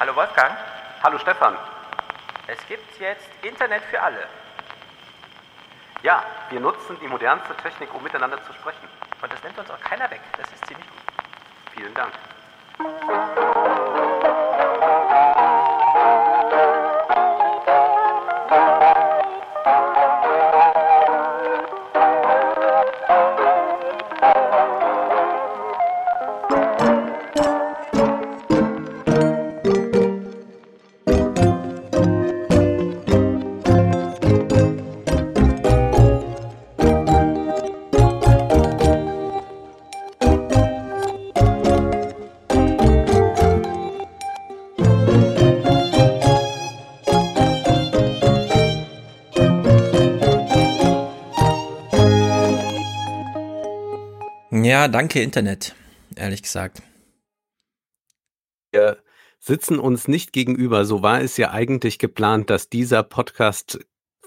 Hallo Wolfgang, Hallo Stefan. es gibt jetzt Internet für alle. Ja, wir nutzen die modernste Technik, um miteinander zu sprechen. Und das nimmt uns auch keiner weg. Das ist ziemlich gut. Vielen Dank. Ja, danke Internet, ehrlich gesagt. Wir sitzen uns nicht gegenüber. So war es ja eigentlich geplant, dass dieser Podcast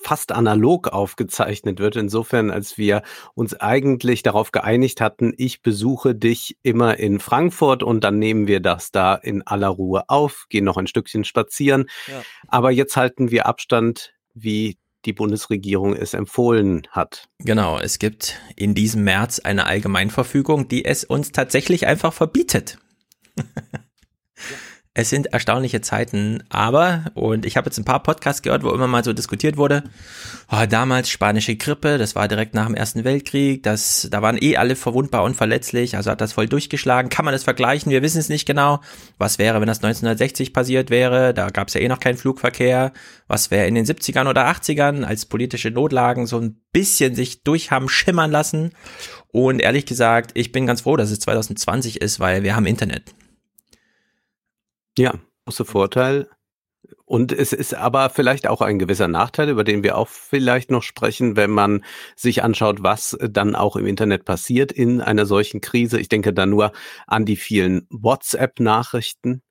fast analog aufgezeichnet wird. Insofern, als wir uns eigentlich darauf geeinigt hatten, ich besuche dich immer in Frankfurt und dann nehmen wir das da in aller Ruhe auf, gehen noch ein Stückchen spazieren. Ja. Aber jetzt halten wir Abstand, wie die Bundesregierung es empfohlen hat. Genau, es gibt in diesem März eine Allgemeinverfügung, die es uns tatsächlich einfach verbietet. Es sind erstaunliche Zeiten, aber, und ich habe jetzt ein paar Podcasts gehört, wo immer mal so diskutiert wurde, oh, damals spanische Grippe, das war direkt nach dem Ersten Weltkrieg, das, da waren eh alle verwundbar und verletzlich, also hat das voll durchgeschlagen. Kann man das vergleichen? Wir wissen es nicht genau. Was wäre, wenn das 1960 passiert wäre? Da gab es ja eh noch keinen Flugverkehr. Was wäre in den 70ern oder 80ern, als politische Notlagen so ein bisschen sich durch haben schimmern lassen? Und ehrlich gesagt, ich bin ganz froh, dass es 2020 ist, weil wir haben Internet. Ja, großer Vorteil. Und es ist aber vielleicht auch ein gewisser Nachteil, über den wir auch vielleicht noch sprechen, wenn man sich anschaut, was dann auch im Internet passiert in einer solchen Krise. Ich denke da nur an die vielen WhatsApp-Nachrichten,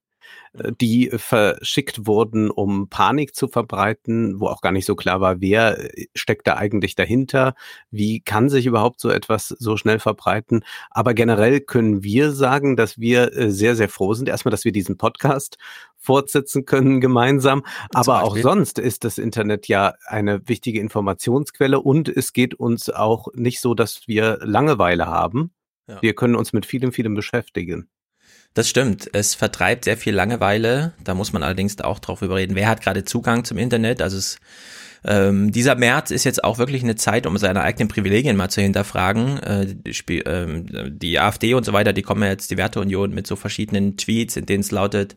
die verschickt wurden, um Panik zu verbreiten, wo auch gar nicht so klar war, wer äh, steckt da eigentlich dahinter, wie kann sich überhaupt so etwas so schnell verbreiten. Aber generell können wir sagen, dass wir äh, sehr, sehr froh sind, erstmal, dass wir diesen Podcast fortsetzen können gemeinsam. Aber auch sonst ist das Internet ja eine wichtige Informationsquelle und es geht uns auch nicht so, dass wir Langeweile haben. Ja. Wir können uns mit vielem, vielem beschäftigen. Das stimmt. Es vertreibt sehr viel Langeweile. Da muss man allerdings auch drauf überreden, wer hat gerade Zugang zum Internet. Also es, ähm, dieser März ist jetzt auch wirklich eine Zeit, um seine eigenen Privilegien mal zu hinterfragen. Äh, die, ähm, die AfD und so weiter, die kommen ja jetzt die Werteunion mit so verschiedenen Tweets, in denen es lautet,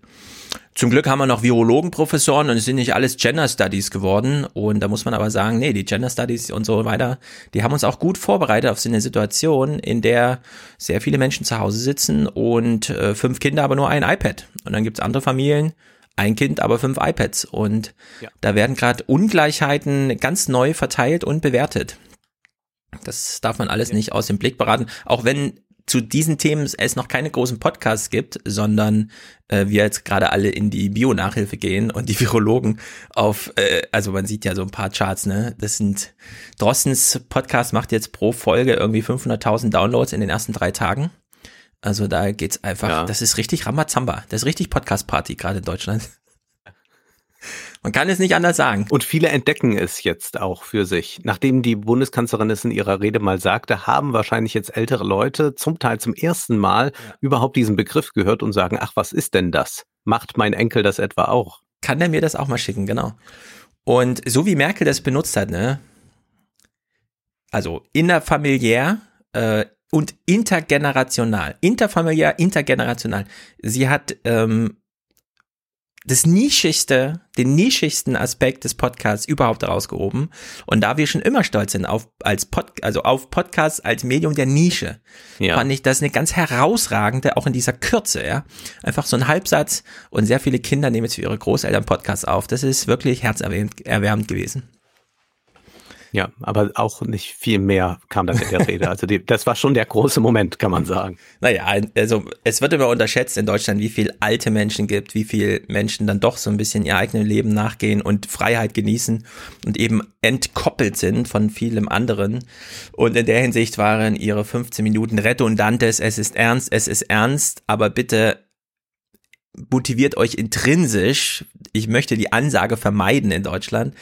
zum Glück haben wir noch Virologenprofessoren und es sind nicht alles Gender Studies geworden. Und da muss man aber sagen, nee, die Gender Studies und so weiter, die haben uns auch gut vorbereitet auf so eine Situation, in der sehr viele Menschen zu Hause sitzen und äh, fünf Kinder, aber nur ein iPad. Und dann gibt's andere Familien, ein Kind, aber fünf iPads. Und Ja. da werden gerade Ungleichheiten ganz neu verteilt und bewertet. Das darf man alles nicht aus dem Blick beraten, auch wenn zu diesen Themen es noch keine großen Podcasts gibt, sondern äh, wir jetzt gerade alle in die Bio-Nachhilfe gehen und die Virologen auf, äh, also man sieht ja so ein paar Charts, ne? Das sind, Drossens Podcast macht jetzt pro Folge irgendwie 500.000 Downloads in den ersten drei Tagen. Also da geht's einfach, Ja. das ist richtig Ramazamba, das ist richtig Podcast-Party gerade in Deutschland. Man kann es nicht anders sagen. Und viele entdecken es jetzt auch für sich. Nachdem die Bundeskanzlerin es in ihrer Rede mal sagte, haben wahrscheinlich jetzt ältere Leute zum Teil zum ersten Mal überhaupt diesen Begriff gehört und sagen, ach, was ist denn das? Macht mein Enkel das etwa auch? kann er mir das auch mal schicken, genau. Und so wie Merkel das benutzt hat, ne? Also innerfamiliär äh, und intergenerational. Interfamiliär, intergenerational. Sie hat ähm, das nischigste, den nischigsten Aspekt des Podcasts überhaupt herausgehoben. Und da wir schon immer stolz sind auf, als Pod, also auf Podcasts als Medium der Nische, Ja. fand ich das eine ganz herausragende, auch in dieser Kürze, ja. Einfach so ein Halbsatz und sehr viele Kinder nehmen jetzt für ihre Großeltern Podcasts auf. Das ist wirklich herzerwärmend erwärmend gewesen. Ja, aber auch nicht viel mehr kam dann in der Rede. Also die, das war schon der große Moment, kann man sagen. Naja, also es wird immer unterschätzt in Deutschland, wie viel alte Menschen gibt, wie viel Menschen dann doch so ein bisschen ihr eigenes Leben nachgehen und Freiheit genießen und eben entkoppelt sind von vielem anderen. Und in der Hinsicht waren ihre 15 Minuten redundantes, es ist ernst, es ist ernst, aber bitte motiviert euch intrinsisch, ich möchte die Ansage vermeiden in Deutschland,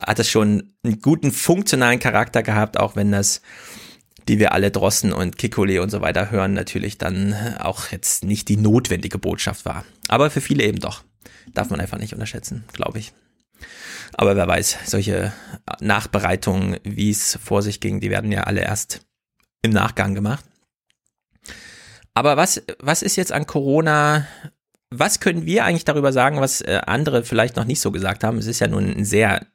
hat es schon einen guten funktionalen Charakter gehabt, auch wenn das die wir alle Drossen und Kikole und so weiter hören, natürlich dann auch jetzt nicht die notwendige Botschaft war. Aber für viele eben doch. Darf man einfach nicht unterschätzen, glaube ich. Aber wer weiß, solche Nachbereitungen, wie es vor sich ging, die werden ja alle erst im Nachgang gemacht. Aber was, was ist jetzt an Corona? Was können wir eigentlich darüber sagen, was äh, andere vielleicht noch nicht so gesagt haben? Es ist ja nun ein sehr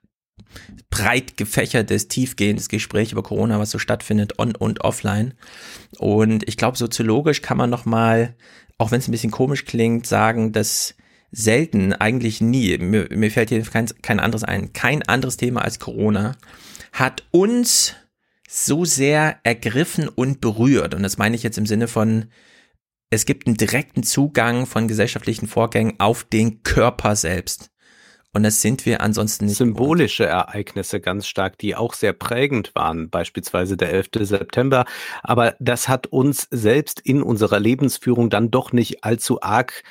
breit gefächertes, tiefgehendes Gespräch über Corona, was so stattfindet, on und offline. Und ich glaube, soziologisch kann man noch mal, auch wenn es ein bisschen komisch klingt, sagen, dass selten, eigentlich nie, mir, mir fällt hier kein, kein anderes ein, kein anderes Thema als Corona, hat uns so sehr ergriffen und berührt. Und das meine ich jetzt im Sinne von, es gibt einen direkten Zugang von gesellschaftlichen Vorgängen auf den Körper selbst. Und das sind wir ansonsten nicht. Symbolische gewohnt. Ereignisse ganz stark, die auch sehr prägend waren, beispielsweise der 11. September. Aber das hat uns selbst in unserer Lebensführung dann doch nicht allzu arg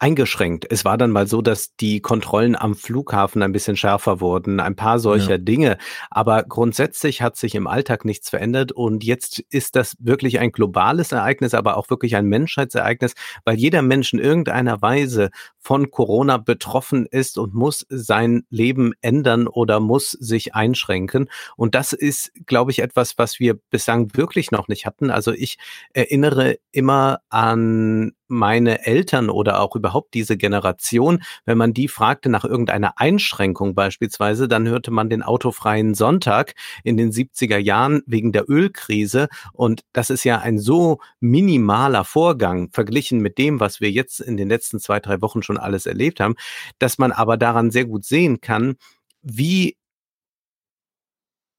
eingeschränkt. Es war dann mal so, dass die Kontrollen am Flughafen ein bisschen schärfer wurden, ein paar solcher ja. Dinge. Aber grundsätzlich hat sich im Alltag nichts verändert und jetzt ist das wirklich ein globales Ereignis, aber auch wirklich ein Menschheitsereignis, weil jeder Mensch in irgendeiner Weise von Corona betroffen ist und muss sein Leben ändern oder muss sich einschränken. Und das ist, glaube ich, etwas, was wir bislang wirklich noch nicht hatten. Also ich erinnere immer an meine Eltern oder auch überhaupt diese Generation, wenn man die fragte nach irgendeiner Einschränkung beispielsweise, dann hörte man den autofreien Sonntag in den 70er Jahren wegen der Ölkrise. Und das ist ja ein so minimaler Vorgang verglichen mit dem, was wir jetzt in den letzten zwei, drei Wochen schon alles erlebt haben, dass man aber daran sehr gut sehen kann, wie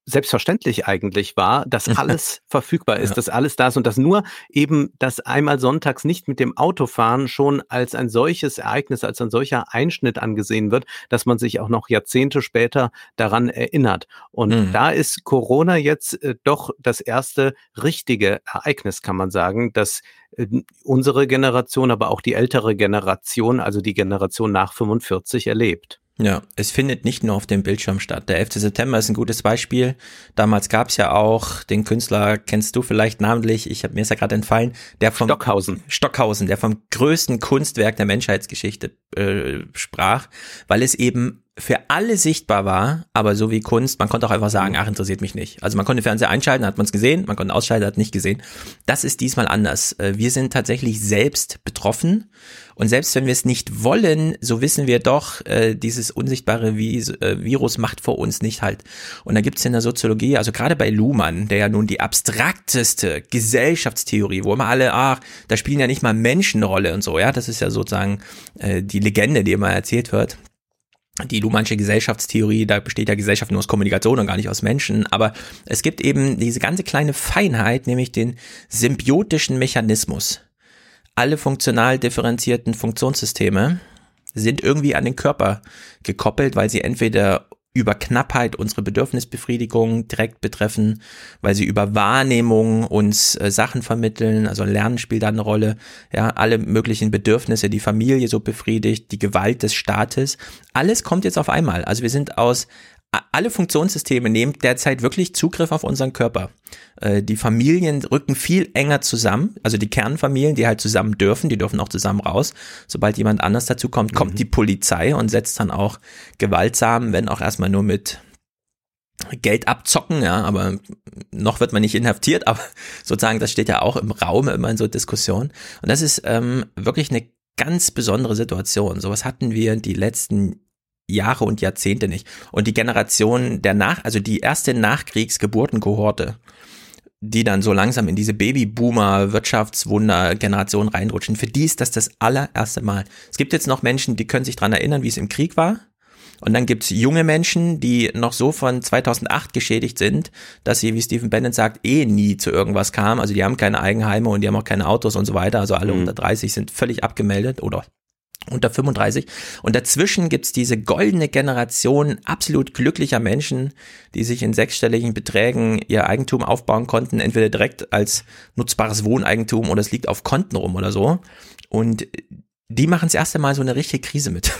selbstverständlich eigentlich war, dass alles verfügbar ist, ja. dass alles da ist und dass nur eben das einmal sonntags nicht mit dem Autofahren schon als ein solches Ereignis, als ein solcher Einschnitt angesehen wird, dass man sich auch noch Jahrzehnte später daran erinnert. Und mhm. da ist Corona jetzt äh, doch das erste richtige Ereignis, kann man sagen, dass äh, unsere Generation, aber auch die ältere Generation, also die Generation nach 45 erlebt. Ja, es findet nicht nur auf dem Bildschirm statt. Der 11. September ist ein gutes Beispiel. Damals gab es ja auch den Künstler, kennst du vielleicht namentlich, ich habe mir ist ja gerade entfallen, der vom Stockhausen. Stockhausen, der vom größten Kunstwerk der Menschheitsgeschichte äh, sprach, weil es eben für alle sichtbar war, aber so wie Kunst, man konnte auch einfach sagen, ach, interessiert mich nicht. Also man konnte Fernseher einschalten, hat man es gesehen, man konnte ausschalten, hat nicht gesehen. Das ist diesmal anders. Äh, wir sind tatsächlich selbst betroffen und selbst wenn wir es nicht wollen, so wissen wir doch, äh, dieses unsichtbare äh, Virus macht vor uns nicht halt. Und da gibt es in der Soziologie, also gerade bei Luhmann, der ja nun die abstrakteste Gesellschaftstheorie, wo immer alle, ach, da spielen ja nicht mal Menschen eine Rolle und so, ja, das ist ja sozusagen die Legende, die immer erzählt wird die Luhmannsche Gesellschaftstheorie, da besteht ja Gesellschaft nur aus Kommunikation und gar nicht aus Menschen, aber es gibt eben diese ganze kleine Feinheit, nämlich den symbiotischen Mechanismus. Alle funktional differenzierten Funktionssysteme sind irgendwie an den Körper gekoppelt, weil sie entweder über Knappheit unsere Bedürfnisbefriedigung direkt betreffen, weil sie über Wahrnehmung uns äh, Sachen vermitteln, also Lernen spielt da eine Rolle, ja, alle möglichen Bedürfnisse, die Familie so befriedigt, die Gewalt des Staates, alles kommt jetzt auf einmal. Also wir sind aus alle Funktionssysteme nehmen derzeit wirklich Zugriff auf unseren Körper. Äh, die Familien rücken viel enger zusammen, also die Kernfamilien, die halt zusammen dürfen, die dürfen auch zusammen raus. Sobald jemand anders dazu kommt, kommt mhm. die Polizei und setzt dann auch gewaltsam, wenn auch erstmal nur mit Geld abzocken, ja, aber noch wird man nicht inhaftiert, aber sozusagen, das steht ja auch im Raum immer in so Diskussionen. Und das ist ähm, wirklich eine ganz besondere Situation. Sowas hatten wir die letzten Jahre und Jahrzehnte nicht. Und die Generation der Nach, also die erste Nachkriegsgeburtenkohorte, die dann so langsam in diese Babyboomer-Wirtschaftswunder-Generation reinrutschen, für die ist das das allererste Mal. Es gibt jetzt noch Menschen, die können sich dran erinnern, wie es im Krieg war. Und dann gibt's junge Menschen, die noch so von 2008 geschädigt sind, dass sie, wie Stephen Bennett sagt, eh nie zu irgendwas kamen. Also die haben keine Eigenheime und die haben auch keine Autos und so weiter. Also alle mhm. unter 30 sind völlig abgemeldet oder unter 35. Und dazwischen gibt's diese goldene Generation absolut glücklicher Menschen, die sich in sechsstelligen Beträgen ihr Eigentum aufbauen konnten, entweder direkt als nutzbares Wohneigentum oder es liegt auf Konten rum oder so. Und die machen das erste Mal so eine richtige Krise mit.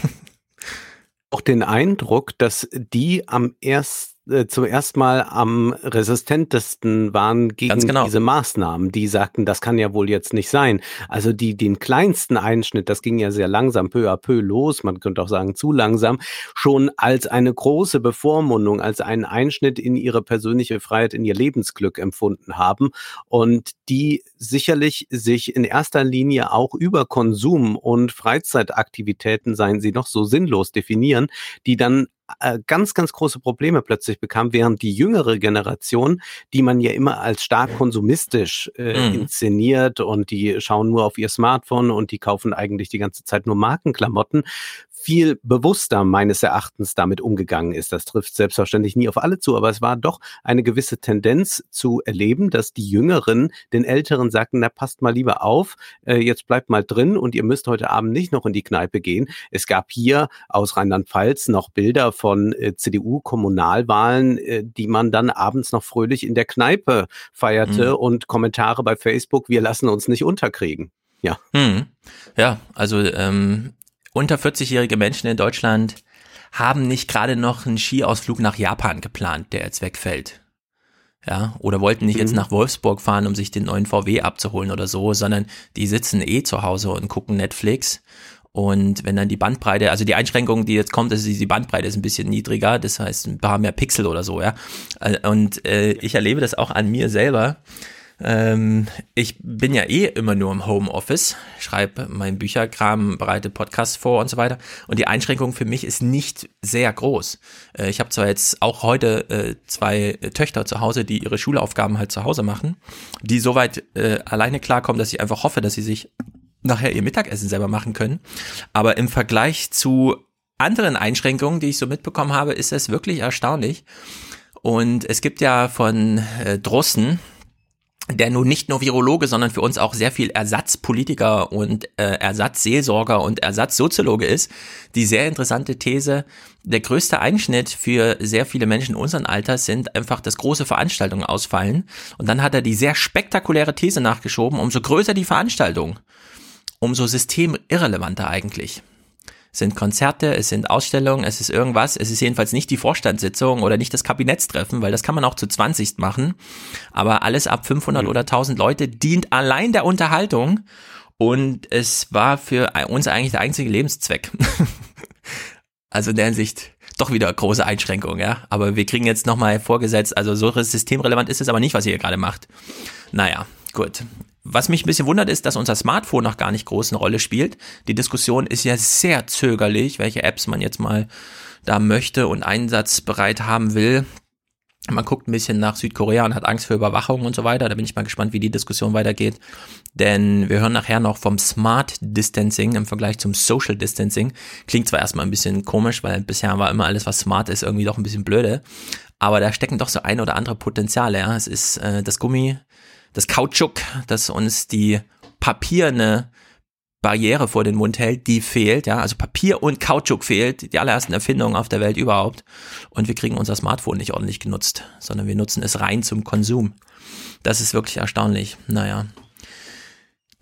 Auch den Eindruck, dass die am ersten äh, zum ersten Mal am resistentesten waren gegen genau. diese Maßnahmen. Die sagten, das kann ja wohl jetzt nicht sein. Also die den kleinsten Einschnitt, das ging ja sehr langsam, peu à peu los, man könnte auch sagen zu langsam, schon als eine große Bevormundung, als einen Einschnitt in ihre persönliche Freiheit, in ihr Lebensglück empfunden haben und die sicherlich sich in erster Linie auch über Konsum und Freizeitaktivitäten, seien sie noch so sinnlos definieren, die dann ganz, ganz große Probleme plötzlich bekam, während die jüngere Generation, die man ja immer als stark konsumistisch äh, mhm. inszeniert und die schauen nur auf ihr Smartphone und die kaufen eigentlich die ganze Zeit nur Markenklamotten, viel bewusster meines Erachtens damit umgegangen ist. Das trifft selbstverständlich nie auf alle zu, aber es war doch eine gewisse Tendenz zu erleben, dass die Jüngeren den Älteren sagten, na passt mal lieber auf, äh, jetzt bleibt mal drin und ihr müsst heute Abend nicht noch in die Kneipe gehen. Es gab hier aus Rheinland-Pfalz noch Bilder von äh, CDU-Kommunalwahlen, äh, die man dann abends noch fröhlich in der Kneipe feierte mhm. und Kommentare bei Facebook, wir lassen uns nicht unterkriegen. Ja. Hm. Ja, also ähm, unter 40-jährige Menschen in Deutschland haben nicht gerade noch einen Skiausflug nach Japan geplant, der jetzt wegfällt. Ja, oder wollten nicht mhm. jetzt nach Wolfsburg fahren, um sich den neuen VW abzuholen oder so, sondern die sitzen eh zu Hause und gucken Netflix. Und wenn dann die Bandbreite, also die Einschränkung, die jetzt kommt, ist die Bandbreite ist ein bisschen niedriger, das heißt ein paar mehr Pixel oder so, ja. Und äh, ich erlebe das auch an mir selber ähm, ich bin ja eh immer nur im Homeoffice, schreibe meinen Bücherkram, bereite Podcasts vor und so weiter. Und die Einschränkung für mich ist nicht sehr groß. Äh, ich habe zwar jetzt auch heute äh, zwei Töchter zu Hause, die ihre Schulaufgaben halt zu Hause machen, die soweit äh, alleine klarkommen, dass ich einfach hoffe, dass sie sich nachher ihr Mittagessen selber machen können. Aber im Vergleich zu anderen Einschränkungen, die ich so mitbekommen habe, ist es wirklich erstaunlich. Und es gibt ja von äh, Drossen, der nun nicht nur Virologe, sondern für uns auch sehr viel Ersatzpolitiker und äh, Ersatzseelsorger und Ersatzsoziologe ist, die sehr interessante These, der größte Einschnitt für sehr viele Menschen unseren Alters sind einfach, dass große Veranstaltungen ausfallen. Und dann hat er die sehr spektakuläre These nachgeschoben, umso größer die Veranstaltung, umso systemirrelevanter eigentlich sind Konzerte, es sind Ausstellungen, es ist irgendwas. Es ist jedenfalls nicht die Vorstandssitzung oder nicht das Kabinettstreffen, weil das kann man auch zu 20 machen. Aber alles ab 500 mhm. oder 1000 Leute dient allein der Unterhaltung. Und es war für uns eigentlich der einzige Lebenszweck. also in der Hinsicht doch wieder große Einschränkungen, ja. Aber wir kriegen jetzt nochmal vorgesetzt, also so systemrelevant ist es aber nicht, was ihr gerade macht. Naja, gut. Was mich ein bisschen wundert, ist, dass unser Smartphone noch gar nicht groß eine Rolle spielt. Die Diskussion ist ja sehr zögerlich, welche Apps man jetzt mal da möchte und einsatzbereit haben will. Man guckt ein bisschen nach Südkorea und hat Angst vor Überwachung und so weiter. Da bin ich mal gespannt, wie die Diskussion weitergeht. Denn wir hören nachher noch vom Smart Distancing im Vergleich zum Social Distancing. Klingt zwar erstmal ein bisschen komisch, weil bisher war immer alles, was smart ist, irgendwie doch ein bisschen blöde. Aber da stecken doch so ein oder andere Potenziale. Ja. Es ist äh, das Gummi, das Kautschuk, das uns die papierne Barriere vor den Mund hält, die fehlt, ja, also Papier und Kautschuk fehlt, die allerersten Erfindungen auf der Welt überhaupt. Und wir kriegen unser Smartphone nicht ordentlich genutzt, sondern wir nutzen es rein zum Konsum. Das ist wirklich erstaunlich. Naja.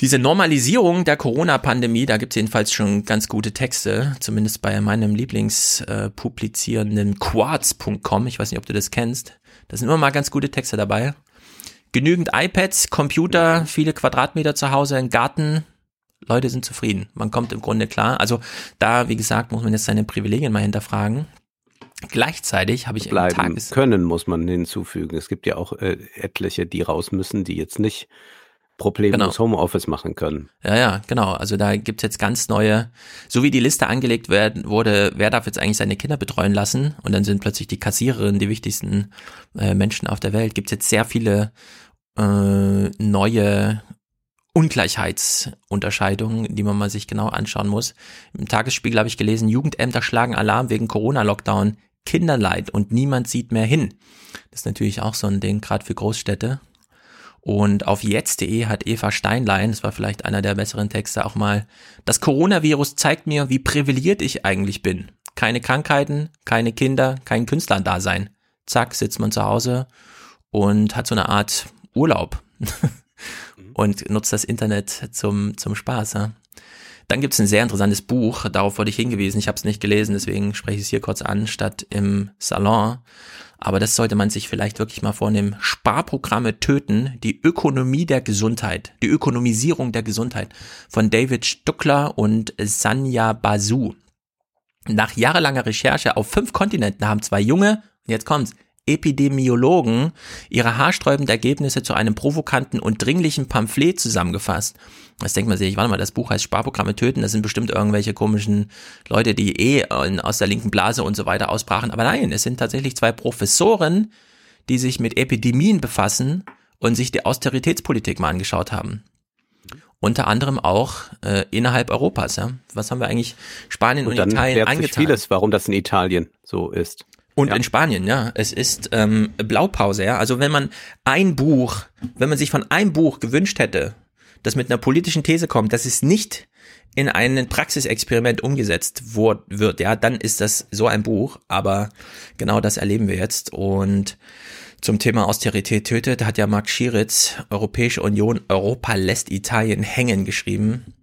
Diese Normalisierung der Corona-Pandemie, da gibt es jedenfalls schon ganz gute Texte, zumindest bei meinem Lieblingspublizierenden äh, quartz.com. Ich weiß nicht, ob du das kennst. Da sind immer mal ganz gute Texte dabei genügend iPads, Computer, viele Quadratmeter zu Hause, ein Garten. Leute sind zufrieden. Man kommt im Grunde klar. Also da, wie gesagt, muss man jetzt seine Privilegien mal hinterfragen. Gleichzeitig habe ich bleiben Tages können, muss man hinzufügen. Es gibt ja auch äh, etliche, die raus müssen, die jetzt nicht problemlos genau. Homeoffice machen können. Ja, ja, genau. Also da gibt's jetzt ganz neue, so wie die Liste angelegt werden, wurde, wer darf jetzt eigentlich seine Kinder betreuen lassen und dann sind plötzlich die Kassiererinnen die wichtigsten äh, Menschen auf der Welt, gibt's jetzt sehr viele äh, neue Ungleichheitsunterscheidungen, die man mal sich genau anschauen muss. Im Tagesspiegel habe ich gelesen, Jugendämter schlagen Alarm wegen Corona-Lockdown, Kinderleid und niemand sieht mehr hin. Das ist natürlich auch so ein Ding, gerade für Großstädte. Und auf jetzt.de hat Eva Steinlein, das war vielleicht einer der besseren Texte, auch mal, das Coronavirus zeigt mir, wie privilegiert ich eigentlich bin. Keine Krankheiten, keine Kinder, kein Künstlerdasein. Zack, sitzt man zu Hause und hat so eine Art Urlaub und nutzt das Internet zum, zum Spaß. Ja? Dann gibt es ein sehr interessantes Buch, darauf wurde ich hingewiesen, ich habe es nicht gelesen, deswegen spreche ich es hier kurz an, statt im Salon. Aber das sollte man sich vielleicht wirklich mal vornehmen. Sparprogramme töten, die Ökonomie der Gesundheit, die Ökonomisierung der Gesundheit von David Stuckler und Sanya Basu. Nach jahrelanger Recherche auf fünf Kontinenten haben zwei junge, und jetzt kommt's, Epidemiologen ihre haarsträubenden Ergebnisse zu einem provokanten und dringlichen Pamphlet zusammengefasst. Das denkt man sich, warte mal, das Buch heißt Sparprogramme töten, das sind bestimmt irgendwelche komischen Leute, die eh aus der linken Blase und so weiter ausbrachen. Aber nein, es sind tatsächlich zwei Professoren, die sich mit Epidemien befassen und sich die Austeritätspolitik mal angeschaut haben. Unter anderem auch äh, innerhalb Europas. Ja? Was haben wir eigentlich Spanien und, und Italien angetan? vieles, warum das in Italien so ist. Und ja. in Spanien, ja. Es ist ähm, Blaupause, ja. Also wenn man ein Buch, wenn man sich von einem Buch gewünscht hätte, das mit einer politischen These kommt, dass es nicht in ein Praxisexperiment umgesetzt wird, ja, dann ist das so ein Buch. Aber genau das erleben wir jetzt. Und zum Thema Austerität tötet, hat ja Marc Schieritz, Europäische Union, Europa lässt Italien hängen geschrieben.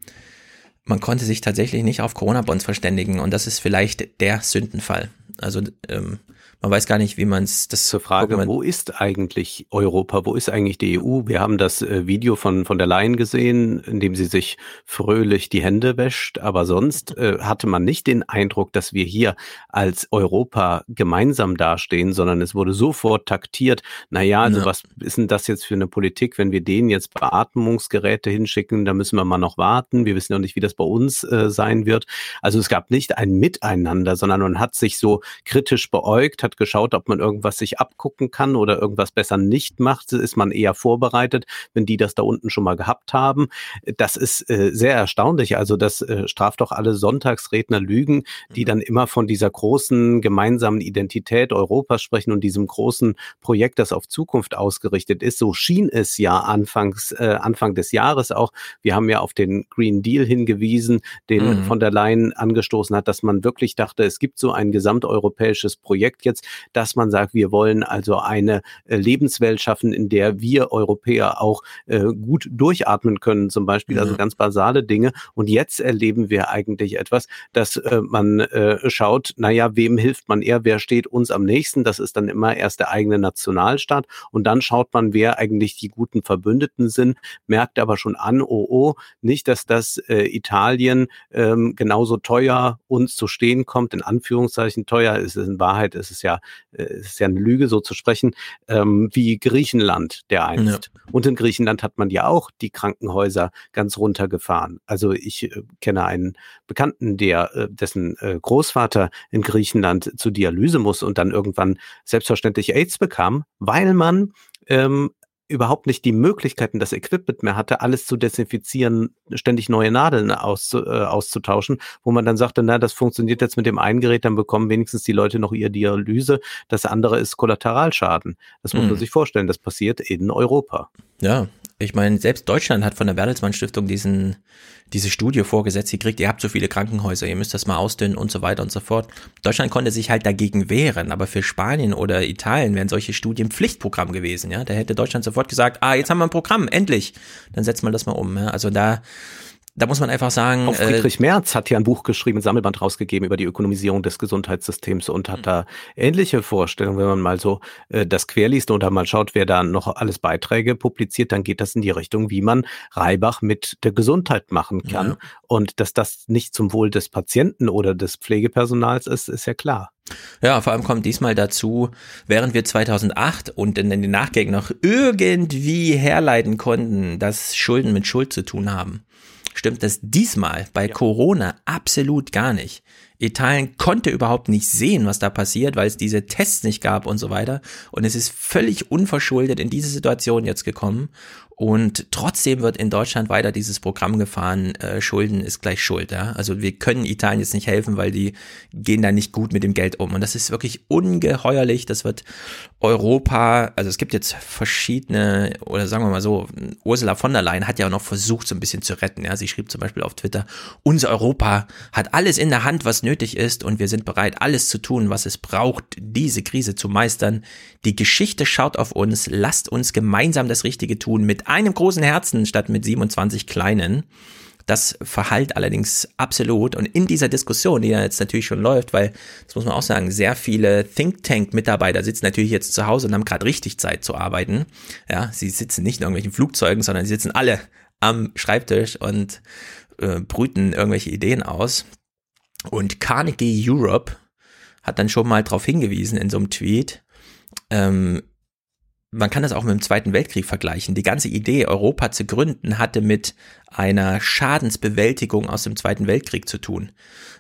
Man konnte sich tatsächlich nicht auf Corona-Bonds verständigen und das ist vielleicht der Sündenfall. Also ähm, man weiß gar nicht, wie man es das zur Frage, wo ist eigentlich Europa, wo ist eigentlich die EU? Wir haben das äh, Video von von der Leyen gesehen, in dem sie sich fröhlich die Hände wäscht, aber sonst äh, hatte man nicht den Eindruck, dass wir hier als Europa gemeinsam dastehen, sondern es wurde sofort taktiert. Naja, also ja. was ist denn das jetzt für eine Politik, wenn wir denen jetzt Beatmungsgeräte hinschicken, da müssen wir mal noch warten. Wir wissen ja nicht, wie das bei uns äh, sein wird. Also es gab nicht ein Miteinander, sondern man hat sich so kritisch beäugt, hat geschaut, ob man irgendwas sich abgucken kann oder irgendwas besser nicht macht. Ist man eher vorbereitet, wenn die das da unten schon mal gehabt haben. Das ist äh, sehr erstaunlich. Also das äh, straft doch alle Sonntagsredner Lügen, die mhm. dann immer von dieser großen gemeinsamen Identität Europas sprechen und diesem großen Projekt, das auf Zukunft ausgerichtet ist. So schien es ja anfangs, äh, Anfang des Jahres auch. Wir haben ja auf den Green Deal hingewiesen, den mhm. von der Leyen angestoßen hat, dass man wirklich dachte, es gibt so ein gesamteuropäisches Projekt jetzt, dass man sagt, wir wollen also eine äh, Lebenswelt schaffen, in der wir Europäer auch äh, gut durchatmen können, zum Beispiel, also mhm. also ganz basale Dinge. Und jetzt erleben wir eigentlich etwas, dass äh, man äh, schaut, naja, wem hilft man eher, wer steht uns am nächsten? Das ist dann immer erst der eigene Nationalstaat. Und dann schaut man, wer eigentlich die guten Verbündeten sind, merkt aber schon an, oh, oh, nicht, dass das äh, Italien ähm, genauso teuer uns zu stehen kommt, in Anführungszeichen teuer ist es in Wahrheit, ist es ja ja, äh, ist ja eine Lüge so zu sprechen, ähm, wie Griechenland der einst. Ja. Und in Griechenland hat man ja auch die Krankenhäuser ganz runtergefahren. Also ich äh, kenne einen Bekannten, der äh, dessen äh, Großvater in Griechenland zur Dialyse muss und dann irgendwann selbstverständlich AIDS bekam, weil man ähm, überhaupt nicht die Möglichkeiten, das Equipment mehr hatte, alles zu desinfizieren, ständig neue Nadeln auszu, äh, auszutauschen, wo man dann sagte, na, das funktioniert jetzt mit dem einen Gerät, dann bekommen wenigstens die Leute noch ihr Dialyse. Das andere ist Kollateralschaden. Das muss man mhm. sich vorstellen, das passiert in Europa. Ja, ich meine, selbst Deutschland hat von der Bertelsmann Stiftung diesen, diese Studie vorgesetzt, ihr kriegt, ihr habt so viele Krankenhäuser, ihr müsst das mal ausdünnen und so weiter und so fort. Deutschland konnte sich halt dagegen wehren, aber für Spanien oder Italien wären solche Studien Pflichtprogramm gewesen, ja. Da hätte Deutschland sofort gesagt, ah, jetzt haben wir ein Programm, endlich. Dann setzen wir das mal um, ja. Also da, da muss man einfach sagen. Auch Friedrich äh, Merz hat ja ein Buch geschrieben, ein Sammelband rausgegeben über die Ökonomisierung des Gesundheitssystems und hat mhm. da ähnliche Vorstellungen. Wenn man mal so äh, das querliest oder mal schaut, wer da noch alles Beiträge publiziert, dann geht das in die Richtung, wie man Reibach mit der Gesundheit machen kann. Ja. Und dass das nicht zum Wohl des Patienten oder des Pflegepersonals ist, ist ja klar. Ja, vor allem kommt diesmal dazu, während wir 2008 und in den Nachgängen noch irgendwie herleiten konnten, dass Schulden mit Schuld zu tun haben, stimmt das diesmal bei ja. Corona absolut gar nicht. Italien konnte überhaupt nicht sehen, was da passiert, weil es diese Tests nicht gab und so weiter. Und es ist völlig unverschuldet in diese Situation jetzt gekommen. Und trotzdem wird in Deutschland weiter dieses Programm gefahren, äh, Schulden ist gleich Schuld. Ja? Also wir können Italien jetzt nicht helfen, weil die gehen da nicht gut mit dem Geld um. Und das ist wirklich ungeheuerlich. Das wird Europa, also es gibt jetzt verschiedene, oder sagen wir mal so, Ursula von der Leyen hat ja auch noch versucht, so ein bisschen zu retten. Ja? Sie schrieb zum Beispiel auf Twitter, unser Europa hat alles in der Hand, was nötig ist und wir sind bereit, alles zu tun, was es braucht, diese Krise zu meistern. Die Geschichte schaut auf uns, lasst uns gemeinsam das Richtige tun mit einem großen Herzen statt mit 27 kleinen. Das verhallt allerdings absolut. Und in dieser Diskussion, die ja jetzt natürlich schon läuft, weil, das muss man auch sagen, sehr viele Think Tank-Mitarbeiter sitzen natürlich jetzt zu Hause und haben gerade richtig Zeit zu arbeiten. Ja, sie sitzen nicht in irgendwelchen Flugzeugen, sondern sie sitzen alle am Schreibtisch und äh, brüten irgendwelche Ideen aus. Und Carnegie Europe hat dann schon mal darauf hingewiesen in so einem Tweet, ähm, man kann das auch mit dem Zweiten Weltkrieg vergleichen. Die ganze Idee, Europa zu gründen, hatte mit einer Schadensbewältigung aus dem Zweiten Weltkrieg zu tun.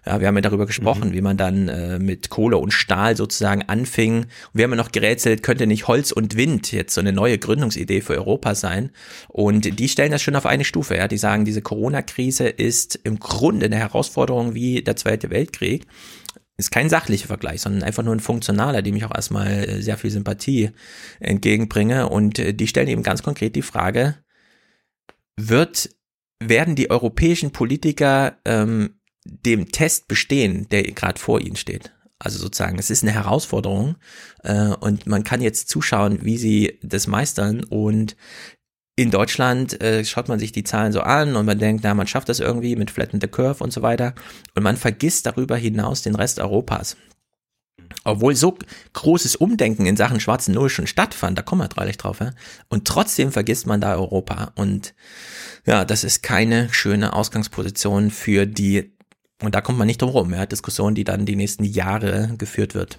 Ja, wir haben ja darüber gesprochen, mhm. wie man dann äh, mit Kohle und Stahl sozusagen anfing. Und wir haben ja noch gerätselt, könnte nicht Holz und Wind jetzt so eine neue Gründungsidee für Europa sein? Und die stellen das schon auf eine Stufe. Ja, die sagen, diese Corona-Krise ist im Grunde eine Herausforderung wie der Zweite Weltkrieg ist kein sachlicher Vergleich, sondern einfach nur ein funktionaler, dem ich auch erstmal äh, sehr viel Sympathie entgegenbringe. Und äh, die stellen eben ganz konkret die Frage, wird, werden die europäischen Politiker ähm, dem Test bestehen, der gerade vor ihnen steht? Also sozusagen, es ist eine Herausforderung äh, und man kann jetzt zuschauen, wie sie das meistern und in Deutschland äh, schaut man sich die Zahlen so an und man denkt, na, man schafft das irgendwie mit Flatten the Curve und so weiter. Und man vergisst darüber hinaus den Rest Europas. Obwohl so großes Umdenken in Sachen schwarzen Null schon stattfand, da kommen wir dreilich drauf, ja? und trotzdem vergisst man da Europa. Und ja, das ist keine schöne Ausgangsposition für die, und da kommt man nicht drum rum, ja, Diskussion, die dann die nächsten Jahre geführt wird.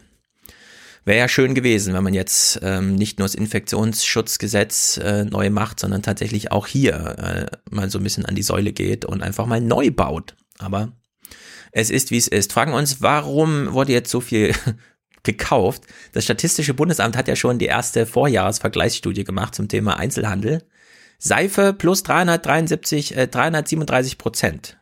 Wäre ja schön gewesen, wenn man jetzt ähm, nicht nur das Infektionsschutzgesetz äh, neu macht, sondern tatsächlich auch hier äh, mal so ein bisschen an die Säule geht und einfach mal neu baut. Aber es ist, wie es ist. Fragen uns, warum wurde jetzt so viel gekauft? Das Statistische Bundesamt hat ja schon die erste Vorjahresvergleichsstudie gemacht zum Thema Einzelhandel. Seife plus 373, äh, 337 Prozent.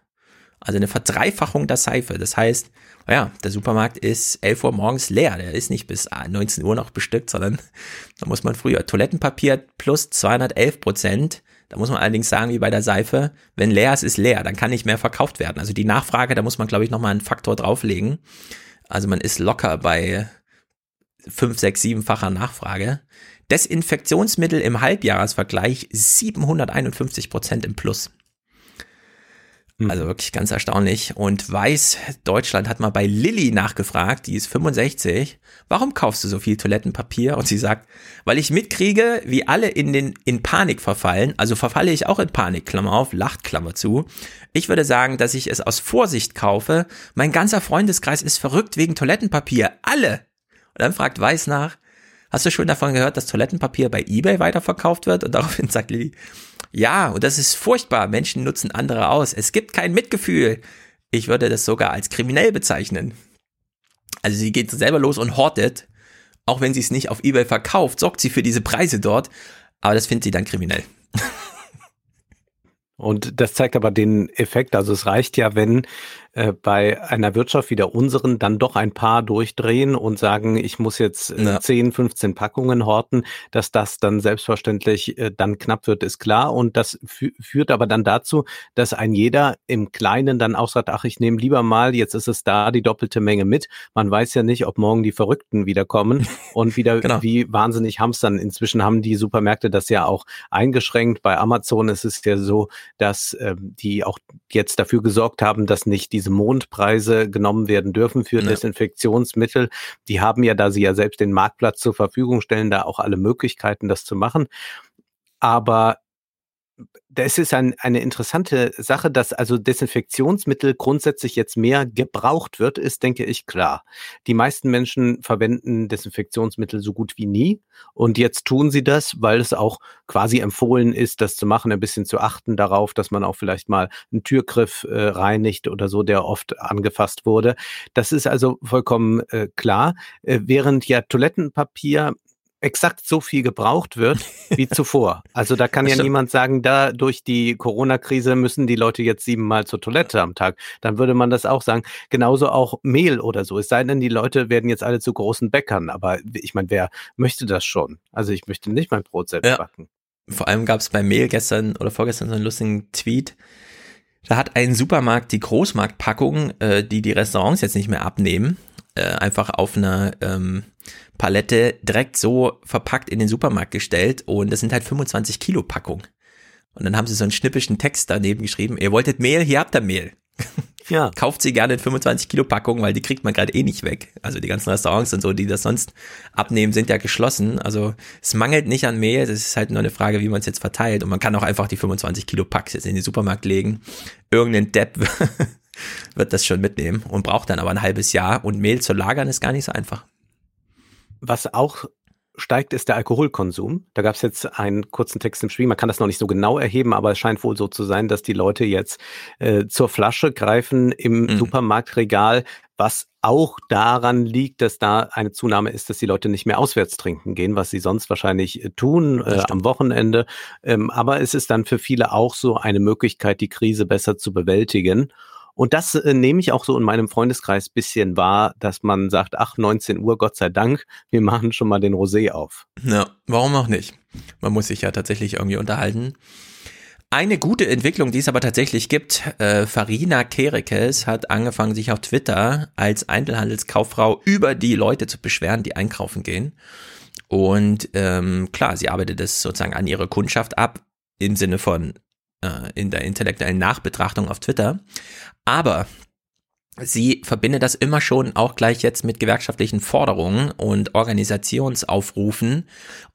Also eine Verdreifachung der Seife. Das heißt, ja, der Supermarkt ist 11 Uhr morgens leer. Der ist nicht bis 19 Uhr noch bestückt, sondern da muss man früher Toilettenpapier plus 211 Prozent. Da muss man allerdings sagen, wie bei der Seife, wenn leer ist, ist leer. Dann kann nicht mehr verkauft werden. Also die Nachfrage, da muss man, glaube ich, nochmal einen Faktor drauflegen. Also man ist locker bei 5, 6, 7-facher Nachfrage. Desinfektionsmittel im Halbjahresvergleich 751 Prozent im Plus. Mhm. Also wirklich ganz erstaunlich. Und Weiß Deutschland hat mal bei Lilly nachgefragt, die ist 65, warum kaufst du so viel Toilettenpapier? Und sie sagt, weil ich mitkriege, wie alle in den, in Panik verfallen. Also verfalle ich auch in Panik, Klammer auf, lacht Klammer zu. Ich würde sagen, dass ich es aus Vorsicht kaufe. Mein ganzer Freundeskreis ist verrückt wegen Toilettenpapier. Alle. Und dann fragt Weiß nach, Hast du schon davon gehört, dass Toilettenpapier bei eBay weiterverkauft wird? Und daraufhin sagt Lilly, ja, und das ist furchtbar. Menschen nutzen andere aus. Es gibt kein Mitgefühl. Ich würde das sogar als kriminell bezeichnen. Also sie geht selber los und hortet. Auch wenn sie es nicht auf eBay verkauft, sorgt sie für diese Preise dort. Aber das findet sie dann kriminell. Und das zeigt aber den Effekt. Also es reicht ja, wenn äh, bei einer Wirtschaft wie der unseren dann doch ein paar durchdrehen und sagen, ich muss jetzt äh, ja. 10, 15 Packungen horten, dass das dann selbstverständlich äh, dann knapp wird, ist klar. Und das fü führt aber dann dazu, dass ein jeder im Kleinen dann auch sagt, ach, ich nehme lieber mal, jetzt ist es da, die doppelte Menge mit. Man weiß ja nicht, ob morgen die Verrückten wiederkommen und wieder genau. wie wahnsinnig hamstern. Inzwischen haben die Supermärkte das ja auch eingeschränkt. Bei Amazon ist es ja so, dass äh, die auch jetzt dafür gesorgt haben, dass nicht diese diese Mondpreise genommen werden dürfen für ja. Desinfektionsmittel. Die haben ja, da sie ja selbst den Marktplatz zur Verfügung stellen, da auch alle Möglichkeiten, das zu machen. Aber das ist ein, eine interessante Sache, dass also Desinfektionsmittel grundsätzlich jetzt mehr gebraucht wird, ist, denke ich, klar. Die meisten Menschen verwenden Desinfektionsmittel so gut wie nie. Und jetzt tun sie das, weil es auch quasi empfohlen ist, das zu machen, ein bisschen zu achten darauf, dass man auch vielleicht mal einen Türgriff äh, reinigt oder so, der oft angefasst wurde. Das ist also vollkommen äh, klar. Äh, während ja Toilettenpapier exakt so viel gebraucht wird wie zuvor. Also da kann ja niemand sagen, da durch die Corona-Krise müssen die Leute jetzt siebenmal zur Toilette am Tag. Dann würde man das auch sagen. Genauso auch Mehl oder so. Es sei denn, die Leute werden jetzt alle zu großen Bäckern. Aber ich meine, wer möchte das schon? Also ich möchte nicht mein Brot selbst ja. backen. Vor allem gab es bei Mehl gestern oder vorgestern so einen lustigen Tweet. Da hat ein Supermarkt die Großmarktpackung, äh, die die Restaurants jetzt nicht mehr abnehmen, äh, einfach auf einer ähm, Palette direkt so verpackt in den Supermarkt gestellt und das sind halt 25 Kilo Packungen. Und dann haben sie so einen schnippischen Text daneben geschrieben, ihr wolltet Mehl, hier habt ihr Mehl. Ja. Kauft sie gerne in 25 Kilo Packungen, weil die kriegt man gerade eh nicht weg. Also die ganzen Restaurants und so, die das sonst abnehmen, sind ja geschlossen. Also es mangelt nicht an Mehl, das ist halt nur eine Frage, wie man es jetzt verteilt. Und man kann auch einfach die 25 Kilo Packs jetzt in den Supermarkt legen. Irgendein Depp wird das schon mitnehmen und braucht dann aber ein halbes Jahr. Und Mehl zu lagern ist gar nicht so einfach. Was auch steigt, ist der Alkoholkonsum. Da gab es jetzt einen kurzen Text im Spiel. Man kann das noch nicht so genau erheben, aber es scheint wohl so zu sein, dass die Leute jetzt äh, zur Flasche greifen im mhm. Supermarktregal, was auch daran liegt, dass da eine Zunahme ist, dass die Leute nicht mehr auswärts trinken gehen, was sie sonst wahrscheinlich äh, tun äh, am Wochenende. Ähm, aber es ist dann für viele auch so eine Möglichkeit, die Krise besser zu bewältigen. Und das äh, nehme ich auch so in meinem Freundeskreis bisschen wahr, dass man sagt, ach, 19 Uhr, Gott sei Dank, wir machen schon mal den Rosé auf. Ja, warum auch nicht? Man muss sich ja tatsächlich irgendwie unterhalten. Eine gute Entwicklung, die es aber tatsächlich gibt, äh, Farina Kerekes hat angefangen, sich auf Twitter als Einzelhandelskauffrau über die Leute zu beschweren, die einkaufen gehen. Und ähm, klar, sie arbeitet es sozusagen an ihre Kundschaft ab, im Sinne von äh, in der intellektuellen Nachbetrachtung auf Twitter. Aber sie verbindet das immer schon auch gleich jetzt mit gewerkschaftlichen Forderungen und Organisationsaufrufen.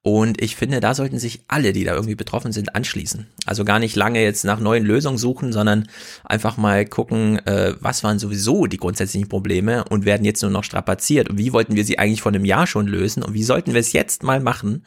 Und ich finde, da sollten sich alle, die da irgendwie betroffen sind, anschließen. Also gar nicht lange jetzt nach neuen Lösungen suchen, sondern einfach mal gucken, äh, was waren sowieso die grundsätzlichen Probleme und werden jetzt nur noch strapaziert. Und wie wollten wir sie eigentlich vor einem Jahr schon lösen und wie sollten wir es jetzt mal machen?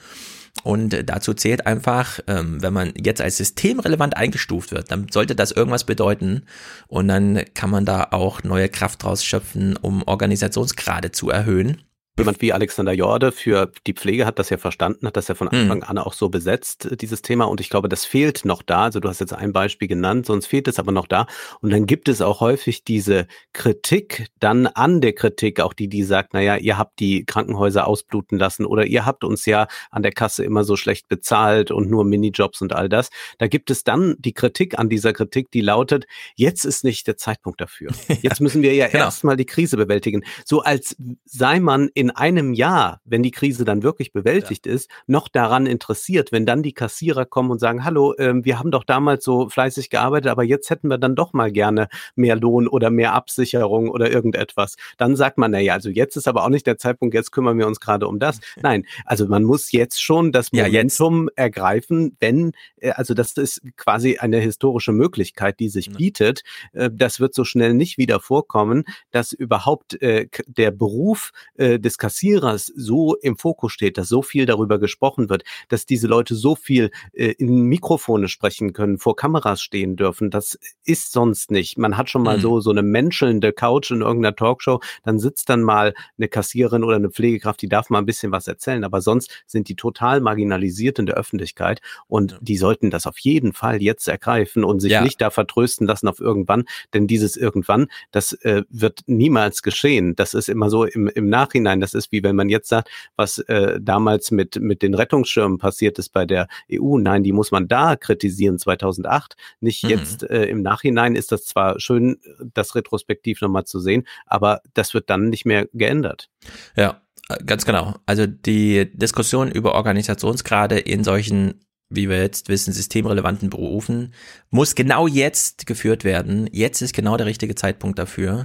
Und dazu zählt einfach, ähm, wenn man jetzt als systemrelevant eingestuft wird, dann sollte das irgendwas bedeuten. Und dann kann man da auch neue Kraft draus schöpfen, um Organisationsgrade zu erhöhen. Jemand wie Alexander Jorde für die Pflege hat das ja verstanden, hat das ja von hm. Anfang an auch so besetzt, äh, dieses Thema. Und ich glaube, das fehlt noch da. Also du hast jetzt ein Beispiel genannt, sonst fehlt es aber noch da. Und dann gibt es auch häufig diese Kritik dann an der Kritik, auch die, die sagt, naja, ihr habt die Krankenhäuser ausbluten lassen oder ihr habt uns ja an der Kasse immer so schlecht bezahlt und nur Minijobs und all das. Da gibt es dann die Kritik an dieser Kritik, die lautet, jetzt ist nicht der Zeitpunkt dafür. Jetzt müssen wir ja genau. erstmal die Krise bewältigen. So als sei man in in einem Jahr, wenn die Krise dann wirklich bewältigt ja. ist, noch daran interessiert, wenn dann die Kassierer kommen und sagen, hallo, ähm, wir haben doch damals so fleißig gearbeitet, aber jetzt hätten wir dann doch mal gerne mehr Lohn oder mehr Absicherung oder irgendetwas. Dann sagt man, naja, also jetzt ist aber auch nicht der Zeitpunkt, jetzt kümmern wir uns gerade um das. Nein, also man muss jetzt schon das Momentum ja, ergreifen, wenn, äh, also das ist quasi eine historische Möglichkeit, die sich bietet. Äh, das wird so schnell nicht wieder vorkommen, dass überhaupt äh, der Beruf des des Kassierers so im Fokus steht, dass so viel darüber gesprochen wird, dass diese Leute so viel äh, in Mikrofone sprechen können, vor Kameras stehen dürfen, das ist sonst nicht. Man hat schon mal mhm. so so eine menschelnde Couch in irgendeiner Talkshow, dann sitzt dann mal eine Kassiererin oder eine Pflegekraft, die darf mal ein bisschen was erzählen, aber sonst sind die total marginalisiert in der Öffentlichkeit und die sollten das auf jeden Fall jetzt ergreifen und sich ja. nicht da vertrösten lassen auf irgendwann, denn dieses irgendwann, das äh, wird niemals geschehen. Das ist immer so im, im Nachhinein das ist wie wenn man jetzt sagt, was äh, damals mit, mit den Rettungsschirmen passiert ist bei der EU. Nein, die muss man da kritisieren, 2008. Nicht mhm. jetzt äh, im Nachhinein ist das zwar schön, das retrospektiv nochmal zu sehen, aber das wird dann nicht mehr geändert. Ja, ganz genau. Also die Diskussion über Organisationsgrade in solchen wie wir jetzt wissen, systemrelevanten Berufen, muss genau jetzt geführt werden. Jetzt ist genau der richtige Zeitpunkt dafür.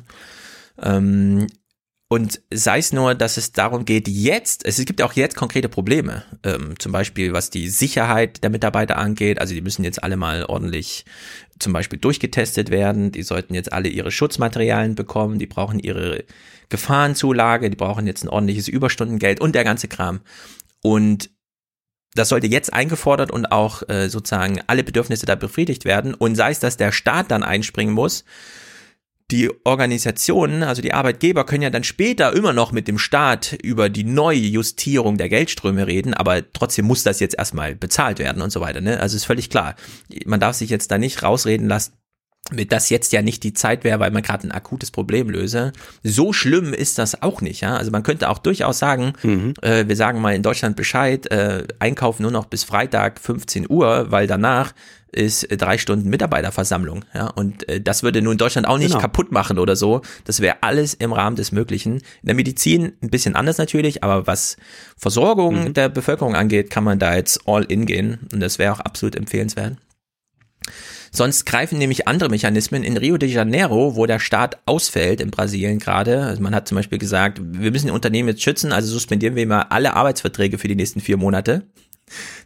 Ähm, und sei es nur, dass es darum geht, jetzt, es gibt auch jetzt konkrete Probleme, ähm, zum Beispiel was die Sicherheit der Mitarbeiter angeht. Also die müssen jetzt alle mal ordentlich zum Beispiel durchgetestet werden. Die sollten jetzt alle ihre Schutzmaterialien bekommen. Die brauchen ihre Gefahrenzulage. Die brauchen jetzt ein ordentliches Überstundengeld und der ganze Kram. Und das sollte jetzt eingefordert und auch äh, sozusagen alle Bedürfnisse da befriedigt werden. Und sei es, dass der Staat dann einspringen muss die Organisationen, also die Arbeitgeber können ja dann später immer noch mit dem Staat über die neue Justierung der Geldströme reden, aber trotzdem muss das jetzt erstmal bezahlt werden und so weiter. Ne? Also ist völlig klar. Man darf sich jetzt da nicht rausreden lassen, mit das jetzt ja nicht die Zeit wäre, weil man gerade ein akutes Problem löse. So schlimm ist das auch nicht, ja. Also man könnte auch durchaus sagen, mhm. äh, wir sagen mal in Deutschland Bescheid, äh, einkaufen nur noch bis Freitag 15 Uhr, weil danach ist drei Stunden Mitarbeiterversammlung. Ja, und äh, das würde nun Deutschland auch nicht genau. kaputt machen oder so. Das wäre alles im Rahmen des Möglichen. In der Medizin ein bisschen anders natürlich, aber was Versorgung mhm. der Bevölkerung angeht, kann man da jetzt all in gehen. Und das wäre auch absolut empfehlenswert. Sonst greifen nämlich andere Mechanismen in Rio de Janeiro, wo der Staat ausfällt in Brasilien gerade. Also man hat zum Beispiel gesagt, wir müssen die Unternehmen jetzt schützen, also suspendieren wir mal alle Arbeitsverträge für die nächsten vier Monate.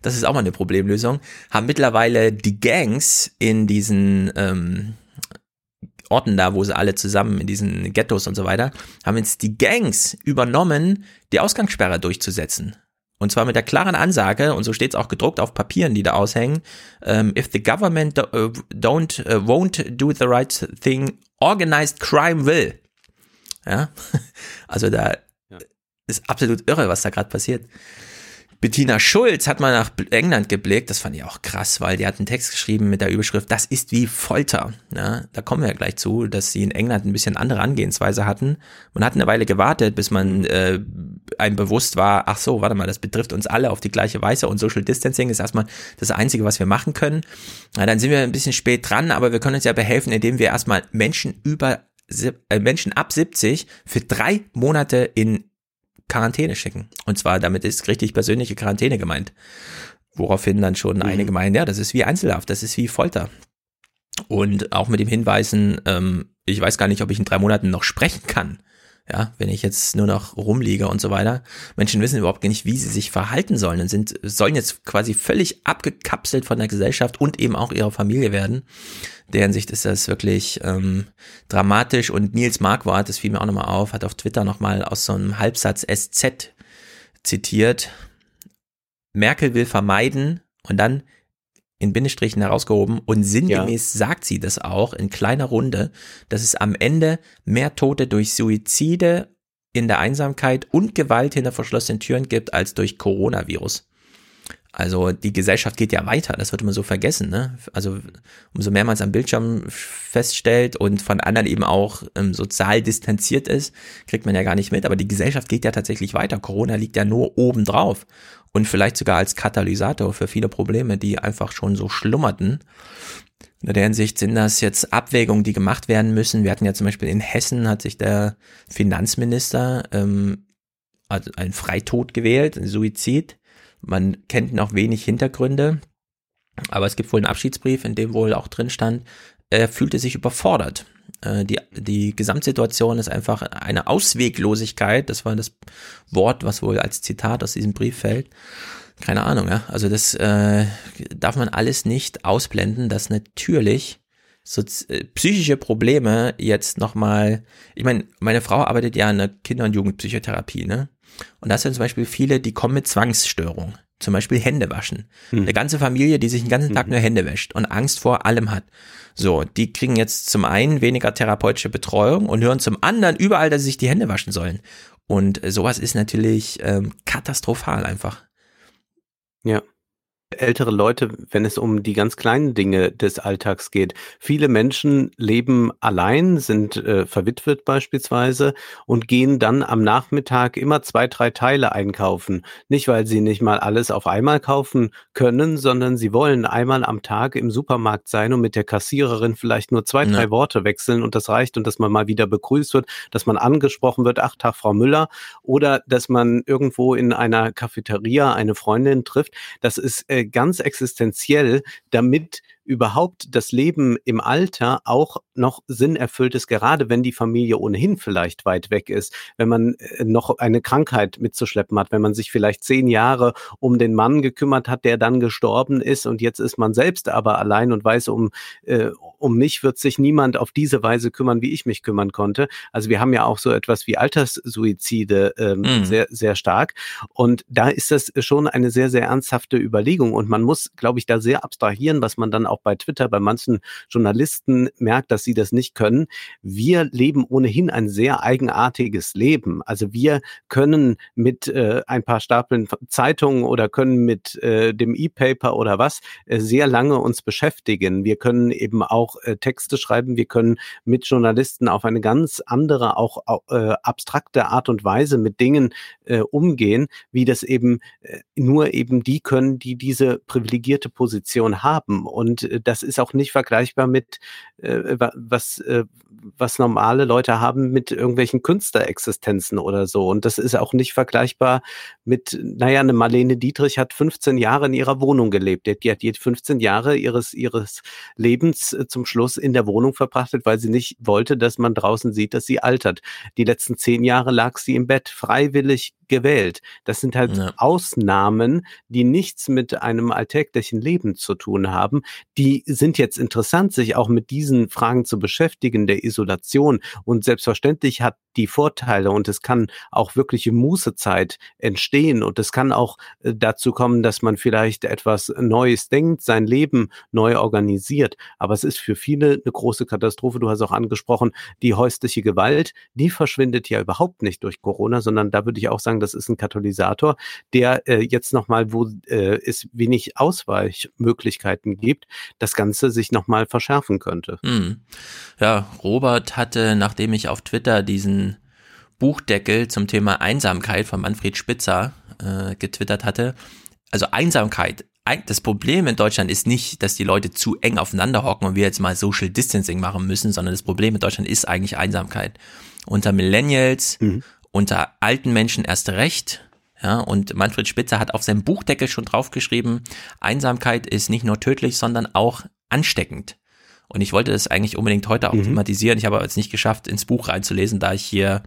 Das ist auch mal eine Problemlösung. Haben mittlerweile die Gangs in diesen ähm, Orten da, wo sie alle zusammen in diesen Ghettos und so weiter, haben jetzt die Gangs übernommen, die Ausgangssperre durchzusetzen. Und zwar mit der klaren Ansage, und so steht es auch gedruckt auf Papieren, die da aushängen, ähm, if the government uh, don't, uh, won't do the right thing, organized crime will. Ja, also da ja. ist absolut irre, was da gerade passiert. Bettina Schulz hat mal nach England geblickt, das fand ich auch krass, weil die hat einen Text geschrieben mit der Überschrift, das ist wie Folter. Ja, da kommen wir ja gleich zu, dass sie in England ein bisschen andere Angehensweise hatten. Man hat eine Weile gewartet, bis man äh, einem bewusst war, ach so, warte mal, das betrifft uns alle auf die gleiche Weise und Social Distancing ist erstmal das Einzige, was wir machen können. Na, dann sind wir ein bisschen spät dran, aber wir können uns ja behelfen, indem wir erstmal Menschen über äh, Menschen ab 70 für drei Monate in Quarantäne schicken. Und zwar damit ist richtig persönliche Quarantäne gemeint. Woraufhin dann schon mhm. einige meinen, ja, das ist wie Einzelhaft, das ist wie Folter. Und auch mit dem Hinweisen, ähm, ich weiß gar nicht, ob ich in drei Monaten noch sprechen kann. Ja, wenn ich jetzt nur noch rumliege und so weiter. Menschen wissen überhaupt nicht, wie sie sich verhalten sollen und sind, sollen jetzt quasi völlig abgekapselt von der Gesellschaft und eben auch ihrer Familie werden. Deren Sicht ist das wirklich ähm, dramatisch und Nils Marquardt, das fiel mir auch nochmal auf, hat auf Twitter nochmal aus so einem Halbsatz SZ zitiert. Merkel will vermeiden und dann in Bindestrichen herausgehoben und sinngemäß ja. sagt sie das auch in kleiner Runde, dass es am Ende mehr Tote durch Suizide in der Einsamkeit und Gewalt hinter verschlossenen Türen gibt als durch Coronavirus. Also die Gesellschaft geht ja weiter, das wird immer so vergessen. Ne? Also umso mehr man es am Bildschirm feststellt und von anderen eben auch ähm, sozial distanziert ist, kriegt man ja gar nicht mit. Aber die Gesellschaft geht ja tatsächlich weiter. Corona liegt ja nur oben drauf und vielleicht sogar als Katalysator für viele Probleme, die einfach schon so schlummerten. In der Hinsicht sind das jetzt Abwägungen, die gemacht werden müssen. Wir hatten ja zum Beispiel in Hessen hat sich der Finanzminister ähm, also einen Freitod gewählt, einen Suizid. Man kennt noch wenig Hintergründe, aber es gibt wohl einen Abschiedsbrief, in dem wohl auch drin stand, er fühlte sich überfordert. Äh, die, die Gesamtsituation ist einfach eine Ausweglosigkeit. Das war das Wort, was wohl als Zitat aus diesem Brief fällt. Keine Ahnung, ja. Also das äh, darf man alles nicht ausblenden, dass natürlich so äh, psychische Probleme jetzt nochmal, ich meine, meine Frau arbeitet ja in der Kinder- und Jugendpsychotherapie, ne? Und das sind zum Beispiel viele, die kommen mit Zwangsstörung. Zum Beispiel Hände waschen. Hm. Eine ganze Familie, die sich den ganzen Tag hm. nur Hände wäscht und Angst vor allem hat. So, die kriegen jetzt zum einen weniger therapeutische Betreuung und hören zum anderen überall, dass sie sich die Hände waschen sollen. Und sowas ist natürlich ähm, katastrophal einfach. Ja ältere Leute, wenn es um die ganz kleinen Dinge des Alltags geht. Viele Menschen leben allein, sind äh, verwitwet beispielsweise und gehen dann am Nachmittag immer zwei, drei Teile einkaufen. Nicht, weil sie nicht mal alles auf einmal kaufen können, sondern sie wollen einmal am Tag im Supermarkt sein und mit der Kassiererin vielleicht nur zwei, drei ja. Worte wechseln und das reicht und dass man mal wieder begrüßt wird, dass man angesprochen wird, ach Tag, Frau Müller, oder dass man irgendwo in einer Cafeteria eine Freundin trifft. Das ist äh, ganz existenziell, damit überhaupt das Leben im Alter auch noch Sinn erfüllt ist, gerade wenn die Familie ohnehin vielleicht weit weg ist, wenn man äh, noch eine Krankheit mitzuschleppen hat, wenn man sich vielleicht zehn Jahre um den Mann gekümmert hat, der dann gestorben ist und jetzt ist man selbst aber allein und weiß, um, äh, um mich wird sich niemand auf diese Weise kümmern, wie ich mich kümmern konnte. Also wir haben ja auch so etwas wie Alterssuizide ähm, mhm. sehr, sehr stark und da ist das schon eine sehr, sehr ernsthafte Überlegung und man muss, glaube ich, da sehr abstrahieren, was man dann auch bei Twitter bei manchen Journalisten merkt, dass sie das nicht können. Wir leben ohnehin ein sehr eigenartiges Leben. Also wir können mit äh, ein paar Stapeln Zeitungen oder können mit äh, dem E-Paper oder was äh, sehr lange uns beschäftigen. Wir können eben auch äh, Texte schreiben. Wir können mit Journalisten auf eine ganz andere, auch äh, abstrakte Art und Weise mit Dingen äh, umgehen, wie das eben äh, nur eben die können, die diese privilegierte Position haben. Und Und äh, das ist auch nicht vergleichbar mit äh, was, äh, was normale Leute haben mit irgendwelchen Künstlerexistenzen oder so. Und das ist auch nicht vergleichbar mit, naja, eine Marlene Dietrich hat 15 Jahre in ihrer Wohnung gelebt. Die hat jetzt 15 Jahre ihres, ihres Lebens äh, zum Schluss in der Wohnung verbrachtet, weil sie nicht wollte, dass man draußen sieht, dass sie altert. Die letzten zehn Jahre lag sie im Bett, freiwillig gewählt. Das sind halt ja. Ausnahmen, die nichts mit einem alltäglichen Leben zu tun haben. Die sind jetzt interessant, sich auch mit diesen Fragen zu beschäftigen, der Isolation. Und selbstverständlich hat die Vorteile und es kann auch wirkliche Mußezeit entstehen und es kann auch äh, dazu kommen, dass man vielleicht etwas Neues denkt, sein Leben neu organisiert. Aber es ist für viele eine große Katastrophe. Du hast auch angesprochen, die häusliche Gewalt, die verschwindet ja überhaupt nicht durch Corona, sondern da würde ich auch sagen, das ist ein Katalysator, der äh, jetzt nochmal, wo äh, es wenig Ausweichmöglichkeiten gibt, das Ganze sich nochmal verschärfen könnte. Hm. Ja, Robert hatte, nachdem ich auf Twitter diesen Buchdeckel zum Thema Einsamkeit von Manfred Spitzer äh, getwittert hatte. Also Einsamkeit. Das Problem in Deutschland ist nicht, dass die Leute zu eng aufeinander hocken und wir jetzt mal Social Distancing machen müssen, sondern das Problem in Deutschland ist eigentlich Einsamkeit. Unter Millennials, mhm. Unter alten Menschen erst recht. Ja, und Manfred Spitzer hat auf seinem Buchdeckel schon draufgeschrieben, Einsamkeit ist nicht nur tödlich, sondern auch ansteckend. Und ich wollte das eigentlich unbedingt heute auch mhm. thematisieren. Ich habe aber jetzt nicht geschafft, ins Buch reinzulesen, da ich hier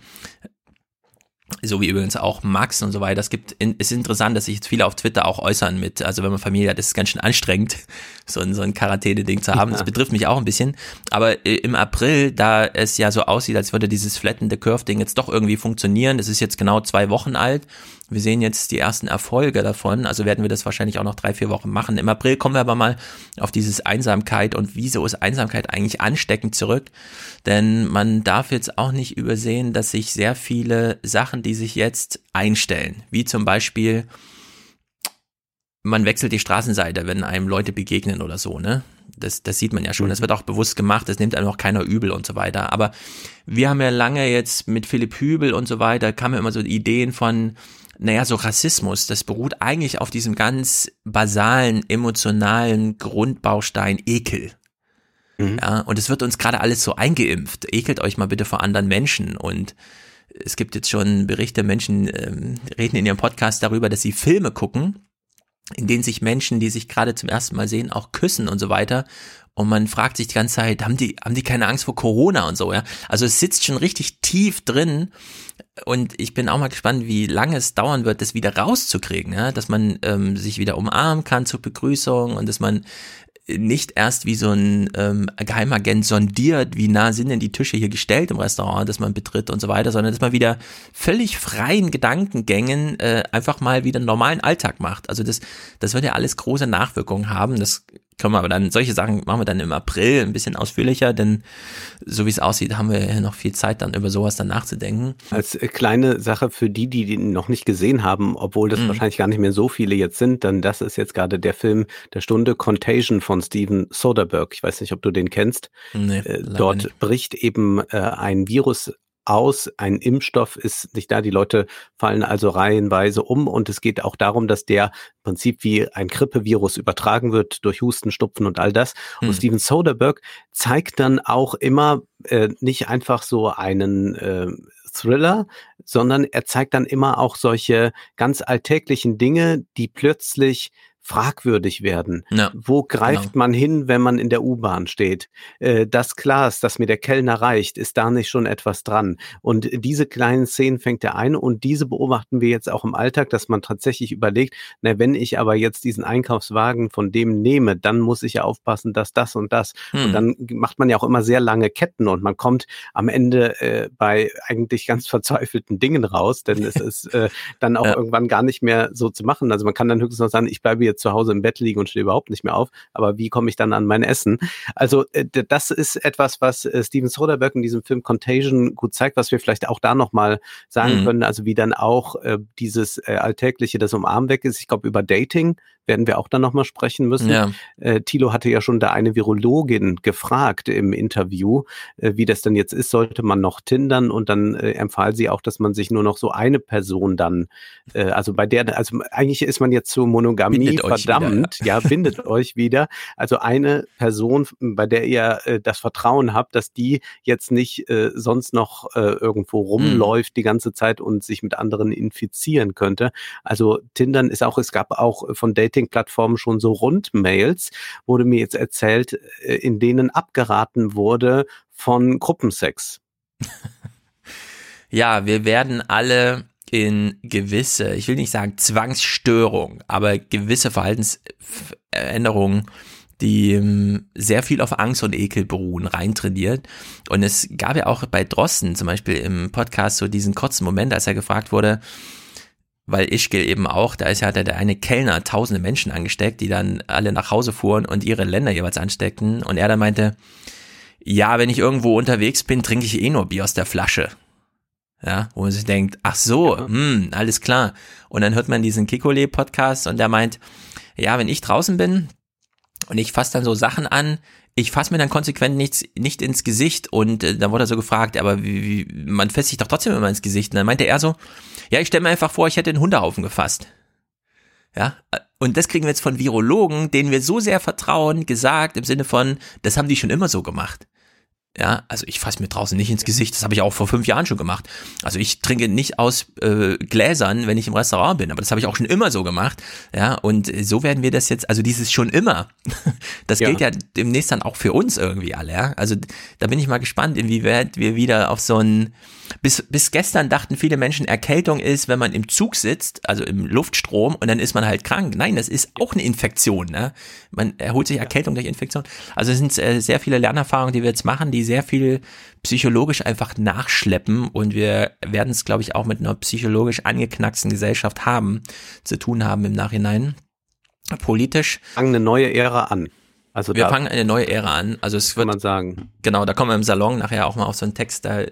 so wie übrigens auch Max und so weiter. Es gibt, es ist interessant, dass sich jetzt viele auf Twitter auch äußern mit, also wenn man Familie hat, ist es ganz schön anstrengend, so ein, so ein Quarantäne-Ding zu haben. Ja. Das betrifft mich auch ein bisschen. Aber äh, im April, da es ja so aussieht, als würde dieses Flatten the Curve-Ding jetzt doch irgendwie funktionieren, das ist jetzt genau zwei Wochen alt wir sehen jetzt die ersten Erfolge davon, also werden wir das wahrscheinlich auch noch drei, vier Wochen machen. Im April kommen wir aber mal auf dieses Einsamkeit und wieso ist Einsamkeit eigentlich ansteckend zurück. Denn man darf jetzt auch nicht übersehen, dass sich sehr viele Sachen, die sich jetzt einstellen, wie zum Beispiel man wechselt die Straßenseite, wenn einem Leute begegnen oder so, ne? Das, das sieht man ja schon. Das wird auch bewusst gemacht. Das nimmt einem auch keiner übel und so weiter. Aber wir haben ja lange jetzt mit Philipp Hübel und so weiter, kamen immer so Ideen von, naja, so Rassismus, das beruht eigentlich auf diesem ganz basalen, emotionalen Grundbaustein Ekel. Mhm. Ja, und es wird uns gerade alles so eingeimpft. Ekelt euch mal bitte vor anderen Menschen und es gibt jetzt schon Berichte, Menschen ähm, reden in ihrem Podcast darüber, dass sie Filme gucken, in denen sich Menschen, die sich gerade zum ersten Mal sehen, auch küssen und so weiter. Und man fragt sich die ganze Zeit, haben die, haben die keine Angst vor Corona und so, ja? Also es sitzt schon richtig tief drin. Und ich bin auch mal gespannt, wie lange es dauern wird, das wieder rauszukriegen, ja? Dass man ähm, sich wieder umarmen kann zur Begrüßung und dass man nicht erst wie so ein ähm, Geheimagent sondiert, wie nah sind denn die Tische hier gestellt im Restaurant, das man betritt und so weiter, sondern dass man wieder völlig freien Gedankengängen äh, einfach mal wieder einen normalen Alltag macht. Also das, das wird ja alles große Nachwirkungen haben. Das können wir aber dann, solche Sachen machen wir dann im April ein bisschen ausführlicher, denn so wie es aussieht, haben wir ja noch viel Zeit dann über sowas dann nachzudenken. Als äh, kleine Sache für die, die den noch nicht gesehen haben, obwohl das mhm. wahrscheinlich gar nicht mehr so viele jetzt sind, dann das ist jetzt gerade der Film der Stunde Contagion von Steven Soderbergh. Ich weiß nicht, ob du den kennst. Nee, äh, Dort bricht eben äh, ein Virus aus. Ein Impfstoff ist nicht da. Die Leute fallen also reihenweise um und es geht auch darum, dass der im Prinzip wie ein Grippevirus übertragen wird durch Husten, Stupfen und all das. Hm. Und Steven Soderbergh zeigt dann auch immer äh, nicht einfach so einen äh, Thriller, sondern er zeigt dann immer auch solche ganz alltäglichen Dinge, die plötzlich fragwürdig werden. Ja, Wo greift genau. man hin, wenn man in der U-Bahn steht? Äh, das Glas, das mir der Kellner reicht, ist da nicht schon etwas dran? Und diese kleinen Szenen fängt er ein und diese beobachten wir jetzt auch im Alltag, dass man tatsächlich überlegt, na, wenn ich aber jetzt diesen Einkaufswagen von dem nehme, dann muss ich ja aufpassen, dass das und das. Hm. Und dann macht man ja auch immer sehr lange Ketten und man kommt am Ende äh, bei eigentlich ganz verzweifelten Dingen raus, denn es ist äh, dann auch ja. irgendwann gar nicht mehr so zu machen. Also man kann dann höchstens noch sagen, ich bleibe jetzt zu Hause im Bett liege und stehe überhaupt nicht mehr auf. Aber wie komme ich dann an mein Essen? Also äh, das ist etwas, was äh, Steven Soderbergh in diesem Film Contagion gut zeigt, was wir vielleicht auch da nochmal sagen mhm. können. Also wie dann auch äh, dieses äh, Alltägliche, das Umarmen weg ist. Ich glaube, über Dating werden wir auch dann nochmal sprechen müssen. Ja. Äh, Thilo hatte ja schon da eine Virologin gefragt im Interview, äh, wie das denn jetzt ist, sollte man noch tindern und dann äh, empfahl sie auch, dass man sich nur noch so eine Person dann, äh, also bei der, also eigentlich ist man jetzt zur Monogamie bindet verdammt, ja, bindet euch wieder. Also eine Person, bei der ihr äh, das Vertrauen habt, dass die jetzt nicht äh, sonst noch äh, irgendwo hm. rumläuft mhm. die ganze Zeit und sich mit anderen infizieren könnte. Also Tindern ist auch, es gab auch von Dating-Plattformen schon so Rundmails, wurde mir jetzt erzählt, äh, in denen abgeraten wurde von Gruppensex. ja, wir werden alle in gewisse, ich will nicht sagen Zwangsstörung, aber gewisse Verhaltensänderungen, die ähm, sehr viel auf Angst und Ekel beruhen, reintrainiert. Und es gab ja auch bei Drosten zum Beispiel im Podcast so diesen kurzen Moment, als er gefragt wurde, weil Ischgl eben auch, da ist ja der eine Kellner tausende Menschen angesteckt, die dann alle nach Hause fuhren und ihre Länder jeweils ansteckten. Und er dann meinte, ja, wenn ich irgendwo unterwegs bin, trinke ich eh nur Bier aus der Flasche. Ja, wo man sich denkt, ach so, ja. hm, alles klar. Und dann hört man diesen Kikole-Podcast und der meint, ja, wenn ich draußen bin und ich fasse dann so Sachen an, ich fasse mir dann konsequent nichts, nicht ins Gesicht und äh, dann wurde er so gefragt, aber wie, wie, man fässt sich doch trotzdem immer ins Gesicht. Und dann meinte er so, ja, ich stelle mir einfach vor, ich hätte einen Hundehaufen gefasst. Ja, und das kriegen wir jetzt von Virologen, denen wir so sehr vertrauen, gesagt im Sinne von, das haben die schon immer so gemacht. Ja, also ich fasse mir draußen nicht ins Gesicht. Das habe ich auch vor fünf Jahren schon gemacht. Also ich trinke nicht aus äh, Gläsern, wenn ich im Restaurant bin, aber das habe ich auch schon immer so gemacht. Ja, und so werden wir das jetzt, also dieses schon immer, das ja. gilt ja demnächst dann auch für uns irgendwie alle. Ja? Also da bin ich mal gespannt, inwieweit wir wieder auf so ein bis, bis gestern dachten viele Menschen, Erkältung ist, wenn man im Zug sitzt, also im Luftstrom, und dann ist man halt krank. Nein, das ist auch eine Infektion. Ne? Man erholt sich Erkältung durch Infektion. Also es sind äh, sehr viele Lernerfahrungen, die wir jetzt machen, die sehr viel psychologisch einfach nachschleppen und wir werden es, glaube ich, auch mit einer psychologisch angeknacksten Gesellschaft haben, zu tun haben im Nachhinein. Politisch. Fangen eine neue Ära an. Also wir fangen eine neue Ära an. Also es wird, kann man sagen. Genau, da kommen wir im Salon nachher auch mal auf so einen Text. Da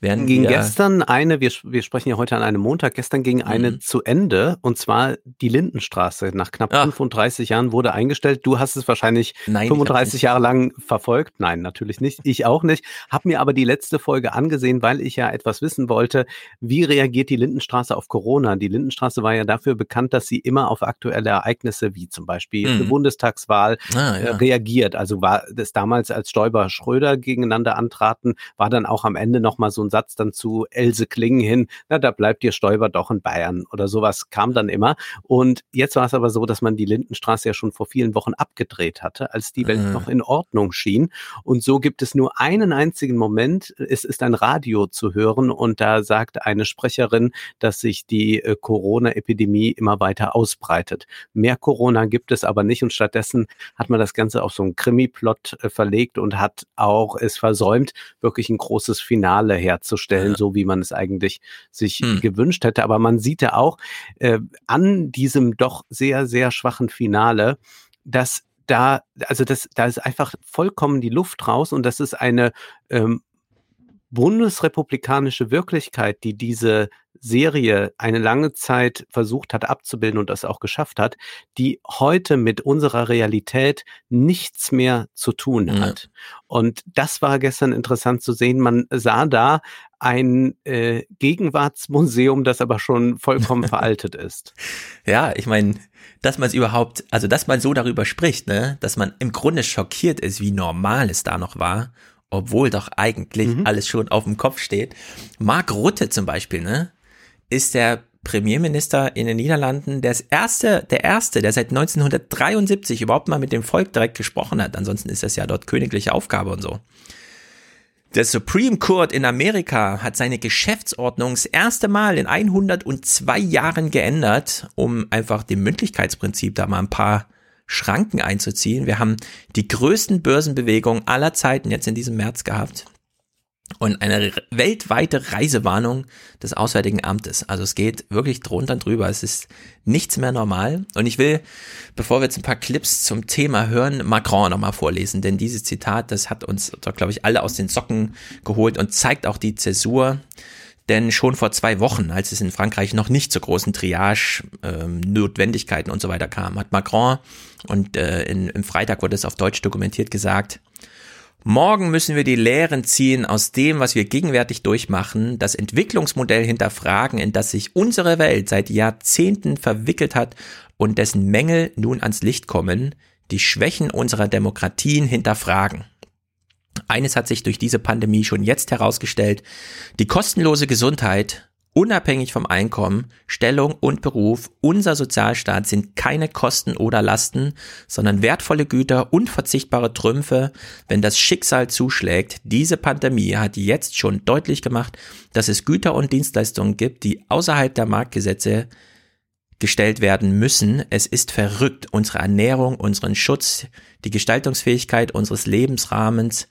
werden ging gestern eine, wir, wir sprechen ja heute an einem Montag, gestern ging eine mhm. zu Ende und zwar die Lindenstraße. Nach knapp Ach. 35 Jahren wurde eingestellt. Du hast es wahrscheinlich Nein, 35 Jahre lang verfolgt. Nein, natürlich nicht. Ich auch nicht. Hab mir aber die letzte Folge angesehen, weil ich ja etwas wissen wollte. Wie reagiert die Lindenstraße auf Corona? Die Lindenstraße war ja dafür bekannt, dass sie immer auf aktuelle Ereignisse wie zum Beispiel mhm. eine Bundestagswahl ah, ja. Äh, reagiert. Also war das damals, als Stoiber Schröder gegeneinander antraten, war dann auch am Ende nochmal so ein Satz dann zu Else Klingen hin, na, da bleibt ihr Stoiber doch in Bayern oder sowas kam dann immer. Und jetzt war es aber so, dass man die Lindenstraße ja schon vor vielen Wochen abgedreht hatte, als die Welt mhm. noch in Ordnung schien. Und so gibt es nur einen einzigen Moment, es ist ein Radio zu hören und da sagt eine Sprecherin, dass sich die äh, Corona-Epidemie immer weiter ausbreitet. Mehr Corona gibt es aber nicht und stattdessen hat man das Ganze auf so einen Krimi-Plot äh, verlegt und hat auch es versäumt, wirklich ein großes Finale herzustellen, ja. so wie man es eigentlich sich hm. gewünscht hätte. Aber man sieht ja auch äh, an diesem doch sehr, sehr schwachen Finale, dass da, also das, da ist einfach vollkommen die Luft raus und das ist eine ähm, bundesrepublikanische Wirklichkeit, die diese Serie eine lange Zeit versucht hat abzubilden und das auch geschafft hat, die heute mit unserer Realität nichts mehr zu tun hat. Ja. Und das war gestern interessant zu sehen. Man sah da ein äh, Gegenwartsmuseum, das aber schon vollkommen veraltet ist. Ja, ich meine, dass man es überhaupt, also dass man so darüber spricht, ne, dass man im Grunde schockiert ist, wie normal es da noch war obwohl doch eigentlich mhm. alles schon auf dem Kopf steht. Mark Rutte zum Beispiel, ne, ist der Premierminister in den Niederlanden, der erste, der erste, der seit 1973 überhaupt mal mit dem Volk direkt gesprochen hat. Ansonsten ist das ja dort königliche Aufgabe und so. Der Supreme Court in Amerika hat seine Geschäftsordnung das erste Mal in 102 Jahren geändert, um einfach dem Mündlichkeitsprinzip da mal ein paar Schranken einzuziehen. Wir haben die größten Börsenbewegungen aller Zeiten jetzt in diesem März gehabt und eine weltweite Reisewarnung des Auswärtigen Amtes. Also es geht wirklich drunter und drüber. Es ist nichts mehr normal. Und ich will, bevor wir jetzt ein paar Clips zum Thema hören, Macron nochmal vorlesen. Denn dieses Zitat, das hat uns, glaube ich, alle aus den Socken geholt und zeigt auch die Zäsur Denn schon vor zwei Wochen, als es in Frankreich noch nicht zu großen Triage-Notwendigkeiten ähm, und so weiter kam, hat Macron, und äh, in, im Freitag wurde es auf Deutsch dokumentiert, gesagt, Morgen müssen wir die Lehren ziehen aus dem, was wir gegenwärtig durchmachen, das Entwicklungsmodell hinterfragen, in das sich unsere Welt seit Jahrzehnten verwickelt hat und dessen Mängel nun ans Licht kommen, die Schwächen unserer Demokratien hinterfragen. Eines hat sich durch diese Pandemie schon jetzt herausgestellt, die kostenlose Gesundheit unabhängig vom Einkommen, Stellung und Beruf, unser Sozialstaat sind keine Kosten oder Lasten, sondern wertvolle Güter, unverzichtbare Trümpfe, wenn das Schicksal zuschlägt. Diese Pandemie hat jetzt schon deutlich gemacht, dass es Güter und Dienstleistungen gibt, die außerhalb der Marktgesetze gestellt werden müssen. Es ist verrückt, unsere Ernährung, unseren Schutz, die Gestaltungsfähigkeit unseres Lebensrahmens,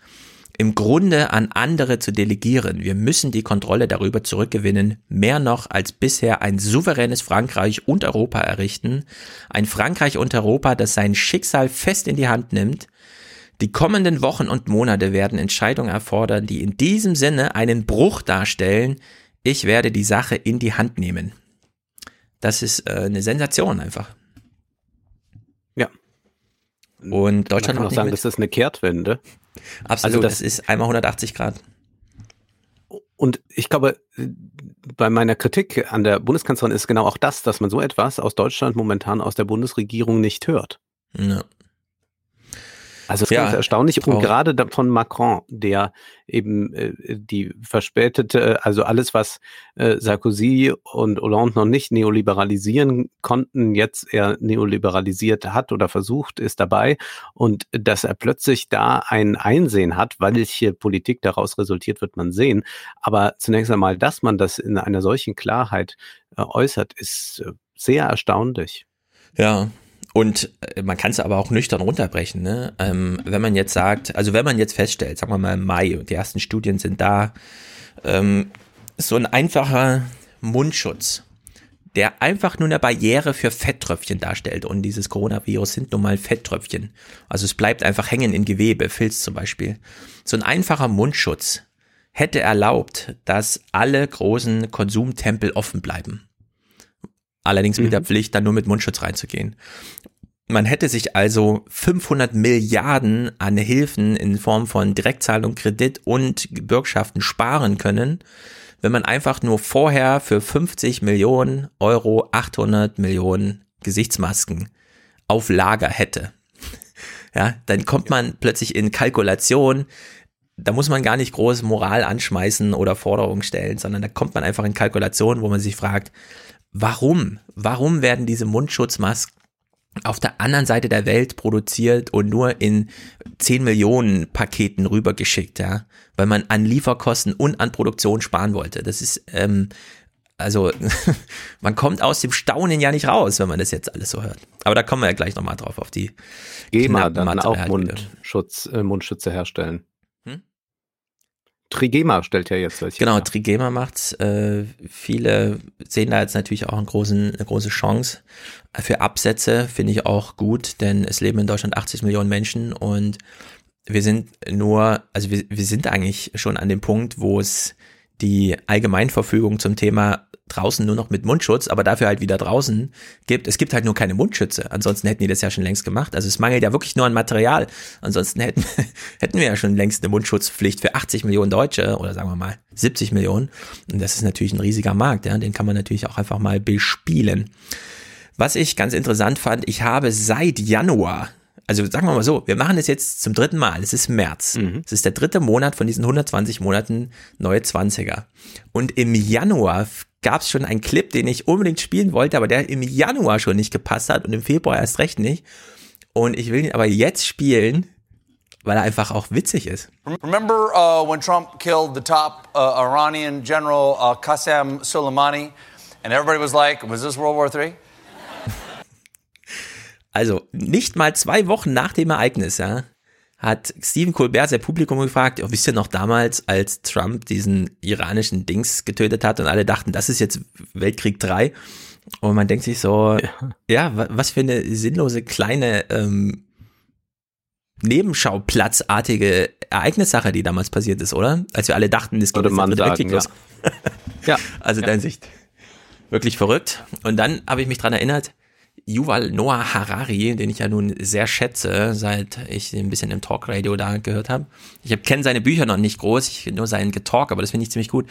im Grunde an andere zu delegieren. Wir müssen die Kontrolle darüber zurückgewinnen, mehr noch als bisher ein souveränes Frankreich und Europa errichten, ein Frankreich und Europa, das sein Schicksal fest in die Hand nimmt. Die kommenden Wochen und Monate werden Entscheidungen erfordern, die in diesem Sinne einen Bruch darstellen. Ich werde die Sache in die Hand nehmen. Das ist äh, eine Sensation einfach. Ja. Und Deutschland Man kann auch sagen, mit. das ist eine Kehrtwende. Absolut, also das, das ist einmal 180 Grad. Und ich glaube, bei meiner Kritik an der Bundeskanzlerin ist genau auch das, dass man so etwas aus Deutschland momentan aus der Bundesregierung nicht hört. Ja. Also das ja, ist erstaunlich und gerade von Macron, der eben äh, die verspätete, also alles, was äh, Sarkozy und Hollande noch nicht neoliberalisieren konnten, jetzt er neoliberalisiert hat oder versucht, ist dabei und dass er plötzlich da ein Einsehen hat, welche Politik daraus resultiert, wird man sehen. Aber zunächst einmal, dass man das in einer solchen Klarheit äh, äußert, ist äh, sehr erstaunlich. Ja, und äh, man kann es aber auch nüchtern runterbrechen. Ne? Ähm, wenn man jetzt sagt, also wenn man jetzt feststellt, sagen wir mal im Mai, die ersten Studien sind da, ähm, so ein einfacher Mundschutz, der einfach nur eine Barriere für Fetttröpfchen darstellt. Und dieses Coronavirus sind nun mal Fetttröpfchen. Also es bleibt einfach hängen in Gewebe, Filz zum Beispiel. So ein einfacher Mundschutz hätte erlaubt, dass alle großen Konsumtempel offen bleiben. Allerdings mit der mhm. Pflicht, dann nur mit Mundschutz reinzugehen. Man hätte sich also 500 Milliarden an Hilfen in Form von Direktzahlung, Kredit und Bürgschaften sparen können, wenn man einfach nur vorher für 50 Millionen Euro 800 Millionen Gesichtsmasken auf Lager hätte. Ja, dann kommt man plötzlich in Kalkulation. Da muss man gar nicht groß Moral anschmeißen oder Forderungen stellen, sondern da kommt man einfach in Kalkulation, wo man sich fragt, warum? Warum werden diese Mundschutzmasken auf der anderen Seite der Welt produziert und nur in 10 Millionen Paketen rübergeschickt, ja, weil man an Lieferkosten und an Produktion sparen wollte. Das ist, ähm, also man kommt aus dem Staunen ja nicht raus, wenn man das jetzt alles so hört. Aber da kommen wir ja gleich nochmal drauf, auf die GEMA dann auch Mundschutz, äh, Mundschütze herstellen. Trigema stellt ja jetzt welche. Genau, her. Trigema macht's. Äh, viele sehen da jetzt natürlich auch einen großen, eine große Chance. Für Absätze finde ich auch gut, denn es leben in Deutschland 80 Millionen Menschen und wir sind nur, also wir, wir sind eigentlich schon an dem Punkt, wo es die Allgemeinverfügung zum Thema draußen nur noch mit Mundschutz, aber dafür halt wieder draußen gibt. Es gibt halt nur keine Mundschütze. Ansonsten hätten die das ja schon längst gemacht. Also es mangelt ja wirklich nur an Material. Ansonsten hätten, hätten wir ja schon längst eine Mundschutzpflicht für 80 Millionen Deutsche oder sagen wir mal 70 Millionen. Und das ist natürlich ein riesiger Markt. Ja? Den kann man natürlich auch einfach mal bespielen. Was ich ganz interessant fand, ich habe seit Januar also sagen wir mal so, wir machen es jetzt zum dritten Mal. Es ist März. Mhm. Es ist der dritte Monat von diesen 120 Monaten neue 20er. Und im Januar gab es schon einen Clip, den ich unbedingt spielen wollte, aber der im Januar schon nicht gepasst hat und im Februar erst recht nicht. Und ich will ihn aber jetzt spielen, weil er einfach auch witzig ist. Remember uh, when Trump killed the top uh, Iranian general uh, Qasem Soleimani and everybody was like, was this World War III? Also nicht mal zwei Wochen nach dem Ereignis, ja, hat Stephen Colbert sein Publikum gefragt, oh, wisst ihr noch damals, als Trump diesen iranischen Dings getötet hat und alle dachten, das ist jetzt Weltkrieg 3. Und man denkt sich so, ja, ja was für eine sinnlose kleine ähm, Nebenschauplatzartige Ereignissache, die damals passiert ist, oder? Als wir alle dachten, es geht Würde man jetzt sagen, richtig ja. los. Ja. Also in der Hinsicht wirklich verrückt. Und dann habe ich mich dran erinnert, Yuval Noah Harari, den ich ja nun sehr schätze, seit ich ein bisschen im Talkradio da gehört habe. Ich kenne seine Bücher noch nicht groß, ich nur seinen Getalk, aber das finde ich ziemlich gut.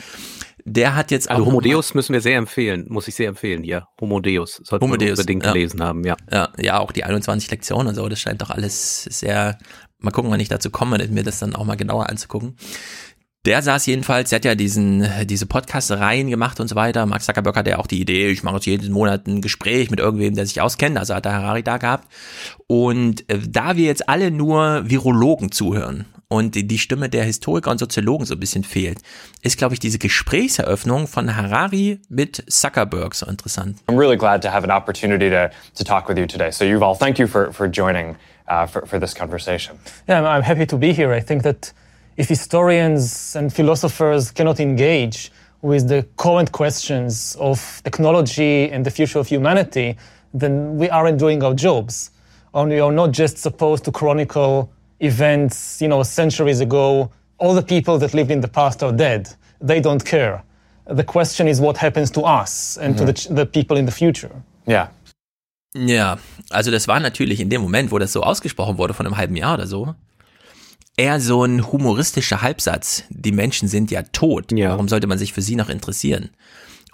Der hat jetzt Also auch Homo Deus müssen wir sehr empfehlen, muss ich sehr empfehlen hier. Homo Deus. Sollten Homo wir Deus, unbedingt ja. gelesen haben, ja. Ja, ja, auch die 21 Lektionen und so, das scheint doch alles sehr, mal gucken, wann ich dazu komme, mir das dann auch mal genauer anzugucken. Der saß jedenfalls, der hat ja diesen, diese Podcast-Reihen gemacht und so weiter. Mark Zuckerberg hatte ja auch die Idee, ich mache jetzt jeden Monat ein Gespräch mit irgendwem, der sich auskennt. Also hat der Harari da gehabt. Und äh, da wir jetzt alle nur Virologen zuhören und die, Stimme der Historiker und Soziologen so ein bisschen fehlt, ist, glaube ich, diese Gesprächseröffnung von Harari mit Zuckerberg so interessant. I'm really glad to have an opportunity to, to talk with you today. So, Yuval, thank you for, for joining uh, for, for this conversation. Yeah, I'm- I'm happy to be here. I think that if historians and philosophers cannot engage with the current questions of technology and the future of humanity, then we aren't doing our jobs. And we are not just supposed to chronicle events, you know, centuries ago. All the people that lived in the past are dead. They don't care. The question is what happens to us and to the, mhm. the people in the future. Yeah. Ja, also das war natürlich in dem Moment, wo das so ausgesprochen wurde, von einem halben Jahr oder so, eher so ein humoristischer Halbsatz. Die Menschen sind ja tot. Ja. Warum sollte man sich für sie noch interessieren?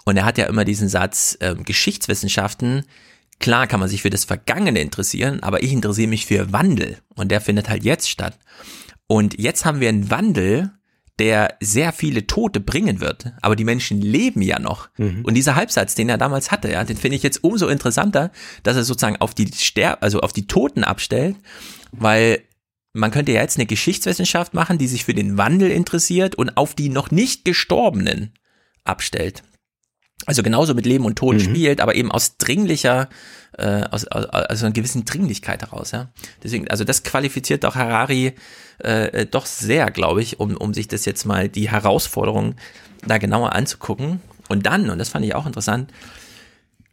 Und er hat ja immer diesen Satz, ähm, Geschichtswissenschaften, klar kann man sich für das Vergangene interessieren, aber ich interessiere mich für Wandel. Und der findet halt jetzt statt. Und jetzt haben wir einen Wandel, der sehr viele Tote bringen wird. Aber die Menschen leben ja noch. Und dieser Halbsatz, den er damals hatte, ja, den finde ich jetzt umso interessanter, dass er sozusagen auf die Ster also auf die Toten abstellt, weil man könnte ja jetzt eine Geschichtswissenschaft machen, die sich für den Wandel interessiert und auf die noch nicht Gestorbenen abstellt. Also genauso mit Leben und Tod spielt, aber eben aus dringlicher, äh, aus, aus, aus einer gewissen Dringlichkeit heraus, ja. Deswegen, also das qualifiziert doch Harari äh, äh, doch sehr, glaube ich, um, um sich das jetzt mal die Herausforderung da genauer anzugucken. Und dann, und das fand ich auch interessant,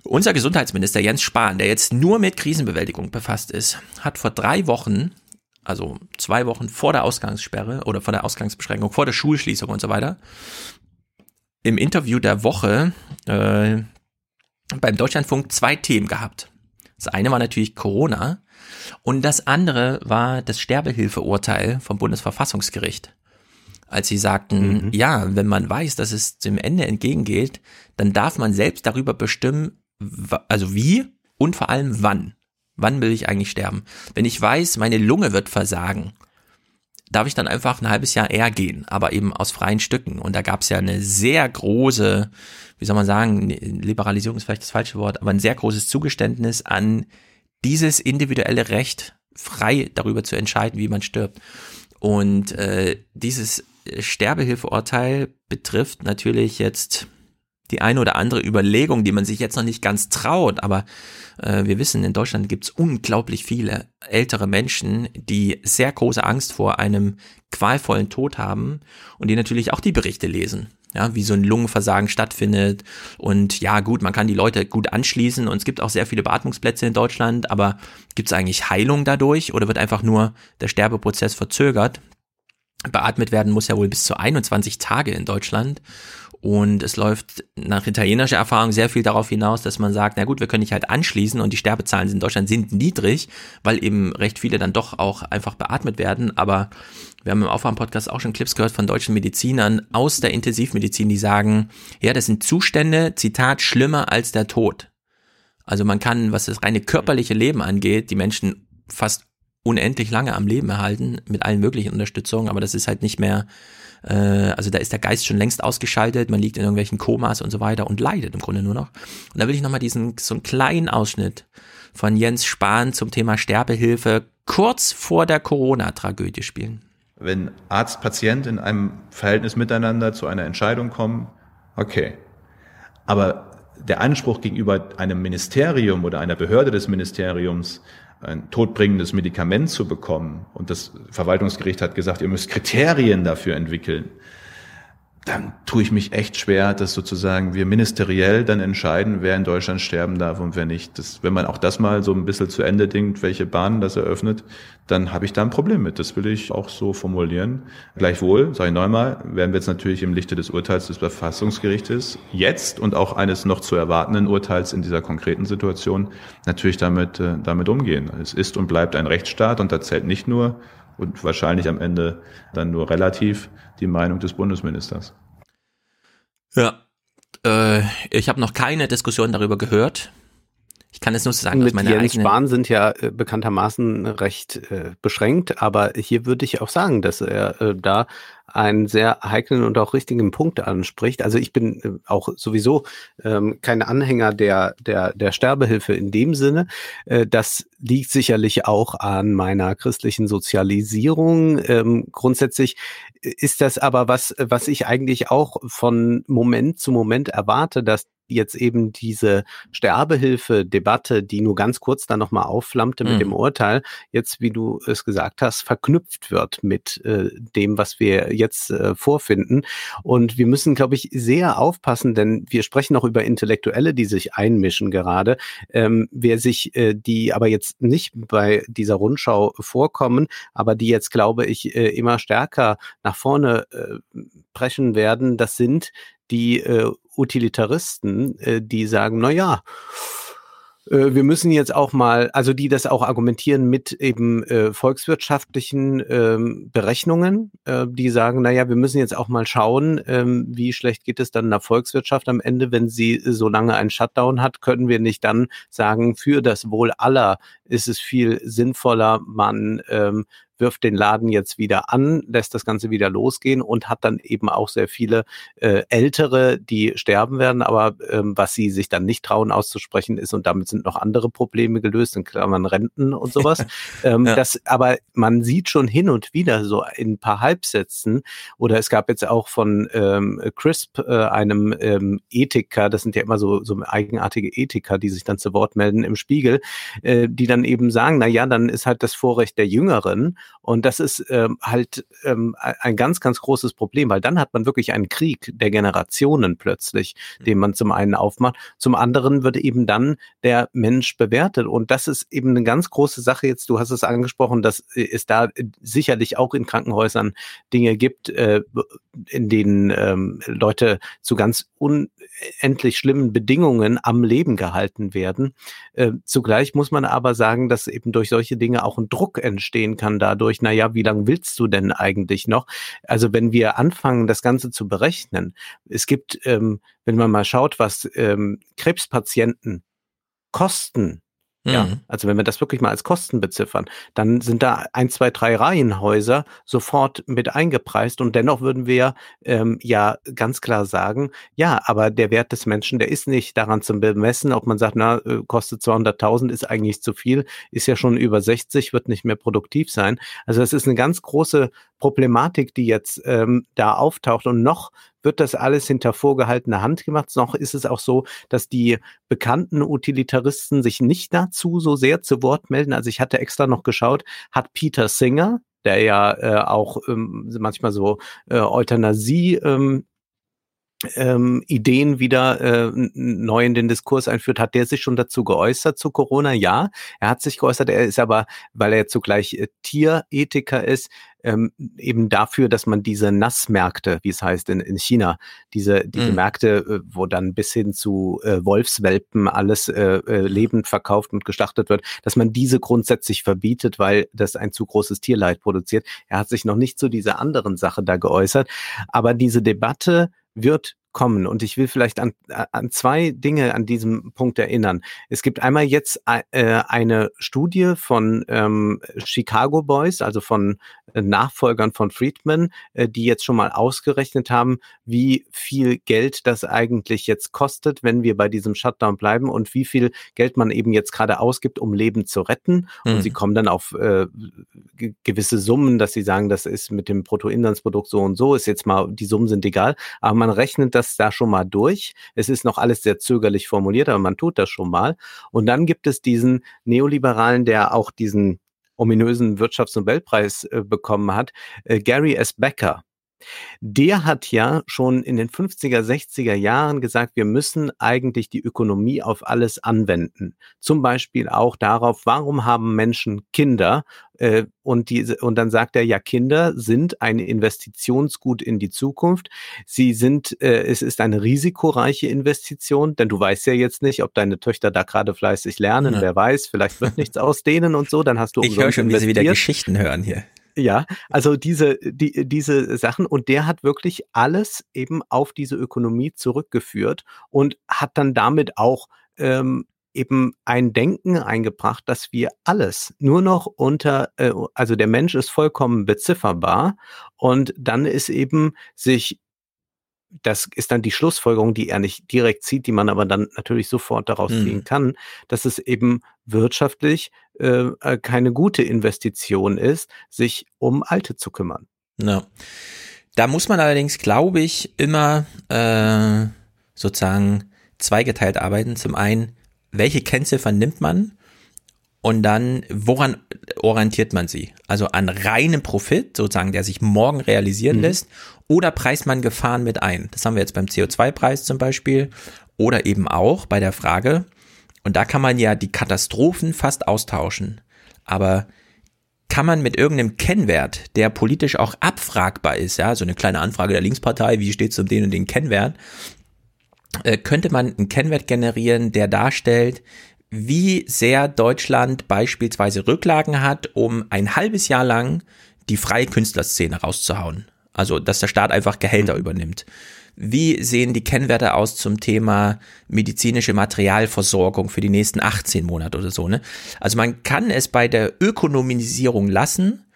unser Gesundheitsminister Jens Spahn, der jetzt nur mit Krisenbewältigung befasst ist, hat vor drei Wochen, also zwei Wochen vor der Ausgangssperre oder vor der Ausgangsbeschränkung, vor der Schulschließung und so weiter, im Interview der Woche äh, beim Deutschlandfunk zwei Themen gehabt. Das eine war natürlich Corona und das andere war das Sterbehilfeurteil vom Bundesverfassungsgericht. Als sie sagten, ja, wenn man weiß, dass es dem Ende entgegengeht, dann darf man selbst darüber bestimmen, also wie und vor allem wann. Wann will ich eigentlich sterben? Wenn ich weiß, meine Lunge wird versagen, darf ich dann einfach ein halbes Jahr eher gehen, aber eben aus freien Stücken. Und da gab es ja eine sehr große, wie soll man sagen, Liberalisierung ist vielleicht das falsche Wort, aber ein sehr großes Zugeständnis an dieses individuelle Recht, frei darüber zu entscheiden, wie man stirbt. Und äh, dieses Sterbehilfeurteil betrifft natürlich jetzt die eine oder andere Überlegung, die man sich jetzt noch nicht ganz traut, aber äh, wir wissen, in Deutschland gibt es unglaublich viele ältere Menschen, die sehr große Angst vor einem qualvollen Tod haben und die natürlich auch die Berichte lesen. Ja, wie so ein Lungenversagen stattfindet. Und ja, gut, man kann die Leute gut anschließen und es gibt auch sehr viele Beatmungsplätze in Deutschland, aber gibt es eigentlich Heilung dadurch oder wird einfach nur der Sterbeprozess verzögert? Beatmet werden muss ja wohl bis zu 21 Tage in Deutschland. Und es läuft nach italienischer Erfahrung sehr viel darauf hinaus, dass man sagt, na gut, wir können dich halt anschließen und die Sterbezahlen in Deutschland sind niedrig, weil eben recht viele dann doch auch einfach beatmet werden. Aber wir haben im Aufwärm-Podcast auch schon Clips gehört von deutschen Medizinern aus der Intensivmedizin, die sagen, ja, das sind Zustände, Zitat, schlimmer als der Tod. Also man kann, was das reine körperliche Leben angeht, die Menschen fast unendlich lange am Leben erhalten mit allen möglichen Unterstützungen, aber das ist halt nicht mehr, äh, also da ist der Geist schon längst ausgeschaltet, man liegt in irgendwelchen Komas und so weiter und leidet im Grunde nur noch. Und da will ich nochmal diesen, so einen kleinen Ausschnitt von Jens Spahn zum Thema Sterbehilfe kurz vor der Corona-Tragödie spielen. Wenn Arzt, Patient in einem Verhältnis miteinander zu einer Entscheidung kommen, okay. Aber der Anspruch gegenüber einem Ministerium oder einer Behörde des Ministeriums, ein todbringendes Medikament zu bekommen, und das Verwaltungsgericht hat gesagt, ihr müsst Kriterien dafür entwickeln, dann tue ich mich echt schwer, dass sozusagen wir ministeriell dann entscheiden, wer in Deutschland sterben darf und wer nicht. Das, wenn man auch das mal so ein bisschen zu Ende denkt, welche Bahnen das eröffnet, dann habe ich da ein Problem mit. Das will ich auch so formulieren. Gleichwohl, sage ich nochmal, werden wir jetzt natürlich im Lichte des Urteils des Verfassungsgerichtes jetzt und auch eines noch zu erwartenden Urteils in dieser konkreten Situation natürlich damit, äh, damit umgehen. Es ist und bleibt ein Rechtsstaat und da zählt nicht nur und wahrscheinlich am Ende dann nur relativ die Meinung des Bundesministers. Ja, äh, ich habe noch keine Diskussion darüber gehört. Ich kann es nur sagen, mit meine Jens Spahn sind ja äh, bekanntermaßen recht äh, beschränkt, aber hier würde ich auch sagen, dass er äh, da einen sehr heiklen und auch richtigen Punkt anspricht. Also ich bin äh, auch sowieso ähm, kein Anhänger der, der, der Sterbehilfe in dem Sinne. Äh, das liegt sicherlich auch an meiner christlichen Sozialisierung. Ähm, grundsätzlich ist das aber was, was ich eigentlich auch von Moment zu Moment erwarte, dass jetzt eben diese Sterbehilfe-Debatte, die nur ganz kurz dann nochmal aufflammte mit mhm. dem Urteil, jetzt, wie du es gesagt hast, verknüpft wird mit äh, dem, was wir jetzt äh, vorfinden. Und wir müssen, glaube ich, sehr aufpassen, denn wir sprechen auch über Intellektuelle, die sich einmischen gerade. Ähm, wer sich, äh, die aber jetzt nicht bei dieser Rundschau vorkommen, aber die jetzt, glaube ich, äh, immer stärker nach vorne äh, brechen werden, das sind die äh, Utilitaristen, äh, die sagen, na ja, wir müssen jetzt auch mal, also die das auch argumentieren mit eben äh, volkswirtschaftlichen ähm, Berechnungen, äh, die sagen, naja, wir müssen jetzt auch mal schauen, ähm, wie schlecht geht es dann der Volkswirtschaft am Ende, wenn sie so lange einen Shutdown hat, können wir nicht dann sagen, für das Wohl aller ist es viel sinnvoller, man ähm, wirft den Laden jetzt wieder an, lässt das Ganze wieder losgehen und hat dann eben auch sehr viele äh, Ältere, die sterben werden. Aber ähm, was sie sich dann nicht trauen auszusprechen ist, und damit sind noch andere Probleme gelöst, in Klammern Renten und sowas. ähm, ja. das, aber man sieht schon hin und wieder so in ein paar Halbsätzen, oder es gab jetzt auch von ähm, CRISP, äh, einem ähm, Ethiker, das sind ja immer so, so eigenartige Ethiker, die sich dann zu Wort melden im Spiegel, äh, die dann eben sagen, na ja, dann ist halt das Vorrecht der Jüngeren und das ist ähm, halt ähm, ein ganz, ganz großes Problem, weil dann hat man wirklich einen Krieg der Generationen plötzlich, mhm. den man zum einen aufmacht. Zum anderen wird eben dann der Mensch bewertet. Und das ist eben eine ganz große Sache jetzt. Du hast es angesprochen, dass es da sicherlich auch in Krankenhäusern Dinge gibt, äh, in denen ähm, Leute zu ganz unendlich schlimmen Bedingungen am Leben gehalten werden. Äh, zugleich muss man aber sagen, dass eben durch solche Dinge auch ein Druck entstehen kann dadurch, na ja, wie lange willst du denn eigentlich noch? Also wenn wir anfangen, das Ganze zu berechnen, es gibt, ähm, wenn man mal schaut, was ähm, Krebspatienten kosten ja, mhm. also wenn wir das wirklich mal als Kosten beziffern, dann sind da ein, zwei, drei Reihenhäuser sofort mit eingepreist und dennoch würden wir ähm, ja ganz klar sagen, ja, aber der Wert des Menschen, der ist nicht daran zu bemessen, ob man sagt, na, äh, kostet 200.000, ist eigentlich zu viel, ist ja schon über 60, wird nicht mehr produktiv sein. Also das ist eine ganz große Problematik, die jetzt ähm, da auftaucht und noch wird das alles hinter vorgehaltener Hand gemacht. Noch ist es auch so, dass die bekannten Utilitaristen sich nicht dazu so sehr zu Wort melden. Also ich hatte extra noch geschaut, hat Peter Singer, der ja äh, auch ähm, manchmal so äh, Euthanasie ähm, ähm, Ideen wieder äh, neu in den Diskurs einführt, hat der sich schon dazu geäußert zu Corona? Ja, er hat sich geäußert. Er ist aber, weil er zugleich äh, Tierethiker ist, ähm, eben dafür, dass man diese Nassmärkte, wie es heißt in, in China, diese, diese mhm. Märkte, äh, wo dann bis hin zu äh, Wolfswelpen alles äh, äh, lebend verkauft und geschlachtet wird, dass man diese grundsätzlich verbietet, weil das ein zu großes Tierleid produziert. Er hat sich noch nicht zu dieser anderen Sache da geäußert. Aber diese Debatte wird kommen. Und ich will vielleicht an, an zwei Dinge an diesem Punkt erinnern. Es gibt einmal jetzt äh, eine Studie von ähm, Chicago Boys, also von äh, Nachfolgern von Friedman, äh, die jetzt schon mal ausgerechnet haben, wie viel Geld das eigentlich jetzt kostet, wenn wir bei diesem Shutdown bleiben und wie viel Geld man eben jetzt gerade ausgibt, um Leben zu retten. Mhm. Und sie kommen dann auf äh, gewisse Summen, dass sie sagen, das ist mit dem Bruttoinlandsprodukt so und so, ist jetzt mal, die Summen sind egal, aber man rechnet das da schon mal durch. Es ist noch alles sehr zögerlich formuliert, aber man tut das schon mal. Und dann gibt es diesen Neoliberalen, der auch diesen ominösen Wirtschaftsnobelpreis äh, bekommen hat, äh, Gary S. Becker. Der hat ja schon in den 50er, 60er Jahren gesagt, wir müssen eigentlich die Ökonomie auf alles anwenden. Zum Beispiel auch darauf, warum haben Menschen Kinder? Äh, und, diese, und dann sagt er, ja, Kinder sind ein Investitionsgut in die Zukunft. Sie sind, äh, es ist eine risikoreiche Investition, denn du weißt ja jetzt nicht, ob deine Töchter da gerade fleißig lernen. Ja. Wer weiß, vielleicht wird nichts aus denen und so. Dann hast du Ich höre schon, wie sie wieder Geschichten hören hier. Ja, also diese, die, diese Sachen und der hat wirklich alles eben auf diese Ökonomie zurückgeführt und hat dann damit auch ähm, eben ein Denken eingebracht, dass wir alles nur noch unter, äh, also der Mensch ist vollkommen bezifferbar und dann ist eben sich das ist dann die Schlussfolgerung, die er nicht direkt zieht, die man aber dann natürlich sofort daraus mhm. ziehen kann, dass es eben wirtschaftlich äh, äh, keine gute Investition ist, sich um Alte zu kümmern. Ja. Da muss man allerdings, glaube ich, immer äh, sozusagen zweigeteilt arbeiten. Zum einen, welche Kennziffern nimmt man und dann, woran orientiert man sie? Also an reinem Profit, sozusagen, der sich morgen realisieren mhm. lässt, oder preist man Gefahren mit ein? Das haben wir jetzt beim CO2-Preis zum Beispiel. Oder eben auch bei der Frage, und da kann man ja die Katastrophen fast austauschen. Aber kann man mit irgendeinem Kennwert, der politisch auch abfragbar ist, ja, so eine kleine Anfrage der Linkspartei, wie steht es um den und den Kennwert, äh, könnte man einen Kennwert generieren, der darstellt, wie sehr Deutschland beispielsweise Rücklagen hat, um ein halbes Jahr lang die freie Künstlerszene rauszuhauen. Also, dass der Staat einfach Gehälter übernimmt. Wie sehen die Kennwerte aus zum Thema medizinische Materialversorgung für die nächsten 18 Monate oder so, ne? Also man kann es bei der Ökonomisierung lassen,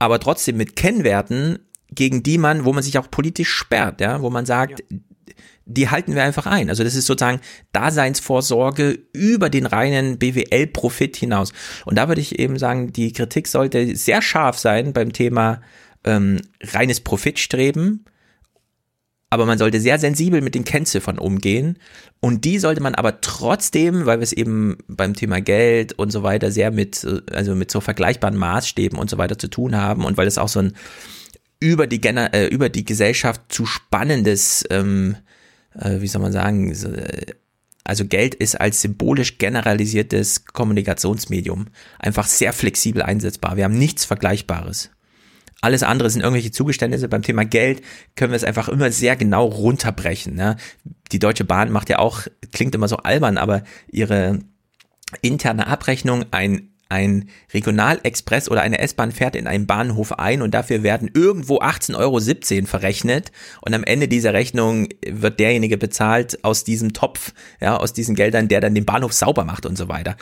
aber trotzdem mit Kennwerten, gegen die man, wo man sich auch politisch sperrt, ja, wo man sagt, ja die halten wir einfach ein. Also das ist sozusagen Daseinsvorsorge über den reinen BWL-Profit hinaus. Und da würde ich eben sagen, die Kritik sollte sehr scharf sein beim Thema ähm, reines Profitstreben. Aber man sollte sehr sensibel mit den Kennziffern umgehen. Und die sollte man aber trotzdem, weil wir es eben beim Thema Geld und so weiter sehr mit, also mit so vergleichbaren Maßstäben und so weiter zu tun haben und weil es auch so ein über die, äh, über die Gesellschaft zu spannendes ähm, äh, wie soll man sagen, äh, also Geld ist als symbolisch generalisiertes Kommunikationsmedium einfach sehr flexibel einsetzbar. Wir haben nichts Vergleichbares. Alles andere sind irgendwelche Zugeständnisse. Beim Thema Geld können wir es einfach immer sehr genau runterbrechen. Ne? Die Deutsche Bahn macht ja auch, klingt immer so albern, aber ihre interne Abrechnung, ein ein Regionalexpress oder eine S-Bahn fährt in einen Bahnhof ein und dafür werden irgendwo 18,17 Euro verrechnet und am Ende dieser Rechnung wird derjenige bezahlt aus diesem Topf, ja, aus diesen Geldern, der dann den Bahnhof sauber macht und so weiter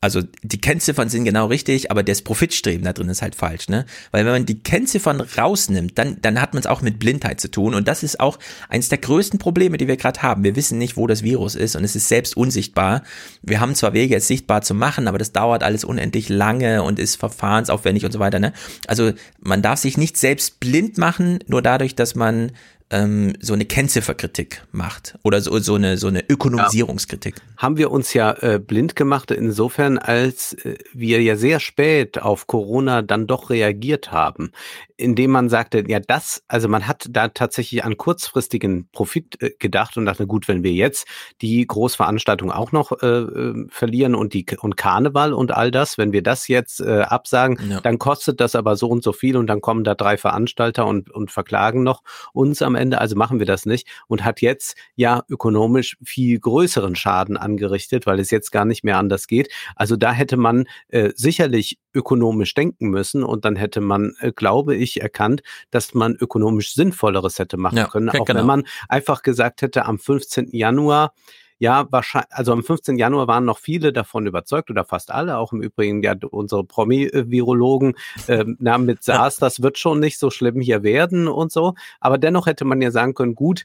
also die Kennziffern sind genau richtig, aber das Profitstreben da drin ist halt falsch, ne? Weil wenn man die Kennziffern rausnimmt, dann, dann hat man es auch mit Blindheit zu tun und das ist auch eines der größten Probleme, die wir gerade haben. Wir wissen nicht, wo das Virus ist und es ist selbst unsichtbar. Wir haben zwar Wege, es sichtbar zu machen, aber das dauert alles unendlich lange und ist verfahrensaufwendig und so weiter, ne? Also man darf sich nicht selbst blind machen, nur dadurch, dass man ähm, so eine Kennzifferkritik macht oder so, so eine so eine Ökonomisierungskritik. Ja. Haben wir uns ja äh, blind gemacht insofern, als äh, wir ja sehr spät auf Corona dann doch reagiert haben, indem man sagte, ja das, also man hat da tatsächlich an kurzfristigen Profit äh, gedacht und dachte, gut, wenn wir jetzt die Großveranstaltung auch noch äh, äh, verlieren und die und Karneval und all das, wenn wir das jetzt äh, absagen, ja. dann kostet das aber so und so viel und dann kommen da drei Veranstalter und und verklagen noch uns am Ende, also machen wir das nicht und hat jetzt ja ökonomisch viel größeren Schaden angerichtet, weil es jetzt gar nicht mehr anders geht. Also da hätte man äh, sicherlich ökonomisch denken müssen und dann hätte man, äh, glaube ich, erkannt, dass man ökonomisch sinnvolleres hätte machen ja, können, auch genau. wenn man einfach gesagt hätte, am 15. Januar ja, wahrscheinlich, also am 15. Januar waren noch viele davon überzeugt oder fast alle, auch im Übrigen ja unsere Promi-Virologen, äh, na, mit SARS, das wird schon nicht so schlimm hier werden und so. Aber dennoch hätte man ja sagen können, gut,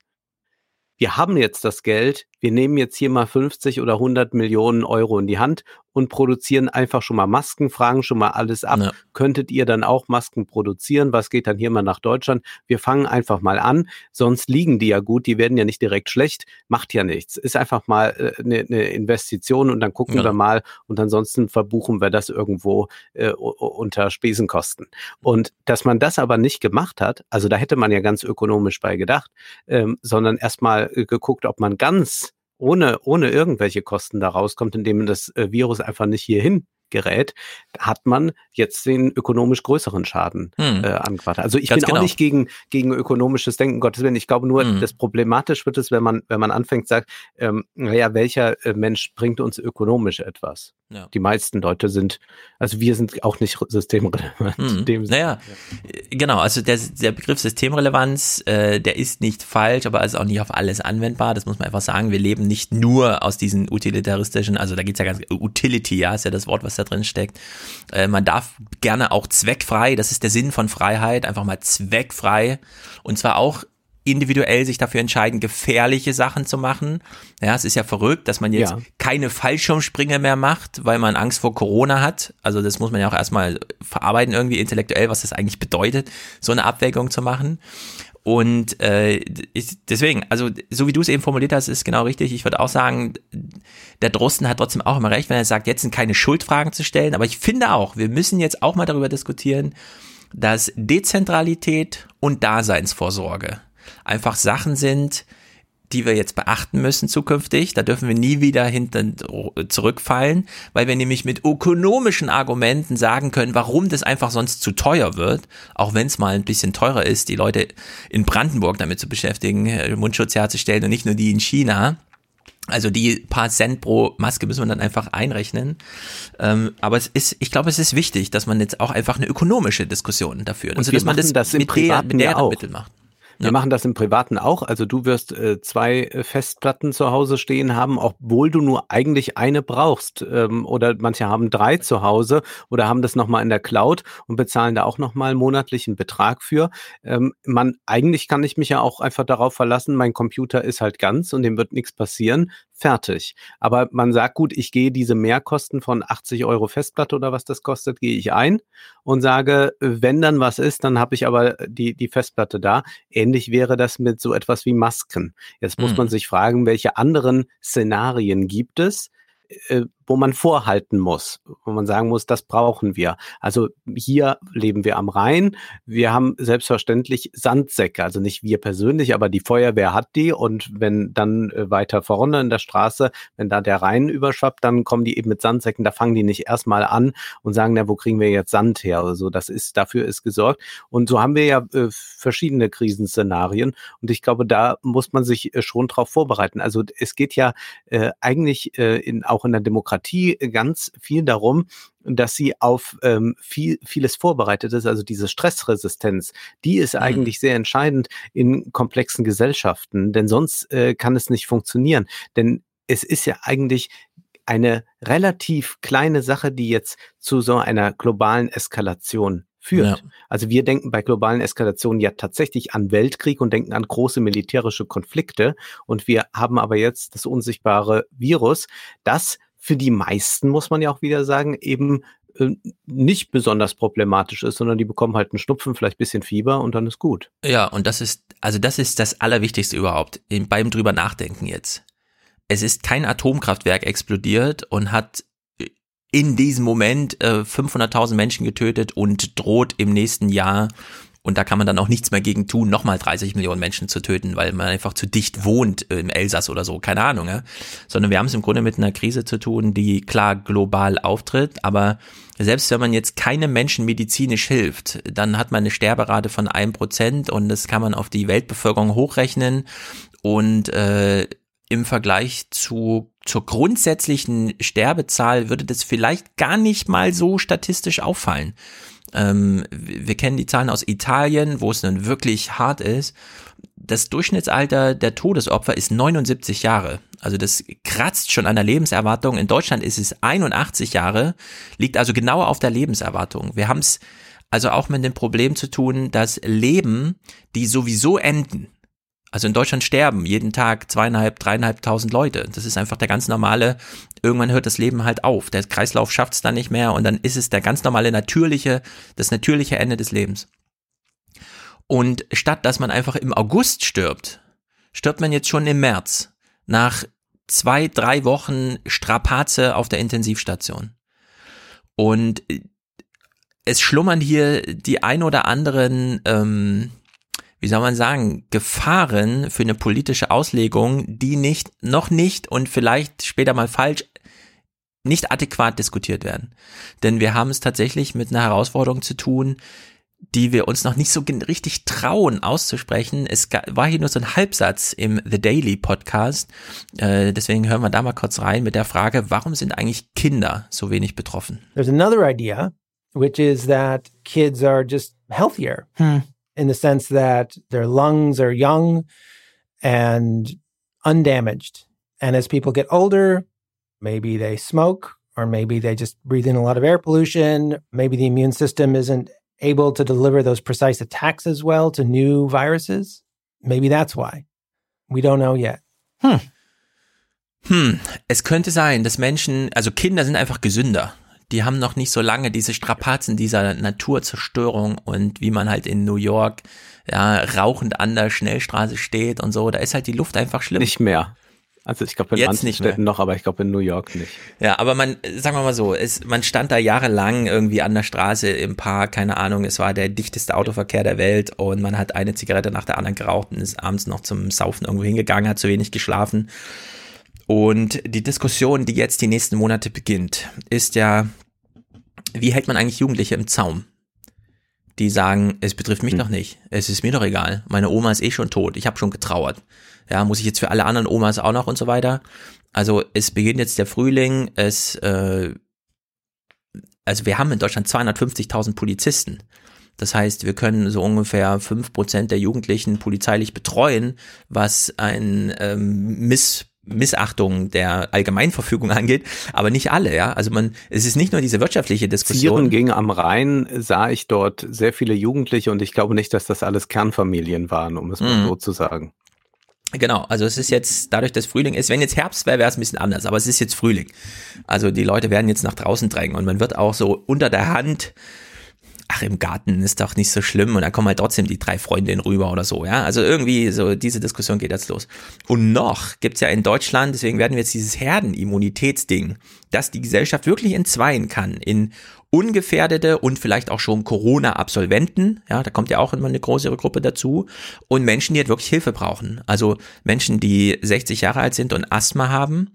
wir haben jetzt das Geld, wir nehmen jetzt hier mal 50 oder 100 Millionen Euro in die Hand und produzieren einfach schon mal Masken, fragen schon mal alles ab. Ja. Könntet ihr dann auch Masken produzieren? Was geht dann hier mal nach Deutschland? Wir fangen einfach mal an, sonst liegen die ja gut, die werden ja nicht direkt schlecht, macht ja nichts. Ist einfach mal äh, eine, eine Investition und dann gucken Genau. wir mal und ansonsten verbuchen wir das irgendwo äh, unter Spesenkosten. Und dass man das aber nicht gemacht hat, also da hätte man ja ganz ökonomisch bei gedacht, ähm, sondern erstmal äh, geguckt, ob man ganz ohne, ohne irgendwelche Kosten da rauskommt, indem das äh, Virus einfach nicht hierhin gerät, hat man jetzt den ökonomisch größeren Schaden Hm. äh, angebracht. Also ich Ganz bin genau. auch nicht gegen, gegen ökonomisches Denken, Gottes Willen. Ich glaube nur, Hm. das problematisch wird es, wenn man, wenn man anfängt, sagt, ähm, naja, welcher äh, Mensch bringt uns ökonomisch etwas? Ja. Die meisten Leute sind, also wir sind auch nicht systemrelevant. Hm. Naja, äh, genau, also der, der Begriff Systemrelevanz, äh, der ist nicht falsch, aber ist auch nicht auf alles anwendbar. Das muss man einfach sagen. Wir leben nicht nur aus diesen utilitaristischen, also da geht's ja ganz, Utility, ja, ist ja das Wort, was da drin steckt. Äh, man darf gerne auch zweckfrei, das ist der Sinn von Freiheit, einfach mal zweckfrei und zwar auch individuell sich dafür entscheiden, gefährliche Sachen zu machen. Ja, es ist ja verrückt, dass man jetzt Ja. keine Fallschirmsprünge mehr macht, weil man Angst vor Corona hat. Also das muss man ja auch erstmal verarbeiten irgendwie intellektuell, was das eigentlich bedeutet, so eine Abwägung zu machen. Und äh, ich, deswegen, also so wie du es eben formuliert hast, ist genau richtig. Ich würde auch sagen, der Drosten hat trotzdem auch immer recht, wenn er sagt, jetzt sind keine Schuldfragen zu stellen. Aber ich finde auch, wir müssen jetzt auch mal darüber diskutieren, dass Dezentralität und Daseinsvorsorge einfach Sachen sind, die wir jetzt beachten müssen zukünftig. Da dürfen wir nie wieder hinten zurückfallen, weil wir nämlich mit ökonomischen Argumenten sagen können, warum das einfach sonst zu teuer wird, auch wenn es mal ein bisschen teurer ist, die Leute in Brandenburg damit zu beschäftigen, äh, Mundschutz herzustellen und nicht nur die in China. Also die paar Cent pro Maske müssen wir dann einfach einrechnen. Ähm, aber es ist, ich glaube, es ist wichtig, dass man jetzt auch einfach eine ökonomische Diskussion dafür, also dass man das, das im mit, der, Privaten mit deren auch. Mitteln macht. Wir Ja. machen das im Privaten auch. Also du wirst äh, zwei äh, Festplatten zu Hause stehen haben, obwohl du nur eigentlich eine brauchst. Ähm, oder manche haben drei zu Hause oder haben das nochmal in der Cloud und bezahlen da auch nochmal monatlichen Betrag für. Ähm, man, eigentlich kann ich mich ja auch einfach darauf verlassen, mein Computer ist halt ganz und dem wird nichts passieren. Fertig. Aber man sagt, gut, ich gehe diese Mehrkosten von 80 Euro Festplatte oder was das kostet, gehe ich ein und sage, wenn dann was ist, dann habe ich aber die, die Festplatte da. Ähnlich wäre das mit so etwas wie Masken. Jetzt muss Mhm. man sich fragen, welche anderen Szenarien gibt es, äh, wo man vorhalten muss, wo man sagen muss, das brauchen wir. Also hier leben wir am Rhein. Wir haben selbstverständlich Sandsäcke, also nicht wir persönlich, aber die Feuerwehr hat die und wenn dann äh, weiter vorne in der Straße, wenn da der Rhein überschwappt, dann kommen die eben mit Sandsäcken, da fangen die nicht erstmal an und sagen, na, wo kriegen wir jetzt Sand her oder so. Das ist, dafür ist gesorgt. Und so haben wir ja äh, verschiedene Krisenszenarien und ich glaube, da muss man sich äh, schon drauf vorbereiten. Also es geht ja äh, eigentlich äh, in, auch in der Demokratie ganz viel darum, dass sie auf ähm, viel, vieles vorbereitet ist, also diese Stressresistenz, die ist Mhm. eigentlich sehr entscheidend in komplexen Gesellschaften, denn sonst äh, kann es nicht funktionieren. Denn es ist ja eigentlich eine relativ kleine Sache, die jetzt zu so einer globalen Eskalation führt. Ja. Also wir denken bei globalen Eskalationen ja tatsächlich an Weltkrieg und denken an große militärische Konflikte. Und wir haben aber jetzt das unsichtbare Virus, das für die meisten, muss man ja auch wieder sagen, eben äh, nicht besonders problematisch ist, sondern die bekommen halt einen Schnupfen, vielleicht bisschen Fieber und dann ist gut. Ja, und das ist, also das ist das Allerwichtigste überhaupt im- beim drüber nachdenken jetzt. Es ist kein Atomkraftwerk explodiert und hat in diesem Moment äh, 500.000 Menschen getötet und droht im nächsten Jahr, und da kann man dann auch nichts mehr gegen tun, nochmal 30 Millionen Menschen zu töten, weil man einfach zu dicht wohnt äh, im Elsass oder so, keine Ahnung, ja. Sondern wir haben es im Grunde mit einer Krise zu tun, die klar global auftritt, aber selbst wenn man jetzt keinem Menschen medizinisch hilft, dann hat man eine Sterberate von einem Prozent und das kann man auf die Weltbevölkerung hochrechnen und äh, im Vergleich zu zur grundsätzlichen Sterbezahl würde das vielleicht gar nicht mal so statistisch auffallen. Ähm, wir kennen die Zahlen aus Italien, wo es dann wirklich hart ist. Das Durchschnittsalter der Todesopfer ist 79 Jahre. Also das kratzt schon an der Lebenserwartung. In Deutschland ist es 81 Jahre, liegt also genau auf der Lebenserwartung. Wir haben es also auch mit dem Problem zu tun, dass Leben, die sowieso enden, Also in Deutschland sterben jeden Tag zweieinhalb, dreieinhalbtausend Leute. Das ist einfach der ganz normale, irgendwann hört das Leben halt auf. Der Kreislauf schafft es dann nicht mehr und dann ist es der ganz normale, natürliche, das natürliche Ende des Lebens. Und statt dass man einfach im August stirbt, stirbt man jetzt schon im März. Nach zwei, drei Wochen Strapaze auf der Intensivstation. Und es schlummern hier die ein oder anderen ähm, wie soll man sagen, Gefahren für eine politische Auslegung, die nicht, noch nicht und vielleicht später mal falsch, nicht adäquat diskutiert werden. Denn wir haben es tatsächlich mit einer Herausforderung zu tun, die wir uns noch nicht so richtig trauen auszusprechen. Es war hier nur so ein Halbsatz im The Daily Podcast. Äh, deswegen hören wir da mal kurz rein mit der Frage, warum sind eigentlich Kinder so wenig betroffen? There's another idea, which is that kids are just healthier. Hm. in the sense that their lungs are young and undamaged. And as people get older, maybe they smoke, or maybe they just breathe in a lot of air pollution. Maybe the immune system isn't able to deliver those precise attacks as well to new viruses. Maybe that's why. We don't know yet. Hm. Hm, es könnte sein, dass Menschen, also Kinder sind einfach gesünder. die haben noch nicht so lange diese Strapazen dieser Naturzerstörung und wie man halt in New York ja rauchend an der Schnellstraße steht und so, da ist halt die Luft einfach schlimm. Nicht mehr. Also ich glaube in Jetzt manchen Städten noch, aber ich glaube in New York nicht. Ja, aber man, sagen wir mal so, es, man stand da jahrelang irgendwie an der Straße im Park, keine Ahnung, es war der dichteste Autoverkehr der Welt und man hat eine Zigarette nach der anderen geraucht und ist abends noch zum Saufen irgendwo hingegangen, hat zu wenig geschlafen. Und die Diskussion, die jetzt die nächsten Monate beginnt, ist ja, wie hält man eigentlich Jugendliche im Zaum? Die sagen, es betrifft mich hm. doch nicht, es ist mir doch egal, meine Oma ist eh schon tot, ich habe schon getrauert. Ja, muss ich jetzt für alle anderen Omas auch noch und so weiter. Also es beginnt jetzt der Frühling, es, äh, also wir haben in Deutschland 250.000 Polizisten. Das heißt, wir können so ungefähr fünf Prozent der Jugendlichen polizeilich betreuen, was ein ähm, Miss Missachtung der Allgemeinverfügung angeht, aber nicht alle, ja. Also man, es ist nicht nur diese wirtschaftliche Diskussion. Zieren ging am Rhein, sah ich dort sehr viele Jugendliche und ich glaube nicht, dass das alles Kernfamilien waren, um es mal mhm. so zu sagen. Genau, also es ist jetzt, dadurch, dass Frühling ist, wenn jetzt Herbst wäre, wäre es ein bisschen anders, aber es ist jetzt Frühling. Also die Leute werden jetzt nach draußen drängen und man wird auch so unter der Hand ach, im Garten ist doch nicht so schlimm und dann kommen halt trotzdem die drei Freundinnen rüber oder so, ja. Also irgendwie so, diese Diskussion geht jetzt los. Und noch gibt's ja in Deutschland, deswegen werden wir jetzt dieses Herdenimmunitätsding, dass die Gesellschaft wirklich entzweien kann in ungefährdete und vielleicht auch schon Corona-Absolventen, ja, da kommt ja auch immer eine größere Gruppe dazu, und Menschen, die halt wirklich Hilfe brauchen. Also Menschen, die 60 Jahre alt sind und Asthma haben,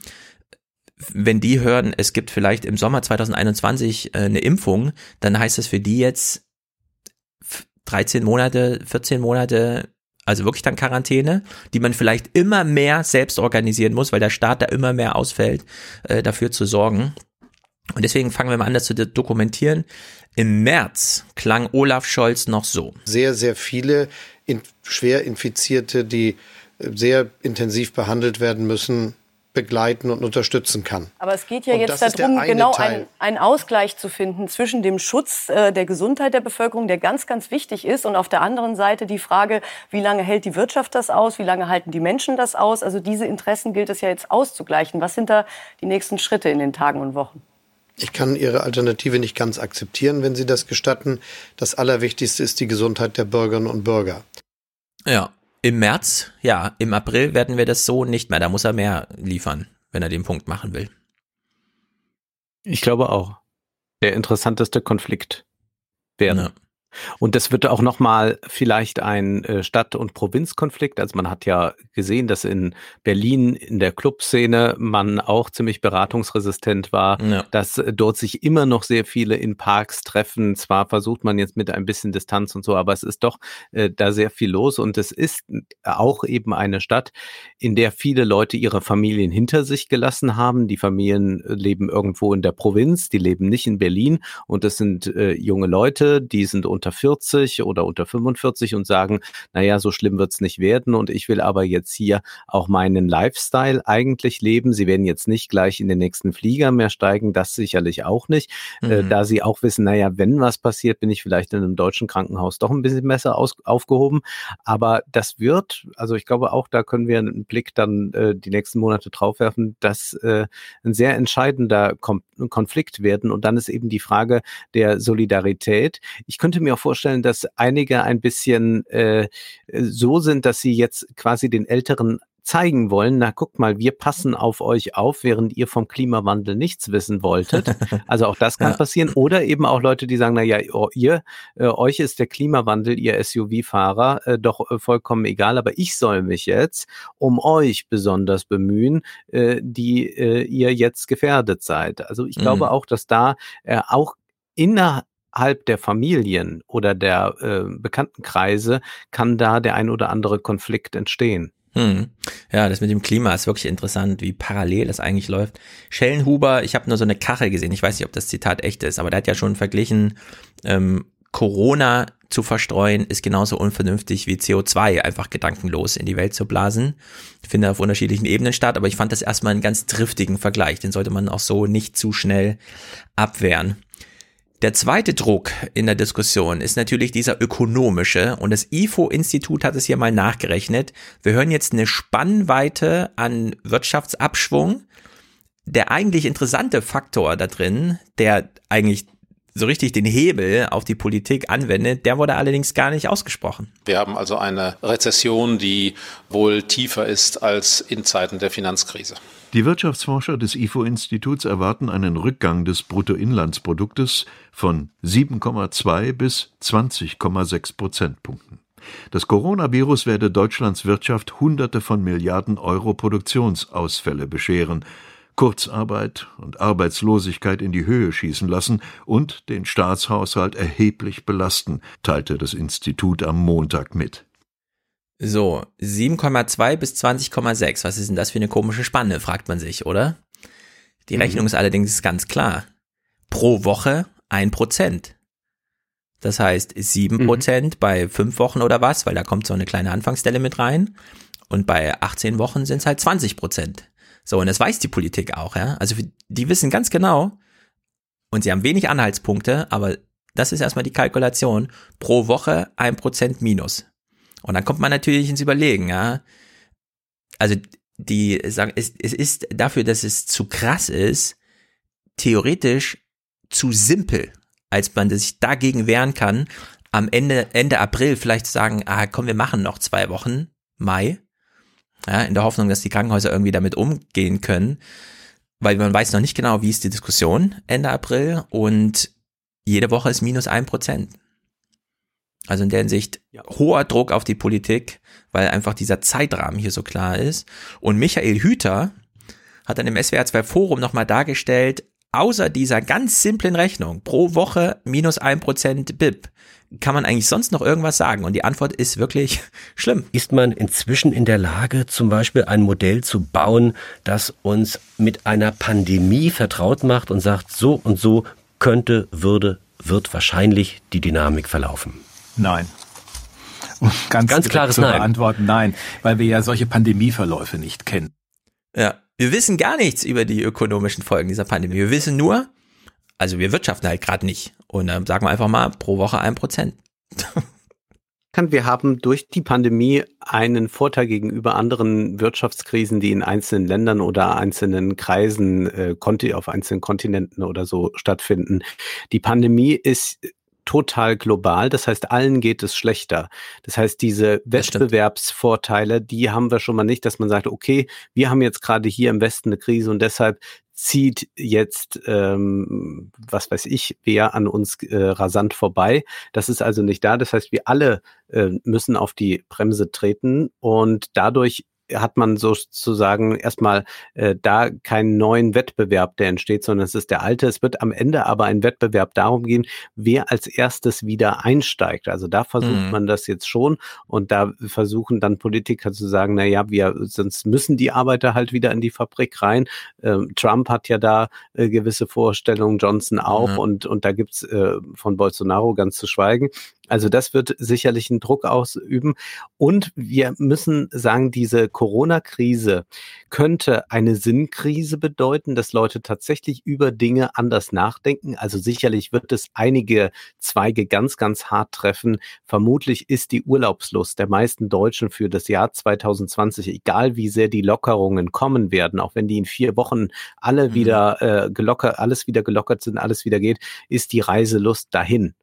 wenn die hören, es gibt vielleicht im Sommer 2021 äh, eine Impfung, dann heißt das für die jetzt 13 Monate, 14 Monate, also wirklich dann Quarantäne, die man vielleicht immer mehr selbst organisieren muss, weil der Staat da immer mehr ausfällt, äh, dafür zu sorgen. Und deswegen fangen wir mal an, das zu dokumentieren. Im März klang Olaf Scholz noch so. Sehr, sehr viele in, schwer Infizierte, die äh, sehr intensiv behandelt werden müssen, begleiten und unterstützen kann. Aber es geht ja und jetzt darum, genau einen, einen, Ausgleich zu finden zwischen dem Schutz äh, der Gesundheit der Bevölkerung, der ganz, ganz wichtig ist, und auf der anderen Seite die Frage, wie lange hält die Wirtschaft das aus, wie lange halten die Menschen das aus. Also diese Interessen gilt es ja jetzt auszugleichen. Was sind da die nächsten Schritte in den Tagen und Wochen? Ich kann Ihre Alternative nicht ganz akzeptieren, wenn Sie das gestatten. Das Allerwichtigste ist die Gesundheit der Bürgerinnen und Bürger. Ja, im März, ja, im April werden wir das so nicht mehr. Da muss er mehr liefern, wenn er den Punkt machen will. Ich glaube auch. Der interessanteste Konflikt wäre. Ja. Und das wird auch nochmal vielleicht ein äh, Stadt- und Provinzkonflikt. Also man hat ja gesehen, dass in Berlin in der Clubszene man auch ziemlich beratungsresistent war, ja. dass dort sich immer noch sehr viele in Parks treffen. Zwar versucht man jetzt mit ein bisschen Distanz und so, aber es ist doch äh, da sehr viel los und es ist auch eben eine Stadt, in der viele Leute ihre Familien hinter sich gelassen haben. Die Familien leben irgendwo in der Provinz, die leben nicht in Berlin und es sind äh, junge Leute, die sind unter 40 oder unter 45 und sagen, naja, so schlimm wird's nicht werden und ich will aber jetzt hier auch meinen Lifestyle eigentlich leben. Sie werden jetzt nicht gleich in den nächsten Flieger mehr steigen, das sicherlich auch nicht, äh, mhm. äh, da sie auch wissen, naja, wenn was passiert, bin ich vielleicht in einem deutschen Krankenhaus doch ein bisschen besser aus, aufgehoben. Aber das wird, also ich glaube auch, da können wir einen Blick dann äh, die nächsten Monate drauf werfen, dass äh, ein sehr entscheidender Kom Konflikt werden. Und dann ist eben die Frage der Solidarität. Ich könnte mir auch vorstellen, dass einige ein bisschen äh, so sind, dass sie jetzt quasi den Älteren zeigen wollen, na guckt mal, wir passen auf euch auf, während ihr vom Klimawandel nichts wissen wolltet. Also auch das kann ja. passieren. Oder eben auch Leute, die sagen, na ja, oh, ihr, äh, euch ist der Klimawandel, ihr SUV-Fahrer, äh, doch äh, vollkommen egal, aber ich soll mich jetzt um euch besonders bemühen, äh, die äh, ihr jetzt gefährdet seid. Also ich mhm. glaube auch, dass da äh, auch innerhalb der Familien oder der äh, Bekanntenkreise kann da der ein oder andere Konflikt entstehen. Hm. Ja, das mit dem Klima ist wirklich interessant, wie parallel das eigentlich läuft. Schellenhuber, ich habe nur so eine Kachel gesehen, ich weiß nicht, ob das Zitat echt ist, aber der hat ja schon verglichen, ähm, Corona zu verstreuen ist genauso unvernünftig wie CO2 einfach gedankenlos in die Welt zu blasen. Ich finde auf unterschiedlichen Ebenen statt, aber ich fand das erstmal einen ganz triftigen Vergleich. Den sollte man auch so nicht zu schnell abwehren. Der zweite Druck in der Diskussion ist natürlich dieser ökonomische und das IFO-Institut hat es hier mal nachgerechnet. Wir hören jetzt eine Spannweite an Wirtschaftsabschwung. Der eigentlich interessante Faktor da drin, der eigentlich so richtig den Hebel auf die Politik anwendet, der wurde allerdings gar nicht ausgesprochen. Wir haben also eine Rezession, die wohl tiefer ist als in Zeiten der Finanzkrise. Die Wirtschaftsforscher des IFO-Instituts erwarten einen Rückgang des Bruttoinlandsproduktes von 7,2 bis 20,6 Prozentpunkten. Das Coronavirus werde Deutschlands Wirtschaft Hunderte von Milliarden Euro Produktionsausfälle bescheren, Kurzarbeit und Arbeitslosigkeit in die Höhe schießen lassen und den Staatshaushalt erheblich belasten, teilte das Institut am Montag mit. So, 7,2 bis 20,6. Was ist denn das für eine komische Spanne, fragt man sich, oder? Die mhm. Rechnung ist allerdings ganz klar. Pro Woche ein Prozent. Das heißt, sieben mhm. Prozent mhm. bei fünf Wochen oder was, weil da kommt so eine kleine Anfangsstelle mit rein. Und bei 18 Wochen sind es halt 20 Prozent. So, und das weiß die Politik auch, ja. Also die wissen ganz genau, und sie haben wenig Anhaltspunkte, aber das ist erstmal die Kalkulation. Pro Woche ein Prozent minus. Und dann kommt man natürlich ins Überlegen, ja. Also die sagen, es, es ist dafür, dass es zu krass ist, theoretisch zu simpel, als man sich dagegen wehren kann, am Ende, Ende April vielleicht sagen, ah, komm, wir machen noch zwei Wochen, Mai, ja, in der Hoffnung, dass die Krankenhäuser irgendwie damit umgehen können, weil man weiß noch nicht genau, wie ist die Diskussion Ende April und jede Woche ist minus ein Prozent. Also in der Hinsicht ja. hoher Druck auf die Politik, weil einfach dieser Zeitrahmen hier so klar ist. Und Michael Hüter hat dann im SWR 2 Forum nochmal dargestellt, außer dieser ganz simplen Rechnung, pro Woche minus ein Prozent BIP, kann man eigentlich sonst noch irgendwas sagen? Und die Antwort ist wirklich schlimm. Ist man inzwischen in der Lage, zum Beispiel ein Modell zu bauen, das uns mit einer Pandemie vertraut macht und sagt, so und so könnte, würde, wird wahrscheinlich die Dynamik verlaufen? Nein. Um ganz, ganz klares Nein. beantworten, nein, weil wir ja solche Pandemieverläufe nicht kennen. Ja, wir wissen gar nichts über die ökonomischen Folgen dieser Pandemie. Wir wissen nur, also wir wirtschaften halt gerade nicht. Und dann sagen wir einfach mal pro Woche ein Prozent. Wir haben durch die Pandemie einen Vorteil gegenüber anderen Wirtschaftskrisen, die in einzelnen Ländern oder einzelnen Kreisen, äh, auf einzelnen Kontinenten oder so stattfinden. Die Pandemie ist total global. Das heißt, allen geht es schlechter. Das heißt, diese Wettbewerbsvorteile, die haben wir schon mal nicht, dass man sagt, okay, wir haben jetzt gerade hier im Westen eine Krise und deshalb zieht jetzt, ähm, was weiß ich, wer an uns äh, rasant vorbei. Das ist also nicht da. Das heißt, wir alle äh, müssen auf die Bremse treten und dadurch hat man sozusagen erstmal äh, da keinen neuen Wettbewerb, der entsteht, sondern es ist der alte. Es wird am Ende aber ein Wettbewerb darum gehen, wer als erstes wieder einsteigt. Also da versucht mhm. man das jetzt schon und da versuchen dann Politiker zu sagen, na ja, wir sonst müssen die Arbeiter halt wieder in die Fabrik rein. Ähm, Trump hat ja da äh, gewisse Vorstellungen, Johnson auch mhm. und und da gibt's äh, von Bolsonaro ganz zu schweigen. Also das wird sicherlich einen Druck ausüben. Und wir müssen sagen, diese Corona-Krise könnte eine Sinnkrise bedeuten, dass Leute tatsächlich über Dinge anders nachdenken. Also sicherlich wird es einige Zweige ganz, ganz hart treffen. Vermutlich ist die Urlaubslust der meisten Deutschen für das Jahr 2020, egal wie sehr die Lockerungen kommen werden, auch wenn die in vier Wochen alle mhm. wieder äh, gelockert, alles wieder gelockert sind, alles wieder geht, ist die Reiselust dahin.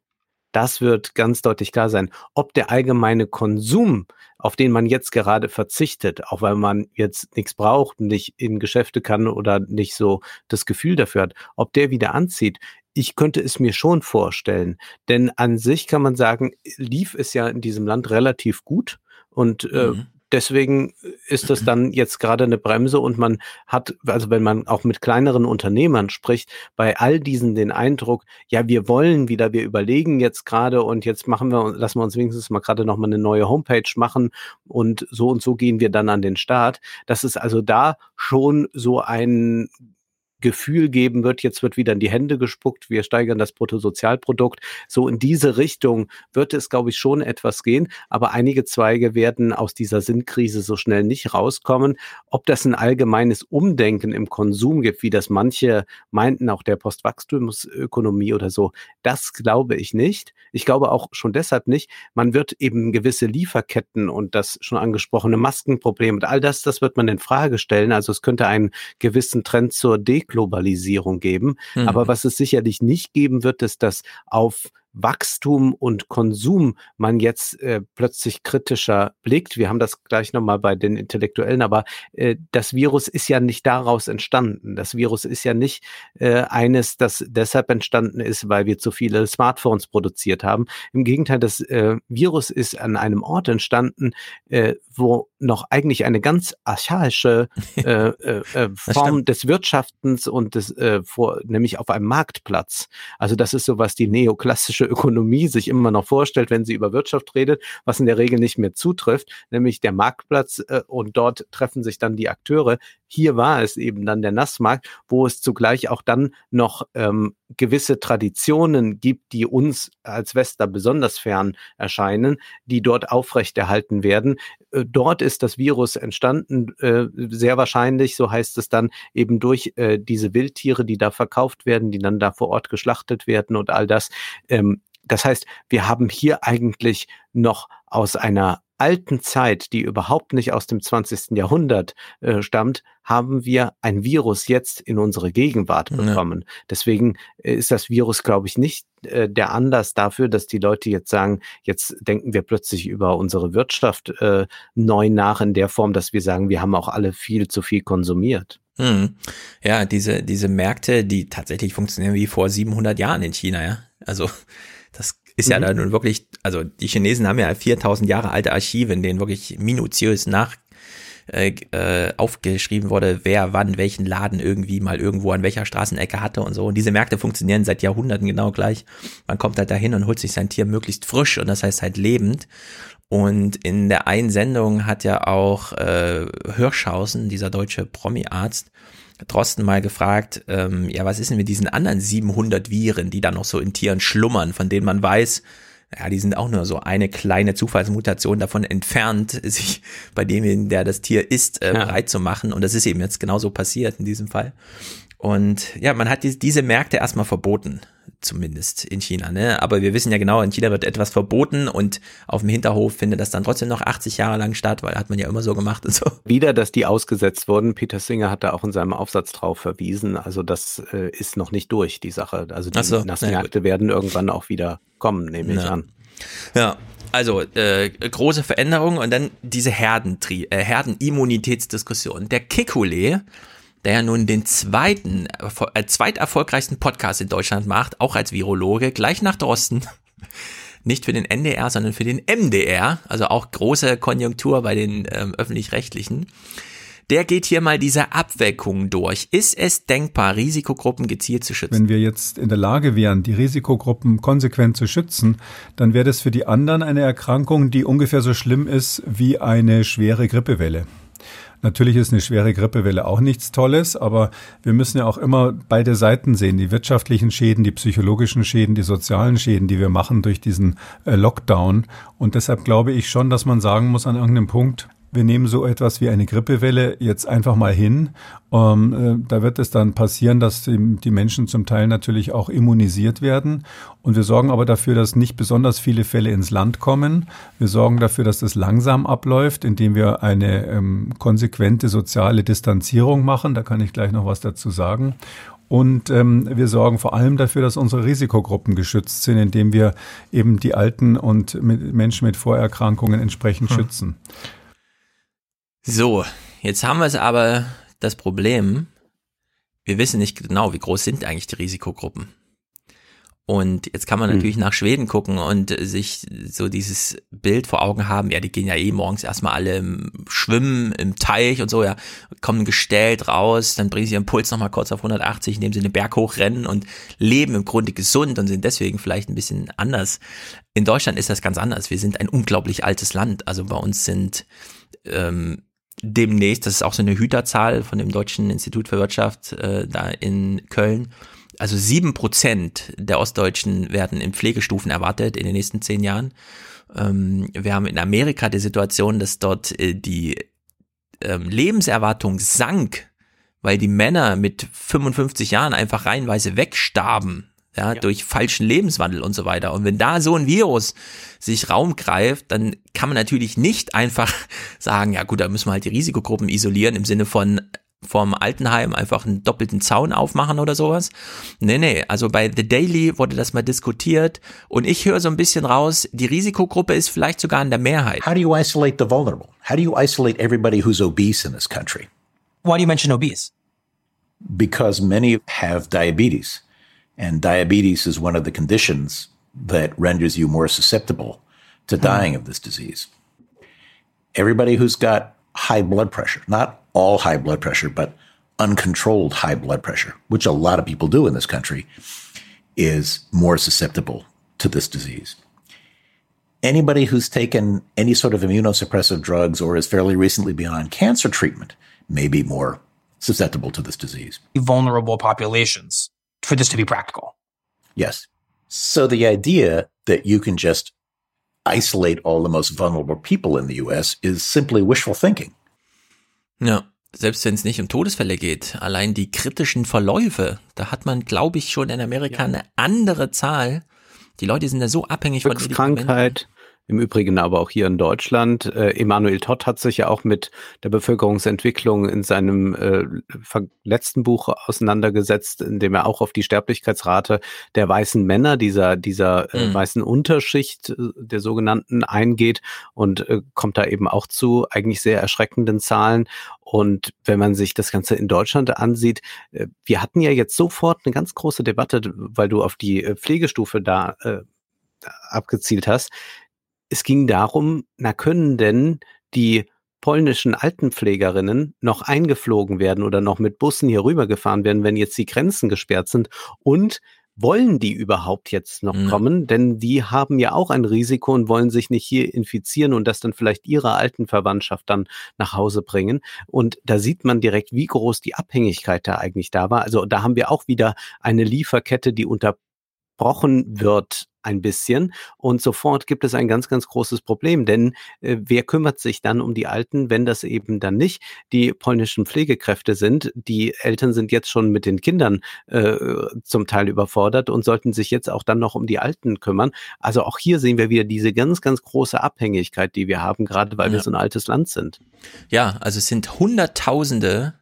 Das wird ganz deutlich klar sein. Ob der allgemeine Konsum, auf den man jetzt gerade verzichtet, auch weil man jetzt nichts braucht, nicht in Geschäfte kann oder nicht so das Gefühl dafür hat, ob der wieder anzieht, ich könnte es mir schon vorstellen. Denn an sich kann man sagen, lief es ja in diesem Land relativ gut. Und äh, mhm deswegen ist das dann jetzt gerade eine Bremse und man hat, also wenn man auch mit kleineren Unternehmern spricht, bei all diesen den Eindruck, ja, wir wollen wieder, wir überlegen jetzt gerade und jetzt machen wir, lassen wir uns wenigstens mal gerade nochmal eine neue Homepage machen und so und so gehen wir dann an den Start. Das ist also da schon so ein Gefühl geben wird, jetzt wird wieder in die Hände gespuckt, wir steigern das Bruttosozialprodukt. So in diese Richtung wird es, glaube ich, schon etwas gehen. Aber einige Zweige werden aus dieser Sinnkrise so schnell nicht rauskommen. Ob das ein allgemeines Umdenken im Konsum gibt, wie das manche meinten, auch der Postwachstumsökonomie oder so, das glaube ich nicht. Ich glaube auch schon deshalb nicht. Man wird eben gewisse Lieferketten und das schon angesprochene Maskenproblem und all das, das wird man in Frage stellen. Also es könnte einen gewissen Trend zur Deklaration Globalisierung geben. Mhm. Aber was es sicherlich nicht geben wird, ist, dass auf Wachstum und Konsum man jetzt äh, plötzlich kritischer blickt. Wir haben das gleich nochmal bei den Intellektuellen, aber äh, das Virus ist ja nicht daraus entstanden. Das Virus ist ja nicht äh, eines, das deshalb entstanden ist, weil wir zu viele Smartphones produziert haben. Im Gegenteil, das äh, Virus ist an einem Ort entstanden, äh, wo noch eigentlich eine ganz archaische äh, äh, äh Form des Wirtschaftens und des, äh, vor, nämlich auf einem Marktplatz. Also das ist so was die neoklassische Ökonomie sich immer noch vorstellt, wenn sie über Wirtschaft redet, was in der Regel nicht mehr zutrifft, nämlich der Marktplatz äh, und dort treffen sich dann die Akteure. Hier war es eben dann der Nassmarkt, wo es zugleich auch dann noch ähm, gewisse Traditionen gibt, die uns als Wester besonders fern erscheinen, die dort aufrechterhalten werden. Äh, dort ist das Virus entstanden, äh, sehr wahrscheinlich, so heißt es dann, eben durch äh, diese Wildtiere, die da verkauft werden, die dann da vor Ort geschlachtet werden und all das. Ähm, das heißt, wir haben hier eigentlich noch aus einer alten Zeit, die überhaupt nicht aus dem 20. Jahrhundert äh, stammt, haben wir ein Virus jetzt in unsere Gegenwart bekommen. Ja. Deswegen ist das Virus, glaube ich, nicht äh, der Anlass dafür, dass die Leute jetzt sagen, jetzt denken wir plötzlich über unsere Wirtschaft äh, neu nach in der Form, dass wir sagen, wir haben auch alle viel zu viel konsumiert. Hm. Ja, diese, diese Märkte, die tatsächlich funktionieren wie vor 700 Jahren in China, ja. Also, ist ja mhm. da nun wirklich, also die Chinesen haben ja 4000 Jahre alte Archive, in denen wirklich minutiös nach äh, äh, aufgeschrieben wurde, wer wann welchen Laden irgendwie mal irgendwo an welcher Straßenecke hatte und so. Und diese Märkte funktionieren seit Jahrhunderten genau gleich. Man kommt halt dahin und holt sich sein Tier möglichst frisch und das heißt halt lebend. Und in der einen Sendung hat ja auch äh, Hirschhausen, dieser deutsche Promi-Arzt, Drosten mal gefragt, ähm, ja, was ist denn mit diesen anderen 700 Viren, die da noch so in Tieren schlummern, von denen man weiß, ja, die sind auch nur so eine kleine Zufallsmutation davon entfernt, sich bei demjenigen, der das Tier isst, äh, ja. bereit zu machen. Und das ist eben jetzt genauso passiert in diesem Fall. Und ja, man hat die, diese Märkte erstmal verboten zumindest in China. Ne? Aber wir wissen ja genau, in China wird etwas verboten und auf dem Hinterhof findet das dann trotzdem noch 80 Jahre lang statt, weil hat man ja immer so gemacht und so. Wieder, dass die ausgesetzt wurden. Peter Singer hat da auch in seinem Aufsatz drauf verwiesen. Also das äh, ist noch nicht durch, die Sache. Also die so, Nassmärkte ja, werden irgendwann auch wieder kommen, nehme ich an. Ja, also äh, große Veränderung und dann diese Herdentri äh, Herdenimmunitätsdiskussion. Der Kikule der ja nun den zweiten, äh, zweiterfolgreichsten Podcast in Deutschland macht, auch als Virologe, gleich nach Drosten. nicht für den NDR, sondern für den MDR, also auch große Konjunktur bei den ähm, öffentlich-rechtlichen. Der geht hier mal diese Abweckung durch. Ist es denkbar, Risikogruppen gezielt zu schützen? Wenn wir jetzt in der Lage wären, die Risikogruppen konsequent zu schützen, dann wäre das für die anderen eine Erkrankung, die ungefähr so schlimm ist wie eine schwere Grippewelle. Natürlich ist eine schwere Grippewelle auch nichts Tolles, aber wir müssen ja auch immer beide Seiten sehen. Die wirtschaftlichen Schäden, die psychologischen Schäden, die sozialen Schäden, die wir machen durch diesen äh, Lockdown. Und deshalb glaube ich schon, dass man sagen muss an irgendeinem Punkt, wir nehmen so etwas wie eine Grippewelle jetzt einfach mal hin. Ähm, äh, da wird es dann passieren, dass die, die, Menschen zum Teil natürlich auch immunisiert werden. Und wir sorgen aber dafür, dass nicht besonders viele Fälle ins Land kommen. Wir sorgen dafür, dass das langsam abläuft, indem wir eine ähm, konsequente soziale Distanzierung machen. Da kann ich gleich noch was dazu sagen. Und ähm, wir sorgen vor allem dafür, dass unsere Risikogruppen geschützt sind, indem wir eben die Alten und mit Menschen mit Vorerkrankungen entsprechend hm. schützen. So, jetzt haben wir es aber das Problem, wir wissen nicht genau, wie groß sind eigentlich die Risikogruppen. Und jetzt kann man hm. natürlich nach Schweden gucken und sich so dieses Bild vor Augen haben, ja, die gehen ja eh morgens erstmal alle schwimmen im Teich und so, ja, kommen gestellt raus, dann bringen sie ihren Puls nochmal kurz auf 180, indem sie den Berg hochrennen und leben im Grunde gesund und sind deswegen vielleicht ein bisschen anders. In Deutschland ist das ganz anders. Wir sind ein unglaublich altes Land. Also bei uns sind ähm, demnächst, das ist auch so eine Hüterzahl von dem Deutschen Institut für Wirtschaft äh, da in Köln, also sieben Prozent der Ostdeutschen werden in Pflegestufen erwartet in den nächsten zehn Jahren. Ähm, wir haben in Amerika die Situation, dass dort äh, die ähm, Lebenserwartung sank, weil die Männer mit 55 Jahren einfach reihenweise wegstarben ja, ja, durch falschen Lebenswandel und so weiter. Und wenn da so ein Virus sich Raum greift, dann kann man natürlich nicht einfach sagen, ja gut, da müssen wir halt die Risikogruppen isolieren im Sinne von vom Altenheim einfach einen doppelten Zaun aufmachen oder sowas. Nee, nee, also bei The Daily wurde das mal diskutiert und ich höre so ein bisschen raus, die Risikogruppe ist vielleicht sogar in der Mehrheit. How do you isolate the vulnerable? How do you isolate everybody who's obese in this country? Why do you mention obese? Because many have diabetes. And diabetes is one of the conditions that renders you more susceptible to hmm. dying of this disease. Everybody who's got high blood pressure, not all high blood pressure, but uncontrolled high blood pressure, which a lot of people do in this country, is more susceptible to this disease. Anybody who's taken any sort of immunosuppressive drugs or is fairly recently been on cancer treatment may be more susceptible to this disease. Vulnerable populations for this to be practical. Yes. So the idea that you can just isolate all the most vulnerable people in the US is simply wishful thinking. Ja, selbst wenn es nicht um Todesfälle geht, allein die kritischen Verläufe, da hat man, glaube ich, schon in Amerika ja. eine andere Zahl. Die Leute sind da so abhängig von Krankheit, im Übrigen aber auch hier in Deutschland. Äh, Emanuel Todd hat sich ja auch mit der Bevölkerungsentwicklung in seinem äh, letzten Buch auseinandergesetzt, in dem er auch auf die Sterblichkeitsrate der weißen Männer, dieser, dieser äh, mhm. weißen Unterschicht äh, der sogenannten eingeht und äh, kommt da eben auch zu eigentlich sehr erschreckenden Zahlen. Und wenn man sich das Ganze in Deutschland ansieht, äh, wir hatten ja jetzt sofort eine ganz große Debatte, weil du auf die äh, Pflegestufe da äh, abgezielt hast es ging darum, na können denn die polnischen Altenpflegerinnen noch eingeflogen werden oder noch mit Bussen hier rübergefahren werden, wenn jetzt die Grenzen gesperrt sind? Und wollen die überhaupt jetzt noch mhm. kommen? Denn die haben ja auch ein Risiko und wollen sich nicht hier infizieren und das dann vielleicht ihre alten Verwandtschaft dann nach Hause bringen. Und da sieht man direkt, wie groß die Abhängigkeit da eigentlich da war. Also da haben wir auch wieder eine Lieferkette, die unterbrochen wird ein bisschen und sofort gibt es ein ganz, ganz großes Problem, denn äh, wer kümmert sich dann um die Alten, wenn das eben dann nicht die polnischen Pflegekräfte sind? Die Eltern sind jetzt schon mit den Kindern äh, zum Teil überfordert und sollten sich jetzt auch dann noch um die Alten kümmern. Also auch hier sehen wir wieder diese ganz, ganz große Abhängigkeit, die wir haben, gerade weil ja. wir so ein altes Land sind. Ja, also es sind Hunderttausende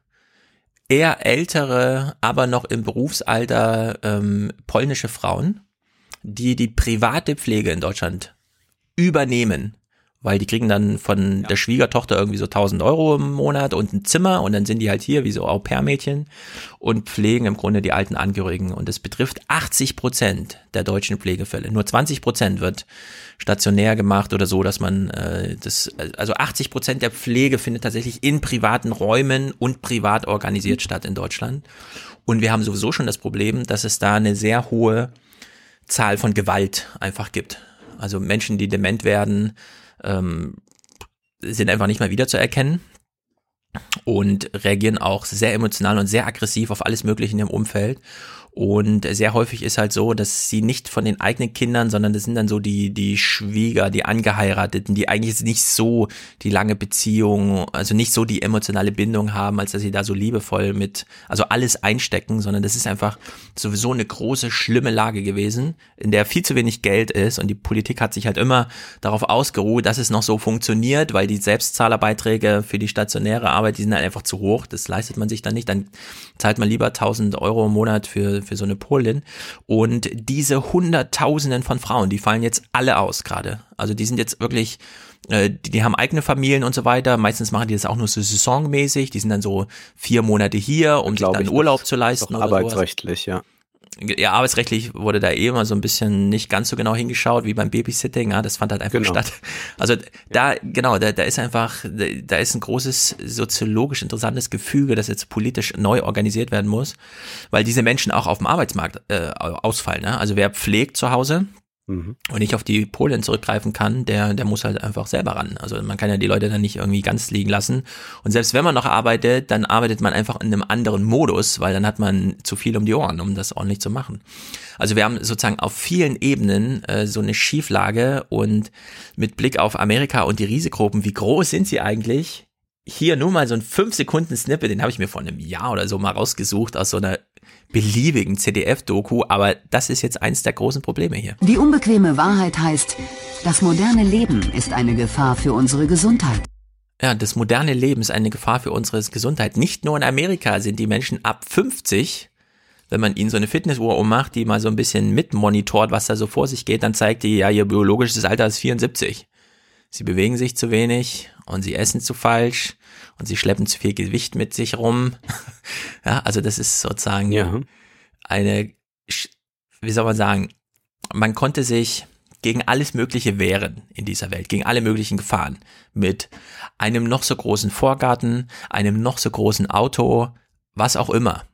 eher ältere, aber noch im Berufsalter ähm, polnische Frauen, die die private Pflege in Deutschland übernehmen, weil die kriegen dann von ja. der Schwiegertochter irgendwie so 1000 Euro im Monat und ein Zimmer und dann sind die halt hier wie so Au-pair-Mädchen und pflegen im Grunde die alten Angehörigen und es betrifft 80 Prozent der deutschen Pflegefälle. Nur 20 Prozent wird stationär gemacht oder so, dass man äh, das, also 80 Prozent der Pflege findet tatsächlich in privaten Räumen und privat organisiert mhm. statt in Deutschland. Und wir haben sowieso schon das Problem, dass es da eine sehr hohe Zahl von Gewalt einfach gibt. Also Menschen, die dement werden, ähm, sind einfach nicht mehr wiederzuerkennen und reagieren auch sehr emotional und sehr aggressiv auf alles Mögliche in ihrem Umfeld. Und sehr häufig ist halt so, dass sie nicht von den eigenen Kindern, sondern das sind dann so die, die Schwieger, die Angeheirateten, die eigentlich jetzt nicht so die lange Beziehung, also nicht so die emotionale Bindung haben, als dass sie da so liebevoll mit, also alles einstecken, sondern das ist einfach sowieso eine große, schlimme Lage gewesen, in der viel zu wenig Geld ist. Und die Politik hat sich halt immer darauf ausgeruht, dass es noch so funktioniert, weil die Selbstzahlerbeiträge für die stationäre Arbeit, die sind halt einfach zu hoch, das leistet man sich dann nicht, dann zahlt man lieber 1000 Euro im Monat für für so eine Polin. Und diese Hunderttausenden von Frauen, die fallen jetzt alle aus gerade. Also die sind jetzt wirklich, äh, die, die haben eigene Familien und so weiter. Meistens machen die das auch nur so saisonmäßig. Die sind dann so vier Monate hier, um sich dann Urlaub zu leisten. arbeitsrechtlich, ja ja, arbeitsrechtlich wurde da eh immer so ein bisschen nicht ganz so genau hingeschaut wie beim Babysitting. Ja, das fand halt einfach genau. statt. Also da, genau, da, da ist einfach, da ist ein großes soziologisch interessantes Gefüge, das jetzt politisch neu organisiert werden muss, weil diese Menschen auch auf dem Arbeitsmarkt äh, ausfallen. Ne? Also wer pflegt zu Hause, mhm. und nicht auf die Polen zurückgreifen kann, der, der muss halt einfach selber ran. Also man kann ja die Leute dann nicht irgendwie ganz liegen lassen. Und selbst wenn man noch arbeitet, dann arbeitet man einfach in einem anderen Modus, weil dann hat man zu viel um die Ohren, um das ordentlich zu machen. Also wir haben sozusagen auf vielen Ebenen äh, so eine Schieflage und mit Blick auf Amerika und die Risikogruppen, wie groß sind sie eigentlich? Hier nur mal so ein 5 Sekunden Snippet, den habe ich mir vor einem Jahr oder so mal rausgesucht aus so einer beliebigen CDF-Doku, aber das ist jetzt eins der großen Probleme hier. Die unbequeme Wahrheit heißt, das moderne Leben ist eine Gefahr für unsere Gesundheit. Ja, das moderne Leben ist eine Gefahr für unsere Gesundheit. Nicht nur in Amerika sind die Menschen ab 50, wenn man ihnen so eine Fitnessuhr ummacht, die mal so ein bisschen mitmonitort, was da so vor sich geht, dann zeigt die, ja, ihr biologisches Alter ist 74. Sie bewegen sich zu wenig und sie essen zu falsch und sie schleppen zu viel Gewicht mit sich rum. ja, also das ist sozusagen ja. eine, wie soll man sagen, man konnte sich gegen alles Mögliche wehren in dieser Welt, gegen alle möglichen Gefahren. Mit einem noch so großen Vorgarten, einem noch so großen Auto, was auch immer.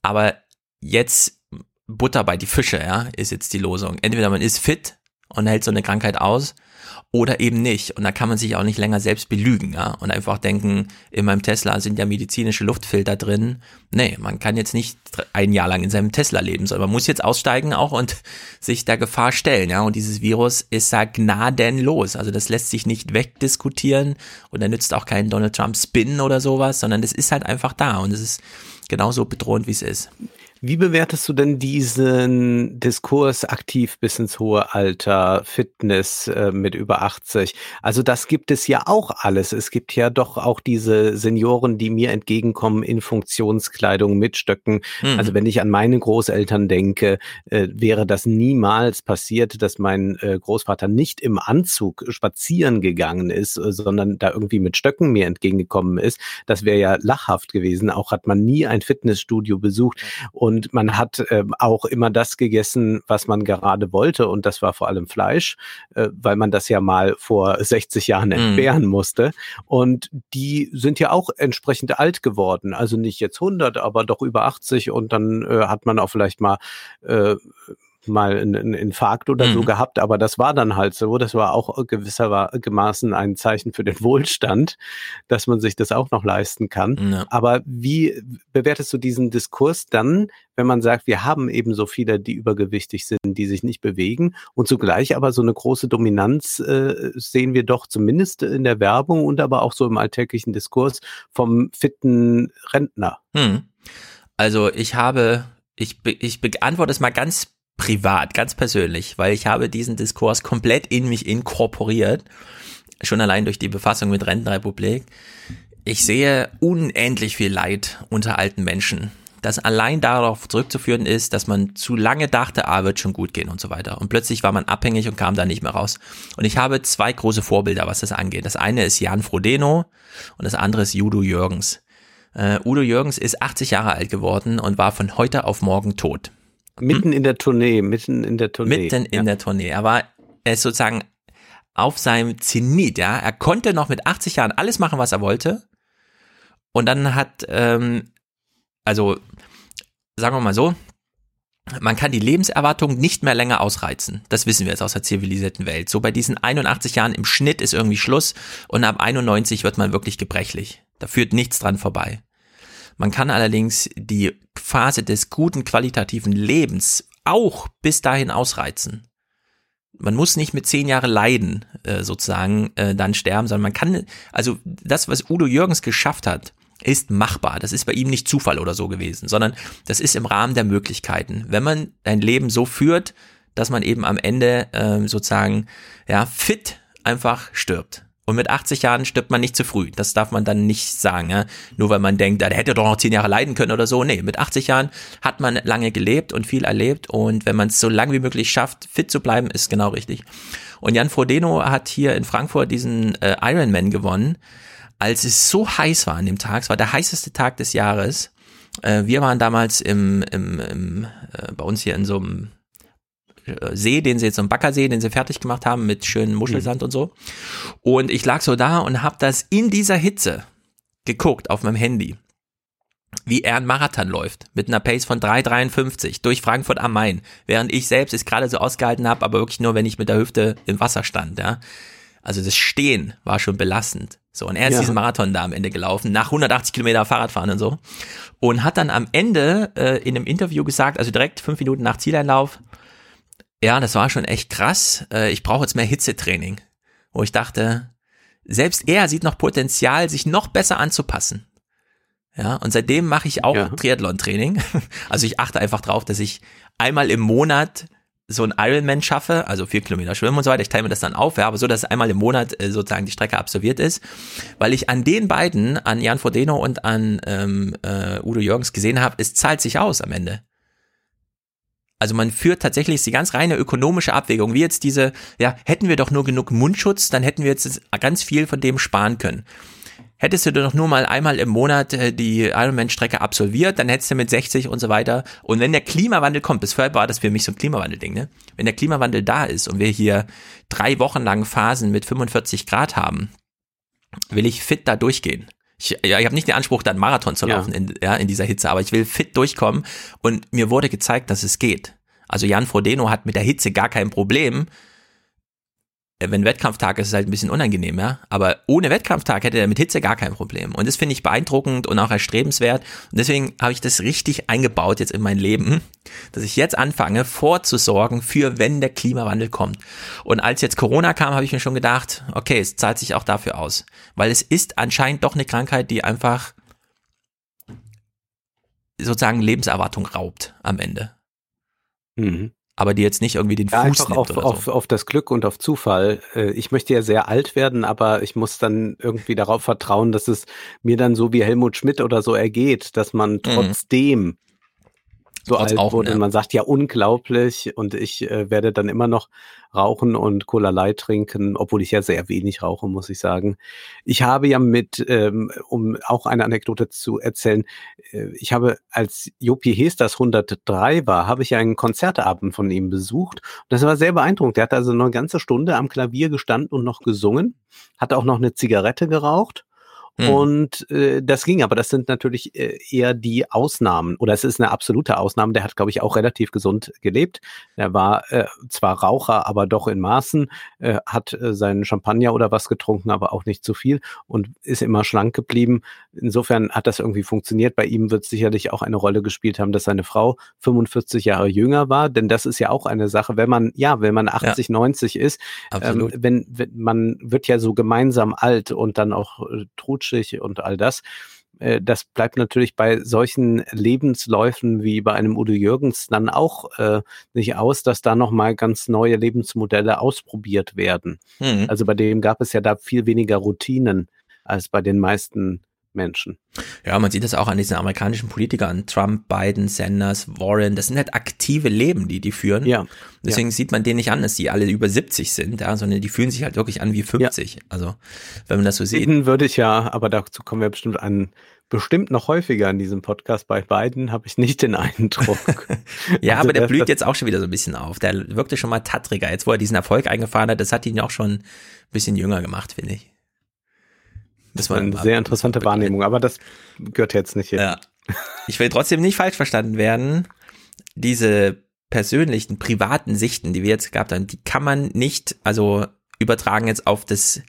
Aber jetzt Butter bei die Fische, ja, ist jetzt die Losung. Entweder man ist fit und hält so eine Krankheit aus oder eben nicht. Und da kann man sich auch nicht länger selbst belügen, ja, und einfach denken, in meinem Tesla sind ja medizinische Luftfilter drin. Nee, man kann jetzt nicht ein Jahr lang in seinem Tesla leben, sondern man muss jetzt aussteigen auch und sich der Gefahr stellen, ja. Und dieses Virus ist da gnadenlos. Also das lässt sich nicht wegdiskutieren und da nützt auch kein Donald Trump Spin oder sowas, sondern das ist halt einfach da und es ist genauso bedrohend, wie es ist. Wie bewertest du denn diesen Diskurs aktiv bis ins hohe Alter, Fitness äh, mit über 80? Also das gibt es ja auch alles. Es gibt ja doch auch diese Senioren, die mir entgegenkommen in Funktionskleidung mit Stöcken. Mhm. Also wenn ich an meine Großeltern denke, äh, wäre das niemals passiert, dass mein äh, Großvater nicht im Anzug spazieren gegangen ist, äh, sondern da irgendwie mit Stöcken mir entgegengekommen ist. Das wäre ja lachhaft gewesen. Auch hat man nie ein Fitnessstudio besucht und und man hat äh, auch immer das gegessen, was man gerade wollte. Und das war vor allem Fleisch, äh, weil man das ja mal vor 60 Jahren mhm. entbehren mm. musste. Und die sind ja auch entsprechend alt geworden. Also nicht jetzt 100, aber doch über 80. Und dann äh, hat man auch vielleicht mal äh, mal einen Infarkt oder so mhm. gehabt, aber das war dann halt so. Das war auch gewissermaßen ein Zeichen für den Wohlstand, dass man sich das auch noch leisten kann. Ja. Aber wie bewertest du diesen Diskurs dann, wenn man sagt, wir haben eben so viele, die übergewichtig sind, die sich nicht bewegen und zugleich aber so eine große Dominanz äh, sehen wir doch zumindest in der Werbung und aber auch so im alltäglichen Diskurs vom fitten Rentner. Hm. Also ich habe ich, ich beantworte es mal ganz privat, ganz persönlich, weil ich habe diesen Diskurs komplett in mich inkorporiert, schon allein durch die Befassung mit Rentenrepublik. Ich sehe unendlich viel Leid unter alten Menschen, das allein darauf zurückzuführen ist, dass man zu lange dachte, ah, wird schon gut gehen und so weiter. Und plötzlich war man abhängig und kam da nicht mehr raus. Und ich habe zwei große Vorbilder, was das angeht. Das eine ist Jan Frodeno und das andere ist Judo Jürgens. Uh, Udo Jürgens ist 80 Jahre alt geworden und war von heute auf morgen tot. Mitten hm? in der Tournee, mitten in der Tournee. Mitten in der Tournee. Er war, er ist sozusagen auf seinem Zenit, ja. Er konnte noch mit 80 Jahren alles machen, was er wollte. Und dann hat, ähm, also, sagen wir mal so, man kann die Lebenserwartung nicht mehr länger ausreizen. Das wissen wir jetzt aus der zivilisierten Welt. So bei diesen 81 Jahren im Schnitt ist irgendwie Schluss und ab 91 wird man wirklich gebrechlich. Da führt nichts dran vorbei. Man kann allerdings die Phase des guten qualitativen Lebens auch bis dahin ausreizen. Man muss nicht mit zehn Jahre leiden, äh, sozusagen, äh, dann sterben, sondern man kann, also das, was Udo Jürgens geschafft hat, ist machbar. Das ist bei ihm nicht Zufall oder so gewesen, sondern das ist im Rahmen der Möglichkeiten. Wenn man ein Leben so führt, dass man eben am Ende äh, sozusagen ja fit einfach stirbt. Und mit 80 Jahren stirbt man nicht zu früh. Das darf man dann nicht sagen, ja? nur weil man denkt, der hätte doch noch 10 Jahre leiden können oder so. Nee, mit 80 Jahren hat man lange gelebt und viel erlebt. Und wenn man es so lange wie möglich schafft, fit zu bleiben, ist genau richtig. Und Jan Frodeno hat hier in Frankfurt diesen äh, Ironman gewonnen als es so heiß war an dem Tag, es war der heißeste Tag des Jahres. Äh, wir waren damals im, im, im äh, bei uns hier in so einem See, den sie jetzt so einen Baggersee, den sie fertig gemacht haben mit schönem Muschelsand mhm. und so. Und ich lag so da und habe das in dieser Hitze geguckt auf meinem Handy, wie er einen Marathon läuft mit einer Pace von 3,53 durch Frankfurt am Main, während ich selbst es gerade so ausgehalten habe, aber wirklich nur, wenn ich mit der Hüfte im Wasser stand. Ja. Also das Stehen war schon belastend. So, und er ist ja. diesen Marathon da am Ende gelaufen, nach 180 Kilometer Fahrradfahren und so. Und hat dann am Ende äh, in einem Interview gesagt, also direkt fünf Minuten nach Zieleinlauf, ja, das war schon echt krass, äh, ich brauche jetzt mehr Hitzetraining. Wo ich dachte, selbst er sieht noch Potenzial, sich noch besser anzupassen. Ja, und seitdem mache ich auch ja. Triathlon-Training. Also ich achte einfach drauf, dass ich einmal im Monat so ein Ironman schaffe, also vier Kilometer schwimmen und so weiter, ich teile mir das dann auf, ja, aber so, dass einmal im Monat äh, sozusagen die Strecke absolviert ist, weil ich an den beiden, an Jan Frodeno und an ähm, äh, Udo Jürgens gesehen habe, es zahlt sich aus am Ende. Also man führt tatsächlich die ganz reine ökonomische Abwägung, wie jetzt diese, ja, hätten wir doch nur genug Mundschutz, dann hätten wir jetzt ganz viel von dem sparen können. Hättest du doch nur mal einmal im Monat äh, die Ironman-Strecke absolviert, dann hättest du mit 60 und so weiter. Und wenn der Klimawandel kommt, bis vorher war das für mich so ein Klimawandel-Ding, ne? Wenn der Klimawandel da ist und wir hier drei Wochen lang Phasen mit 45 Grad haben, will ich fit da durchgehen. Ich, ja, ich habe nicht den Anspruch, dann Marathon zu laufen ja. In, ja, in dieser Hitze, aber ich will fit durchkommen und mir wurde gezeigt, dass es geht. Also Jan Frodeno hat mit der Hitze gar kein Problem, wenn Wettkampftag ist, ist es halt ein bisschen unangenehm, ja. Aber ohne Wettkampftag hätte er mit Hitze gar kein Problem. Und das finde ich beeindruckend und auch erstrebenswert. Und deswegen habe ich das richtig eingebaut jetzt in mein Leben, dass ich jetzt anfange, vorzusorgen für, wenn der Klimawandel kommt. Und als jetzt Corona kam, habe ich mir schon gedacht, okay, es zahlt sich auch dafür aus. Weil es ist anscheinend doch eine Krankheit, die einfach sozusagen Lebenserwartung raubt am Ende. Mhm aber die jetzt nicht irgendwie den ja, Fuß nimmt auf, oder so. auf, auf das Glück und auf Zufall. Äh, ich möchte ja sehr alt werden, aber ich muss dann irgendwie darauf vertrauen, dass es mir dann so wie Helmut Schmidt oder so ergeht, dass man mhm. trotzdem mhm so alt rauchen, wurde. Ja. Und man sagt ja unglaublich und ich äh, werde dann immer noch rauchen und Cola Light trinken, obwohl ich ja sehr wenig rauche, muss ich sagen. Ich habe ja mit, ähm, um auch eine Anekdote zu erzählen, äh, ich habe als Jopi Hesters 103 war, habe ich einen Konzertabend von ihm besucht. Das war sehr beeindruckend. Der hat also eine ganze Stunde am Klavier gestanden und noch gesungen, hat auch noch eine Zigarette geraucht hm. Und äh, das ging, aber das sind natürlich äh, eher die Ausnahmen. Oder es ist eine absolute Ausnahme. Der hat, glaube ich, auch relativ gesund gelebt. Er war äh, zwar Raucher, aber doch in Maßen, äh, hat äh, seinen Champagner oder was getrunken, aber auch nicht zu viel und ist immer schlank geblieben. Insofern hat das irgendwie funktioniert. Bei ihm wird sicherlich auch eine Rolle gespielt haben, dass seine Frau 45 Jahre jünger war, denn das ist ja auch eine Sache, wenn man, ja, wenn man 80, ja. 90 ist, ähm, wenn, wenn man wird ja so gemeinsam alt und dann auch äh, rutschig und all das. Äh, das bleibt natürlich bei solchen Lebensläufen wie bei einem Udo Jürgens dann auch äh, nicht aus, dass da nochmal ganz neue Lebensmodelle ausprobiert werden. Mhm. Also bei dem gab es ja da viel weniger Routinen als bei den meisten Menschen. Ja, man sieht das auch an diesen amerikanischen Politikern, Trump, Biden, Sanders, Warren, das sind halt aktive Leben, die die führen. Ja. Deswegen ja. sieht man denen nicht an, dass die alle über 70 sind, ja, sondern die fühlen sich halt wirklich an wie 50. Ja. Also, wenn man das so sieht. Ihnen würde ich ja, aber dazu kommen wir bestimmt an, bestimmt noch häufiger in diesem Podcast. Bei beiden habe ich nicht den Eindruck. ja, also aber der blüht jetzt auch schon wieder so ein bisschen auf. Der wirkte schon mal tattriger. Jetzt, wo er diesen Erfolg eingefahren hat, das hat ihn auch schon ein bisschen jünger gemacht, finde ich. Das war eine sehr interessante Wahrnehmung, aber das gehört jetzt nicht hier. Ja. Ich will trotzdem nicht falsch verstanden werden. Diese persönlichen, privaten Sichten, die wir jetzt gehabt haben, die kann man nicht, also übertragen jetzt auf das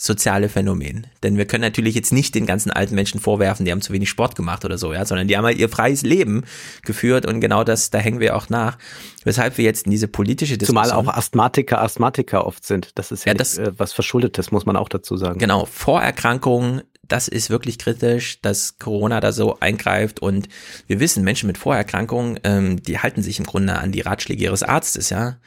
soziale Phänomen. Denn wir können natürlich jetzt nicht den ganzen alten Menschen vorwerfen, die haben zu wenig Sport gemacht oder so, ja, sondern die haben halt ihr freies Leben geführt und genau das, da hängen wir auch nach. Weshalb wir jetzt in diese politische Diskussion. Zumal auch Asthmatiker Asthmatiker oft sind. Das ist ja, ja das, nicht, äh, was Verschuldetes, muss man auch dazu sagen. Genau, Vorerkrankungen, das ist wirklich kritisch, dass Corona da so eingreift und wir wissen, Menschen mit Vorerkrankungen, ähm, die halten sich im Grunde an die Ratschläge ihres Arztes, ja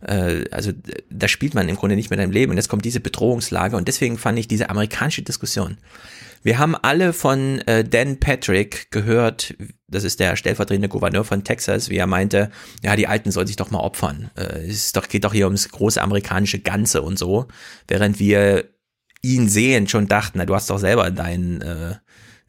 äh, also da spielt man im Grunde nicht mit deinem Leben und jetzt kommt diese Bedrohungslage und deswegen fand ich diese amerikanische Diskussion. Wir haben alle von äh, Dan Patrick gehört, das ist der stellvertretende Gouverneur von Texas, wie er meinte, ja, die Alten sollen sich doch mal opfern. Äh, es doch, geht doch hier ums große amerikanische Ganze und so, während wir ihn sehen schon dachten, na, du hast doch selber deinen äh,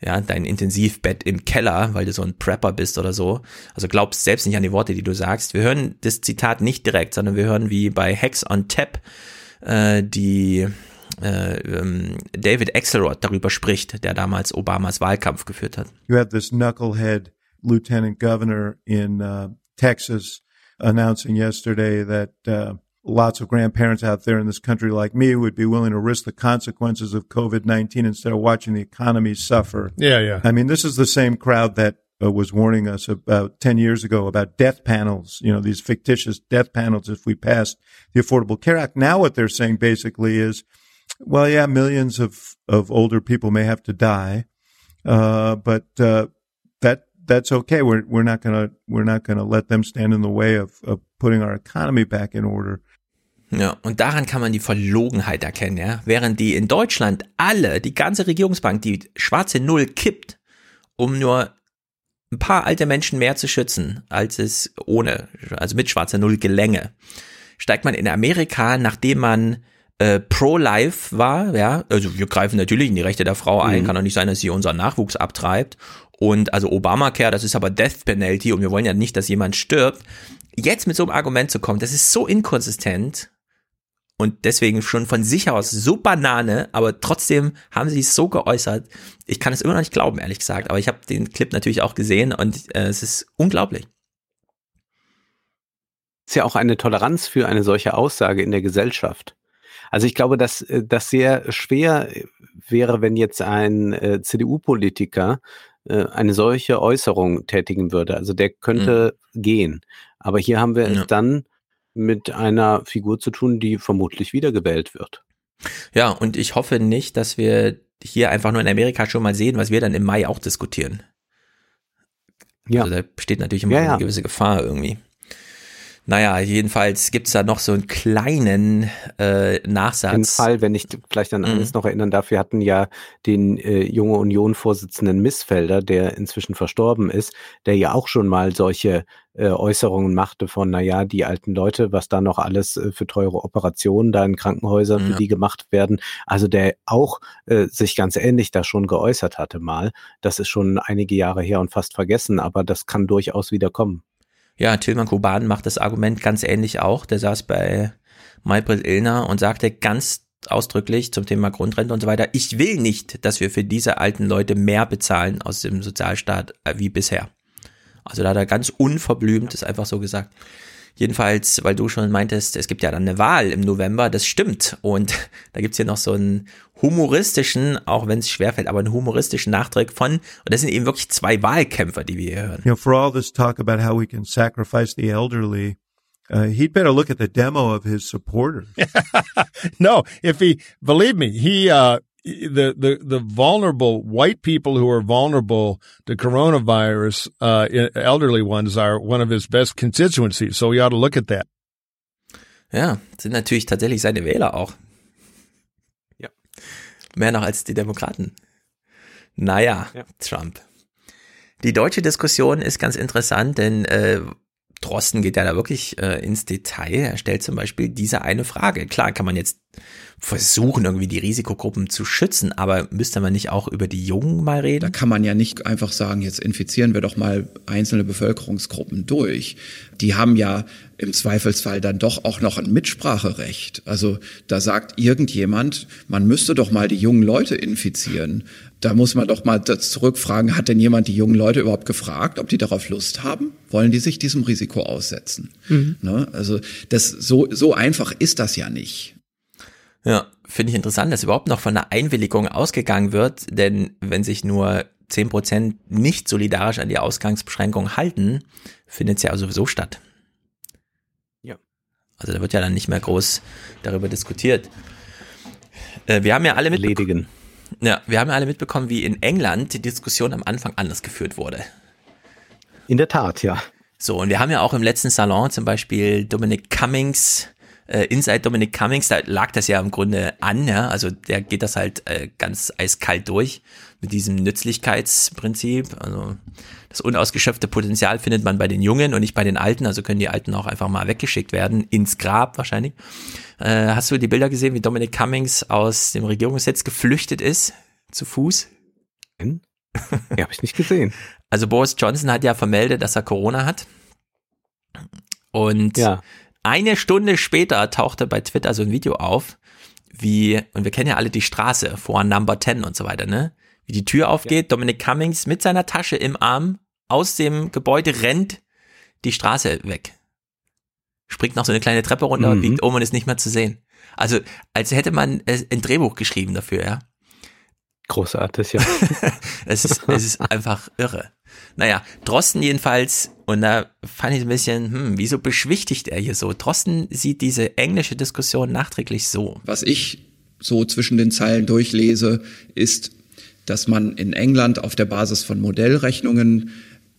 ja, dein Intensivbett im Keller, weil du so ein Prepper bist oder so. Also glaubst selbst nicht an die Worte, die du sagst. Wir hören das Zitat nicht direkt, sondern wir hören wie bei Hex on Tap äh, die äh, ähm, David Axelrod darüber spricht, der damals Obamas Wahlkampf geführt hat. You have this knucklehead lieutenant governor in uh, Texas announcing yesterday that uh, lots of grandparents out there in this country like me would be willing to risk the consequences of COVID-19 instead of watching the economy suffer. Yeah, yeah. I mean, this is the same crowd that uh, was warning us about 10 years ago about death panels, you know, these fictitious death panels if we passed the Affordable Care Act. Now what they're saying basically is, well, yeah, millions of, of older people may have to die. Uh, but, uh, that, that's okay. We're, we're not gonna, we're not gonna let them stand in the way of, of putting our economy back in order. Ja, und daran kann man die Verlogenheit erkennen, ja. Während die in Deutschland alle, die ganze Regierungsbank, die schwarze Null kippt, um nur ein paar alte Menschen mehr zu schützen, als es ohne, also mit schwarzer Null gelänge, steigt man in Amerika, nachdem man äh, pro-life war, ja, also wir greifen natürlich in die Rechte der Frau ein, mhm. kann doch nicht sein, dass sie unseren Nachwuchs abtreibt. Und also Obamacare, das ist aber Death Penalty und wir wollen ja nicht, dass jemand stirbt. Jetzt mit so einem Argument zu kommen, das ist so inkonsistent und deswegen schon von sich aus so Banane, aber trotzdem haben sie es so geäußert. Ich kann es immer noch nicht glauben, ehrlich gesagt, aber ich habe den Clip natürlich auch gesehen und äh, es ist unglaublich. Ist ja auch eine Toleranz für eine solche Aussage in der Gesellschaft. Also ich glaube, dass äh, das sehr schwer wäre, wenn jetzt ein äh, CDU-Politiker äh, eine solche Äußerung tätigen würde. Also der könnte mhm. gehen. Aber hier haben wir ja. es dann mit einer Figur zu tun, die vermutlich wiedergewählt wird. Ja, und ich hoffe nicht, dass wir hier einfach nur in Amerika schon mal sehen, was wir dann im Mai auch diskutieren. Ja. Also da besteht natürlich immer ja, ja. eine gewisse Gefahr irgendwie. Naja, jedenfalls gibt's da noch so einen kleinen äh, Nachsatz. Im Fall, wenn ich vielleicht an eines mhm. noch erinnern darf, wir hatten ja den äh, junge Union-Vorsitzenden Missfelder, der inzwischen verstorben ist, der ja auch schon mal solche äh, Äußerungen machte von, naja, die alten Leute, was da noch alles äh, für teure Operationen da in Krankenhäusern für ja. die gemacht werden. Also der auch äh, sich ganz ähnlich da schon geäußert hatte mal. Das ist schon einige Jahre her und fast vergessen, aber das kann durchaus wieder kommen. Ja, Tilman Kuban macht das Argument ganz ähnlich auch. Der saß bei Maybrit Illner und sagte ganz ausdrücklich zum Thema Grundrente und so weiter, ich will nicht, dass wir für diese alten Leute mehr bezahlen aus dem Sozialstaat äh, wie bisher. Also da hat er ganz unverblümt das einfach so gesagt. Jedenfalls, weil du schon meintest, es gibt ja dann eine Wahl im November, das stimmt. Und da gibt's hier noch so einen humoristischen, auch wenn es schwerfällt, aber einen humoristischen Nachtrag von, und das sind eben wirklich zwei Wahlkämpfer, die wir hier hören. You know, for all this talk about how we can sacrifice the elderly, Uh, he'd better look at the demo of his supporters. no, if he, believe me, he, uh, the, the, the vulnerable white people who are vulnerable to coronavirus, uh, elderly ones are one of his best constituencies. So we ought to look at that. Ja, sind natürlich tatsächlich seine Wähler auch. Ja. Mehr noch als die Demokraten. Naja, ja. Trump. Die deutsche Diskussion ist ganz interessant, denn äh, Drosten geht ja da wirklich äh, ins Detail. Er stellt zum Beispiel diese eine Frage. Klar kann man jetzt versuchen, irgendwie die Risikogruppen zu schützen, aber müsste man nicht auch über die Jungen mal reden? Da kann man ja nicht einfach sagen, jetzt infizieren wir doch mal einzelne Bevölkerungsgruppen durch. Die haben ja im Zweifelsfall dann doch auch noch ein Mitspracherecht. Also da sagt irgendjemand, man müsste doch mal die jungen Leute infizieren. Da muss man doch mal zurückfragen, hat denn jemand die jungen Leute überhaupt gefragt, ob die darauf Lust haben? Wollen die sich diesem Risiko aussetzen? Mhm. Ne? Also das so, so einfach ist das ja nicht. Ja, finde ich interessant, dass überhaupt noch von einer Einwilligung ausgegangen wird, denn wenn sich nur zehn Prozent nicht solidarisch an die Ausgangsbeschränkung halten, findet es ja sowieso statt. Also da wird ja dann nicht mehr groß darüber diskutiert. Äh, wir haben ja alle mitbekommen. Ja, wir haben ja alle mitbekommen, wie in England die Diskussion am Anfang anders geführt wurde. In der Tat, ja. So, und wir haben ja auch im letzten Salon zum Beispiel Dominic Cummings, äh, Inside Dominic Cummings, da lag das ja im Grunde an, ja. Also der geht das halt äh, ganz eiskalt durch mit diesem Nützlichkeitsprinzip. Also das unausgeschöpfte Potenzial findet man bei den Jungen und nicht bei den Alten, also können die Alten auch einfach mal weggeschickt werden, ins Grab wahrscheinlich. Äh, hast du die Bilder gesehen, wie Dominic Cummings aus dem Regierungssitz geflüchtet ist? Zu Fuß? Ja, habe ich nicht gesehen. Also Boris Johnson hat ja vermeldet, dass er Corona hat. Und ja. eine Stunde später tauchte bei Twitter so ein Video auf, wie, und wir kennen ja alle die Straße vor Number 10 und so weiter, ne? Wie die Tür aufgeht, ja. Dominic Cummings mit seiner Tasche im Arm aus dem Gebäude rennt die Straße weg springt noch so eine kleine Treppe runter mhm. und biegt um und ist nicht mehr zu sehen. Also, als hätte man ein Drehbuch geschrieben dafür, ja. Großartig, ja. es, ist, es ist einfach irre. Naja, Drosten jedenfalls, und da fand ich ein bisschen, hm, wieso beschwichtigt er hier so? Drosten sieht diese englische Diskussion nachträglich so. Was ich so zwischen den Zeilen durchlese, ist, dass man in England auf der Basis von Modellrechnungen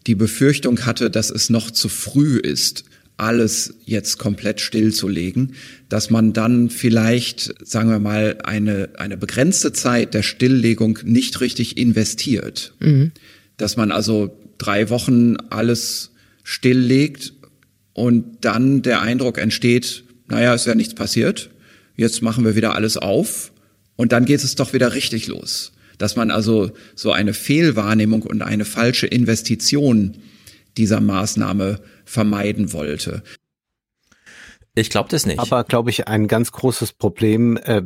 die Befürchtung hatte, dass es noch zu früh ist, alles jetzt komplett stillzulegen, dass man dann vielleicht, sagen wir mal, eine, eine begrenzte Zeit der Stilllegung nicht richtig investiert. Mhm. Dass man also drei Wochen alles stilllegt und dann der Eindruck entsteht, naja, ist ja nichts passiert, jetzt machen wir wieder alles auf und dann geht es doch wieder richtig los. Dass man also so eine Fehlwahrnehmung und eine falsche Investition dieser Maßnahme vermeiden wollte. Ich glaube das nicht. Aber glaube ich, ein ganz großes Problem, äh,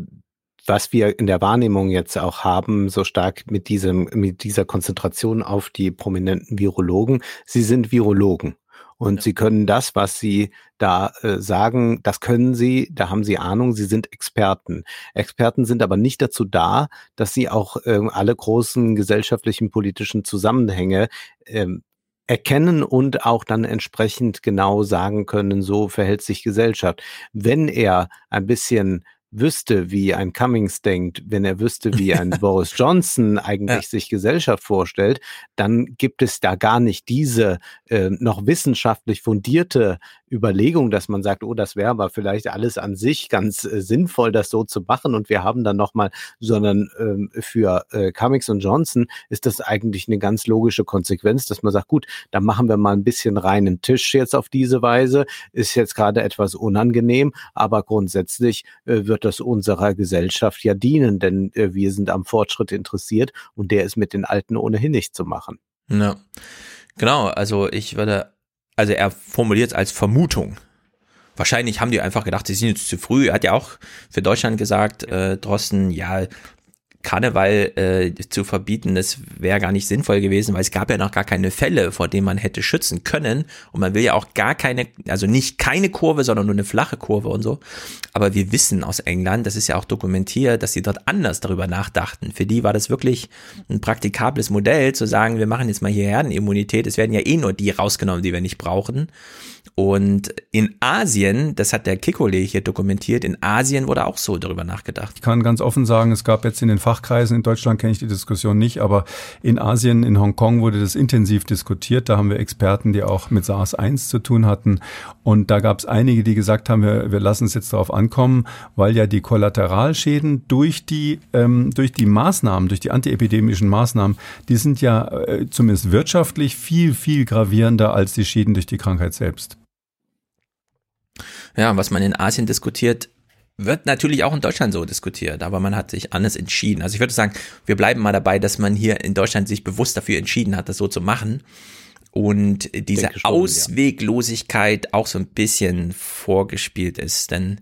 was wir in der Wahrnehmung jetzt auch haben, so stark mit diesem, mit dieser Konzentration auf die prominenten Virologen. Sie sind Virologen. Und ja. sie können das, was sie da äh, sagen, das können sie, da haben sie Ahnung, sie sind Experten. Experten sind aber nicht dazu da, dass sie auch äh, alle großen gesellschaftlichen, politischen Zusammenhänge ähm, erkennen und auch dann entsprechend genau sagen können, so verhält sich Gesellschaft. Wenn er ein bisschen wüsste, wie ein Cummings denkt, wenn er wüsste, wie ein Boris Johnson eigentlich ja. sich Gesellschaft vorstellt, dann gibt es da gar nicht diese äh, noch wissenschaftlich fundierte Überlegung, dass man sagt, oh, das wäre aber vielleicht alles an sich ganz äh, sinnvoll, das so zu machen und wir haben dann nochmal, sondern ähm, für äh, Cummings und Johnson ist das eigentlich eine ganz logische Konsequenz, dass man sagt, gut, dann machen wir mal ein bisschen reinen Tisch jetzt auf diese Weise, ist jetzt gerade etwas unangenehm, aber grundsätzlich äh, wird das unserer Gesellschaft ja dienen, denn äh, wir sind am Fortschritt interessiert und der ist mit den Alten ohnehin nicht zu machen. Ja. Genau, also ich würde also er formuliert es als Vermutung. Wahrscheinlich haben die einfach gedacht, sie sind jetzt zu früh. Er hat ja auch für Deutschland gesagt, äh, Drosten, ja, Karneval äh, zu verbieten, das wäre gar nicht sinnvoll gewesen, weil es gab ja noch gar keine Fälle, vor denen man hätte schützen können. Und man will ja auch gar keine, also nicht keine Kurve, sondern nur eine flache Kurve und so. Aber wir wissen aus England, das ist ja auch dokumentiert, dass sie dort anders darüber nachdachten. Für die war das wirklich ein praktikables Modell, zu sagen, wir machen jetzt mal hier Herdenimmunität. Es werden ja eh nur die rausgenommen, die wir nicht brauchen. Und in Asien, das hat der Kikole hier dokumentiert, in Asien wurde auch so darüber nachgedacht. Ich kann ganz offen sagen, es gab jetzt in den Fach Fachkreisen. In Deutschland kenne ich die Diskussion nicht, aber in Asien, in Hongkong wurde das intensiv diskutiert. Da haben wir Experten, die auch mit SARS-1 zu tun hatten. Und da gab es einige, die gesagt haben, wir, wir lassen es jetzt darauf ankommen, weil ja die Kollateralschäden durch die, ähm, durch die Maßnahmen, durch die antiepidemischen Maßnahmen, die sind ja äh, zumindest wirtschaftlich viel, viel gravierender als die Schäden durch die Krankheit selbst. Ja, was man in Asien diskutiert, wird natürlich auch in Deutschland so diskutiert, aber man hat sich anders entschieden. Also ich würde sagen, wir bleiben mal dabei, dass man hier in Deutschland sich bewusst dafür entschieden hat, das so zu machen und diese schon, Ausweglosigkeit ja. auch so ein bisschen vorgespielt ist, denn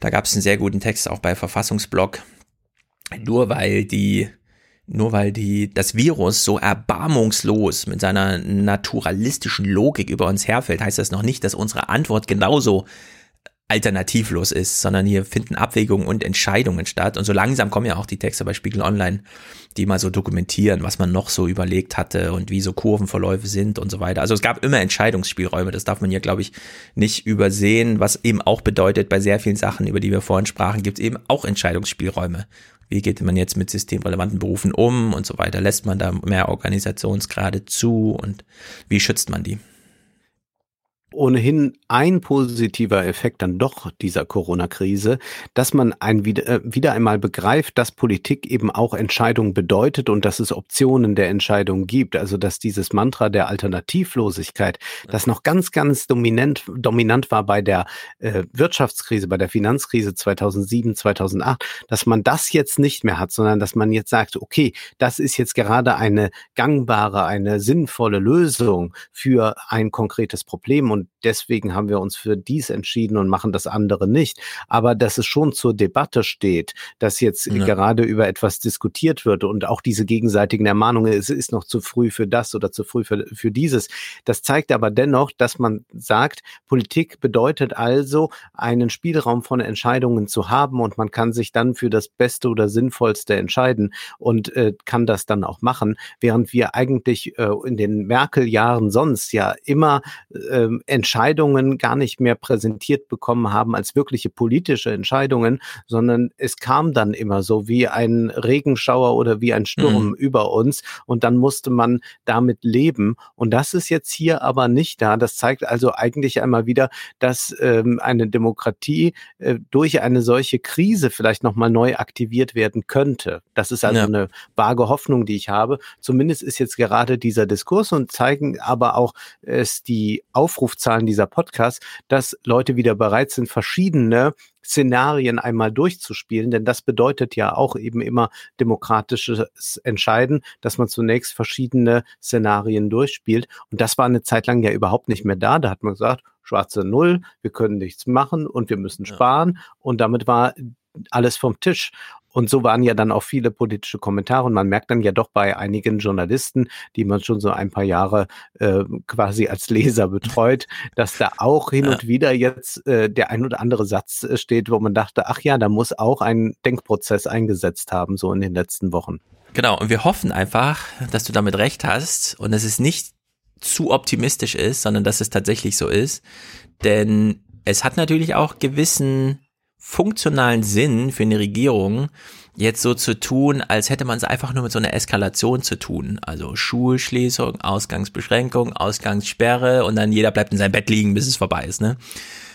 da gab es einen sehr guten Text auch bei Verfassungsblog. Nur weil die nur weil die, das Virus so erbarmungslos mit seiner naturalistischen Logik über uns herfällt, heißt das noch nicht, dass unsere Antwort genauso alternativlos ist, sondern hier finden Abwägungen und Entscheidungen statt. Und so langsam kommen ja auch die Texte bei Spiegel Online, die mal so dokumentieren, was man noch so überlegt hatte und wie so Kurvenverläufe sind und so weiter. Also es gab immer Entscheidungsspielräume, das darf man hier, glaube ich, nicht übersehen, was eben auch bedeutet, bei sehr vielen Sachen, über die wir vorhin sprachen, gibt es eben auch Entscheidungsspielräume. Wie geht man jetzt mit systemrelevanten Berufen um und so weiter? Lässt man da mehr Organisationsgrade zu und wie schützt man die? Ohnehin ein positiver Effekt dann doch dieser Corona-Krise, dass man ein wieder, äh, wieder einmal begreift, dass Politik eben auch Entscheidungen bedeutet und dass es Optionen der Entscheidung gibt. Also dass dieses Mantra der Alternativlosigkeit, das noch ganz, ganz dominant, dominant war bei der äh, Wirtschaftskrise, bei der Finanzkrise 2007, 2008, dass man das jetzt nicht mehr hat, sondern dass man jetzt sagt, okay, das ist jetzt gerade eine gangbare, eine sinnvolle Lösung für ein konkretes Problem und und deswegen haben wir uns für dies entschieden und machen das andere nicht. Aber dass es schon zur Debatte steht, dass jetzt ja. gerade über etwas diskutiert wird und auch diese gegenseitigen Ermahnungen, es ist noch zu früh für das oder zu früh für, für dieses. Das zeigt aber dennoch, dass man sagt, Politik bedeutet also, einen Spielraum von Entscheidungen zu haben und man kann sich dann für das Beste oder Sinnvollste entscheiden und äh, kann das dann auch machen, während wir eigentlich äh, in den Merkel-Jahren sonst ja immer äh, Entscheidungen gar nicht mehr präsentiert bekommen haben als wirkliche politische Entscheidungen, sondern es kam dann immer so wie ein Regenschauer oder wie ein Sturm mhm. über uns und dann musste man damit leben. Und das ist jetzt hier aber nicht da. Das zeigt also eigentlich einmal wieder, dass ähm, eine Demokratie äh, durch eine solche Krise vielleicht nochmal neu aktiviert werden könnte. Das ist also ja. eine vage Hoffnung, die ich habe. Zumindest ist jetzt gerade dieser Diskurs und zeigen aber auch es die Aufruf Abrufzahlen dieser Podcast, dass Leute wieder bereit sind, verschiedene Szenarien einmal durchzuspielen, denn das bedeutet ja auch eben immer demokratisches Entscheiden, dass man zunächst verschiedene Szenarien durchspielt. Und das war eine Zeit lang ja überhaupt nicht mehr da. Da hat man gesagt, schwarze Null, wir können nichts machen und wir müssen sparen. Ja. Und damit war alles vom Tisch. Und so waren ja dann auch viele politische Kommentare. Und man merkt dann ja doch bei einigen Journalisten, die man schon so ein paar Jahre äh, quasi als Leser betreut, dass da auch hin und wieder jetzt äh, der ein oder andere Satz äh, steht, wo man dachte, ach ja, da muss auch ein Denkprozess eingesetzt haben, so in den letzten Wochen. Genau, und wir hoffen einfach, dass du damit recht hast und dass es nicht zu optimistisch ist, sondern dass es tatsächlich so ist. Denn es hat natürlich auch gewissen funktionalen Sinn für eine Regierung, jetzt so zu tun, als hätte man es einfach nur mit so einer Eskalation zu tun. Also Schulschließung, Ausgangsbeschränkung, Ausgangssperre und dann jeder bleibt in seinem Bett liegen, bis es vorbei ist, ne?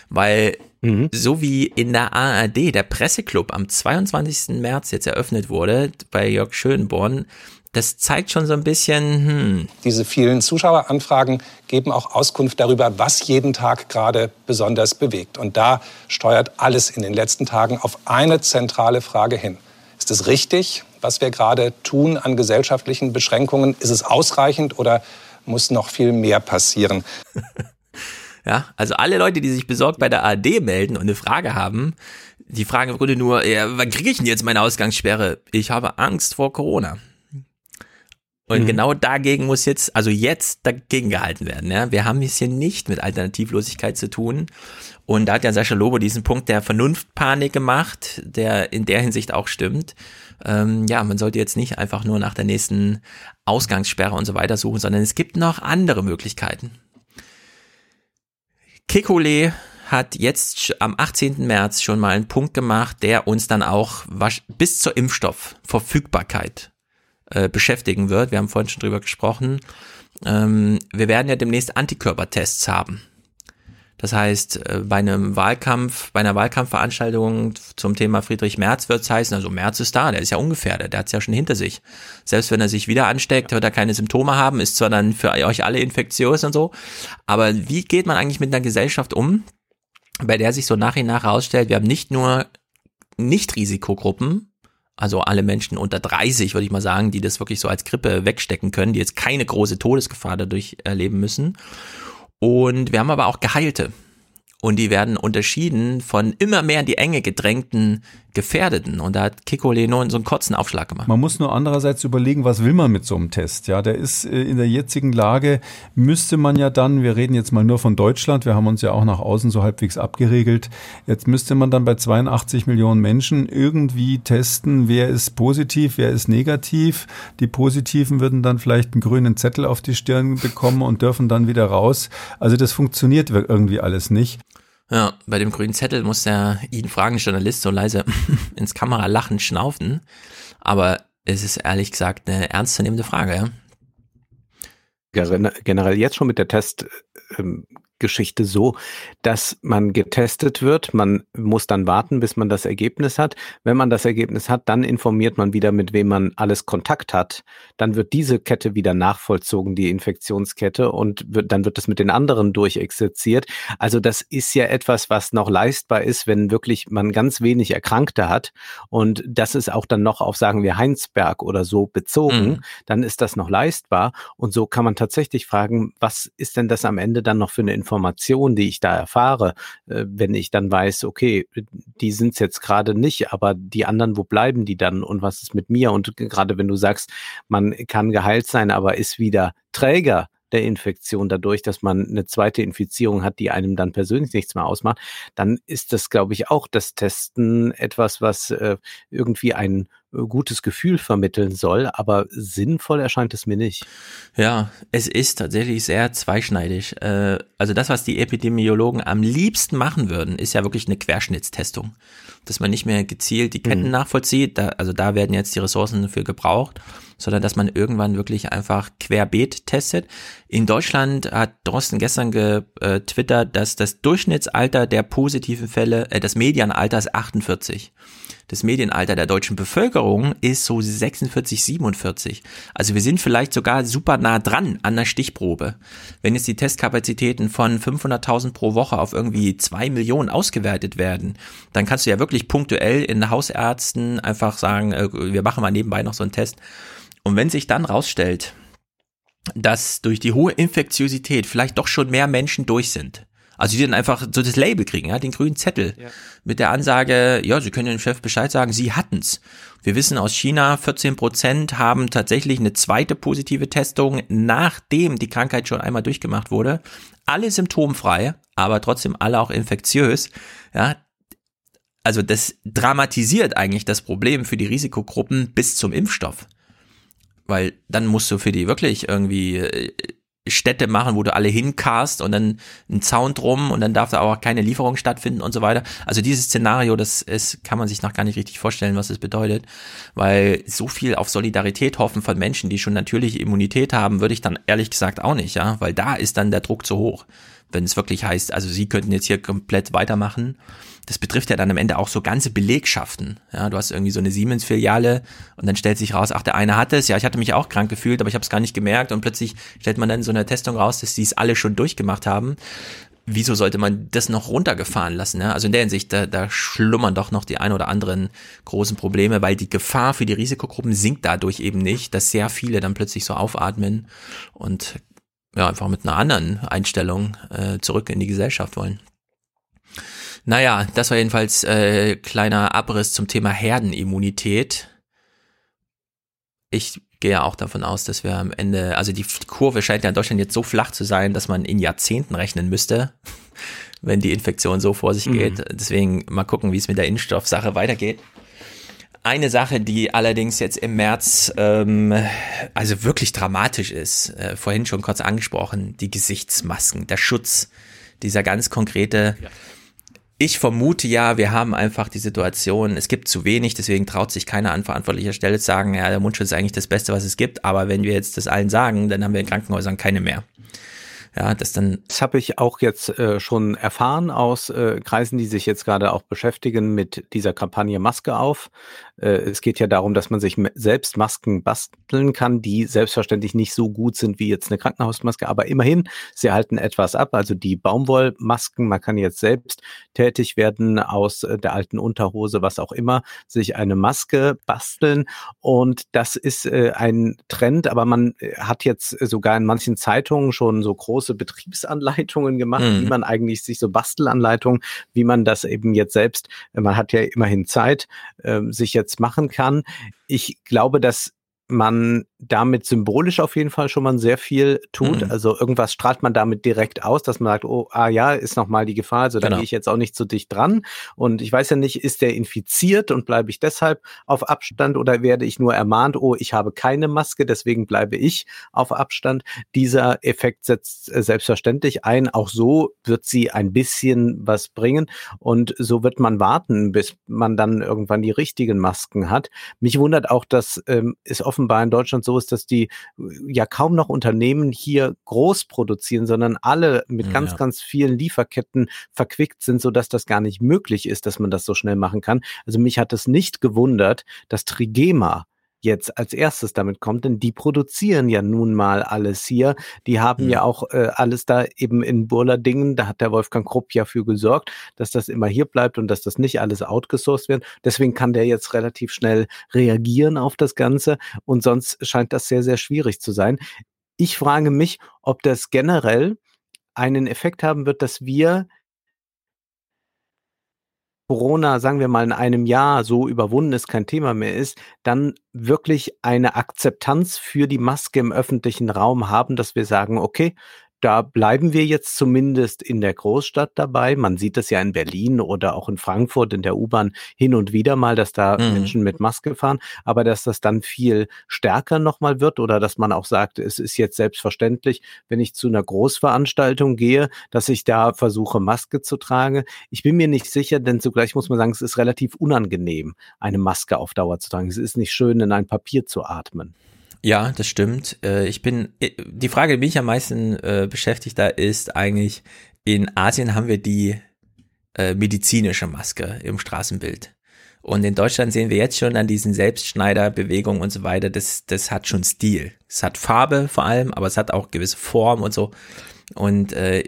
Weil mhm. so wie in der ARD der Presseclub am 22. März jetzt eröffnet wurde bei Jörg Schönborn, das zeigt schon so ein bisschen. Hm. Diese vielen Zuschaueranfragen geben auch Auskunft darüber, was jeden Tag gerade besonders bewegt. Und da steuert alles in den letzten Tagen auf eine zentrale Frage hin. Ist es richtig, was wir gerade tun an gesellschaftlichen Beschränkungen? Ist es ausreichend oder muss noch viel mehr passieren? Ja, also alle Leute, die sich besorgt bei der ARD melden und eine Frage haben, die fragen im Grunde nur, ja, wann kriege ich denn jetzt meine Ausgangssperre? Ich habe Angst vor Corona. Und mhm. genau dagegen muss jetzt, also jetzt dagegen gehalten werden. Ja? Wir haben es hier nicht mit Alternativlosigkeit zu tun. Und da hat ja Sascha Lobo diesen Punkt der Vernunftpanik gemacht, der in der Hinsicht auch stimmt. Ähm, ja, man sollte jetzt nicht einfach nur nach der nächsten Ausgangssperre und so weiter suchen, sondern es gibt noch andere Möglichkeiten. Kekulé hat jetzt am 18. März schon mal einen Punkt gemacht, der uns dann auch bis zur Impfstoffverfügbarkeit äh, beschäftigen wird. Wir haben vorhin schon drüber gesprochen. Ähm, wir werden ja demnächst Antikörpertests haben. Das heißt, äh, bei einem Wahlkampf, bei einer Wahlkampfveranstaltung zum Thema Friedrich Merz wird es heißen, also Merz ist da, der ist ja ungefährdet, der hat es ja schon hinter sich. Selbst wenn er sich wieder ansteckt, wird er keine Symptome haben, ist zwar dann für euch alle infektiös und so, aber wie geht man eigentlich mit einer Gesellschaft um, bei der sich so nach und nach herausstellt, wir haben nicht nur Nicht-Risikogruppen, also alle Menschen unter 30, würde ich mal sagen, die das wirklich so als Grippe wegstecken können, die jetzt keine große Todesgefahr dadurch erleben müssen. Und wir haben aber auch Geheilte. Und die werden unterschieden von immer mehr in die Enge gedrängten Gefährdeten. Und da hat Kiko Leno so einen kurzen Aufschlag gemacht. Man muss nur andererseits überlegen, was will man mit so einem Test? Ja, der ist äh, in der jetzigen Lage, müsste man ja dann, wir reden jetzt mal nur von Deutschland, wir haben uns ja auch nach außen so halbwegs abgeregelt. Jetzt müsste man dann bei 82 Millionen Menschen irgendwie testen, wer ist positiv, wer ist negativ. Die Positiven würden dann vielleicht einen grünen Zettel auf die Stirn bekommen und dürfen dann wieder raus. Also das funktioniert irgendwie alles nicht. Ja, bei dem grünen Zettel muss der ihn fragende Journalist so leise ins Kamera lachen, schnaufen. Aber es ist ehrlich gesagt eine ernstzunehmende Frage. Ja? Generell jetzt schon mit der Test, ähm, Geschichte so, dass man getestet wird. Man muss dann warten, bis man das Ergebnis hat. Wenn man das Ergebnis hat, dann informiert man wieder, mit wem man alles Kontakt hat. Dann wird diese Kette wieder nachvollzogen, die Infektionskette, und wird, dann wird das mit den anderen durchexerziert. Also das ist ja etwas, was noch leistbar ist, wenn wirklich man ganz wenig Erkrankte hat. Und das ist auch dann noch auf, sagen wir, Heinsberg oder so bezogen. Mhm. Dann ist das noch leistbar. Und so kann man tatsächlich fragen, was ist denn das am Ende dann noch für eine Information, die ich da erfahre, äh, wenn ich dann weiß, okay, die sind es jetzt gerade nicht, aber die anderen, wo bleiben die dann und was ist mit mir? Und gerade wenn du sagst, man kann geheilt sein, aber ist wieder Träger der Infektion dadurch, dass man eine zweite Infizierung hat, die einem dann persönlich nichts mehr ausmacht, dann ist das, glaube ich, auch das Testen etwas, was äh, irgendwie ein äh, gutes Gefühl vermitteln soll, aber sinnvoll erscheint es mir nicht. Ja, es ist tatsächlich sehr zweischneidig. Äh, also das, was die Epidemiologen am liebsten machen würden, ist ja wirklich eine Querschnittstestung. Dass man nicht mehr gezielt die Ketten mhm. nachvollzieht, da, also da werden jetzt die Ressourcen dafür gebraucht, sondern dass man irgendwann wirklich einfach querbeet testet. In Deutschland hat Drosten gestern getwittert, dass das Durchschnittsalter der positiven Fälle, äh, das Medianalter ist 48 das Medienalter der deutschen Bevölkerung ist so 46, 47. Also wir sind vielleicht sogar super nah dran an der Stichprobe. Wenn jetzt die Testkapazitäten von 500.000 pro Woche auf irgendwie zwei Millionen ausgewertet werden, dann kannst du ja wirklich punktuell in Hausärzten einfach sagen, äh, wir machen mal nebenbei noch so einen Test. Und wenn sich dann rausstellt, dass durch die hohe Infektiosität vielleicht doch schon mehr Menschen durch sind, also die dann einfach so das Label kriegen, ja, den grünen Zettel ja. mit der Ansage, ja, sie können dem Chef Bescheid sagen, sie hatten's. Wir wissen aus China, 14 Prozent haben tatsächlich eine zweite positive Testung, nachdem die Krankheit schon einmal durchgemacht wurde. Alle symptomfrei, aber trotzdem alle auch infektiös. Ja, also das dramatisiert eigentlich das Problem für die Risikogruppen bis zum Impfstoff. Weil dann musst du für die wirklich irgendwie äh, Städte machen, wo du alle hincast und dann ein Zaun drum und dann darf da auch keine Lieferung stattfinden und so weiter. Also dieses Szenario, das ist, kann man sich noch gar nicht richtig vorstellen, was es bedeutet, weil so viel auf Solidarität hoffen von Menschen, die schon natürliche Immunität haben, würde ich dann ehrlich gesagt auch nicht, ja, weil da ist dann der Druck zu hoch. Wenn es wirklich heißt, also sie könnten jetzt hier komplett weitermachen das betrifft ja dann am Ende auch so ganze Belegschaften. Ja, du hast irgendwie so eine Siemens-Filiale und dann stellt sich raus, ach, der eine hat es, ja, ich hatte mich auch krank gefühlt, aber ich habe es gar nicht gemerkt und plötzlich stellt man dann so eine Testung raus, dass die es alle schon durchgemacht haben. Wieso sollte man das noch runtergefahren lassen? Ja? Also in der Hinsicht, da, da schlummern doch noch die ein oder anderen großen Probleme, weil die Gefahr für die Risikogruppen sinkt dadurch eben nicht, dass sehr viele dann plötzlich so aufatmen und ja, einfach mit einer anderen Einstellung äh, zurück in die Gesellschaft wollen. Naja, das war jedenfalls äh, kleiner Abriss zum Thema Herdenimmunität. Ich gehe ja auch davon aus, dass wir am Ende, also die Kurve scheint ja in Deutschland jetzt so flach zu sein, dass man in Jahrzehnten rechnen müsste, wenn die Infektion so vor sich geht. Mhm. Deswegen mal gucken, wie es mit der Impfstoffsache weitergeht. Eine Sache, die allerdings jetzt im März ähm, also wirklich dramatisch ist, äh, vorhin schon kurz angesprochen, die Gesichtsmasken, der Schutz, dieser ganz konkrete. Ja Ich vermute ja, wir haben einfach die Situation, es gibt zu wenig, deswegen traut sich keiner an verantwortlicher Stelle zu sagen, ja, der Mundschutz ist eigentlich das Beste, was es gibt, aber wenn wir jetzt das allen sagen, dann haben wir in Krankenhäusern keine mehr. Ja, das dann. Das habe ich auch jetzt äh, schon erfahren aus äh, Kreisen, die sich jetzt gerade auch beschäftigen mit dieser Kampagne Maske auf. Äh, es geht ja darum, dass man sich selbst Masken basteln kann, die selbstverständlich nicht so gut sind wie jetzt eine Krankenhausmaske, aber immerhin, sie halten etwas ab. Also die Baumwollmasken, man kann jetzt selbst tätig werden aus äh, der alten Unterhose, was auch immer, sich eine Maske basteln. Und das ist äh, ein Trend, aber man hat jetzt sogar in manchen Zeitungen schon so große Betriebsanleitungen gemacht, mhm. wie man eigentlich sich so Bastelanleitungen, wie man das eben jetzt selbst, man hat ja immerhin Zeit, sich jetzt jetzt machen kann. Ich glaube, dass man damit symbolisch auf jeden Fall schon mal sehr viel tut. Mhm. Also irgendwas strahlt man damit direkt aus, dass man sagt, oh, ah ja, ist nochmal die Gefahr, also da genau. gehe ich jetzt auch nicht so dicht dran. Und ich weiß ja nicht, ist der infiziert und bleibe ich deshalb auf Abstand oder werde ich nur ermahnt, oh, ich habe keine Maske, deswegen bleibe ich auf Abstand. Dieser Effekt setzt äh, selbstverständlich ein. Auch so wird sie ein bisschen was bringen und so wird man warten, bis man dann irgendwann die richtigen Masken hat. Mich wundert auch, dass ähm, es offenbar in Deutschland so ist, dass die ja kaum noch Unternehmen hier groß produzieren, sondern alle mit ganz, ja. ganz vielen Lieferketten verquickt sind, so dass das gar nicht möglich ist, dass man das so schnell machen kann. Also mich hat es nicht gewundert, dass Trigema jetzt als erstes damit kommt, denn die produzieren ja nun mal alles hier. Die haben mhm. ja auch äh, alles da eben in Burladingen, da hat der Wolfgang Krupp ja für gesorgt, dass das immer hier bleibt und dass das nicht alles outgesourced wird. Deswegen kann der jetzt relativ schnell reagieren auf das Ganze und sonst scheint das sehr, sehr schwierig zu sein. Ich frage mich, ob das generell einen Effekt haben wird, dass wir Corona, sagen wir mal, in einem Jahr so überwunden ist, kein Thema mehr ist, dann wirklich eine Akzeptanz für die Maske im öffentlichen Raum haben, dass wir sagen, okay, da bleiben wir jetzt zumindest in der Großstadt dabei. Man sieht das ja in Berlin oder auch in Frankfurt in der U-Bahn hin und wieder mal, dass da mhm. Menschen mit Maske fahren, aber dass das dann viel stärker nochmal wird oder dass man auch sagt, es ist jetzt selbstverständlich, wenn ich zu einer Großveranstaltung gehe, dass ich da versuche, Maske zu tragen. Ich bin mir nicht sicher, denn zugleich muss man sagen, es ist relativ unangenehm, eine Maske auf Dauer zu tragen. Es ist nicht schön, in ein Papier zu atmen. Ja, das stimmt. Äh, ich bin, äh, die Frage, die mich am meisten äh, beschäftigt da ist eigentlich, in Asien haben wir die medizinische Maske im Straßenbild. Und in Deutschland sehen wir jetzt schon an diesen Selbstschneiderbewegungen und so weiter, das, das hat schon Stil. Es hat Farbe vor allem, aber es hat auch gewisse Form und so. Und äh,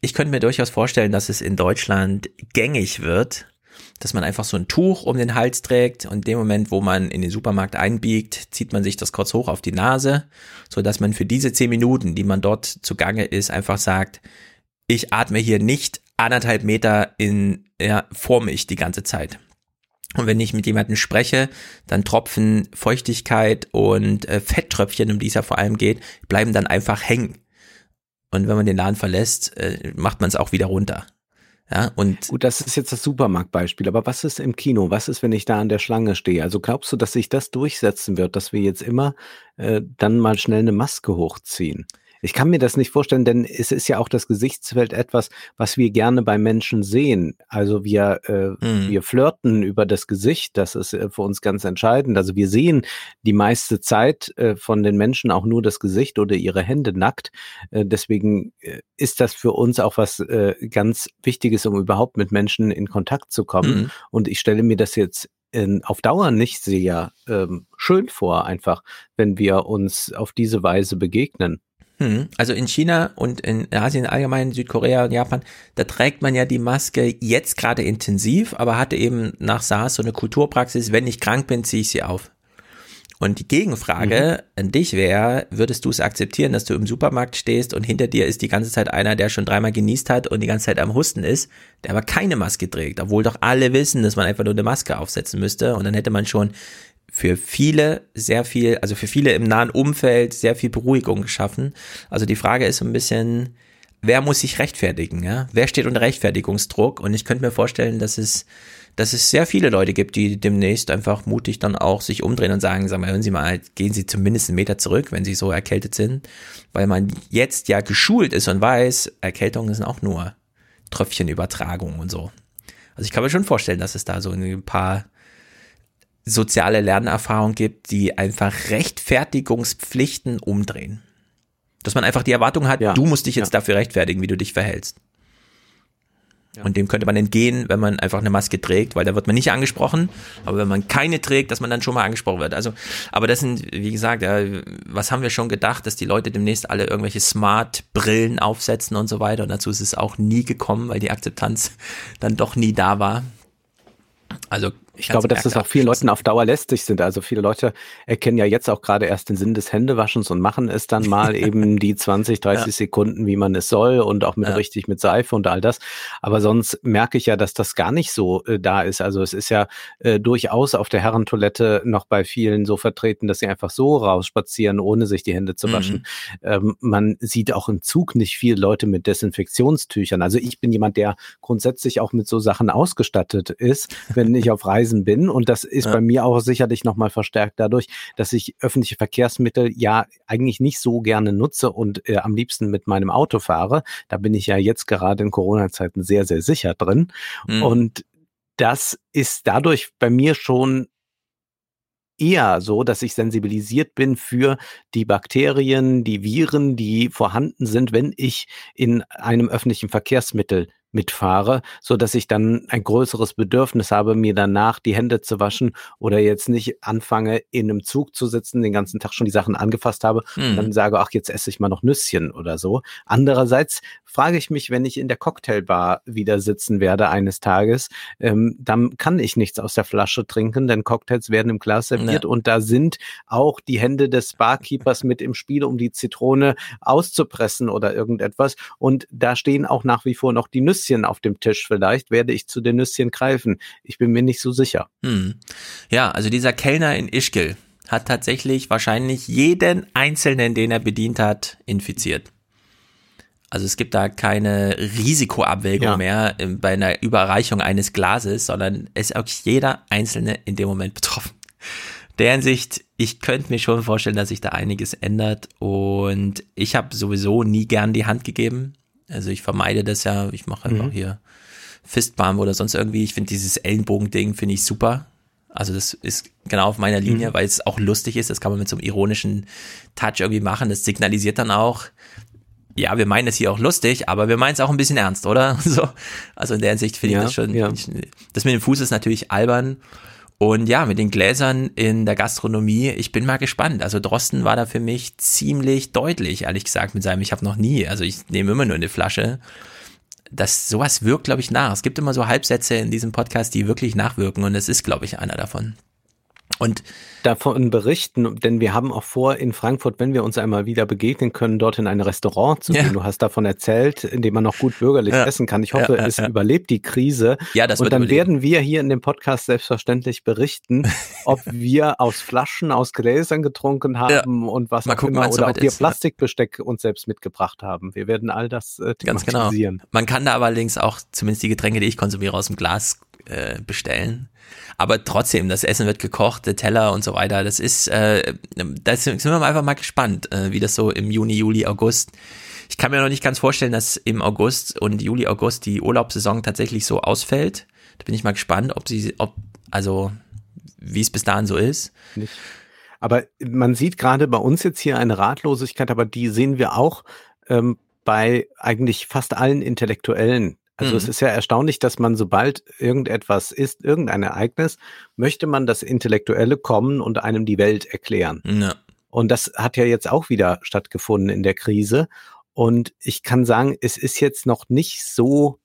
ich könnte mir durchaus vorstellen, dass es in Deutschland gängig wird, dass man einfach so ein Tuch um den Hals trägt und in dem Moment, wo man in den Supermarkt einbiegt, zieht man sich das kurz hoch auf die Nase, so dass man für diese zehn Minuten, die man dort zugange ist, einfach sagt, ich atme hier nicht anderthalb Meter in, ja, vor mich die ganze Zeit. Und wenn ich mit jemandem spreche, dann tropfen Feuchtigkeit und äh, Fetttröpfchen, um die es ja vor allem geht, bleiben dann einfach hängen. Und wenn man den Laden verlässt, äh, macht man es auch wieder runter. Ja, und Gut, das ist jetzt das Supermarktbeispiel, aber was ist im Kino? Was ist, wenn ich da an der Schlange stehe? Also glaubst du, dass sich das durchsetzen wird, dass wir jetzt immer äh, dann mal schnell eine Maske hochziehen? Ich kann mir das nicht vorstellen, denn es ist ja auch das Gesichtsfeld etwas, was wir gerne bei Menschen sehen. Also wir, äh, mhm. wir flirten über das Gesicht, das ist äh, für uns ganz entscheidend. Also wir sehen die meiste Zeit äh, von den Menschen auch nur das Gesicht oder ihre Hände nackt. Äh, deswegen äh, ist das für uns auch was äh, ganz Wichtiges, um überhaupt mit Menschen in Kontakt zu kommen. Mhm. Und ich stelle mir das jetzt in, auf Dauer nicht sehr ähm, schön vor, einfach, wenn wir uns auf diese Weise begegnen. Hm. Also in China und in Asien allgemein, Südkorea und Japan, da trägt man ja die Maske jetzt gerade intensiv, aber hatte eben nach SARS so eine Kulturpraxis, wenn ich krank bin, ziehe ich sie auf. Und die Gegenfrage mhm. an dich wäre, würdest du es akzeptieren, dass du im Supermarkt stehst und hinter dir ist die ganze Zeit einer, der schon dreimal genießt hat und die ganze Zeit am Husten ist, der aber keine Maske trägt, obwohl doch alle wissen, dass man einfach nur eine Maske aufsetzen müsste und dann hätte man schon für viele sehr viel, also für viele im nahen Umfeld sehr viel Beruhigung geschaffen. Also die Frage ist so ein bisschen, wer muss sich rechtfertigen, ja? Wer steht unter Rechtfertigungsdruck? Und ich könnte mir vorstellen, dass es, dass es sehr viele Leute gibt, die demnächst einfach mutig dann auch sich umdrehen und sagen, sag mal, hören Sie mal, gehen Sie zumindest einen Meter zurück, wenn Sie so erkältet sind, weil man jetzt ja geschult ist und weiß, Erkältungen sind auch nur Tröpfchenübertragung und so. Also ich kann mir schon vorstellen, dass es da so ein paar soziale Lernerfahrungen gibt, die einfach Rechtfertigungspflichten umdrehen. Dass man einfach die Erwartung hat, ja. du musst dich jetzt ja. dafür rechtfertigen, wie du dich verhältst. Und dem könnte man entgehen, wenn man einfach eine Maske trägt, weil da wird man nicht angesprochen. Aber wenn man keine trägt, dass man dann schon mal angesprochen wird. Also, aber das sind, wie gesagt, ja, was haben wir schon gedacht, dass die Leute demnächst alle irgendwelche Smart-Brillen aufsetzen und so weiter. Und dazu ist es auch nie gekommen, weil die Akzeptanz dann doch nie da war. Also ich glaube, dass es auch vielen Leuten auf Dauer lästig sind. Also viele Leute erkennen ja jetzt auch gerade erst den Sinn des Händewaschens und machen es dann mal eben die 20, 30 ja. Sekunden, wie man es soll und auch mit ja. richtig mit Seife und all das. Aber sonst merke ich ja, dass das gar nicht so äh, da ist. Also es ist ja äh, durchaus auf der Herrentoilette noch bei vielen so vertreten, dass sie einfach so rausspazieren, ohne sich die Hände zu waschen. Mhm. Ähm, man sieht auch im Zug nicht viele Leute mit Desinfektionstüchern. Also ich bin jemand, der grundsätzlich auch mit so Sachen ausgestattet ist, wenn ich auf Reise Reisen bin. Und das ist ja. bei mir auch sicherlich nochmal verstärkt dadurch, dass ich öffentliche Verkehrsmittel ja eigentlich nicht so gerne nutze und äh, am liebsten mit meinem Auto fahre. Da bin ich ja jetzt gerade in Corona-Zeiten sehr, sehr sicher drin. Mhm. Und das ist dadurch bei mir schon eher so, dass ich sensibilisiert bin für die Bakterien, die Viren, die vorhanden sind, wenn ich in einem öffentlichen Verkehrsmittel mitfahre, so dass ich dann ein größeres Bedürfnis habe, mir danach die Hände zu waschen oder jetzt nicht anfange, in einem Zug zu sitzen, den ganzen Tag schon die Sachen angefasst habe mhm. und dann sage, ach, jetzt esse ich mal noch Nüsschen oder so. Andererseits frage ich mich, wenn ich in der Cocktailbar wieder sitzen werde eines Tages, ähm, dann kann ich nichts aus der Flasche trinken, denn Cocktails werden im Glas serviert ja. und da sind auch die Hände des Barkeepers mit im Spiel, um die Zitrone auszupressen oder irgendetwas. Und da stehen auch nach wie vor noch die Nüsschen Nüsschen auf dem Tisch. Vielleicht werde ich zu den Nüsschen greifen. Ich bin mir nicht so sicher. Hm. Ja, also dieser Kellner in Ischgl hat tatsächlich wahrscheinlich jeden Einzelnen, den er bedient hat, infiziert. Also es gibt da keine Risikoabwägung ja. mehr bei einer Überreichung eines Glases, sondern es ist auch jeder Einzelne in dem Moment betroffen. Der Hinsicht, ich könnte mir schon vorstellen, dass sich da einiges ändert und ich habe sowieso nie gern die Hand gegeben. Also ich vermeide das ja, ich mache einfach mhm. hier Fistbump oder sonst irgendwie. Ich finde dieses Ellenbogen-Ding finde ich super. Also das ist genau auf meiner Linie, mhm. weil es auch lustig ist. Das kann man mit so einem ironischen Touch irgendwie machen. Das signalisiert dann auch, ja, wir meinen es hier auch lustig, aber wir meinen es auch ein bisschen ernst, oder? So. Also in der Hinsicht finde ich das schon. Ja. Das mit dem Fuß ist natürlich albern. Und ja, mit den Gläsern in der Gastronomie, ich bin mal gespannt. Also Drosten war da für mich ziemlich deutlich, ehrlich gesagt, mit seinem, ich habe noch nie, also ich nehme immer nur eine Flasche. Das, sowas wirkt, glaube ich, nach. Es gibt immer so Halbsätze in diesem Podcast, die wirklich nachwirken und es ist, glaube ich, einer davon. Und davon berichten, denn wir haben auch vor, in Frankfurt, wenn wir uns einmal wieder begegnen können, dort in ein Restaurant zu gehen. Ja. Du hast davon erzählt, in dem man noch gut bürgerlich ja. essen kann. Ich hoffe, ja, es überlebt die Krise. Ja, das Und dann überleben. werden wir hier in dem Podcast selbstverständlich berichten, ob wir aus Flaschen, aus Gläsern getrunken haben und was mal gucken, immer, oder ob wir ist. Plastikbesteck uns selbst mitgebracht haben. Wir werden all das äh, Ganz genau. Man kann da allerdings auch zumindest die Getränke, die ich konsumiere, aus dem Glas äh, bestellen. Aber trotzdem, das Essen wird gekocht, der Teller und so weiter. Das ist, äh, da sind wir einfach mal gespannt, äh, wie das so im Juni, Juli, August. Ich kann mir noch nicht ganz vorstellen, dass im August und Juli, August die Urlaubssaison tatsächlich so ausfällt. Da bin ich mal gespannt, ob sie, ob, also wie es bis dahin so ist. Nicht. Aber man sieht gerade bei uns jetzt hier eine Ratlosigkeit, aber die sehen wir auch ähm, bei eigentlich fast allen Intellektuellen also mhm. es ist ja erstaunlich, dass man, sobald irgendetwas ist, irgendein Ereignis, möchte man das Intellektuelle kommen und einem die Welt erklären. Ja. Und das hat ja jetzt auch wieder stattgefunden in der Krise. Und ich kann sagen, es ist jetzt noch nicht so,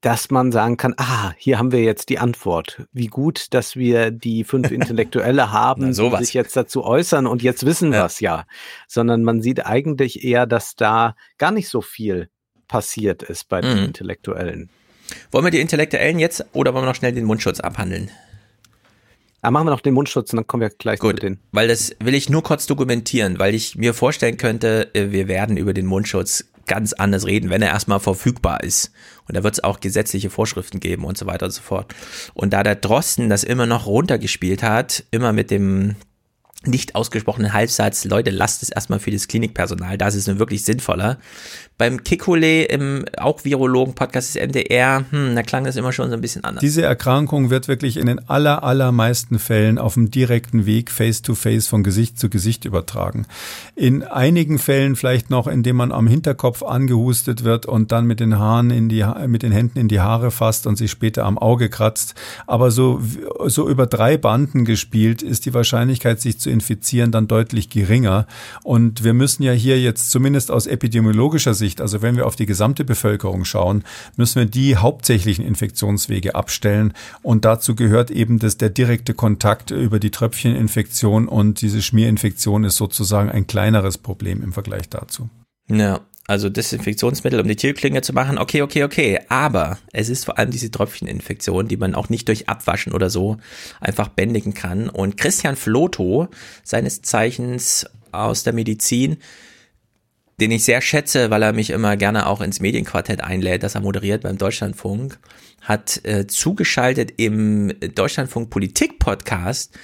dass man sagen kann, ah, hier haben wir jetzt die Antwort. Wie gut, dass wir die fünf Intellektuelle haben, die sich jetzt dazu äußern und jetzt wissen ja. wir es ja. Sondern man sieht eigentlich eher, dass da gar nicht so viel passiert ist bei den mhm. Intellektuellen. Wollen wir die Intellektuellen jetzt oder wollen wir noch schnell den Mundschutz abhandeln? Ah, machen wir noch den Mundschutz und dann kommen wir gleich Gut, zu den. Weil das will ich nur kurz dokumentieren, weil ich mir vorstellen könnte, äh, wir werden über den Mundschutz ganz anders reden, wenn er erstmal verfügbar ist. Und da wird es auch gesetzliche Vorschriften geben und so weiter und so fort. Und da der Drosten das immer noch runtergespielt hat, immer mit dem nicht ausgesprochenen Halbsatz, Leute, lasst es erstmal für das Klinikpersonal, das ist nun wirklich sinnvoller, Beim Kikole im auch Virologen-Podcast des MDR, hm, da klang das immer schon so ein bisschen anders. Diese Erkrankung wird wirklich in den aller, allermeisten Fällen auf dem direkten Weg face-to-face -face von Gesicht zu Gesicht übertragen. In einigen Fällen vielleicht noch, indem man am Hinterkopf angehustet wird und dann mit den Haaren in die, mit den Händen in die Haare fasst und sich später am Auge kratzt. Aber so, so über drei Banden gespielt ist die Wahrscheinlichkeit, sich zu infizieren, dann deutlich geringer. Und wir müssen ja hier jetzt zumindest aus epidemiologischer Sicht Sicht, also wenn wir auf die gesamte Bevölkerung schauen, müssen wir die hauptsächlichen Infektionswege abstellen. Und dazu gehört eben das, der direkte Kontakt über die Tröpfcheninfektion und diese Schmierinfektion ist sozusagen ein kleineres Problem im Vergleich dazu. Ja, also Desinfektionsmittel, um die Tierklinge zu machen, okay, okay, okay. Aber es ist vor allem diese Tröpfcheninfektion, die man auch nicht durch Abwaschen oder so einfach bändigen kann. Und Christian Floto, seines Zeichens aus der Medizin, den ich sehr schätze, weil er mich immer gerne auch ins Medienquartett einlädt, das er moderiert beim Deutschlandfunk, hat äh, zugeschaltet im Deutschlandfunk Politik Podcast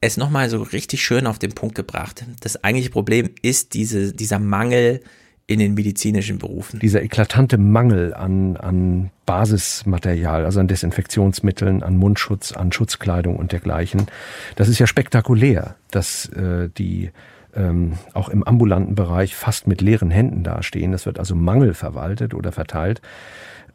es nochmal so richtig schön auf den Punkt gebracht. Das eigentliche Problem ist diese, dieser Mangel in den medizinischen Berufen. Dieser eklatante Mangel an, an Basismaterial, also an Desinfektionsmitteln, an Mundschutz, an Schutzkleidung und dergleichen, das ist ja spektakulär, dass äh, die ähm, auch im ambulanten Bereich fast mit leeren Händen dastehen. Das wird also Mangel verwaltet oder verteilt.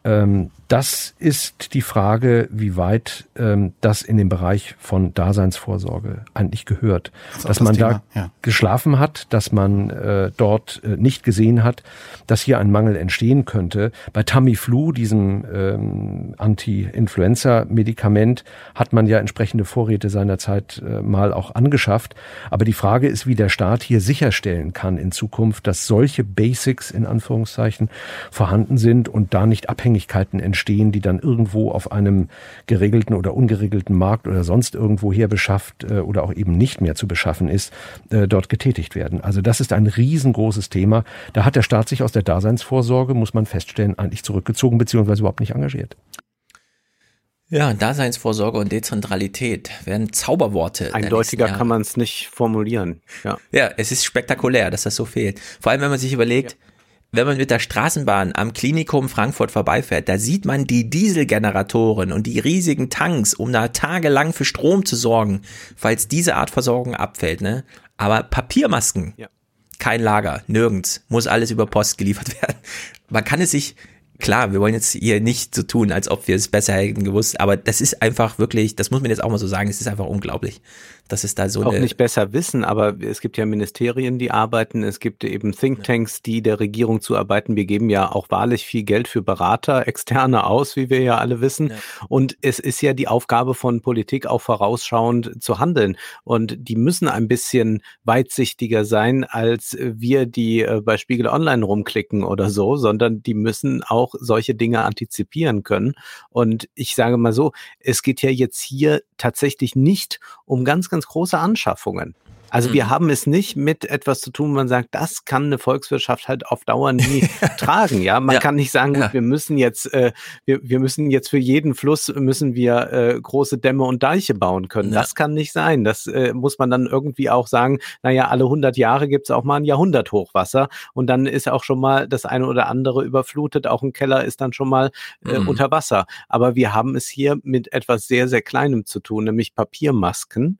Ähm, das ist die Frage, wie weit ähm, das in den Bereich von Daseinsvorsorge eigentlich gehört. Das dass man Thema, da ja. geschlafen hat, dass man äh, dort äh, nicht gesehen hat, dass hier ein Mangel entstehen könnte. Bei Tamiflu, diesem ähm, Anti-Influenza-Medikament, hat man ja entsprechende Vorräte seinerzeit äh, mal auch angeschafft. Aber die Frage ist, wie der Staat hier sicherstellen kann in Zukunft, dass solche Basics in Anführungszeichen vorhanden sind und da nicht Abhängigkeiten entstehen entstehen, die dann irgendwo auf einem geregelten oder ungeregelten Markt oder sonst irgendwo her beschafft äh, oder auch eben nicht mehr zu beschaffen ist, äh, dort getätigt werden. Also das ist ein riesengroßes Thema. Da hat der Staat sich aus der Daseinsvorsorge, muss man feststellen, eigentlich zurückgezogen beziehungsweise überhaupt nicht engagiert. Ja, Daseinsvorsorge und Dezentralität werden Zauberworte. Eindeutiger kann man es nicht formulieren. Ja. ja, es ist spektakulär, dass das so fehlt. Vor allem, wenn man sich überlegt, ja wenn man mit der Straßenbahn am Klinikum Frankfurt vorbeifährt, da sieht man die Dieselgeneratoren und die riesigen Tanks, um da tagelang für Strom zu sorgen, falls diese Art Versorgung abfällt, ne? Aber Papiermasken, ja. kein Lager, nirgends, muss alles über Post geliefert werden. Man kann es sich klar, wir wollen jetzt hier nicht so tun, als ob wir es besser hätten gewusst, aber das ist einfach wirklich, das muss man jetzt auch mal so sagen, es ist einfach unglaublich, dass es da so auch nicht besser wissen, aber es gibt ja Ministerien, die arbeiten, es gibt eben Thinktanks, die der Regierung zuarbeiten. Wir geben ja auch wahrlich viel Geld für Berater, externe aus, wie wir ja alle wissen. Ja. Und es ist ja die Aufgabe von Politik auch vorausschauend zu handeln. Und die müssen ein bisschen weitsichtiger sein, als wir, die äh, bei Spiegel Online rumklicken oder so, sondern die müssen auch solche Dinge antizipieren können. Und ich sage mal so, es geht ja jetzt hier tatsächlich nicht um ganz, ganz große Anschaffungen. Also mhm. wir haben es nicht mit etwas zu tun, wo man sagt, das kann eine Volkswirtschaft halt auf Dauer nie tragen. Ja, man ja. kann nicht sagen, gut, ja. wir müssen jetzt, äh, wir, wir müssen jetzt für jeden Fluss müssen wir äh, große Dämme und Deiche bauen können. Ja. Das kann nicht sein. Das äh, muss man dann irgendwie auch sagen. Naja, alle 100 Jahre gibt es auch mal ein Jahrhundert Hochwasser und dann ist auch schon mal das eine oder andere überflutet. Auch ein Keller ist dann schon mal äh, mhm. unter Wasser. Aber wir haben es hier mit etwas sehr, sehr Kleinem zu tun, nämlich Papiermasken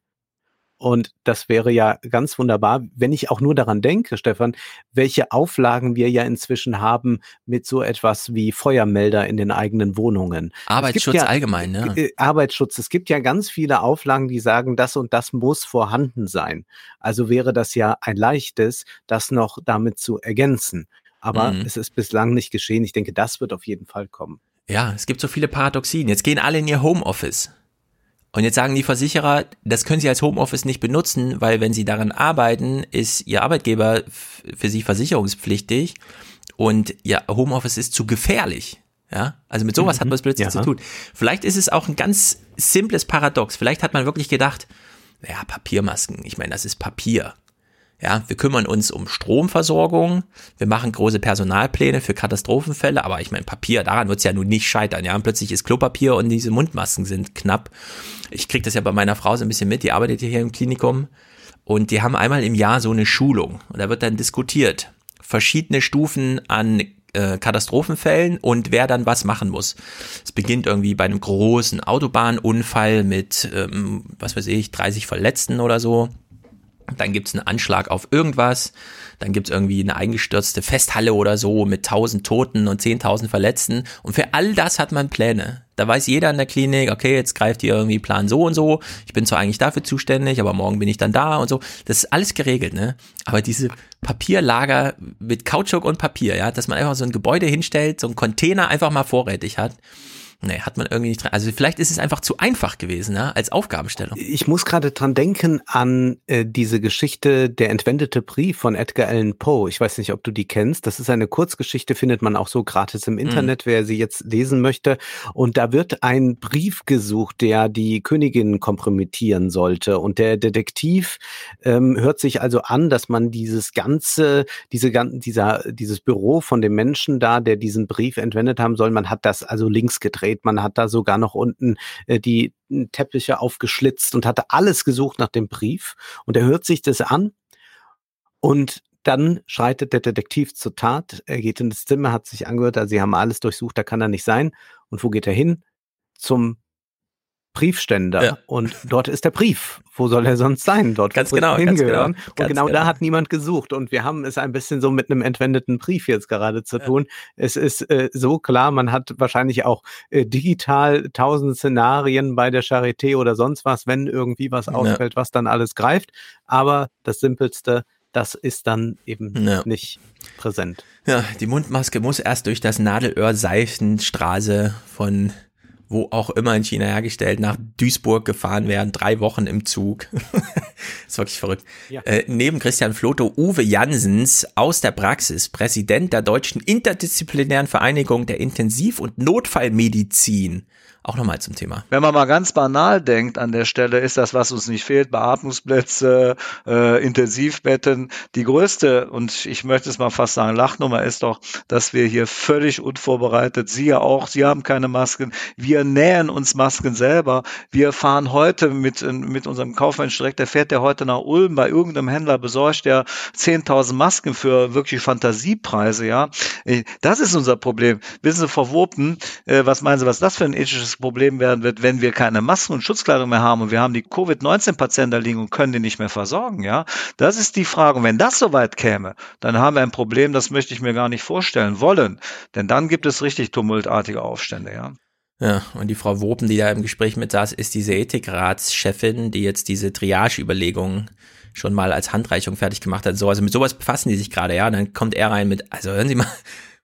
und das wäre ja ganz wunderbar, wenn ich auch nur daran denke, Stefan, welche Auflagen wir ja inzwischen haben mit so etwas wie Feuermelder in den eigenen Wohnungen. Arbeitsschutz ja, allgemein, ne? Arbeitsschutz. Es gibt ja ganz viele Auflagen, die sagen, das und das muss vorhanden sein. Also wäre das ja ein leichtes, das noch damit zu ergänzen. Aber mhm. es ist bislang nicht geschehen. Ich denke, das wird auf jeden Fall kommen. Ja, es gibt so viele Paradoxien. Jetzt gehen alle in ihr Homeoffice. Und jetzt sagen die Versicherer, das können sie als Homeoffice nicht benutzen, weil wenn sie daran arbeiten, ist ihr Arbeitgeber für sie versicherungspflichtig und ihr Homeoffice ist zu gefährlich. Ja, also mit sowas mhm. hat man es plötzlich ja. zu tun. Vielleicht ist es auch ein ganz simples Paradox. Vielleicht hat man wirklich gedacht, ja, Papiermasken, ich meine, das ist Papier. Ja, wir kümmern uns um Stromversorgung, wir machen große Personalpläne für Katastrophenfälle, aber ich meine, Papier, daran wird es ja nun nicht scheitern. Ja, und plötzlich ist Klopapier und diese Mundmasken sind knapp. Ich kriege das ja bei meiner Frau so ein bisschen mit, die arbeitet hier im Klinikum und die haben einmal im Jahr so eine Schulung und da wird dann diskutiert. Verschiedene Stufen an äh, Katastrophenfällen und wer dann was machen muss. Es beginnt irgendwie bei einem großen Autobahnunfall mit, ähm, was weiß ich, 30 Verletzten oder so. Dann gibt's einen Anschlag auf irgendwas. Dann gibt's irgendwie eine eingestürzte Festhalle oder so mit 1000 Toten und 10.000 Verletzten. Und für all das hat man Pläne. Da weiß jeder in der Klinik, okay, jetzt greift hier irgendwie Plan so und so. Ich bin zwar eigentlich dafür zuständig, aber morgen bin ich dann da und so. Das ist alles geregelt, ne? Aber diese Papierlager mit Kautschuk und Papier, ja, dass man einfach so ein Gebäude hinstellt, so ein Container einfach mal vorrätig hat Nee, hat man irgendwie nicht dran. Also vielleicht ist es einfach zu einfach gewesen, ne, als Aufgabenstellung. Ich muss gerade dran denken an äh, diese Geschichte Der entwendete Brief von Edgar Allan Poe. Ich weiß nicht, ob du die kennst. Das ist eine Kurzgeschichte, findet man auch so gratis im Internet, mhm. wer sie jetzt lesen möchte. Und da wird ein Brief gesucht, der die Königin kompromittieren sollte. Und der Detektiv ähm, hört sich also an, dass man dieses ganze, diese ganzen, dieser, dieses Büro von dem Menschen da, der diesen Brief entwendet haben soll, man hat das also links gedreht gedreht. Man hat da sogar noch unten äh, die Teppiche aufgeschlitzt und hatte alles gesucht nach dem Brief. Und er hört sich das an und dann schreitet der Detektiv zur Tat. Er geht in das Zimmer, hat sich angehört, also sie haben alles durchsucht, da kann er nicht sein. Und wo geht er hin? Zum Briefständer ja. und dort ist der Brief. Wo soll er sonst sein? Dort ganz genau, hingehören. Ganz genau, und genau, genau, da hat niemand gesucht und wir haben es ein bisschen so mit einem entwendeten Brief jetzt gerade zu tun. Ja. Es ist äh, so klar, man hat wahrscheinlich auch äh, digital tausend Szenarien bei der Charité oder sonst was, wenn irgendwie was ausfällt, ja. was dann alles greift. Aber das Simpelste, das ist dann eben nicht präsent. Ja, die Mundmaske muss erst durch das Nadelöhr Seifenstraße von wo auch immer in China hergestellt, nach Duisburg gefahren werden, drei Wochen im Zug. ist wirklich verrückt. Ja. Äh, neben Christian Floto Uwe Jansens aus der Praxis, Präsident der Deutschen Interdisziplinären Vereinigung der Intensiv- und Notfallmedizin auch nochmal zum Thema. Wenn man mal ganz banal denkt an der Stelle, ist das, was uns nicht fehlt, Beatmungsplätze, äh, Intensivbetten. Die größte, und ich möchte es mal fast sagen, Lachnummer ist doch, dass wir hier völlig unvorbereitet, Sie ja auch, Sie haben keine Masken, wir nähen uns Masken selber. Wir fahren heute mit, mit unserem Kaufmensch direkt, der fährt der heute nach Ulm bei irgendeinem Händler, besorgt der 10.000 Masken für wirklich Fantasiepreise, ja. Das ist unser Problem. Wissen Sie, verwoben, äh, was meinen Sie, was das für ein ethisches großes Problem werden wird, wenn wir keine Masken und Schutzkleidung mehr haben und wir haben die Covid-19-Patienten da liegen und können die nicht mehr versorgen, ja. Das ist die Frage. Und wenn das soweit käme, dann haben wir ein Problem, das möchte ich mir gar nicht vorstellen wollen. Denn dann gibt es richtig tumultartige Aufstände, ja. Ja, und die Frau Wopen, die da im Gespräch mit saß, ist diese Ethikratschefin, die jetzt diese Triage-Überlegungen schon mal als Handreichung fertig gemacht hat. So, also mit sowas befassen die sich gerade, ja. Und dann kommt er rein mit, also hören Sie mal,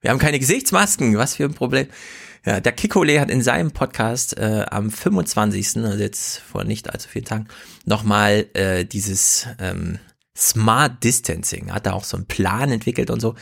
wir haben keine Gesichtsmasken, was für ein Problem. Ja, der Kikole hat in seinem Podcast äh, am 25., also jetzt vor nicht allzu vielen Tagen, nochmal äh, dieses ähm, Smart Distancing, hat da auch so einen Plan entwickelt und so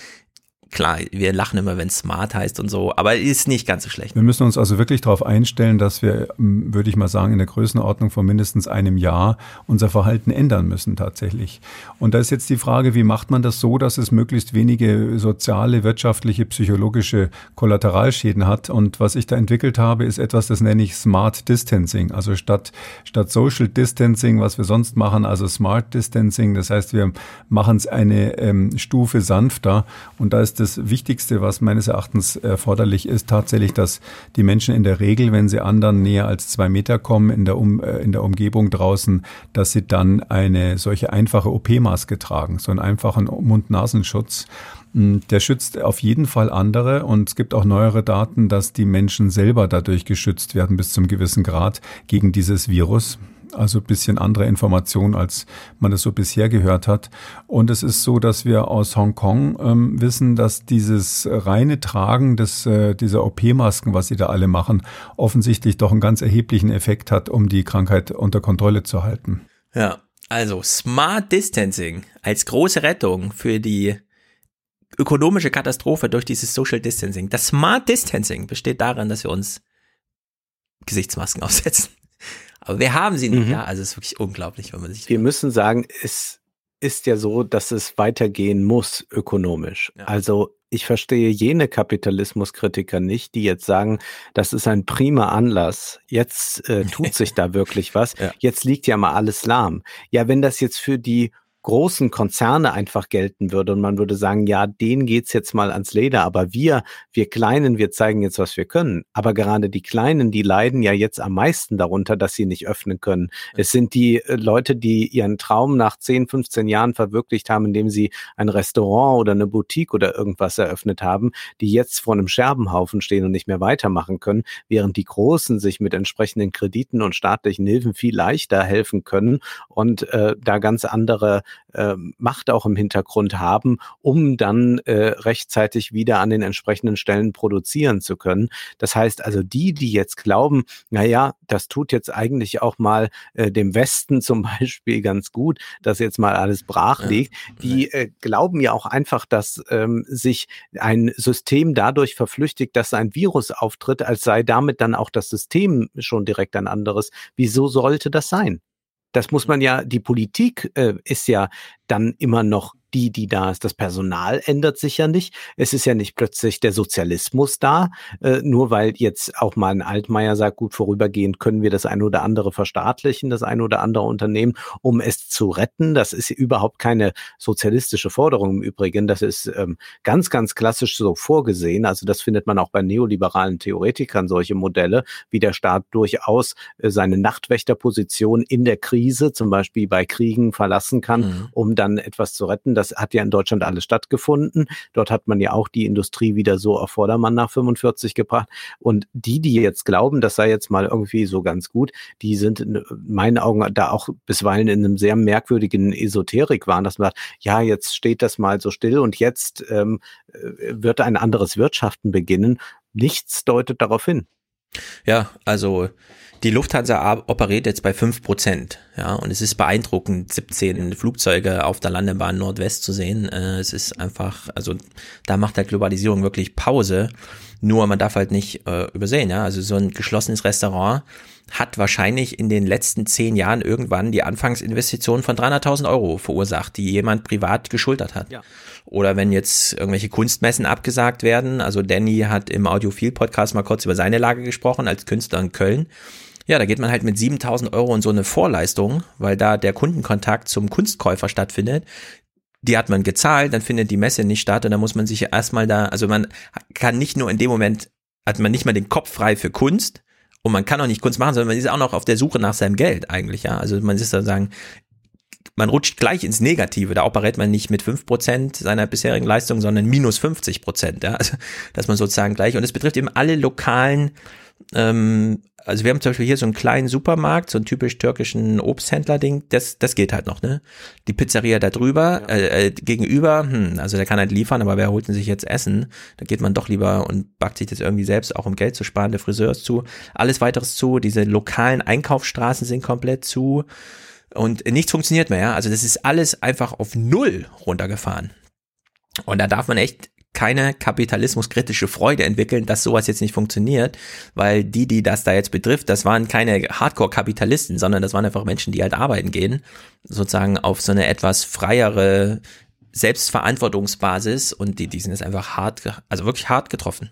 klar, wir lachen immer, wenn smart heißt und so, aber ist nicht ganz so schlecht. Wir müssen uns also wirklich darauf einstellen, dass wir, würde ich mal sagen, in der Größenordnung von mindestens einem Jahr unser Verhalten ändern müssen tatsächlich. Und da ist jetzt die Frage, wie macht man das so, dass es möglichst wenige soziale, wirtschaftliche, psychologische Kollateralschäden hat? Und was ich da entwickelt habe, ist etwas, das nenne ich Smart Distancing. Also statt, statt Social Distancing, was wir sonst machen, also Smart Distancing. Das heißt, wir machen es eine ähm, Stufe sanfter. Und da ist das Wichtigste, was meines Erachtens erforderlich ist, tatsächlich, dass die Menschen in der Regel, wenn sie anderen näher als zwei Meter kommen in der, um, äh, in der Umgebung draußen, dass sie dann eine solche einfache OP-Maske tragen, so einen einfachen Mund-Nasenschutz. Hm, der schützt auf jeden Fall andere und es gibt auch neuere Daten, dass die Menschen selber dadurch geschützt werden bis zum gewissen Grad gegen dieses Virus also bisschen andere Informationen, als man es so bisher gehört hat. Und es ist so, dass wir aus Hongkong ähm, wissen, dass dieses reine Tragen des, äh, dieser OP-Masken, was sie da alle machen, offensichtlich doch einen ganz erheblichen Effekt hat, um die Krankheit unter Kontrolle zu halten. Ja, also Smart Distancing als große Rettung für die ökonomische Katastrophe durch dieses Social Distancing. Das Smart Distancing besteht darin, dass wir uns Gesichtsmasken aufsetzen. Aber wir haben sie nicht, mhm. ja. Also es ist wirklich unglaublich, wenn man sich. Wir müssen sagen, es ist ja so, dass es weitergehen muss ökonomisch. Ja. Also ich verstehe jene Kapitalismuskritiker nicht, die jetzt sagen, das ist ein prima Anlass. Jetzt äh, tut sich da wirklich was. Ja. Jetzt liegt ja mal alles lahm. Ja, wenn das jetzt für die großen Konzerne einfach gelten würde und man würde sagen, ja, denen geht's jetzt mal ans Leder, aber wir, wir Kleinen, wir zeigen jetzt, was wir können. Aber gerade die Kleinen, die leiden ja jetzt am meisten darunter, dass sie nicht öffnen können. Es sind die äh, Leute, die ihren Traum nach 10, 15 Jahren verwirklicht haben, indem sie ein Restaurant oder eine Boutique oder irgendwas eröffnet haben, die jetzt vor einem Scherbenhaufen stehen und nicht mehr weitermachen können, während die Großen sich mit entsprechenden Krediten und staatlichen Hilfen viel leichter helfen können und äh, da ganz andere äh, Macht auch im Hintergrund haben, um dann äh, rechtzeitig wieder an den entsprechenden Stellen produzieren zu können. Das heißt also, die, die jetzt glauben, na ja, das tut jetzt eigentlich auch mal äh, dem Westen zum Beispiel ganz gut, dass jetzt mal alles brach liegt, die äh, glauben ja auch einfach, dass ähm, sich ein System dadurch verflüchtigt, dass ein Virus auftritt, als sei damit dann auch das System schon direkt ein anderes. Wieso sollte das sein? Das muss man ja, die Politik äh, ist ja dann immer noch die, die da ist. Das Personal ändert sich ja nicht. Es ist ja nicht plötzlich der Sozialismus da, äh, nur weil jetzt auch mal ein Altmaier sagt, gut, vorübergehend können wir das eine oder andere verstaatlichen, das eine oder andere Unternehmen, um es zu retten. Das ist überhaupt keine sozialistische Forderung im Übrigen. Das ist ähm, ganz, ganz klassisch so vorgesehen. Also das findet man auch bei neoliberalen Theoretikern, solche Modelle, wie der Staat durchaus äh, seine Nachtwächterposition in der Krise, zum Beispiel bei Kriegen, verlassen kann, mhm. um dann etwas zu retten. Das hat ja in Deutschland alles stattgefunden. Dort hat man ja auch die Industrie wieder so auf Vordermann nach 45 gebracht. Und die, die jetzt glauben, das sei jetzt mal irgendwie so ganz gut, die sind in meinen Augen da auch bisweilen in einem sehr merkwürdigen Esoterik waren, dass man sagt, ja, jetzt steht das mal so still und jetzt ähm, äh, wird ein anderes Wirtschaften beginnen. Nichts deutet darauf hin. Ja, also die Lufthansa operiert jetzt bei fünf Prozent, ja, und es ist beeindruckend, 17 Flugzeuge auf der Landebahn Nordwest zu sehen. Äh, es ist einfach, also da macht der Globalisierung wirklich Pause. Nur man darf halt nicht äh, übersehen, ja, also so ein geschlossenes Restaurant hat wahrscheinlich in den letzten zehn Jahren irgendwann die Anfangsinvestition von 300.000 Euro verursacht, die jemand privat geschultert hat. Ja. Oder wenn jetzt irgendwelche Kunstmessen abgesagt werden. Also Danny hat im Audiophil-Podcast mal kurz über seine Lage gesprochen als Künstler in Köln. Ja, da geht man halt mit 7000 Euro in so eine Vorleistung, weil da der Kundenkontakt zum Kunstkäufer stattfindet. Die hat man gezahlt, dann findet die Messe nicht statt und dann muss man sich erstmal da, also man kann nicht nur in dem Moment, hat man nicht mal den Kopf frei für Kunst, und man kann auch nicht Kunst machen, sondern man ist auch noch auf der Suche nach seinem Geld eigentlich, ja. Also man ist da sagen, man rutscht gleich ins Negative. Da operiert man nicht mit fünf Prozent seiner bisherigen Leistung, sondern minus 50%. Ja? Also, dass man sozusagen gleich, und es betrifft eben alle lokalen ähm, also wir haben zum Beispiel hier so einen kleinen Supermarkt, so einen typisch türkischen Obsthändler-Ding, das, das geht halt noch, ne? Die Pizzeria da drüber, ja. äh, äh, gegenüber, hm, also der kann halt liefern, aber wer holt denn sich jetzt Essen? Da geht man doch lieber und backt sich das irgendwie selbst, auch um Geld zu sparen, der Friseur ist zu, alles weiteres zu, diese lokalen Einkaufsstraßen sind komplett zu und nichts funktioniert mehr, ja? Also das ist alles einfach auf Null runtergefahren. Und da darf man echt keine kapitalismuskritische Freude entwickeln, dass sowas jetzt nicht funktioniert, weil die, die das da jetzt betrifft, das waren keine Hardcore-Kapitalisten, sondern das waren einfach Menschen, die halt arbeiten gehen, sozusagen auf so eine etwas freiere Selbstverantwortungsbasis und die, die sind jetzt einfach hart, also wirklich hart getroffen.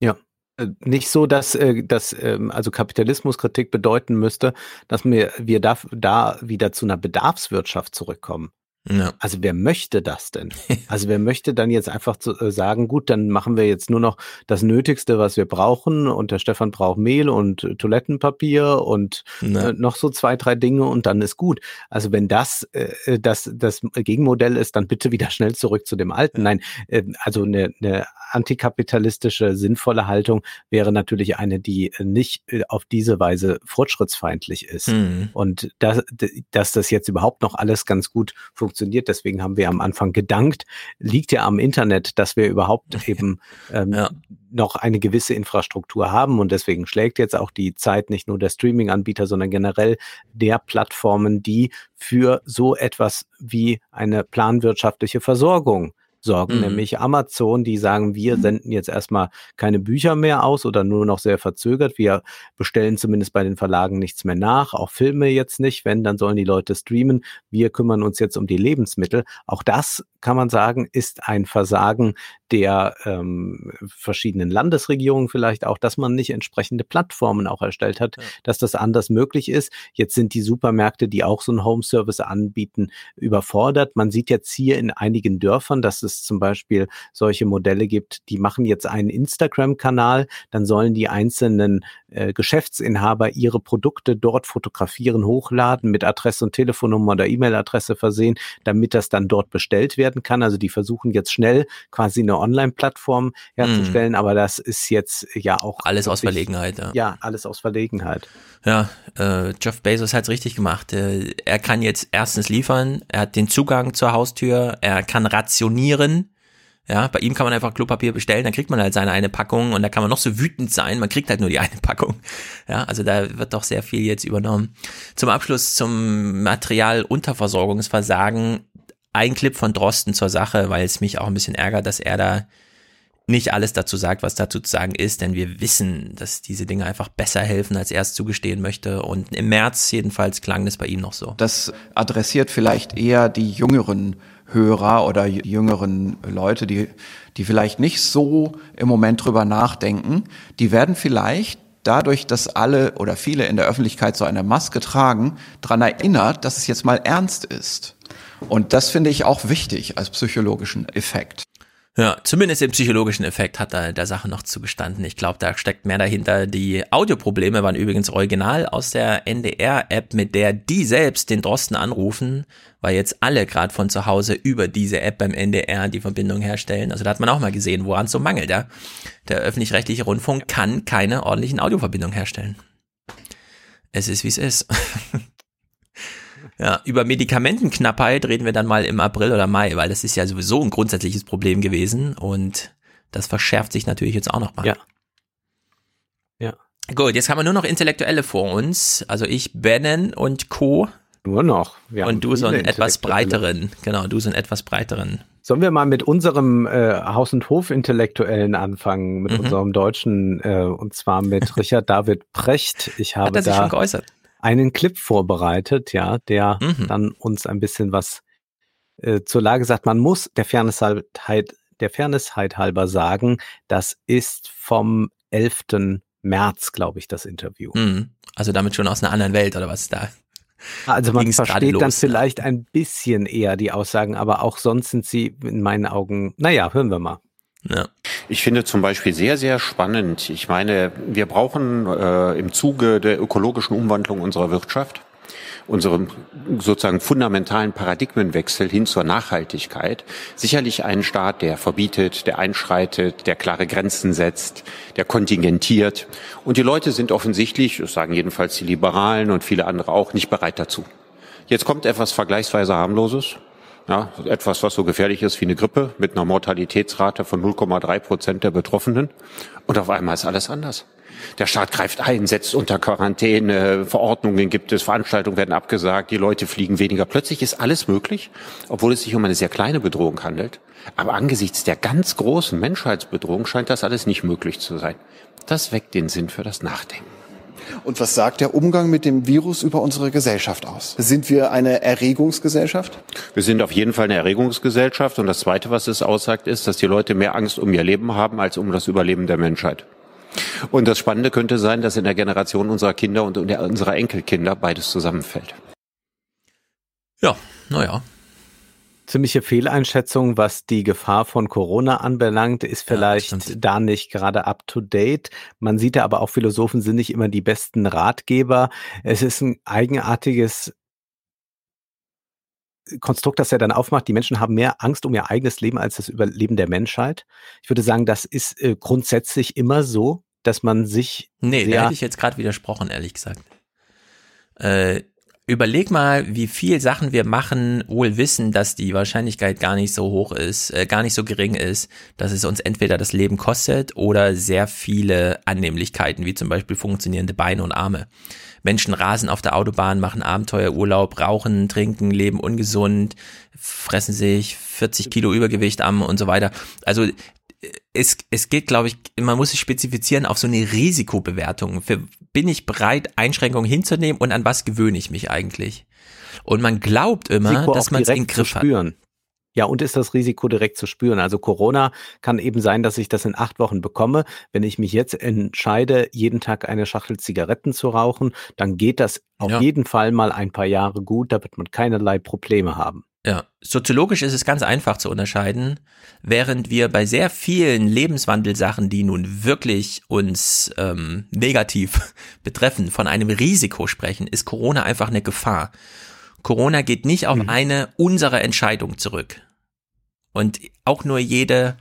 Ja, äh, nicht so, dass, äh, dass ähm, also Kapitalismuskritik bedeuten müsste, dass wir, wir da, da wieder zu einer Bedarfswirtschaft zurückkommen. Ja. Also wer möchte das denn? Also wer möchte dann jetzt einfach zu, äh, sagen, gut, dann machen wir jetzt nur noch das Nötigste, was wir brauchen und der Stefan braucht Mehl und äh, Toilettenpapier und äh, noch so zwei, drei Dinge und dann ist gut. Also wenn das äh, äh das, das Gegenmodell ist, dann bitte wieder schnell zurück zu dem Alten. Nein, äh, also eine, eine antikapitalistische, sinnvolle Haltung wäre natürlich eine, die nicht auf diese Weise fortschrittsfeindlich ist. Mhm. Und dass, dass das jetzt überhaupt noch alles ganz gut funktioniert, funktioniert. Deswegen haben wir am Anfang gedankt. Liegt ja am Internet, dass wir überhaupt eben ähm, ja. noch eine gewisse Infrastruktur haben. Und deswegen schlägt jetzt auch die Zeit nicht nur der Streaming-Anbieter, sondern generell der Plattformen, die für so etwas wie eine planwirtschaftliche Versorgung sorgen, mhm. nämlich Amazon, die sagen, wir mhm. senden jetzt erstmal keine Bücher mehr aus oder nur noch sehr verzögert. Wir bestellen zumindest bei den Verlagen nichts mehr nach, auch Filme jetzt nicht. Wenn, dann sollen die Leute streamen. Wir kümmern uns jetzt um die Lebensmittel. Auch das kann man sagen, ist ein Versagen der ähm, verschiedenen Landesregierungen vielleicht auch, dass man nicht entsprechende Plattformen auch erstellt hat, ja. dass das anders möglich ist. Jetzt sind die Supermärkte, die auch so einen Home Service anbieten, überfordert. Man sieht jetzt hier in einigen Dörfern, dass es zum Beispiel solche Modelle gibt, die machen jetzt einen Instagram-Kanal, dann sollen die einzelnen äh, Geschäftsinhaber ihre Produkte dort fotografieren, hochladen, mit Adresse und Telefonnummer oder E-Mail-Adresse versehen, damit das dann dort bestellt werden kann. Also die versuchen jetzt schnell quasi eine Online-Plattform herzustellen, mm. aber das ist jetzt ja auch alles aus Verlegenheit. Ja. ja, alles aus Verlegenheit. Ja, äh, Jeff Bezos hat's richtig gemacht. Äh, er kann jetzt erstens liefern, er hat den Zugang zur Haustür, er kann rationieren. Ja, bei ihm kann man einfach Klopapier bestellen, dann kriegt man halt seine eine Packung und da kann man noch so wütend sein, man kriegt halt nur die eine Packung. Ja, also da wird doch sehr viel jetzt übernommen. Zum Abschluss zum Materialunterversorgungsversagen ein Clip von Drosten zur Sache, weil es mich auch ein bisschen ärgert, dass er da nicht alles dazu sagt, was dazu zu sagen ist, denn wir wissen, dass diese Dinge einfach besser helfen, als er es zugestehen möchte. Und im März jedenfalls klang das bei ihm noch so. Das adressiert vielleicht eher die jüngeren Hörer oder jüngeren Leute, die, die vielleicht nicht so im Moment drüber nachdenken. Die werden vielleicht dadurch, dass alle oder viele in der Öffentlichkeit so eine Maske tragen, daran erinnert, dass es jetzt mal ernst ist. Und das finde ich auch wichtig als psychologischen Effekt. Ja, zumindest den psychologischen Effekt hat er der Sache noch zugestanden. Ich glaube, da steckt mehr dahinter. Die Audioprobleme waren übrigens original aus der NDR-App, mit der die selbst den Drosten anrufen, weil jetzt alle gerade von zu Hause über diese App beim NDR die Verbindung herstellen. Also da hat man auch mal gesehen, woran es so mangelt. Ja? Der öffentlich-rechtliche Rundfunk kann keine ordentlichen Audioverbindungen herstellen. Es ist, wie es ist. Ja, über Medikamentenknappheit reden wir dann mal im April oder Mai, weil das ist ja sowieso ein grundsätzliches Problem gewesen und das verschärft sich natürlich jetzt auch nochmal. Ja. Ja. Gut, jetzt haben wir nur noch Intellektuelle vor uns. Also ich, Bennen und Co. Nur noch. Wir und du so einen etwas breiteren. Genau, du so einen etwas breiteren. Sollen wir mal mit unserem äh, Haus- und Hof-Intellektuellen anfangen, mit mhm. unserem Deutschen, äh, und zwar mit Richard David Precht. Ich habe Hat er sich da, schon geäußert? Einen Clip vorbereitet, ja, der mhm. dann uns ein bisschen was äh, zur Lage sagt. Man muss der Fairness halt, der Fairness halt halber sagen, das ist vom 11. März, glaube ich, das Interview. Mhm. Also damit schon aus einer anderen Welt oder was da? Also man versteht los, dann vielleicht ein bisschen eher die Aussagen, aber auch sonst sind sie in meinen Augen, naja, hören wir mal. Ja. Ich finde zum Beispiel sehr, sehr spannend. Ich meine, wir brauchen äh, im Zuge der ökologischen Umwandlung unserer Wirtschaft unserem sozusagen fundamentalen Paradigmenwechsel hin zur Nachhaltigkeit sicherlich einen Staat, der verbietet, der einschreitet, der klare Grenzen setzt, der kontingentiert. Und die Leute sind offensichtlich, das sagen jedenfalls die Liberalen und viele andere auch, nicht bereit dazu. Jetzt kommt etwas vergleichsweise harmloses, ja, etwas, was so gefährlich ist wie eine Grippe mit einer Mortalitätsrate von 0,3 Prozent der Betroffenen. Und auf einmal ist alles anders. Der Staat greift ein, setzt unter Quarantäne, Verordnungen gibt es, Veranstaltungen werden abgesagt, die Leute fliegen weniger. Plötzlich ist alles möglich, obwohl es sich um eine sehr kleine Bedrohung handelt. Aber angesichts der ganz großen Menschheitsbedrohung scheint das alles nicht möglich zu sein. Das weckt den Sinn für das Nachdenken. Und was sagt der Umgang mit dem Virus über unsere Gesellschaft aus? Sind wir eine Erregungsgesellschaft? Wir sind auf jeden Fall eine Erregungsgesellschaft. Und das Zweite, was es aussagt, ist, dass die Leute mehr Angst um ihr Leben haben als um das Überleben der Menschheit. Und das Spannende könnte sein, dass in der Generation unserer Kinder und unserer Enkelkinder beides zusammenfällt. Ja, naja, ziemliche Fehleinschätzung, was die Gefahr von Corona anbelangt, ist vielleicht ja, da nicht gerade up to date. Man sieht ja aber auch, Philosophen sind nicht immer die besten Ratgeber. Es ist ein eigenartiges Konstrukt, das er dann aufmacht. Die Menschen haben mehr Angst um ihr eigenes Leben als das Überleben der Menschheit. Ich würde sagen, das ist äh, grundsätzlich immer so, dass man sich. Nee, da hätte ich jetzt gerade widersprochen, ehrlich gesagt. Äh, überleg mal, wie viel Sachen wir machen, wohl wissen, dass die Wahrscheinlichkeit gar nicht so hoch ist, äh, gar nicht so gering ist, dass es uns entweder das Leben kostet oder sehr viele Annehmlichkeiten, wie zum Beispiel funktionierende Beine und Arme. Menschen rasen auf der Autobahn, machen Abenteuerurlaub, rauchen, trinken, leben ungesund, fressen sich 40 Kilo Übergewicht am und so weiter. Also es, es geht, glaube ich, man muss sich spezifizieren auf so eine Risikobewertung. Für, bin ich bereit, Einschränkungen hinzunehmen und an was gewöhne ich mich eigentlich? Und man glaubt immer, Risiko dass man es in Griff hat. Ja, und ist das Risiko direkt zu spüren? Also Corona kann eben sein, dass ich das in acht Wochen bekomme. Wenn ich mich jetzt entscheide, jeden Tag eine Schachtel Zigaretten zu rauchen, dann geht das auf ja. jeden Fall mal ein paar Jahre gut. Da wird man keinerlei Probleme haben. Ja, soziologisch ist es ganz einfach zu unterscheiden, während wir bei sehr vielen Lebenswandelsachen, die nun wirklich uns ähm, negativ betreffen, von einem Risiko sprechen, ist Corona einfach eine Gefahr. Corona geht nicht auf mhm. eine unserer Entscheidungen zurück. Und auch nur jede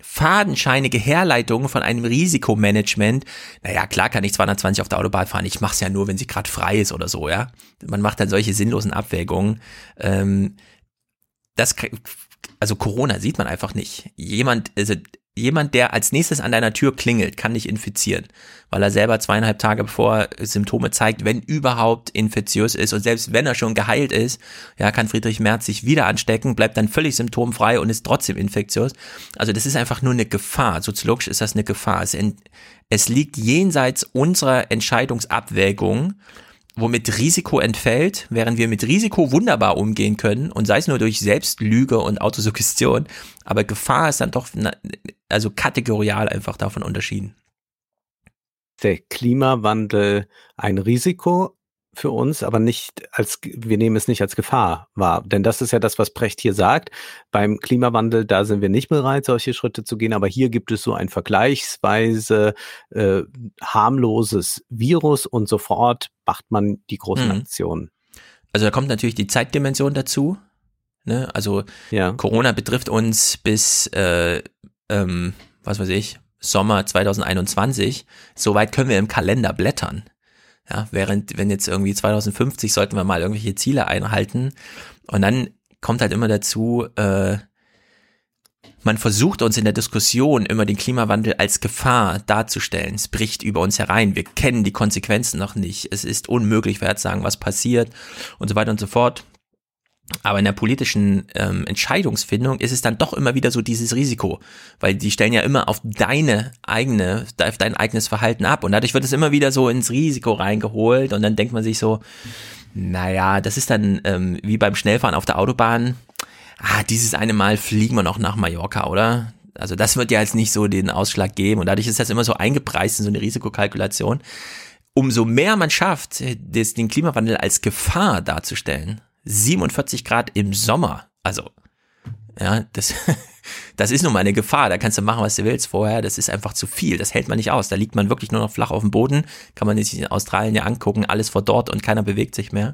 fadenscheinige Herleitung von einem Risikomanagement, naja, klar kann ich 220 auf der Autobahn fahren, ich mache es ja nur, wenn sie gerade frei ist oder so, ja. Man macht dann solche sinnlosen Abwägungen. Ähm, das, also Corona sieht man einfach nicht. Jemand, also jemand, der als nächstes an deiner Tür klingelt, kann dich infizieren, weil er selber zweieinhalb Tage bevor Symptome zeigt, wenn überhaupt infektiös ist und selbst wenn er schon geheilt ist, ja, kann Friedrich Merz sich wieder anstecken, bleibt dann völlig symptomfrei und ist trotzdem infektiös. Also das ist einfach nur eine Gefahr. Soziologisch ist das eine Gefahr. Es, es liegt jenseits unserer Entscheidungsabwägung womit Risiko entfällt, während wir mit Risiko wunderbar umgehen können und sei es nur durch Selbstlüge und Autosuggestion, aber Gefahr ist dann doch also kategorial einfach davon unterschieden. Der Klimawandel ein Risiko für uns, aber nicht als, wir nehmen es nicht als Gefahr wahr. Denn das ist ja das, was Precht hier sagt. Beim Klimawandel, da sind wir nicht bereit, solche Schritte zu gehen, aber hier gibt es so ein vergleichsweise äh, harmloses Virus und sofort macht man die großen mhm. Aktionen. Also da kommt natürlich die Zeitdimension dazu. Ne? Also ja. Corona betrifft uns bis, äh, ähm, was weiß ich, Sommer 2021. Soweit können wir im Kalender blättern. Ja, während, wenn jetzt irgendwie 2050 sollten wir mal irgendwelche Ziele einhalten. Und dann kommt halt immer dazu, äh, man versucht uns in der Diskussion immer den Klimawandel als Gefahr darzustellen. Es bricht über uns herein. Wir kennen die Konsequenzen noch nicht. Es ist unmöglich, wer sagen, was passiert und so weiter und so fort. Aber in der politischen ähm, Entscheidungsfindung ist es dann doch immer wieder so dieses Risiko, weil die stellen ja immer auf deine eigene, auf dein eigenes Verhalten ab. Und dadurch wird es immer wieder so ins Risiko reingeholt. Und dann denkt man sich so, naja, das ist dann ähm, wie beim Schnellfahren auf der Autobahn, ah, dieses eine Mal fliegen wir noch nach Mallorca, oder? Also das wird ja jetzt nicht so den Ausschlag geben. Und dadurch ist das immer so eingepreist in so eine Risikokalkulation. Umso mehr man schafft, das, den Klimawandel als Gefahr darzustellen, 47 Grad im Sommer. Also, ja, das, das ist nun mal eine Gefahr. Da kannst du machen, was du willst vorher. Das ist einfach zu viel. Das hält man nicht aus. Da liegt man wirklich nur noch flach auf dem Boden. Kann man sich in Australien ja angucken. Alles vor dort und keiner bewegt sich mehr.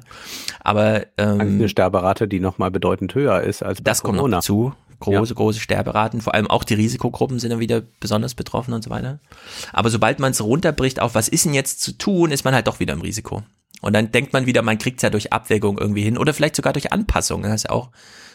Aber, ähm, eine Sterberate, die nochmal bedeutend höher ist als bei Das Corona. kommt noch zu. Große, ja. große Sterberaten. Vor allem auch die Risikogruppen sind dann wieder besonders betroffen und so weiter. Aber sobald man es runterbricht auf, was ist denn jetzt zu tun, ist man halt doch wieder im Risiko. Und dann denkt man wieder, man kriegt es ja durch Abwägung irgendwie hin oder vielleicht sogar durch Anpassung. Das ist ja auch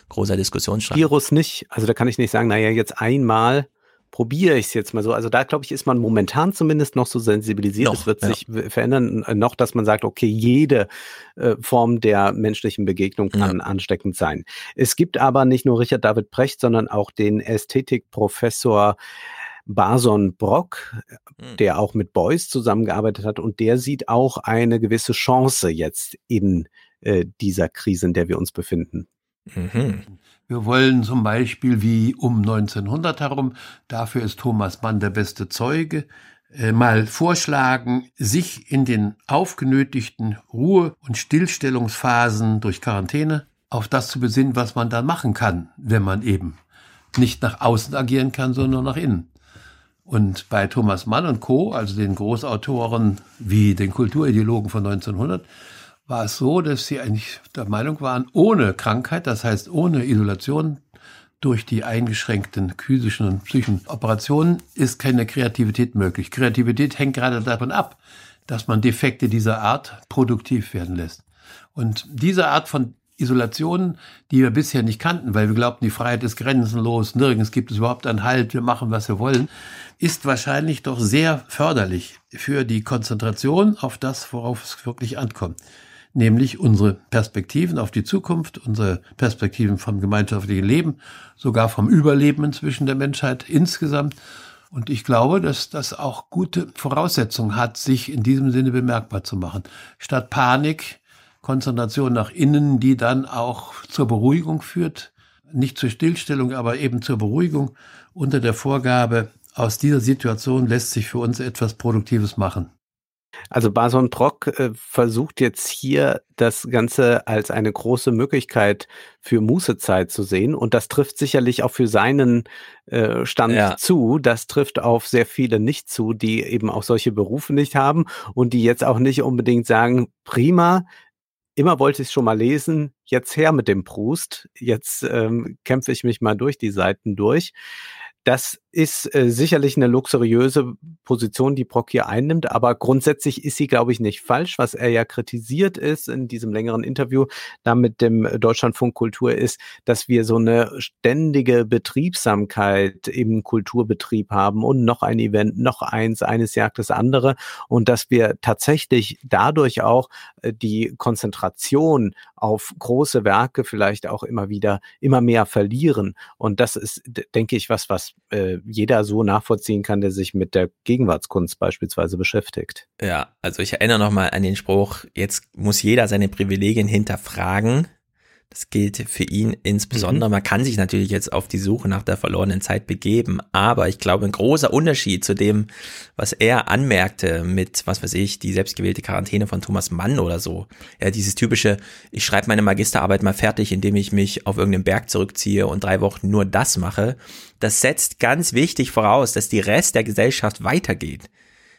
großer Diskussionsstrang. Virus nicht. Also da kann ich nicht sagen, naja, jetzt einmal probiere ich es jetzt mal so. Also da glaube ich, ist man momentan zumindest noch so sensibilisiert. Noch, es wird ja. sich verändern, äh, noch, dass man sagt, okay, jede äh, Form der menschlichen Begegnung kann ja. ansteckend sein. Es gibt aber nicht nur Richard David Precht, sondern auch den Ästhetikprofessor Bason Brock, hm. der auch mit Beuys zusammengearbeitet hat und der sieht auch eine gewisse Chance jetzt in äh, dieser Krise, in der wir uns befinden. Mhm. Wir wollen zum Beispiel wie um 1900 herum, dafür ist Thomas Mann der beste Zeuge, äh, mal vorschlagen, sich in den aufgenötigten Ruhe- und Stillstellungsphasen durch Quarantäne auf das zu besinnen, was man dann machen kann, wenn man eben nicht nach außen agieren kann, sondern nach innen. Und bei Thomas Mann und Co., also den Großautoren wie den Kulturideologen von 1900, war es so, dass sie eigentlich der Meinung waren, ohne Krankheit, das heißt ohne Isolation durch die eingeschränkten physischen und psychischen Operationen, ist keine Kreativität möglich. Kreativität hängt gerade davon ab, dass man Defekte dieser Art produktiv werden lässt. Und diese Art von Isolation, die wir bisher nicht kannten, weil wir glaubten, die Freiheit ist grenzenlos, nirgends gibt es überhaupt einen Halt, wir machen, was wir wollen, ist wahrscheinlich doch sehr förderlich für die Konzentration auf das, worauf es wirklich ankommt. Nämlich unsere Perspektiven auf die Zukunft, unsere Perspektiven vom gemeinschaftlichen Leben, sogar vom Überleben inzwischen der Menschheit insgesamt. Und ich glaube, dass das auch gute Voraussetzungen hat, sich in diesem Sinne bemerkbar zu machen. Statt Panik Konzentration nach innen, die dann auch zur Beruhigung führt, nicht zur Stillstellung, aber eben zur Beruhigung unter der Vorgabe, aus dieser Situation lässt sich für uns etwas Produktives machen. Also Bason Brock äh, versucht jetzt hier das Ganze als eine große Möglichkeit für Mußezeit zu sehen und das trifft sicherlich auch für seinen äh, Stand ja. zu. Das trifft auf sehr viele nicht zu, die eben auch solche Berufe nicht haben und die jetzt auch nicht unbedingt sagen, prima, immer wollte ich es schon mal lesen, jetzt her mit dem Proust, jetzt ähm, kämpfe ich mich mal durch die Seiten durch. Das ist äh, sicherlich eine luxuriöse Position, die Brock hier einnimmt, aber grundsätzlich ist sie, glaube ich, nicht falsch. Was er ja kritisiert ist in diesem längeren Interview da mit dem Deutschlandfunk Kultur ist, dass wir so eine ständige Betriebsamkeit im Kulturbetrieb haben und noch ein Event, noch eins, eines jagt das andere und dass wir tatsächlich dadurch auch äh, die Konzentration auf große Werke vielleicht auch immer wieder immer mehr verlieren. Und das ist, denke ich, was, was äh, jeder so nachvollziehen kann, der sich mit der Gegenwartskunst beispielsweise beschäftigt. Ja, also ich erinnere nochmal an den Spruch, jetzt muss jeder seine Privilegien hinterfragen. Das gilt für ihn insbesondere. Mhm. Man kann sich natürlich jetzt auf die Suche nach der verlorenen Zeit begeben, aber ich glaube, ein großer Unterschied zu dem, was er anmerkte mit, was weiß ich, die selbstgewählte Quarantäne von Thomas Mann oder so. Ja, dieses typische, ich schreibe meine Magisterarbeit mal fertig, indem ich mich auf irgendeinen Berg zurückziehe und drei Wochen nur das mache. Das setzt ganz wichtig voraus, dass die Rest der Gesellschaft weitergeht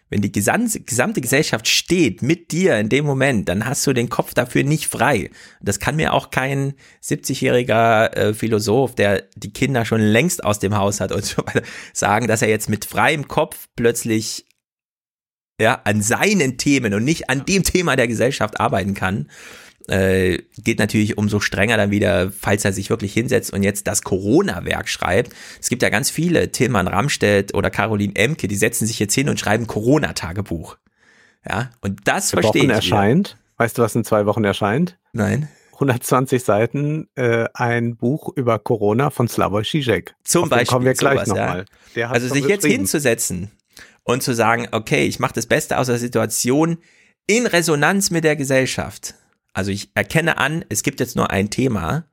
wenn die gesamte, Gesellschaft steht mit dir in dem Moment, dann hast du den Kopf dafür nicht frei. Das kann mir auch kein 70-jähriger äh, Philosoph, der die Kinder schon längst aus dem Haus hat und so weiter, sagen, dass er jetzt mit freiem Kopf plötzlich ja, an seinen Themen und nicht an dem Thema der Gesellschaft arbeiten kann äh, geht natürlich umso strenger dann wieder, falls er sich wirklich hinsetzt und jetzt das Corona-Werk schreibt. Es gibt ja ganz viele, Tilman Ramstedt oder Caroline Emke, die setzen sich jetzt hin und schreiben Corona-Tagebuch. Ja, und das in verstehe Wochen ich. erscheint. Wieder. Weißt du, was in zwei Wochen erscheint? Nein. 120 Seiten äh, ein Buch über Corona von Slavoj Žižek. Zum Beispiel. Kommen wir gleich nochmal. Ja. Also sich jetzt hinzusetzen und zu sagen, okay, ich mache das Beste aus der Situation in Resonanz mit der Gesellschaft. Also ich erkenne an, es gibt jetzt nur ein Thema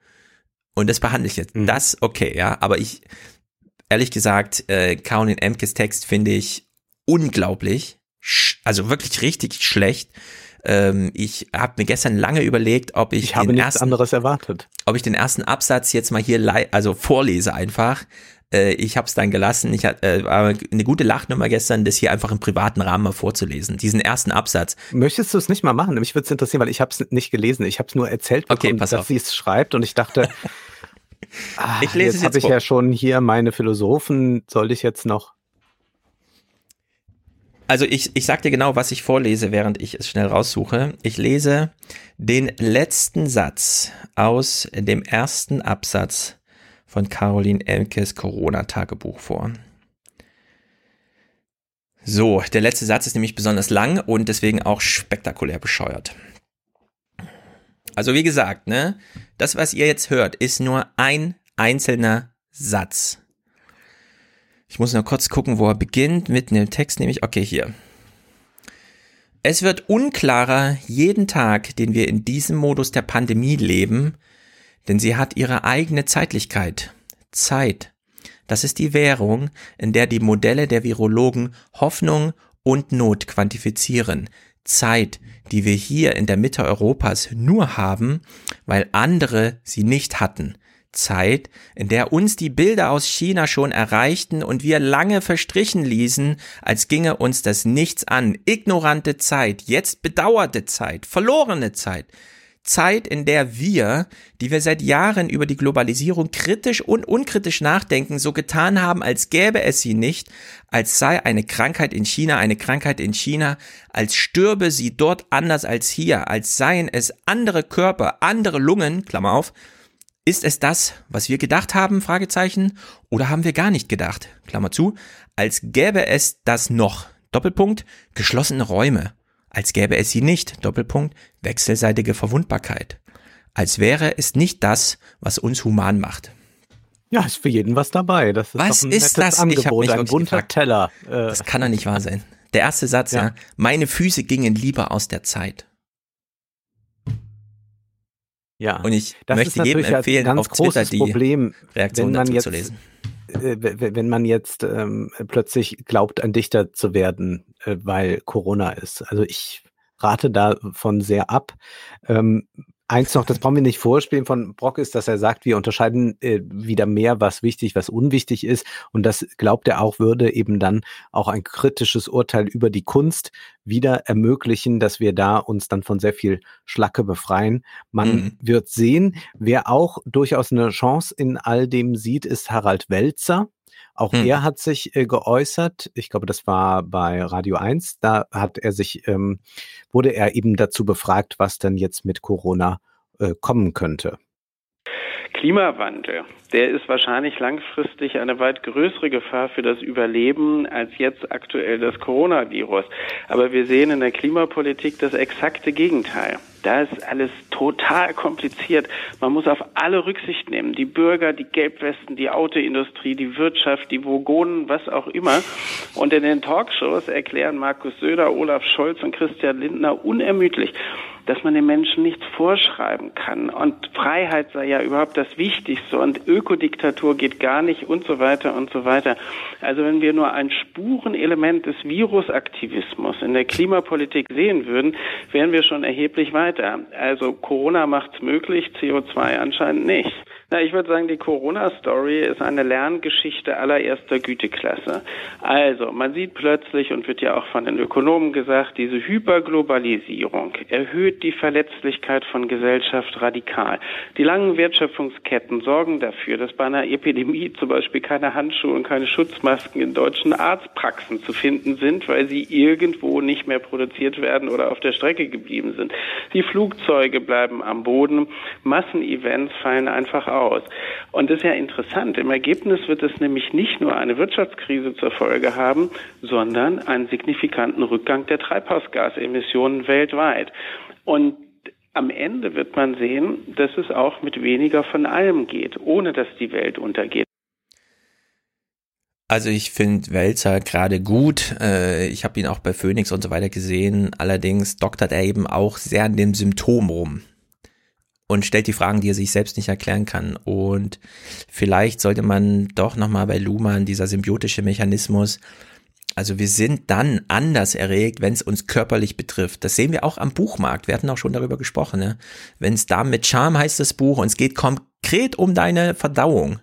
und das behandle ich jetzt. Mhm. Das, okay, ja. Aber ich, ehrlich gesagt, äh, Caroline Emkes Text finde ich unglaublich. Also wirklich richtig schlecht. Ähm, ich habe mir gestern lange überlegt, ob ich, ich habe nichts ersten, anderes erwartet. Ob ich den ersten Absatz jetzt mal hier also vorlese einfach. Äh, ich habe es dann gelassen. Ich hatte äh, eine gute Lachnummer gestern, das hier einfach im privaten Rahmen mal vorzulesen. Diesen ersten Absatz. Möchtest du es nicht mal machen? Mich würde es interessieren, weil ich habe es nicht gelesen. Ich habe es nur erzählt bekommen, okay, dass sie es schreibt und ich dachte, ah, ich lese jetzt habe ich ja schon hier meine Philosophen. Soll ich jetzt noch? Also ich, ich sag dir genau, was ich vorlese, während ich es schnell raussuche. Ich lese den letzten Satz aus dem ersten Absatz von Caroline Elkes Corona-Tagebuch vor. So, der letzte Satz ist nämlich besonders lang und deswegen auch spektakulär bescheuert. Also wie gesagt, ne, das, was ihr jetzt hört, ist nur ein einzelner Satz. Ich muss noch kurz gucken, wo er beginnt. Mitten im Text nämlich, okay, hier. Es wird unklarer jeden Tag, den wir in diesem Modus der Pandemie leben, denn sie hat ihre eigene Zeitlichkeit. Zeit. Das ist die Währung, in der die Modelle der Virologen Hoffnung und Not quantifizieren. Zeit, die wir hier in der Mitte Europas nur haben, weil andere sie nicht hatten. Zeit, in der uns die Bilder aus China schon erreichten und wir lange verstrichen ließen, als ginge uns das nichts an. Ignorante Zeit, jetzt bedauerte Zeit, verlorene Zeit. Zeit, in der wir, die wir seit Jahren über die Globalisierung kritisch und unkritisch nachdenken, so getan haben, als gäbe es sie nicht, als sei eine Krankheit in China eine Krankheit in China, als stürbe sie dort anders als hier, als seien es andere Körper, andere Lungen, Klammer auf, ist es das, was wir gedacht haben? Fragezeichen. Oder haben wir gar nicht gedacht? Klammer zu. Als gäbe es das noch. Doppelpunkt. Geschlossene Räume als gäbe es sie nicht, Doppelpunkt, wechselseitige Verwundbarkeit. Als wäre es nicht das, was uns human macht. Ja, ist für jeden was dabei. Das ist was ist das? Angebot, ich ein bunter gefragt. Teller. Äh. Das kann doch nicht wahr sein. Der erste Satz, ja. ja. Meine Füße gingen lieber aus der Zeit. Ja, und ich das möchte jedem empfehlen, auf Twitter die Problem, Reaktion dazu jetzt, zu lesen. Äh, wenn man jetzt ähm, plötzlich glaubt, ein Dichter zu werden, äh, weil Corona ist. Also ich rate davon sehr ab. Ähm, Eins noch, das brauchen wir nicht vorspielen von Brock, ist, dass er sagt, wir unterscheiden äh, wieder mehr, was wichtig, was unwichtig ist. Und das glaubt er auch, würde eben dann auch ein kritisches Urteil über die Kunst wieder ermöglichen, dass wir da uns dann von sehr viel Schlacke befreien. Man mhm. wird sehen, wer auch durchaus eine Chance in all dem sieht, ist Harald Welzer. Auch hm. er hat sich äh, geäußert. Ich glaube, das war bei Radio 1. Da hat er sich, ähm, wurde er eben dazu befragt, was denn jetzt mit Corona äh, kommen könnte. Klimawandel, der ist wahrscheinlich langfristig eine weit größere Gefahr für das Überleben als jetzt aktuell das Coronavirus. Aber wir sehen in der Klimapolitik das exakte Gegenteil. Da ist alles total kompliziert. Man muss auf alle Rücksicht nehmen. Die Bürger, die Gelbwesten, die Autoindustrie, die Wirtschaft, die Vogonen, was auch immer. Und in den Talkshows erklären Markus Söder, Olaf Scholz und Christian Lindner unermüdlich, dass man den Menschen nichts vorschreiben kann. Und Freiheit sei ja überhaupt das Wichtigste und Ökodiktatur geht gar nicht und so weiter und so weiter. Also wenn wir nur ein Spurenelement des Virusaktivismus in der Klimapolitik sehen würden, wären wir schon erheblich weiter. Also Corona macht es möglich, CO2 anscheinend nicht. Na, ich würde sagen, die Corona-Story ist eine Lerngeschichte allererster Güteklasse. Also, man sieht plötzlich und wird ja auch von den Ökonomen gesagt, diese Hyperglobalisierung erhöht die Verletzlichkeit von Gesellschaft radikal. Die langen Wertschöpfungsketten sorgen dafür, dass bei einer Epidemie zum Beispiel keine Handschuhe und keine Schutzmasken in deutschen Arztpraxen zu finden sind, weil sie irgendwo nicht mehr produziert werden oder auf der Strecke geblieben sind. Die Flugzeuge bleiben am Boden, Massenevents fallen einfach aus aus. Und das ist ja interessant. Im Ergebnis wird es nämlich nicht nur eine Wirtschaftskrise zur Folge haben, sondern einen signifikanten Rückgang der Treibhausgasemissionen weltweit. Und am Ende wird man sehen, dass es auch mit weniger von allem geht, ohne dass die Welt untergeht. Also ich finde Welzer gerade gut. Äh, ich habe ihn auch bei Phoenix und so weiter gesehen. Allerdings doktert er eben auch sehr an dem Symptom rum und stellt die Fragen, die er sich selbst nicht erklären kann. Und vielleicht sollte man doch nochmal bei Luhmann, dieser symbiotische Mechanismus, also wir sind dann anders erregt, wenn es uns körperlich betrifft. Das sehen wir auch am Buchmarkt. Wir hatten auch schon darüber gesprochen. Ne? Wenn es da mit Charme heißt das Buch und es geht konkret um deine Verdauung,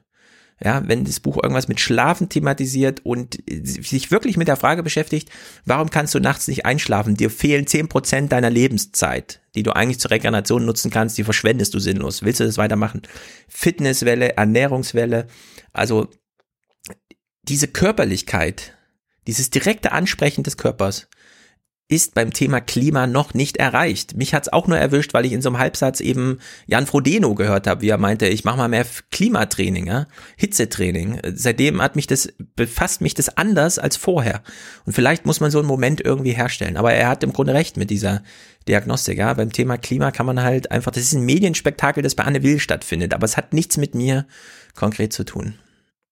ja, wenn das Buch irgendwas mit Schlafen thematisiert und sich wirklich mit der Frage beschäftigt, warum kannst du nachts nicht einschlafen? Dir fehlen zehn Prozent deiner Lebenszeit, die du eigentlich zur Regeneration nutzen kannst, die verschwendest du sinnlos. Willst du das weitermachen? Fitnesswelle, Ernährungswelle, also diese Körperlichkeit, dieses direkte Ansprechen des Körpers, ist beim Thema Klima noch nicht erreicht. Mich hat's auch nur erwischt, weil ich in so einem Halbsatz eben Jan Frodeno gehört habe, wie er meinte, ich mache mal mehr Klimatraining, ja? Hitzetraining. Seitdem hat mich das befasst mich das anders als vorher. Und vielleicht muss man so einen Moment irgendwie herstellen. Aber er hat im Grunde recht mit dieser Diagnostik. Ja? Beim Thema Klima kann man halt einfach, das ist ein Medienspektakel, das bei Anne Will stattfindet, aber es hat nichts mit mir konkret zu tun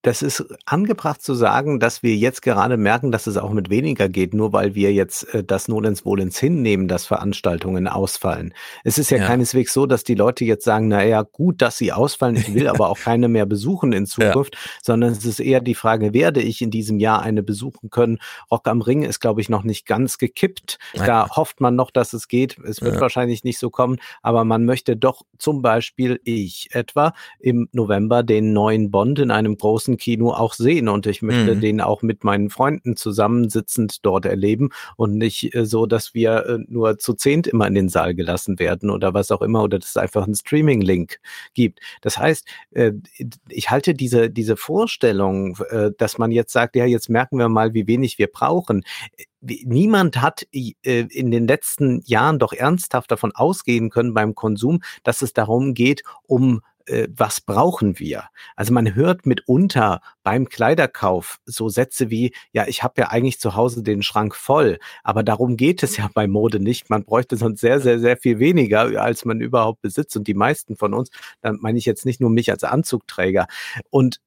das ist angebracht zu sagen, dass wir jetzt gerade merken, dass es auch mit weniger geht, nur weil wir jetzt äh, das Nolens Wohlens hinnehmen, dass Veranstaltungen ausfallen. Es ist ja, ja, keineswegs so, dass die Leute jetzt sagen, na ja, gut, dass sie ausfallen, ich will aber auch keine mehr besuchen in Zukunft, ja. sondern es ist eher die Frage, werde ich in diesem Jahr eine besuchen können? Rock am Ring ist, glaube ich, noch nicht ganz gekippt. Nein. Da hofft man noch, dass es geht. Es wird ja. wahrscheinlich nicht so kommen, aber man möchte doch zum Beispiel, ich etwa, im November den neuen Bond in einem großen Kino auch sehen und ich möchte mhm. den auch mit meinen Freunden zusammensitzend dort erleben und nicht äh, so, dass wir äh, nur zu zehnt immer in den Saal gelassen werden oder was auch immer oder dass es einfach einen Streaming-Link gibt. Das heißt, äh, ich halte diese, diese Vorstellung, äh, dass man jetzt sagt, ja, jetzt merken wir mal, wie wenig wir brauchen niemand hat äh, in den letzten Jahren doch ernsthaft davon ausgehen können beim Konsum, dass es darum geht, um äh, was brauchen wir? Also man hört mitunter beim Kleiderkauf so Sätze wie, ja, ich habe ja eigentlich zu Hause den Schrank voll, aber darum geht es ja bei Mode nicht. Man bräuchte sonst sehr, sehr, sehr viel weniger, als man überhaupt besitzt. Und die meisten von uns, da meine ich jetzt nicht nur mich als Anzugträger. Und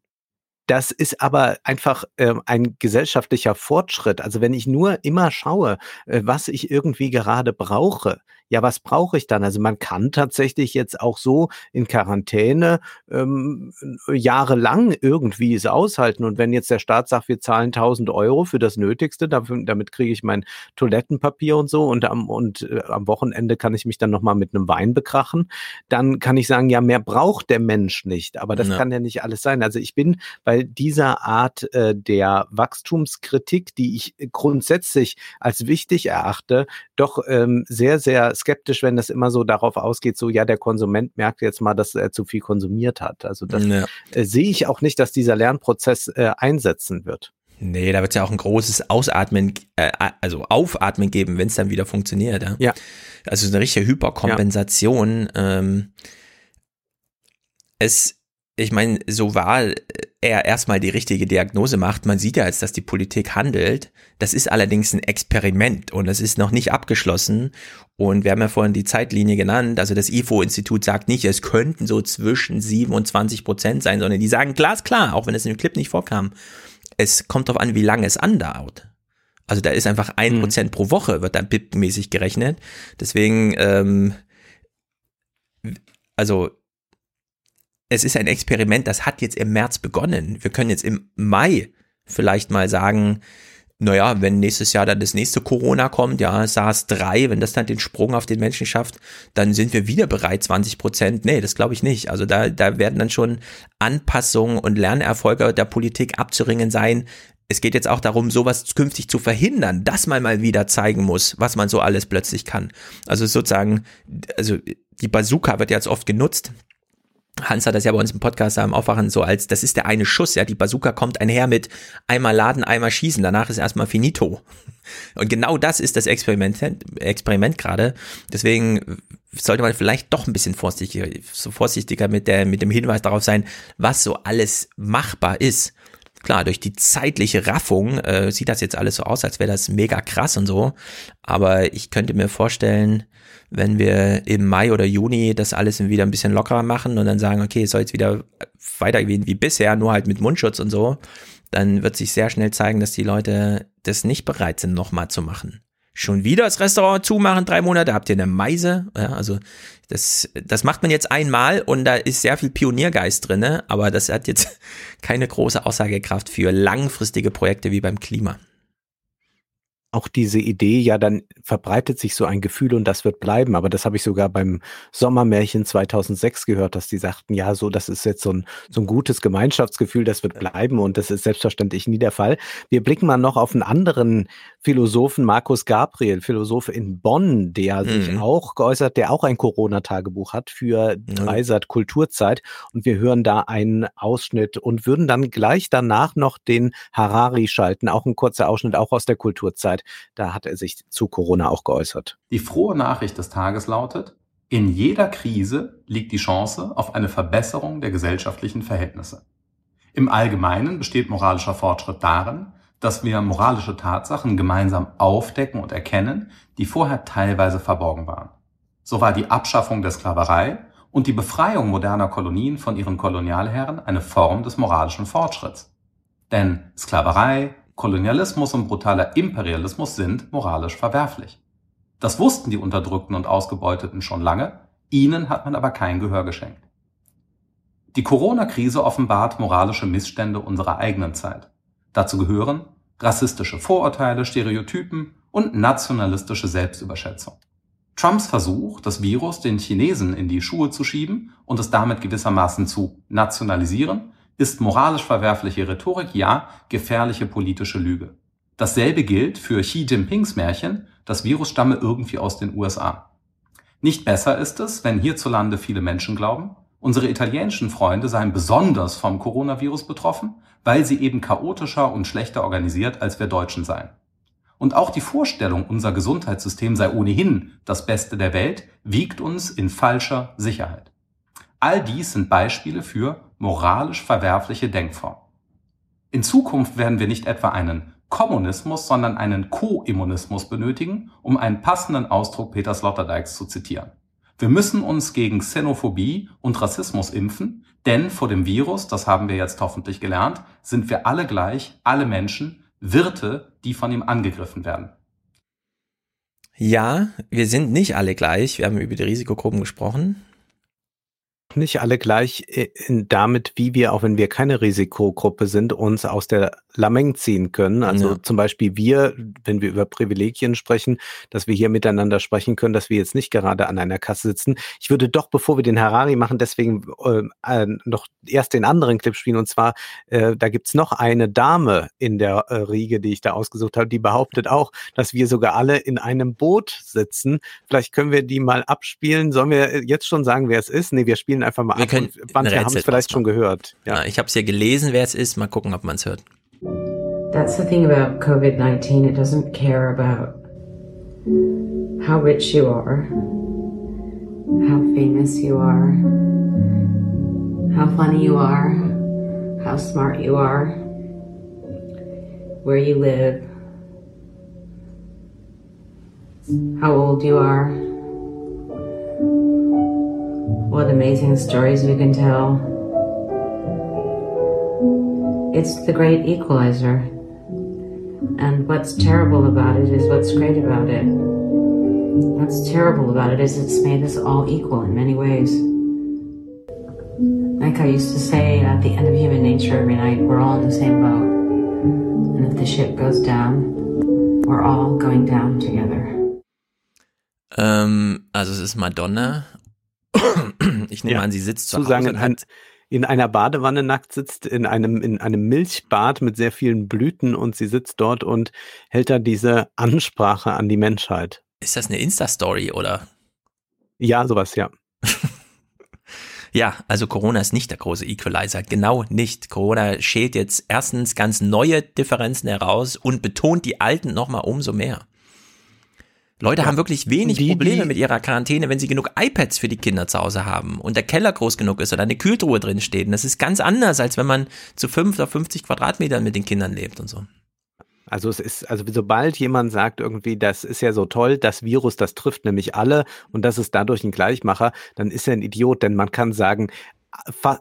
das ist aber einfach äh, ein gesellschaftlicher Fortschritt. Also wenn ich nur immer schaue, äh, was ich irgendwie gerade brauche, ja, was brauche ich dann? Also man kann tatsächlich jetzt auch so in Quarantäne ähm, jahrelang irgendwie es aushalten. Und wenn jetzt der Staat sagt, wir zahlen 1000 Euro für das Nötigste, dafür, damit kriege ich mein Toilettenpapier und so und am, und äh, am Wochenende kann ich mich dann nochmal mit einem Wein bekrachen, dann kann ich sagen, ja, mehr braucht der Mensch nicht. Aber das ja. kann ja nicht alles sein. Also ich bin bei dieser Art äh, der Wachstumskritik, die ich grundsätzlich als wichtig erachte, doch ähm, sehr, sehr skeptisch, wenn das immer so darauf ausgeht, so ja, der Konsument merkt jetzt mal, dass er zu viel konsumiert hat. Also das ja. äh, sehe ich auch nicht, dass dieser Lernprozess äh, einsetzen wird. Nee, da wird es ja auch ein großes Ausatmen, äh, also Aufatmen geben, wenn es dann wieder funktioniert. Ja. ja. Also eine richtige Hyperkompensation. Ja. Ähm, es ich meine, so war er erstmal die richtige Diagnose macht. Man sieht ja jetzt, dass die Politik handelt. Das ist allerdings ein Experiment und es ist noch nicht abgeschlossen. Und wir haben ja vorhin die Zeitlinie genannt. Also das IFO-Institut sagt nicht, es könnten so zwischen 7 und 20 Prozent sein, sondern die sagen glasklar, auch wenn es in dem Clip nicht vorkam, es kommt darauf an, wie lange es andauert. Also da ist einfach ein mhm. Prozent pro Woche, wird da BIP-mäßig gerechnet. Deswegen, ähm, also es ist ein Experiment, das hat jetzt im März begonnen. Wir können jetzt im Mai vielleicht mal sagen, naja, wenn nächstes Jahr dann das nächste Corona kommt, ja, SARS 3, wenn das dann den Sprung auf den Menschen schafft, dann sind wir wieder bereit, 20 Prozent. Nee, das glaube ich nicht. Also da, da werden dann schon Anpassungen und Lernerfolge der Politik abzuringen sein. Es geht jetzt auch darum, sowas künftig zu verhindern, dass man mal wieder zeigen muss, was man so alles plötzlich kann. Also sozusagen, also die Bazooka wird jetzt oft genutzt Hans hat das ja bei uns im Podcast am Aufwachen so als, das ist der eine Schuss, ja, die Bazooka kommt einher mit einmal laden, einmal schießen, danach ist erstmal finito. Und genau das ist das Experiment, Experiment gerade. Deswegen sollte man vielleicht doch ein bisschen vorsichtiger, so vorsichtiger mit der, mit dem Hinweis darauf sein, was so alles machbar ist. Klar, durch die zeitliche Raffung äh, sieht das jetzt alles so aus, als wäre das mega krass und so. Aber ich könnte mir vorstellen, wenn wir im Mai oder Juni das alles wieder ein bisschen lockerer machen und dann sagen, okay, es soll jetzt wieder weitergehen wie bisher, nur halt mit Mundschutz und so, dann wird sich sehr schnell zeigen, dass die Leute das nicht bereit sind, nochmal zu machen. Schon wieder das Restaurant zumachen, drei Monate, habt ihr eine Meise? Ja, also das, das macht man jetzt einmal und da ist sehr viel Pioniergeist drinne, aber das hat jetzt keine große Aussagekraft für langfristige Projekte wie beim Klima auch diese Idee, ja, dann verbreitet sich so ein Gefühl und das wird bleiben. Aber das habe ich sogar beim Sommermärchen 2006 gehört, dass die sagten, ja, so, das ist jetzt so ein, so ein gutes Gemeinschaftsgefühl, das wird bleiben und das ist selbstverständlich nie der Fall. Wir blicken mal noch auf einen anderen Philosophen, Markus Gabriel, Philosoph in Bonn, der mhm. sich auch geäußert, der auch ein Corona-Tagebuch hat für Dreisat Kulturzeit. Und wir hören da einen Ausschnitt und würden dann gleich danach noch den Harari schalten, auch ein kurzer Ausschnitt, auch aus der Kulturzeit. Zeit. Da hat er sich zu Corona auch geäußert. Die frohe Nachricht des Tages lautet, in jeder Krise liegt die Chance auf eine Verbesserung der gesellschaftlichen Verhältnisse. Im Allgemeinen besteht moralischer Fortschritt darin, dass wir moralische Tatsachen gemeinsam aufdecken und erkennen, die vorher teilweise verborgen waren. So war die Abschaffung der Sklaverei und die Befreiung moderner Kolonien von ihren Kolonialherren eine Form des moralischen Fortschritts. Denn Sklaverei, Kolonialismus und brutaler Imperialismus sind moralisch verwerflich. Das wussten die Unterdrückten und Ausgebeuteten schon lange, ihnen hat man aber kein Gehör geschenkt. Die Corona-Krise offenbart moralische Missstände unserer eigenen Zeit. Dazu gehören rassistische Vorurteile, Stereotypen und nationalistische Selbstüberschätzung. Trumps Versuch, das Virus den Chinesen in die Schuhe zu schieben und es damit gewissermaßen zu nationalisieren, ist moralisch verwerfliche Rhetorik, ja, gefährliche politische Lüge. Dasselbe gilt für Xi Jinpings Märchen, das Virus stamme irgendwie aus den USA. Nicht besser ist es, wenn hierzulande viele Menschen glauben, unsere italienischen Freunde seien besonders vom Coronavirus betroffen, weil sie eben chaotischer und schlechter organisiert als wir Deutschen seien. Und auch die Vorstellung, unser Gesundheitssystem sei ohnehin das Beste der Welt, wiegt uns in falscher Sicherheit. All dies sind Beispiele für moralisch verwerfliche Denkform. In Zukunft werden wir nicht etwa einen Kommunismus, sondern einen Co-Immunismus benötigen, um einen passenden Ausdruck Peter Sloterdijks zu zitieren. Wir müssen uns gegen Xenophobie und Rassismus impfen, denn vor dem Virus, das haben wir jetzt hoffentlich gelernt, sind wir alle gleich, alle Menschen, Wirte, die von ihm angegriffen werden. Ja, wir sind nicht alle gleich. Wir haben über die Risikogruppen gesprochen nicht alle gleich äh, damit, wie wir, auch wenn wir keine Risikogruppe sind, uns aus der Lameng ziehen können. Also ja. zum Beispiel wir, wenn wir über Privilegien sprechen, dass wir hier miteinander sprechen können, dass wir jetzt nicht gerade an einer Kasse sitzen. Ich würde doch, bevor wir den Harari machen, deswegen äh, äh, noch erst den anderen Clip spielen. Und zwar, äh, da gibt's noch eine Dame in der äh, Riege, die ich da ausgesucht habe, die behauptet auch, dass wir sogar alle in einem Boot sitzen. Vielleicht können wir die mal abspielen. Sollen wir jetzt schon sagen, wer es ist? Nee, wir spielen einfach mal wir ab. Können und wir haben es vielleicht schon gehört. Ja. ja ich habe es ja gelesen, wer es ist. Mal gucken, ob man es hört. That's the thing about COVID-19. It doesn't care about how rich you are, how famous you are, how funny you are, how smart you are, where you live, how old you are. What amazing stories you can tell. It's the great equalizer. And what's terrible about it is what's great about it. What's terrible about it is it's made us all equal in many ways. Like I used to say at the end of human nature every night, we're all in the same boat. And if the ship goes down, we're all going down together. Ähm, also es ist Madonna Ich nehme ja. an, sie sitzt zu, zu sagen, und hat in einer Badewanne nackt sitzt, in einem, in einem Milchbad mit sehr vielen Blüten und sie sitzt dort und hält da diese Ansprache an die Menschheit. Ist das eine Insta-Story oder? Ja, sowas, ja. Ja, also Corona ist nicht der große Equalizer. Genau nicht. Corona schält jetzt erstens ganz neue Differenzen heraus und betont die alten nochmal umso mehr. Leute ja. haben wirklich wenig die, Probleme die, mit ihrer Quarantäne, wenn sie genug iPads für die Kinder zu Hause haben und der Keller groß genug ist oder eine Kühltruhe drin steht. Und das ist ganz anders, als wenn man zu fünf oder 50 Quadratmetern mit den Kindern lebt und so. Also es ist, also sobald jemand sagt irgendwie, das ist ja so toll, das Virus, das trifft nämlich alle und das ist dadurch ein Gleichmacher, dann ist er ein Idiot, denn man kann sagen,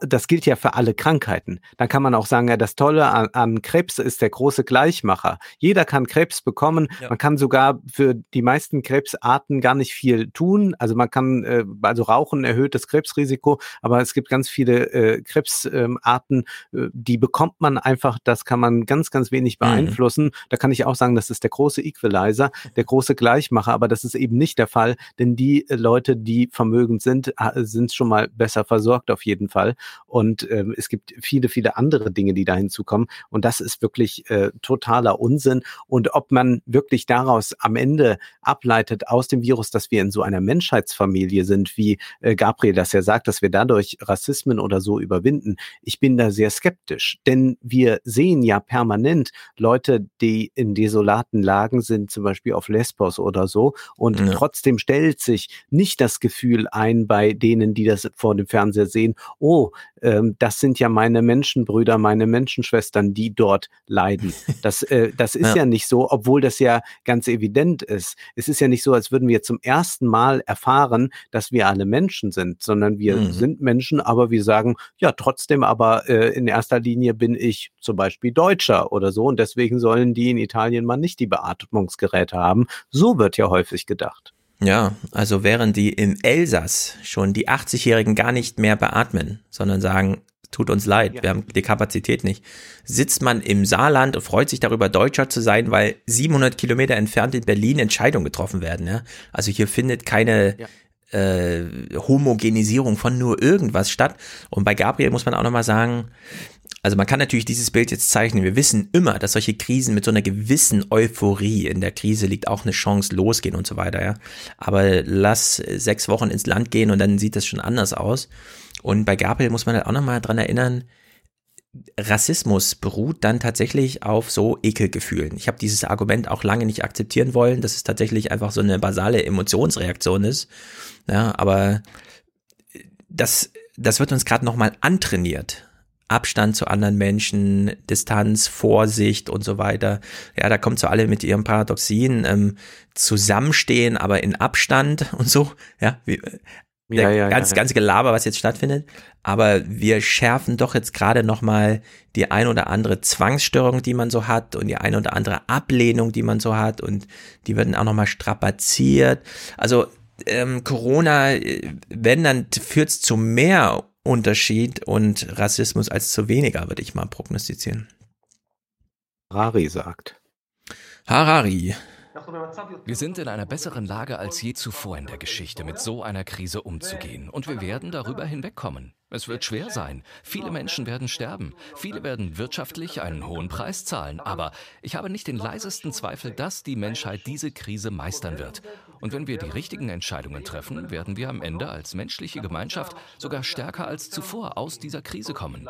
das gilt ja für alle Krankheiten. Dann kann man auch sagen, ja, das Tolle an, an Krebs ist der große Gleichmacher. Jeder kann Krebs bekommen. Ja. Man kann sogar für die meisten Krebsarten gar nicht viel tun. Also man kann, äh, also Rauchen erhöht das Krebsrisiko, aber es gibt ganz viele äh, Krebsarten, äh, die bekommt man einfach, das kann man ganz, ganz wenig mhm. beeinflussen. Mhm. Da kann ich auch sagen, das ist der große Equalizer, der große Gleichmacher, aber das ist eben nicht der Fall, denn die äh, Leute, die vermögend sind, sind schon mal besser versorgt auf jeden Fall. Und ähm, es gibt viele, viele andere Dinge, die da hinzukommen. Und das ist wirklich äh, totaler Unsinn. Und ob man wirklich daraus am Ende ableitet aus dem Virus, dass wir in so einer Menschheitsfamilie sind, wie äh, Gabriel das ja sagt, dass wir dadurch Rassismen oder so überwinden, ich bin da sehr skeptisch. Denn wir sehen ja permanent Leute, die in desolaten Lagen sind, zum Beispiel auf Lesbos oder so. Und ja. trotzdem stellt sich nicht das Gefühl ein bei denen, die das vor dem Fernseher sehen, oh, ähm, das sind ja meine Menschenbrüder, meine Menschenschwestern, die dort leiden. Das, äh, das ist ja. ja nicht so, obwohl das ja ganz evident ist. Es ist ja nicht so, als würden wir zum ersten Mal erfahren, dass wir alle Menschen sind, sondern wir mhm. sind Menschen, aber wir sagen, ja, trotzdem aber äh, in erster Linie bin ich zum Beispiel Deutscher oder so und deswegen sollen die in Italien mal nicht die Beatmungsgeräte haben. So wird ja häufig gedacht. Ja, also während die im Elsass schon die 80-Jährigen gar nicht mehr beatmen, sondern sagen, tut uns leid, ja. wir haben die Kapazität nicht, sitzt man im Saarland und freut sich darüber, Deutscher zu sein, weil 700 Kilometer entfernt in Berlin Entscheidungen getroffen werden. Ja? Also hier findet keine ja. äh, Homogenisierung von nur irgendwas statt. Und bei Gabriel muss man auch nochmal sagen, also man kann natürlich dieses Bild jetzt zeichnen. Wir wissen immer, dass solche Krisen mit so einer gewissen Euphorie in der Krise liegt auch eine Chance losgehen und so weiter, ja. Aber lass sechs Wochen ins Land gehen und dann sieht das schon anders aus. Und bei Gabriel muss man halt auch nochmal dran erinnern, Rassismus beruht dann tatsächlich auf so Ekelgefühlen. Ich habe dieses Argument auch lange nicht akzeptieren wollen, dass es tatsächlich einfach so eine basale Emotionsreaktion ist. Ja, aber das, das wird uns gerade nochmal antrainiert. Abstand zu anderen Menschen, Distanz, Vorsicht und so weiter. Ja, da kommt so alle mit ihren Paradoxien, ähm, zusammenstehen, aber in Abstand und so. Ja, wie, ja, ja, ganz, ja, ganze Gelaber, was jetzt stattfindet. Aber wir schärfen doch jetzt gerade nochmal die ein oder andere Zwangsstörung, die man so hat und die ein oder andere Ablehnung, die man so hat und die werden auch nochmal strapaziert. Also ähm, Corona, äh, wenn, dann führt es zu mehr Unterschied und Rassismus als zu weniger, würde ich mal prognostizieren. Harari sagt. Harari. Wir sind in einer besseren Lage als je zuvor in der Geschichte, mit so einer Krise umzugehen. Und wir werden darüber hinwegkommen. Es wird schwer sein. Viele Menschen werden sterben. Viele werden wirtschaftlich einen hohen Preis zahlen. Aber ich habe nicht den leisesten Zweifel, dass die Menschheit diese Krise meistern wird. Und wenn wir die richtigen Entscheidungen treffen, werden wir am Ende als menschliche Gemeinschaft sogar stärker als zuvor aus dieser Krise kommen.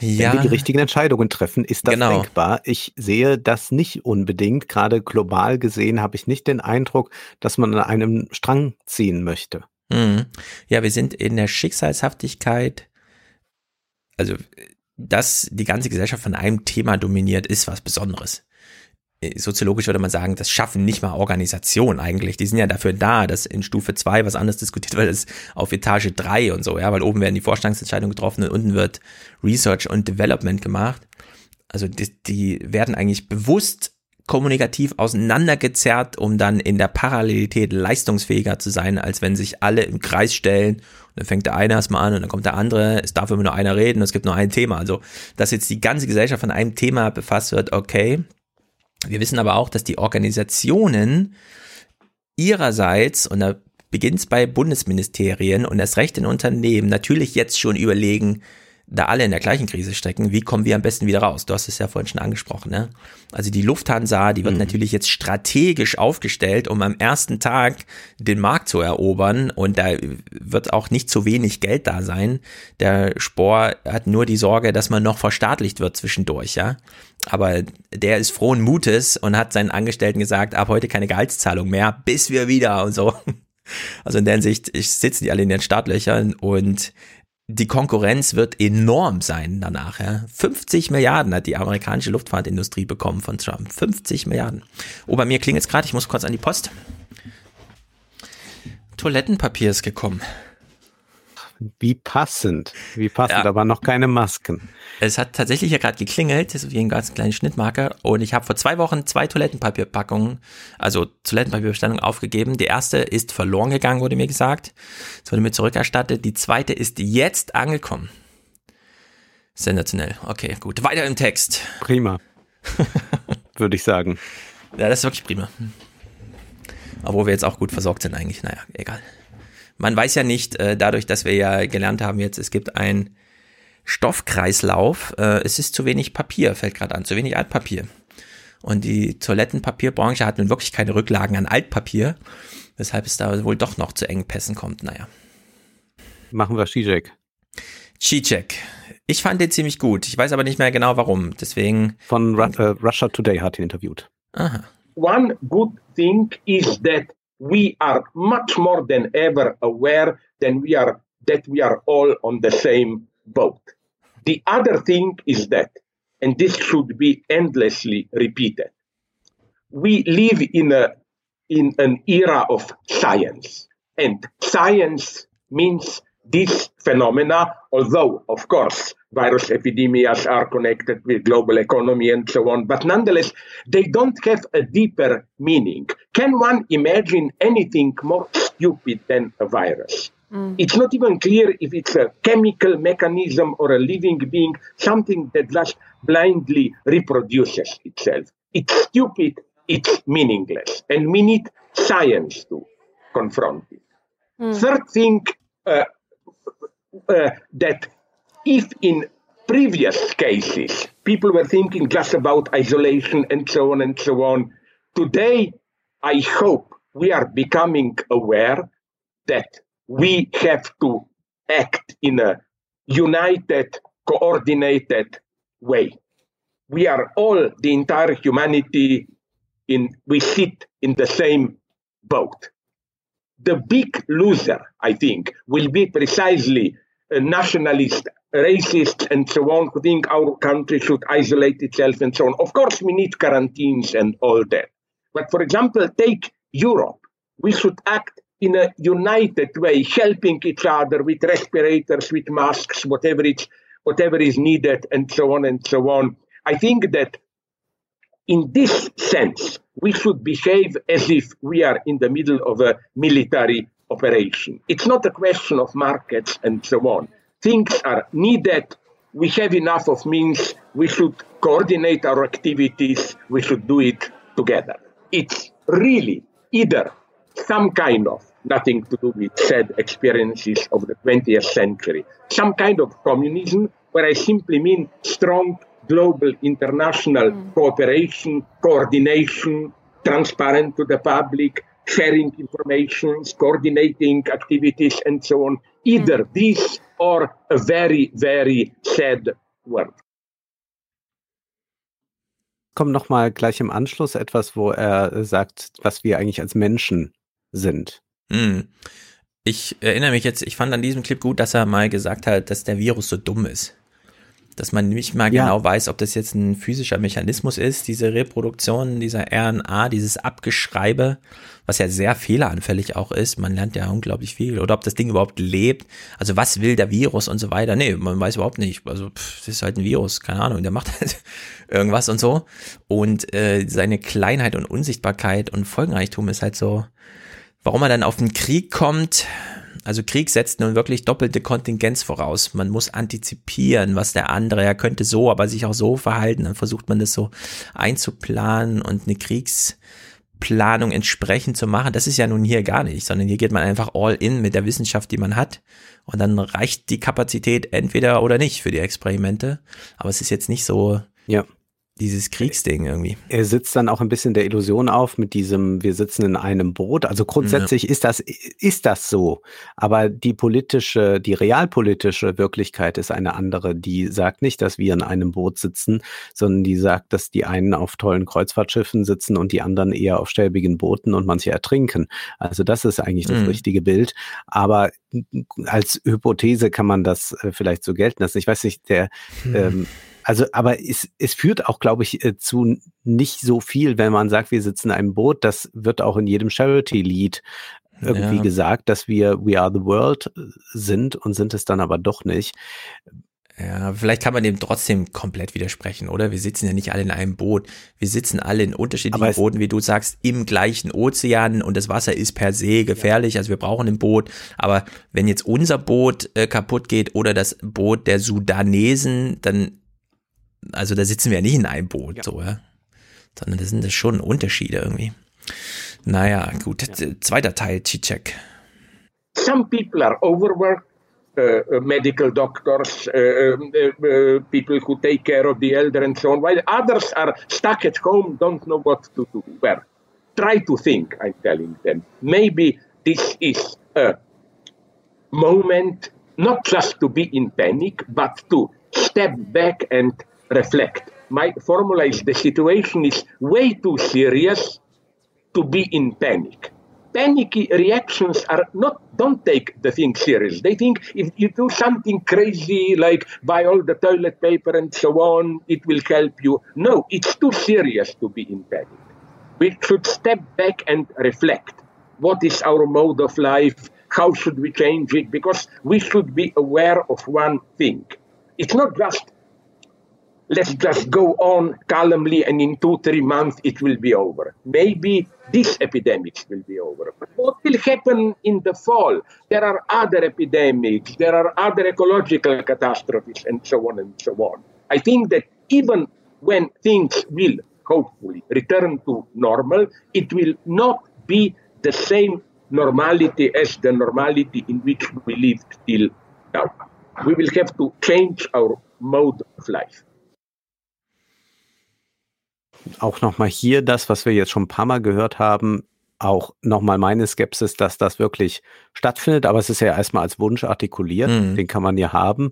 Ja. Wenn wir die richtigen Entscheidungen treffen, ist das genau. denkbar. Ich sehe das nicht unbedingt. Gerade global gesehen habe ich nicht den Eindruck, dass man an einem Strang ziehen möchte. Mhm. Ja, wir sind in der Schicksalshaftigkeit. Also, dass die ganze Gesellschaft von einem Thema dominiert, ist was Besonderes. Äh, soziologisch würde man sagen, das schaffen nicht mal Organisationen eigentlich. Die sind ja dafür da, dass in Stufe 2 was anderes diskutiert wird als auf Etage 3 und so, ja, weil oben werden die Vorstandsentscheidungen getroffen und unten wird Research und Development gemacht. Also die, die werden eigentlich bewusst kommunikativ auseinandergezerrt, um dann in der Parallelität leistungsfähiger zu sein, als wenn sich alle im Kreis stellen und dann fängt der eine erstmal an und dann kommt der andere, es darf immer nur einer reden, es gibt nur ein Thema. Also, dass jetzt die ganze Gesellschaft von einem Thema befasst wird, okay, wir wissen aber auch, dass die Organisationen ihrerseits, und da beginnt es bei Bundesministerien und das Recht in Unternehmen, natürlich jetzt schon überlegen, da alle in der gleichen Krise stecken, wie kommen wir am besten wieder raus? Du hast es ja vorhin schon angesprochen, ne? Also die Lufthansa, die wird mhm. natürlich jetzt strategisch aufgestellt, um am ersten Tag den Markt zu erobern und da wird auch nicht zu wenig Geld da sein. Der Spor hat nur die Sorge, dass man noch verstaatlicht wird zwischendurch, ja? Aber der ist frohen Mutes und hat seinen Angestellten gesagt, ab heute keine Gehaltszahlung mehr, bis wir wieder und so. Also in der Hinsicht sitzen die alle in den Startlöchern und die Konkurrenz wird enorm sein danach. Ja. 50 Milliarden hat die amerikanische Luftfahrtindustrie bekommen von Trump. 50 Milliarden. Oh, bei mir klingt jetzt gerade, ich muss kurz an die Post. Toilettenpapier ist gekommen. Wie passend. Wie passend, ja. aber noch keine Masken. Es hat tatsächlich ja gerade geklingelt, das ist wie ein ganz kleiner Schnittmarker. Und ich habe vor zwei Wochen zwei Toilettenpapierpackungen, also Toilettenpapierbestellungen aufgegeben. Die erste ist verloren gegangen, wurde mir gesagt. Es wurde mir zurückerstattet. Die zweite ist jetzt angekommen. Sensationell. Okay, gut. Weiter im Text. Prima. würde ich sagen. Ja, das ist wirklich prima. Obwohl wir jetzt auch gut versorgt sind eigentlich. Naja, egal man weiß ja nicht, äh, dadurch, dass wir ja gelernt haben jetzt, es gibt ein Stoffkreislauf, äh, es ist zu wenig Papier, fällt gerade an, zu wenig Altpapier. Und die Toilettenpapierbranche hat nun wirklich keine Rücklagen an Altpapier, weshalb es da wohl doch noch zu Engpässen kommt. Naja. Machen wir Zizek. Zizek. Ich fand den ziemlich gut. Ich weiß aber nicht mehr genau warum. Deswegen. Von Ru uh, Russia Today hat ihn interviewt. Aha. One good thing is that we are much more than ever aware than we are that we are all on the same boat. The other thing is that, and this should be endlessly repeated, we live in a in an era of science, and science means these phenomena, although of course virus epidemias are connected with global economy and so on, but nonetheless, they don't have a deeper meaning. Can one imagine anything more stupid than a virus? Mm. It's not even clear if it's a chemical mechanism or a living being, something that just blindly reproduces itself. It's stupid, it's meaningless, and we need science to confront it. Mm. Third thing uh, uh, that if in previous cases people were thinking just about isolation and so on and so on, today I hope we are becoming aware that we have to act in a united, coordinated way. We are all, the entire humanity, in we sit in the same boat. The big loser, I think, will be precisely nationalist, racist, and so on, who think our country should isolate itself and so on. Of course, we need quarantines and all that. But for example, take Europe. We should act in a united way, helping each other with respirators, with masks, whatever it's whatever is needed, and so on and so on. I think that in this sense, we should behave as if we are in the middle of a military operation. It's not a question of markets and so on. Things are needed. We have enough of means. We should coordinate our activities. We should do it together. It's really either some kind of nothing to do with sad experiences of the 20th century, some kind of communism where I simply mean strong global international mm. cooperation, coordination, transparent to the public, sharing information, coordinating activities, and so on. Either mm. this or a very, very sad world. Kommt nochmal gleich im Anschluss etwas, wo er sagt, was wir eigentlich als Menschen sind. Hm. Ich erinnere mich jetzt, ich fand an diesem Clip gut, dass er mal gesagt hat, dass der Virus so dumm ist dass man nicht mal ja. genau weiß, ob das jetzt ein physischer Mechanismus ist, diese Reproduktion dieser RNA, dieses Abgeschreibe, was ja sehr fehleranfällig auch ist. Man lernt ja unglaublich viel. Oder ob das Ding überhaupt lebt. Also was will der Virus und so weiter. Nee, man weiß überhaupt nicht. Also pff, das ist halt ein Virus, keine Ahnung. Der macht halt irgendwas und so. Und äh, seine Kleinheit und Unsichtbarkeit und Folgenreichtum ist halt so, warum er dann auf den Krieg kommt, also Krieg setzt nun wirklich doppelte Kontingenz voraus. Man muss antizipieren, was der andere, er könnte so, aber sich auch so verhalten. Dann versucht man das so einzuplanen und eine Kriegsplanung entsprechend zu machen. Das ist ja nun hier gar nicht, sondern hier geht man einfach all in mit der Wissenschaft, die man hat. Und dann reicht die Kapazität entweder oder nicht für die Experimente. Aber es ist jetzt nicht so, ja dieses Kriegsding irgendwie. Er sitzt dann auch ein bisschen der Illusion auf mit diesem, wir sitzen in einem Boot. Also grundsätzlich ja. ist das, ist das so. Aber die politische, die realpolitische Wirklichkeit ist eine andere. Die sagt nicht, dass wir in einem Boot sitzen, sondern die sagt, dass die einen auf tollen Kreuzfahrtschiffen sitzen und die anderen eher auf stäbigen Booten und manche ertrinken. Also das ist eigentlich das mhm. richtige Bild. Aber als Hypothese kann man das äh, vielleicht so gelten lassen. Ich weiß nicht, der, mhm. ähm, also, aber es, es führt auch, glaube ich, äh, zu nicht so viel, wenn man sagt, wir sitzen in einem Boot. Das wird auch in jedem Charity-Lied irgendwie ja. gesagt, dass wir We Are the World äh, sind und sind es dann aber doch nicht. Ja, vielleicht kann man dem trotzdem komplett widersprechen, oder? Wir sitzen ja nicht alle in einem Boot. Wir sitzen alle in unterschiedlichen Booten, wie du sagst, im gleichen Ozean und das Wasser ist per se gefährlich. Also wir brauchen ein Boot. Aber wenn jetzt unser Boot äh, kaputt geht oder das Boot der Sudanesen, dann also da sitzen wir ja nicht in einem Boot, ja. so, ja. Sondern das sind das schon Unterschiede irgendwie. Naja, gut. Ja. Zweiter Teil, Cicek. Some people are overworked. Uh, uh medical doctors, uh, uh, uh, people who take care of the elder and so on, while others are stuck at home, don't know what to do. Well, try to think, I'm telling them. Maybe this is a moment not just to be in panic, but to step back and reflect. My formula is the situation is way too serious to be in panic. Panicky reactions are not, don't take the thing serious. They think if you do something crazy like buy all the toilet paper and so on, it will help you. No, it's too serious to be in panic. We should step back and reflect. What is our mode of life? How should we change it? Because we should be aware of one thing. It's not just let's just go on calmly and in two, three months it will be over. Maybe this epidemic will be over. But what will happen in the fall? There are other epidemics, there are other ecological catastrophes, and so on and so on. I think that even when things will hopefully return to normal, it will not be the same normality as the normality in which we lived till now. We will have to change our mode of life. Auch nochmal hier das, was wir jetzt schon ein paar Mal gehört haben, auch nochmal meine Skepsis, dass das wirklich stattfindet. Aber es ist ja erstmal als Wunsch artikuliert, mhm. den kann man ja haben.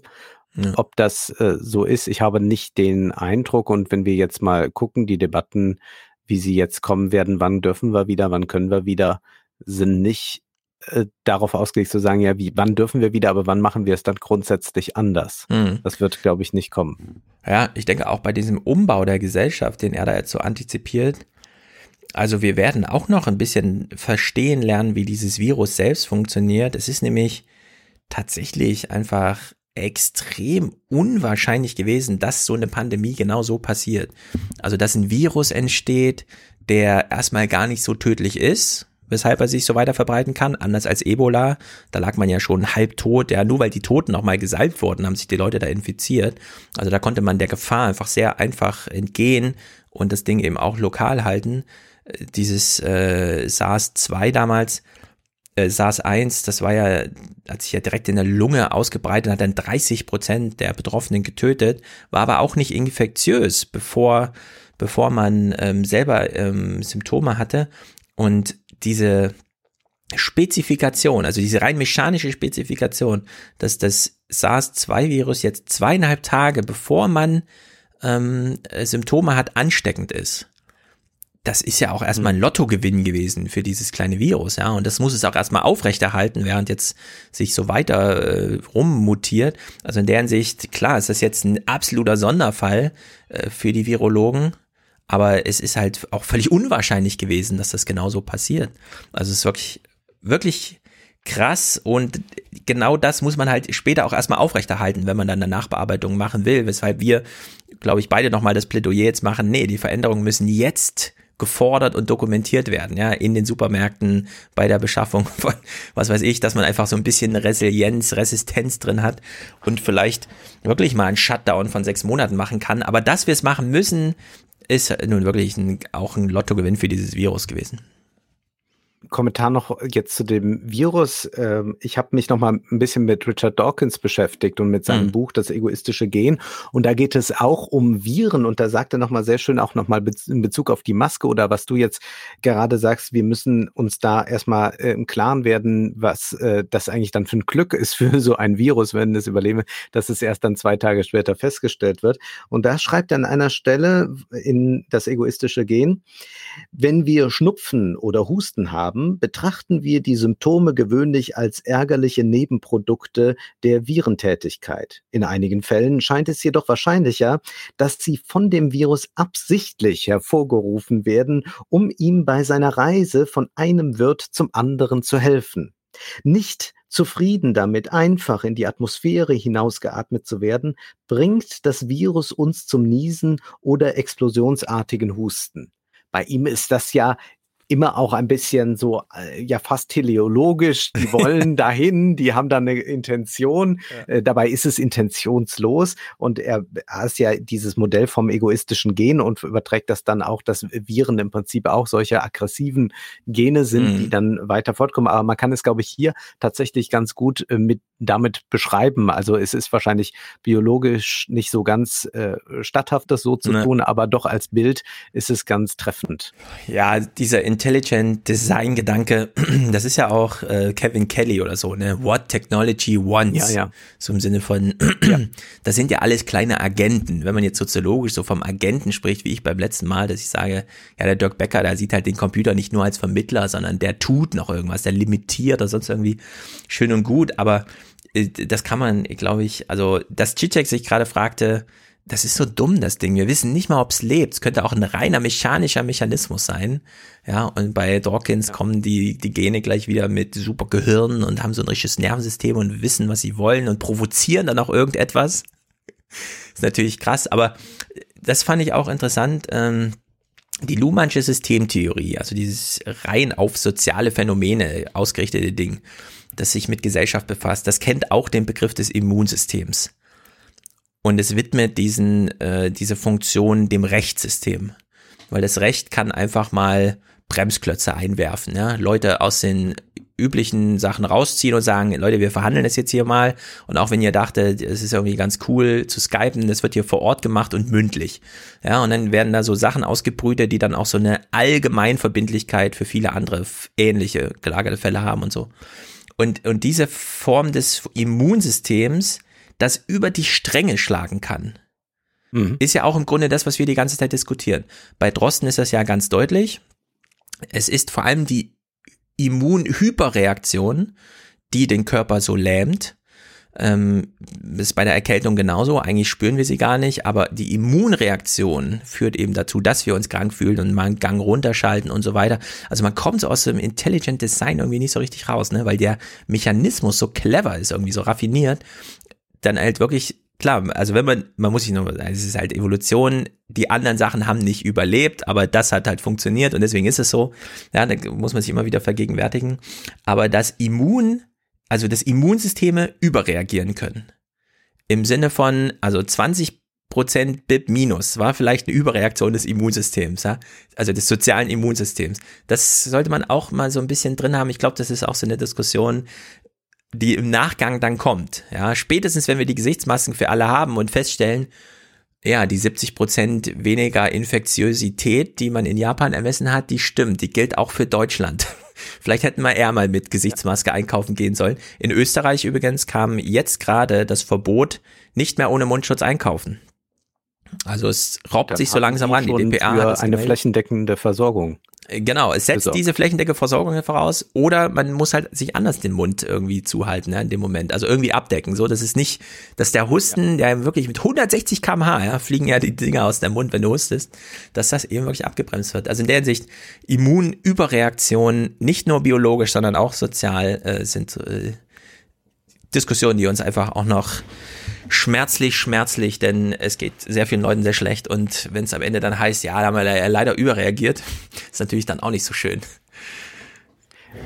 Ja. Ob das äh, so ist, ich habe nicht den Eindruck. Und wenn wir jetzt mal gucken, die Debatten, wie sie jetzt kommen werden, wann dürfen wir wieder, wann können wir wieder, sind nicht äh, darauf ausgelegt zu sagen, ja, wie, wann dürfen wir wieder, aber wann machen wir es dann grundsätzlich anders? Mhm. Das wird, glaube ich, nicht kommen. Ja, ich denke auch bei diesem Umbau der Gesellschaft, den er da jetzt so antizipiert, Also wir werden auch noch ein bisschen verstehen lernen, wie dieses Virus selbst funktioniert. Es ist nämlich tatsächlich einfach extrem unwahrscheinlich gewesen, dass so eine Pandemie genau so passiert. Also dass ein Virus entsteht, der erstmal gar nicht so tödlich ist, weshalb er sich so weiter verbreiten kann, anders als Ebola. Da lag man ja schon halb tot, ja, nur weil die Toten nochmal gesalbt wurden, haben sich die Leute da infiziert. Also da konnte man der Gefahr einfach sehr einfach entgehen und das Ding eben auch lokal halten. Dieses äh, SARS-2 damals, äh, SARS-1, das war ja, hat sich ja direkt in der Lunge ausgebreitet, hat dann 30 Prozent der Betroffenen getötet, war aber auch nicht infektiös, bevor, bevor man ähm, selber ähm, Symptome hatte. Und diese Spezifikation, also diese rein mechanische Spezifikation, dass das SARS-2-Virus jetzt zweieinhalb Tage, bevor man ähm, Symptome hat, ansteckend ist. Das ist ja auch erstmal ein Lottogewinn gewesen für dieses kleine Virus, ja. Und das muss es auch erstmal aufrechterhalten, während jetzt sich so weiter äh, rummutiert. Also in der Hinsicht, klar, ist das jetzt ein absoluter Sonderfall äh, für die Virologen, aber es ist halt auch völlig unwahrscheinlich gewesen, dass das genauso passiert. Also es ist wirklich, wirklich krass und genau das muss man halt später auch erstmal aufrechterhalten, wenn man dann eine Nachbearbeitung machen will, weshalb wir, glaube ich, beide nochmal das Plädoyer jetzt machen, nee, die Veränderungen müssen jetzt gefordert und dokumentiert werden, ja, in den Supermärkten, bei der Beschaffung von, was weiß ich, dass man einfach so ein bisschen Resilienz, Resistenz drin hat und vielleicht wirklich mal einen Shutdown von sechs Monaten machen kann. Aber dass wir es machen müssen, ist nun wirklich ein, auch ein Lottogewinn für dieses Virus gewesen. Kommentar noch jetzt zu dem Virus. Ähm, ich habe mich noch mal ein bisschen mit Richard Dawkins beschäftigt und mit seinem mhm. Buch Das egoistische Gen. Und da geht es auch um Viren. Und da sagt er noch mal sehr schön auch noch mal in Bezug auf die Maske oder was du jetzt gerade sagst. Wir müssen uns da erstmal äh, im Klaren werden, was äh, das eigentlich dann für ein Glück ist für so ein Virus, wenn es überleben, dass es erst dann zwei Tage später festgestellt wird. Und da schreibt er an einer Stelle in Das egoistische Gen, wenn wir Schnupfen oder Husten haben, haben, betrachten wir die Symptome gewöhnlich als ärgerliche Nebenprodukte der Virentätigkeit. In einigen Fällen scheint es jedoch wahrscheinlicher, dass sie von dem Virus absichtlich hervorgerufen werden, um ihm bei seiner Reise von einem Wirt zum anderen zu helfen. Nicht zufrieden damit, einfach in die Atmosphäre hinausgeatmet zu werden, bringt das Virus uns zum Niesen oder explosionsartigen Husten. Bei ihm ist das ja immer auch ein bisschen so, äh, ja, fast teleologisch. Die wollen dahin, die haben da eine Intention. Ja. Äh, dabei ist es intentionslos. Und er hat ja dieses Modell vom egoistischen Gen und überträgt das dann auch, dass Viren im Prinzip auch solche aggressiven Gene sind, mhm. die dann weiter fortkommen. Aber man kann es, glaube ich, hier tatsächlich ganz gut äh, mit damit beschreiben. Also es ist wahrscheinlich biologisch nicht so ganz äh, statthaft, das so zu ne. tun, aber doch als Bild ist es ganz treffend. Ja, dieser Intelligent Design Gedanke, das ist ja auch äh, Kevin Kelly oder so, ne? What Technology Wants. Ja, ja. So im Sinne von, ja. das sind ja alles kleine Agenten. Wenn man jetzt soziologisch so vom Agenten spricht, wie ich beim letzten Mal, dass ich sage, ja, der Dirk Becker, der sieht halt den Computer nicht nur als Vermittler, sondern der tut noch irgendwas, der limitiert oder sonst irgendwie schön und gut, aber äh, das kann man, glaube ich, also, dass Cicek sich gerade fragte, das ist so dumm, das Ding. Wir wissen nicht mal, ob es lebt. Es könnte auch ein reiner mechanischer Mechanismus sein. Ja, und bei Dawkins kommen die, die Gene gleich wieder mit super Gehirn und haben so ein richtiges Nervensystem und wissen, was sie wollen und provozieren dann auch irgendetwas. ist natürlich krass, aber das fand ich auch interessant. Ähm, die Luhmannsche Systemtheorie, also dieses rein auf soziale Phänomene ausgerichtete Ding, das sich mit Gesellschaft befasst, das kennt auch den Begriff des Immunsystems. Und es widmet diesen, äh, diese Funktion dem Rechtssystem. Weil das Recht kann einfach mal Bremsklötze einwerfen. Ja? Leute aus den üblichen Sachen rausziehen und sagen, Leute, wir verhandeln das jetzt hier mal. Und auch wenn ihr dachtet, es ist irgendwie ganz cool zu skypen, das wird hier vor Ort gemacht und mündlich. Ja, und dann werden da so Sachen ausgebrütet, die dann auch so eine Allgemeinverbindlichkeit für viele andere ähnliche gelagerte Fälle haben und so. Und, und diese Form des Immunsystems das über die Stränge schlagen kann. Mhm. Ist ja auch im Grunde das, was wir die ganze Zeit diskutieren. Bei Drosten ist das ja ganz deutlich. Es ist vor allem die Immunhyperreaktion, die den Körper so lähmt. Ähm, ist bei der Erkältung genauso. Eigentlich spüren wir sie gar nicht, aber die Immunreaktion führt eben dazu, dass wir uns krank fühlen und mal einen Gang runterschalten und so weiter. Also man kommt so aus dem Intelligent Design irgendwie nicht so richtig raus, ne? weil der Mechanismus so clever ist, irgendwie so raffiniert, dann halt wirklich klar, also wenn man, man muss sich nur, es ist halt Evolution, die anderen Sachen haben nicht überlebt, aber das hat halt funktioniert und deswegen ist es so. Ja, da muss man sich immer wieder vergegenwärtigen. Aber das Immun, also das Immunsysteme überreagieren können. Im Sinne von, also 20 Prozent BIP minus war vielleicht eine Überreaktion des Immunsystems, ja? also des sozialen Immunsystems. Das sollte man auch mal so ein bisschen drin haben. Ich glaube, das ist auch so eine Diskussion, die im Nachgang dann kommt. Ja, spätestens wenn wir die Gesichtsmasken für alle haben und feststellen, ja, die 70 Prozent weniger Infektiosität, die man in Japan ermessen hat, die stimmt. Die gilt auch für Deutschland. Vielleicht hätten wir eher mal mit Gesichtsmaske einkaufen gehen sollen. In Österreich übrigens kam jetzt gerade das Verbot, nicht mehr ohne Mundschutz einkaufen. Also es robbt Dann sich so langsam ran. Die DPA hat eine flächendeckende Versorgung. Genau, es setzt Besorgt. diese flächendecke Versorgung voraus oder man muss halt sich anders den Mund irgendwie zuhalten ja, in dem Moment, also irgendwie abdecken, so dass es nicht, dass der Husten, ja. der wirklich mit 160 kmh, ja, fliegen ja die Dinger aus dem Mund, wenn du hustest, dass das eben wirklich abgebremst wird. Also in der Hinsicht Immunüberreaktionen, nicht nur biologisch, sondern auch sozial äh, sind äh, Diskussionen, die uns einfach auch noch schmerzlich, schmerzlich, denn es geht sehr vielen Leuten sehr schlecht und wenn es am Ende dann heißt, ja, da haben wir leider überreagiert, ist natürlich dann auch nicht so schön.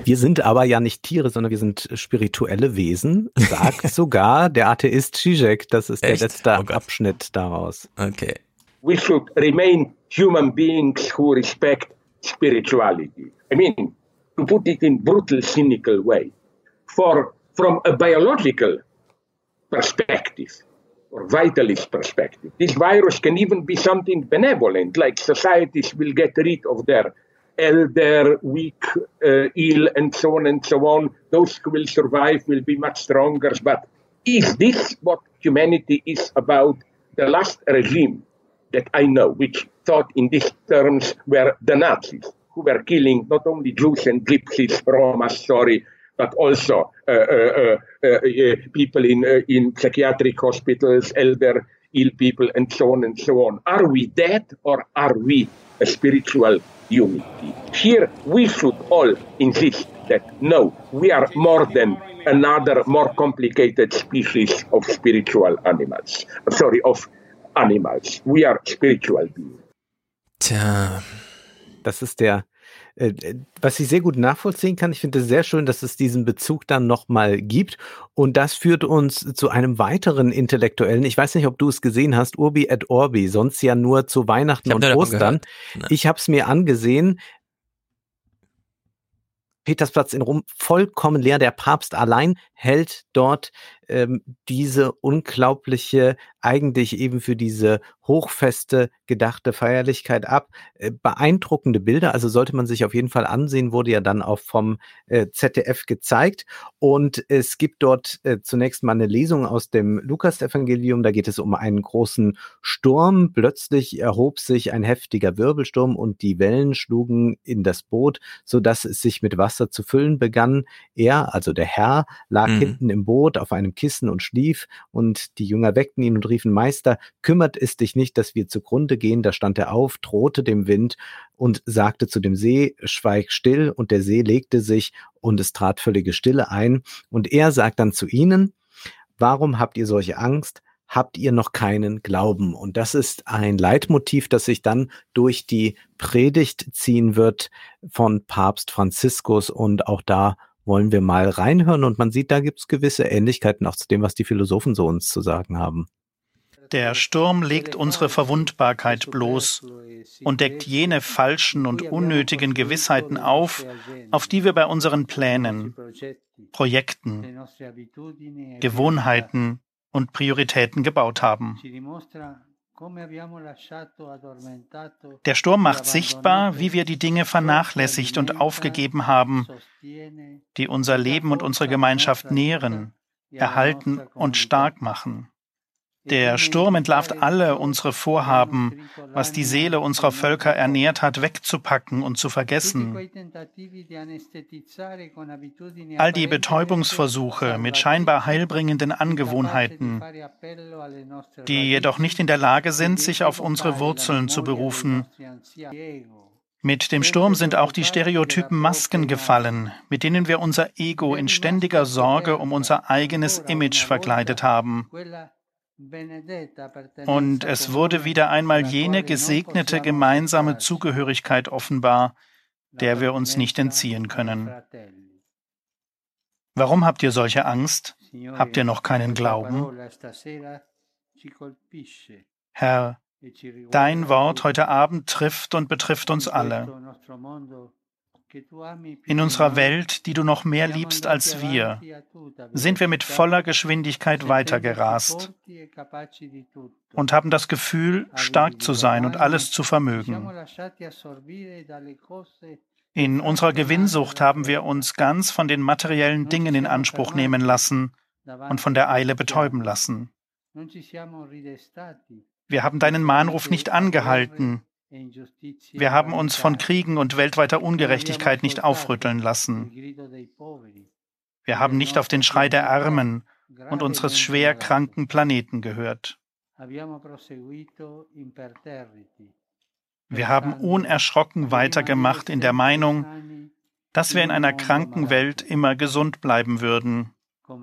Wir sind aber ja nicht Tiere, sondern wir sind spirituelle Wesen, sagt sogar der Atheist Zizek. Das ist Echt? der letzte oh Abschnitt daraus. Okay. We should remain human beings who respect spirituality. I mean, to put it in brutal, cynical way. For from a biological perspective or vitalist perspective. This virus can even be something benevolent, like societies will get rid of their elder, weak, uh, ill, and so on and so on. Those who will survive will be much stronger. But is this what humanity is about? The last regime that I know, which thought in these terms, were the Nazis, who were killing not only Jews and Gypsies, Roma, sorry, but also uh, uh, uh, people in in psychiatric hospitals, elder ill people, and so on and so on. Are we dead or are we a spiritual unity? Here we should all insist that no, we are more than another more complicated species of spiritual animals. Sorry, of animals. We are spiritual beings. Tja, das ist der was ich sehr gut nachvollziehen kann. Ich finde es sehr schön, dass es diesen Bezug dann nochmal gibt. Und das führt uns zu einem weiteren Intellektuellen. Ich weiß nicht, ob du es gesehen hast, Urbi et Orbi, sonst ja nur zu Weihnachten und Ostern. Ich habe es mir angesehen. Petersplatz in Rom vollkommen leer. Der Papst allein hält dort ähm, diese unglaubliche, eigentlich eben für diese hochfeste gedachte Feierlichkeit ab. Äh, beeindruckende Bilder, also sollte man sich auf jeden Fall ansehen, wurde ja dann auch vom äh, ZDF gezeigt. Und es gibt dort äh, zunächst mal eine Lesung aus dem Lukas-Evangelium. Da geht es um einen großen Sturm. Plötzlich erhob sich ein heftiger Wirbelsturm und die Wellen schlugen in das Boot, so dass es sich mit Wasser zu füllen begann. Er, also der Herr, lag mhm. hinten im Boot auf einem Kissen und schlief, und die Jünger weckten ihn und riefen, Meister, kümmert es dich nicht, dass wir zugrunde gehen? Da stand er auf, drohte dem Wind und sagte zu dem See, schweig still, und der See legte sich, und es trat völlige Stille ein, und er sagt dann zu ihnen, warum habt ihr solche Angst? habt ihr noch keinen Glauben. Und das ist ein Leitmotiv, das sich dann durch die Predigt ziehen wird von Papst Franziskus. Und auch da wollen wir mal reinhören und man sieht, da gibt es gewisse Ähnlichkeiten auch zu dem, was die Philosophen so uns zu sagen haben. Der Sturm legt unsere Verwundbarkeit bloß und deckt jene falschen und unnötigen Gewissheiten auf, auf die wir bei unseren Plänen, Projekten, Gewohnheiten und Prioritäten gebaut haben. Der Sturm macht sichtbar, wie wir die Dinge vernachlässigt und aufgegeben haben, die unser Leben und unsere Gemeinschaft nähren, erhalten und stark machen. Der Sturm entlarvt alle unsere Vorhaben, was die Seele unserer Völker ernährt hat, wegzupacken und zu vergessen. All die Betäubungsversuche mit scheinbar heilbringenden Angewohnheiten, die jedoch nicht in der Lage sind, sich auf unsere Wurzeln zu berufen. Mit dem Sturm sind auch die stereotypen Masken gefallen, mit denen wir unser Ego in ständiger Sorge um unser eigenes Image verkleidet haben. Und es wurde wieder einmal jene gesegnete gemeinsame Zugehörigkeit offenbar, der wir uns nicht entziehen können. Warum habt ihr solche Angst? Habt ihr noch keinen Glauben? Herr, dein Wort heute Abend trifft und betrifft uns alle. In unserer Welt, die du noch mehr liebst als wir, sind wir mit voller Geschwindigkeit weitergerast und haben das Gefühl, stark zu sein und alles zu vermögen. In unserer Gewinnsucht haben wir uns ganz von den materiellen Dingen in Anspruch nehmen lassen und von der Eile betäuben lassen. Wir haben deinen Mahnruf nicht angehalten, wir haben uns von Kriegen und weltweiter Ungerechtigkeit nicht aufrütteln lassen. Wir haben nicht auf den Schrei der Armen und unseres schwer kranken Planeten gehört. Wir haben unerschrocken weitergemacht in der Meinung, dass wir in einer kranken Welt immer gesund bleiben würden.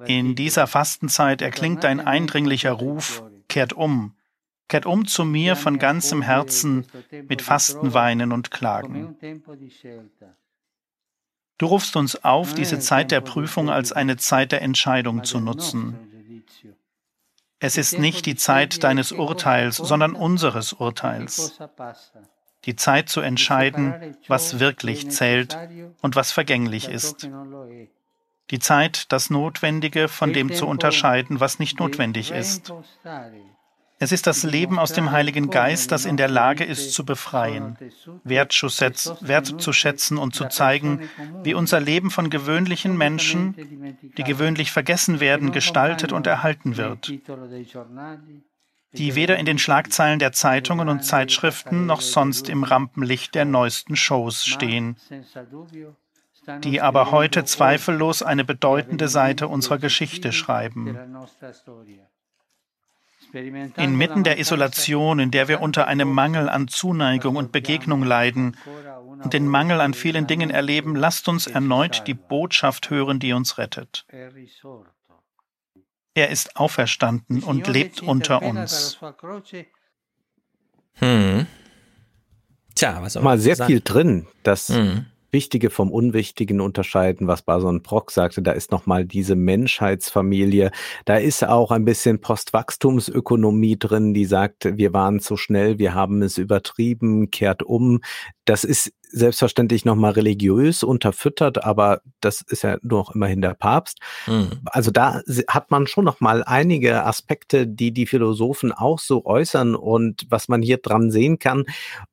In dieser Fastenzeit erklingt ein eindringlicher Ruf, kehrt um, Kehrt um zu mir von ganzem Herzen mit Fastenweinen und Klagen. Du rufst uns auf, diese Zeit der Prüfung als eine Zeit der Entscheidung zu nutzen. Es ist nicht die Zeit deines Urteils, sondern unseres Urteils. Die Zeit zu entscheiden, was wirklich zählt und was vergänglich ist. Die Zeit, das Notwendige von dem zu unterscheiden, was nicht notwendig ist. Es ist das Leben aus dem Heiligen Geist, das in der Lage ist zu befreien, wertzuschätzen und zu zeigen, wie unser Leben von gewöhnlichen Menschen, die gewöhnlich vergessen werden, gestaltet und erhalten wird, die weder in den Schlagzeilen der Zeitungen und Zeitschriften noch sonst im Rampenlicht der neuesten Shows stehen, die aber heute zweifellos eine bedeutende Seite unserer Geschichte schreiben. Inmitten der Isolation, in der wir unter einem Mangel an Zuneigung und Begegnung leiden und den Mangel an vielen Dingen erleben, lasst uns erneut die Botschaft hören, die uns rettet. Er ist auferstanden und lebt unter uns. Hm. Tja, was soll man Mal sehr sagen? viel drin. Das hm. Wichtige vom Unwichtigen unterscheiden, was Bason Brock sagte. Da ist nochmal diese Menschheitsfamilie. Da ist auch ein bisschen Postwachstumsökonomie drin, die sagt, wir waren zu schnell, wir haben es übertrieben, kehrt um. Das ist selbstverständlich nochmal religiös unterfüttert, aber das ist ja nur noch immerhin der Papst. Mhm. Also da hat man schon nochmal einige Aspekte, die die Philosophen auch so äußern und was man hier dran sehen kann.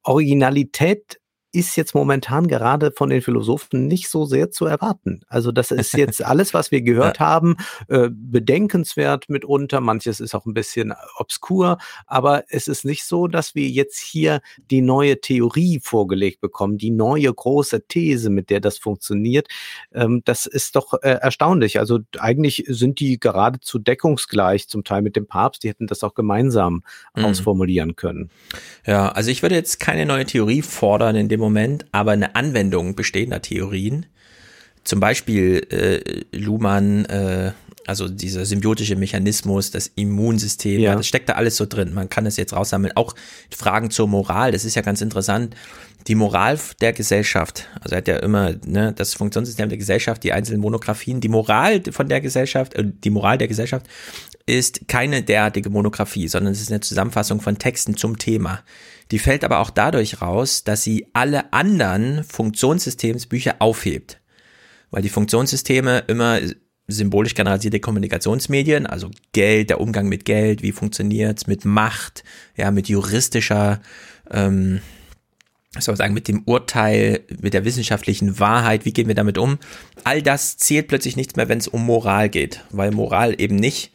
Originalität ist jetzt momentan gerade von den Philosophen nicht so sehr zu erwarten. Also das ist jetzt alles, was wir gehört haben, äh, bedenkenswert mitunter. Manches ist auch ein bisschen obskur, aber es ist nicht so, dass wir jetzt hier die neue Theorie vorgelegt bekommen, die neue große These, mit der das funktioniert. Ähm, das ist doch äh, erstaunlich. Also eigentlich sind die geradezu deckungsgleich, zum Teil mit dem Papst. Die hätten das auch gemeinsam mhm. ausformulieren können. Ja, also ich würde jetzt keine neue Theorie fordern in dem Moment, aber eine Anwendung bestehender Theorien, zum Beispiel äh, Luhmann, äh, also dieser symbiotische Mechanismus, das Immunsystem, ja. das steckt da alles so drin. Man kann es jetzt raussammeln. Auch Fragen zur Moral, das ist ja ganz interessant. Die Moral der Gesellschaft, also er hat ja immer ne, das Funktionssystem der Gesellschaft, die einzelnen Monographien. Die Moral von der Gesellschaft, äh, die Moral der Gesellschaft ist keine derartige Monographie, sondern es ist eine Zusammenfassung von Texten zum Thema. Die fällt aber auch dadurch raus, dass sie alle anderen Funktionssystemsbücher aufhebt. Weil die Funktionssysteme immer symbolisch generalisierte Kommunikationsmedien, also Geld, der Umgang mit Geld, wie funktioniert's, mit Macht, ja, mit juristischer ähm, soll man sagen, mit dem Urteil, mit der wissenschaftlichen Wahrheit, wie gehen wir damit um? All das zählt plötzlich nichts mehr, wenn es um Moral geht, weil Moral eben nicht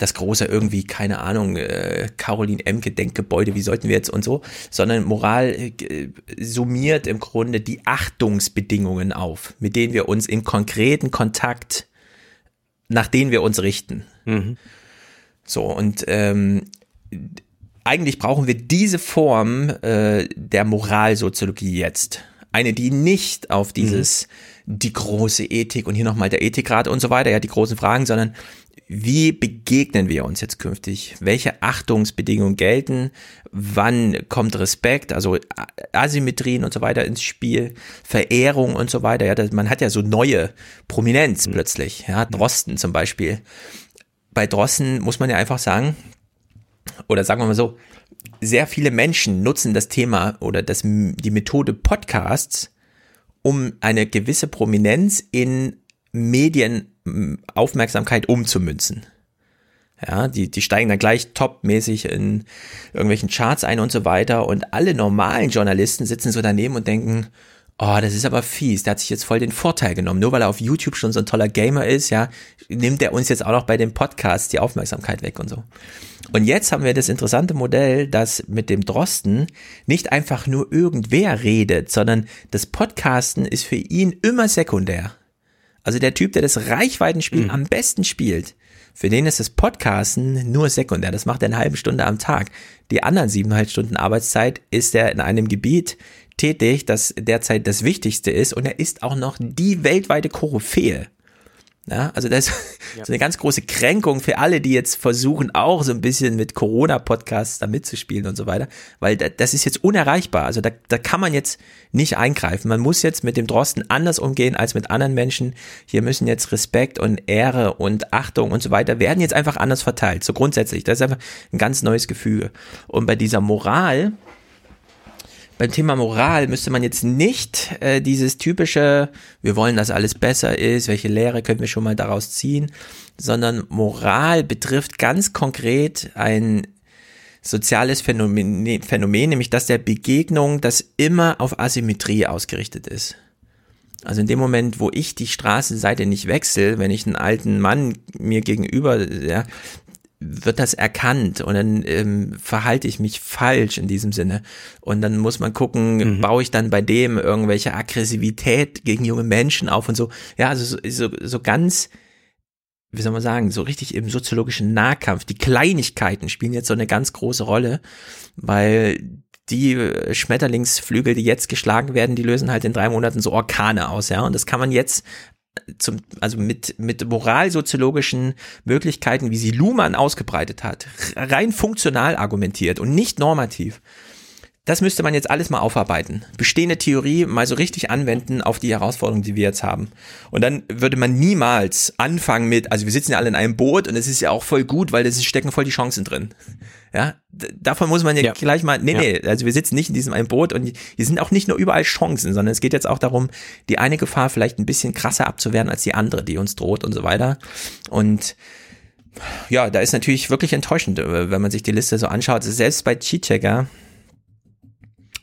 das große irgendwie, keine Ahnung, äh, Caroline M. Gedenkgebäude, wie sollten wir jetzt und so, sondern Moral äh, summiert im Grunde die Achtungsbedingungen auf, mit denen wir uns im konkreten Kontakt, nach denen wir uns richten. Mhm. So, und ähm, eigentlich brauchen wir diese Form äh, der Moralsoziologie jetzt. Eine, die nicht auf dieses, mhm. die große Ethik und hier nochmal der Ethikrat und so weiter, ja, die großen Fragen, sondern wie begegnen wir uns jetzt künftig? Welche Achtungsbedingungen gelten? Wann kommt Respekt, also Asymmetrien und so weiter ins Spiel, Verehrung und so weiter? Ja, das, man hat ja so neue Prominenz mhm. plötzlich. Ja, Drosten zum Beispiel. Bei Drosten muss man ja einfach sagen, oder sagen wir mal so, sehr viele Menschen nutzen das Thema oder das, die Methode Podcasts, um eine gewisse Prominenz in Medienaufmerksamkeit umzumünzen. Ja, die, die steigen dann gleich topmäßig in irgendwelchen Charts ein und so weiter. Und alle normalen Journalisten sitzen so daneben und denken, oh, das ist aber fies, der hat sich jetzt voll den Vorteil genommen. Nur weil er auf YouTube schon so ein toller Gamer ist, ja, nimmt er uns jetzt auch noch bei den Podcasts die Aufmerksamkeit weg und so. Und jetzt haben wir das interessante Modell, dass mit dem Drosten nicht einfach nur irgendwer redet, sondern das Podcasten ist für ihn immer sekundär. Also der Typ, der das Reichweitenspiel mhm. am besten spielt, für den ist das Podcasten nur sekundär. Das macht er eine halbe Stunde am Tag. Die anderen siebeneinhalb Stunden Arbeitszeit ist er in einem Gebiet tätig, das derzeit das Wichtigste ist und er ist auch noch die weltweite Koryphäe. Ja, also das ist ja. so eine ganz große Kränkung für alle, die jetzt versuchen, auch so ein bisschen mit Corona-Podcasts da mitzuspielen und so weiter, weil das ist jetzt unerreichbar. Also da, da kann man jetzt nicht eingreifen. Man muss jetzt mit dem Drosten anders umgehen als mit anderen Menschen. Hier müssen jetzt Respekt und Ehre und Achtung und so weiter werden jetzt einfach anders verteilt. So grundsätzlich. Das ist einfach ein ganz neues Gefühl. Und bei dieser Moral, beim Thema Moral müsste man jetzt nicht äh, dieses typische, wir wollen, dass alles besser ist, welche Lehre können wir schon mal daraus ziehen, sondern Moral betrifft ganz konkret ein soziales Phänomen, Phänomen, nämlich das der Begegnung, das immer auf Asymmetrie ausgerichtet ist. Also in dem Moment, wo ich die Straßenseite nicht wechsle, wenn ich einen alten Mann mir gegenüber, ja, wird das erkannt und dann ähm, verhalte ich mich falsch in diesem Sinne. Und dann muss man gucken, mhm. baue ich dann bei dem irgendwelche Aggressivität gegen junge Menschen auf und so. Ja, also so, so, so ganz, wie soll man sagen, so richtig im soziologischen Nahkampf. Die Kleinigkeiten spielen jetzt so eine ganz große Rolle, weil die Schmetterlingsflügel, die jetzt geschlagen werden, die lösen halt in drei Monaten so Orkane aus, ja. Und das kann man jetzt zum, also mit, mit moralsoziologischen Möglichkeiten, wie sie Luhmann ausgebreitet hat, rein funktional argumentiert und nicht normativ. Das müsste man jetzt alles mal aufarbeiten. Bestehende Theorie mal so richtig anwenden auf die Herausforderungen, die wir jetzt haben. Und dann würde man niemals anfangen mit, also wir sitzen ja alle in einem Boot und es ist ja auch voll gut, weil es stecken voll die Chancen drin. Ja, davon muss man ja, ja. gleich mal, nee, ja. nee, also wir sitzen nicht in diesem einen Boot und hier sind auch nicht nur überall Chancen, sondern es geht jetzt auch darum, die eine Gefahr vielleicht ein bisschen krasser abzuwehren als die andere, die uns droht und so weiter. Und ja, da ist natürlich wirklich enttäuschend, wenn man sich die Liste so anschaut. Selbst bei Cheatchecker,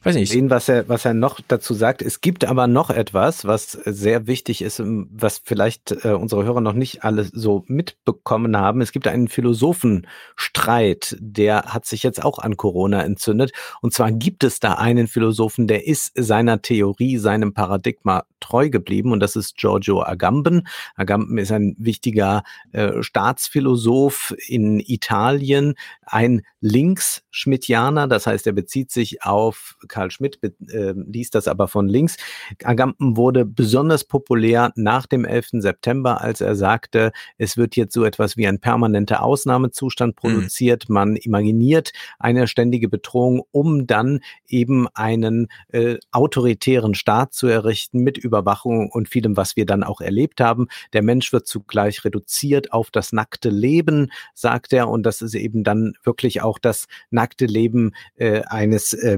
weiß nicht. Sehen, was er, was er noch dazu sagt. Es gibt aber noch etwas, was sehr wichtig ist, ähm, was vielleicht äh, unsere Hörer noch nicht alle so mitbekommen haben. Es gibt einen Philosophenstreit, der hat sich jetzt auch an Corona entzündet. Und zwar gibt es da einen Philosophen, der ist seiner Theorie, seinem Paradigma treu geblieben und das ist Giorgio Agamben. Agamben ist ein wichtiger äh, Staatsphilosoph in Italien, ein Links-Schmidtianer, das heißt, er bezieht sich auf Karl Schmidt, äh, liest das aber von links. Agamben wurde besonders populär nach dem 11. September, als er sagte, es wird jetzt so etwas wie ein permanenter Ausnahmezustand mhm. produziert. Mhm. Man imaginiert eine ständige Bedrohung, um dann eben einen äh, autoritären Staat zu errichten mit Überwachung und vielem, was wir dann auch erlebt haben. Der Mensch wird zugleich reduziert auf das nackte Leben, sagt er, und das ist eben dann wirklich auch das nackte Leben äh, eines äh,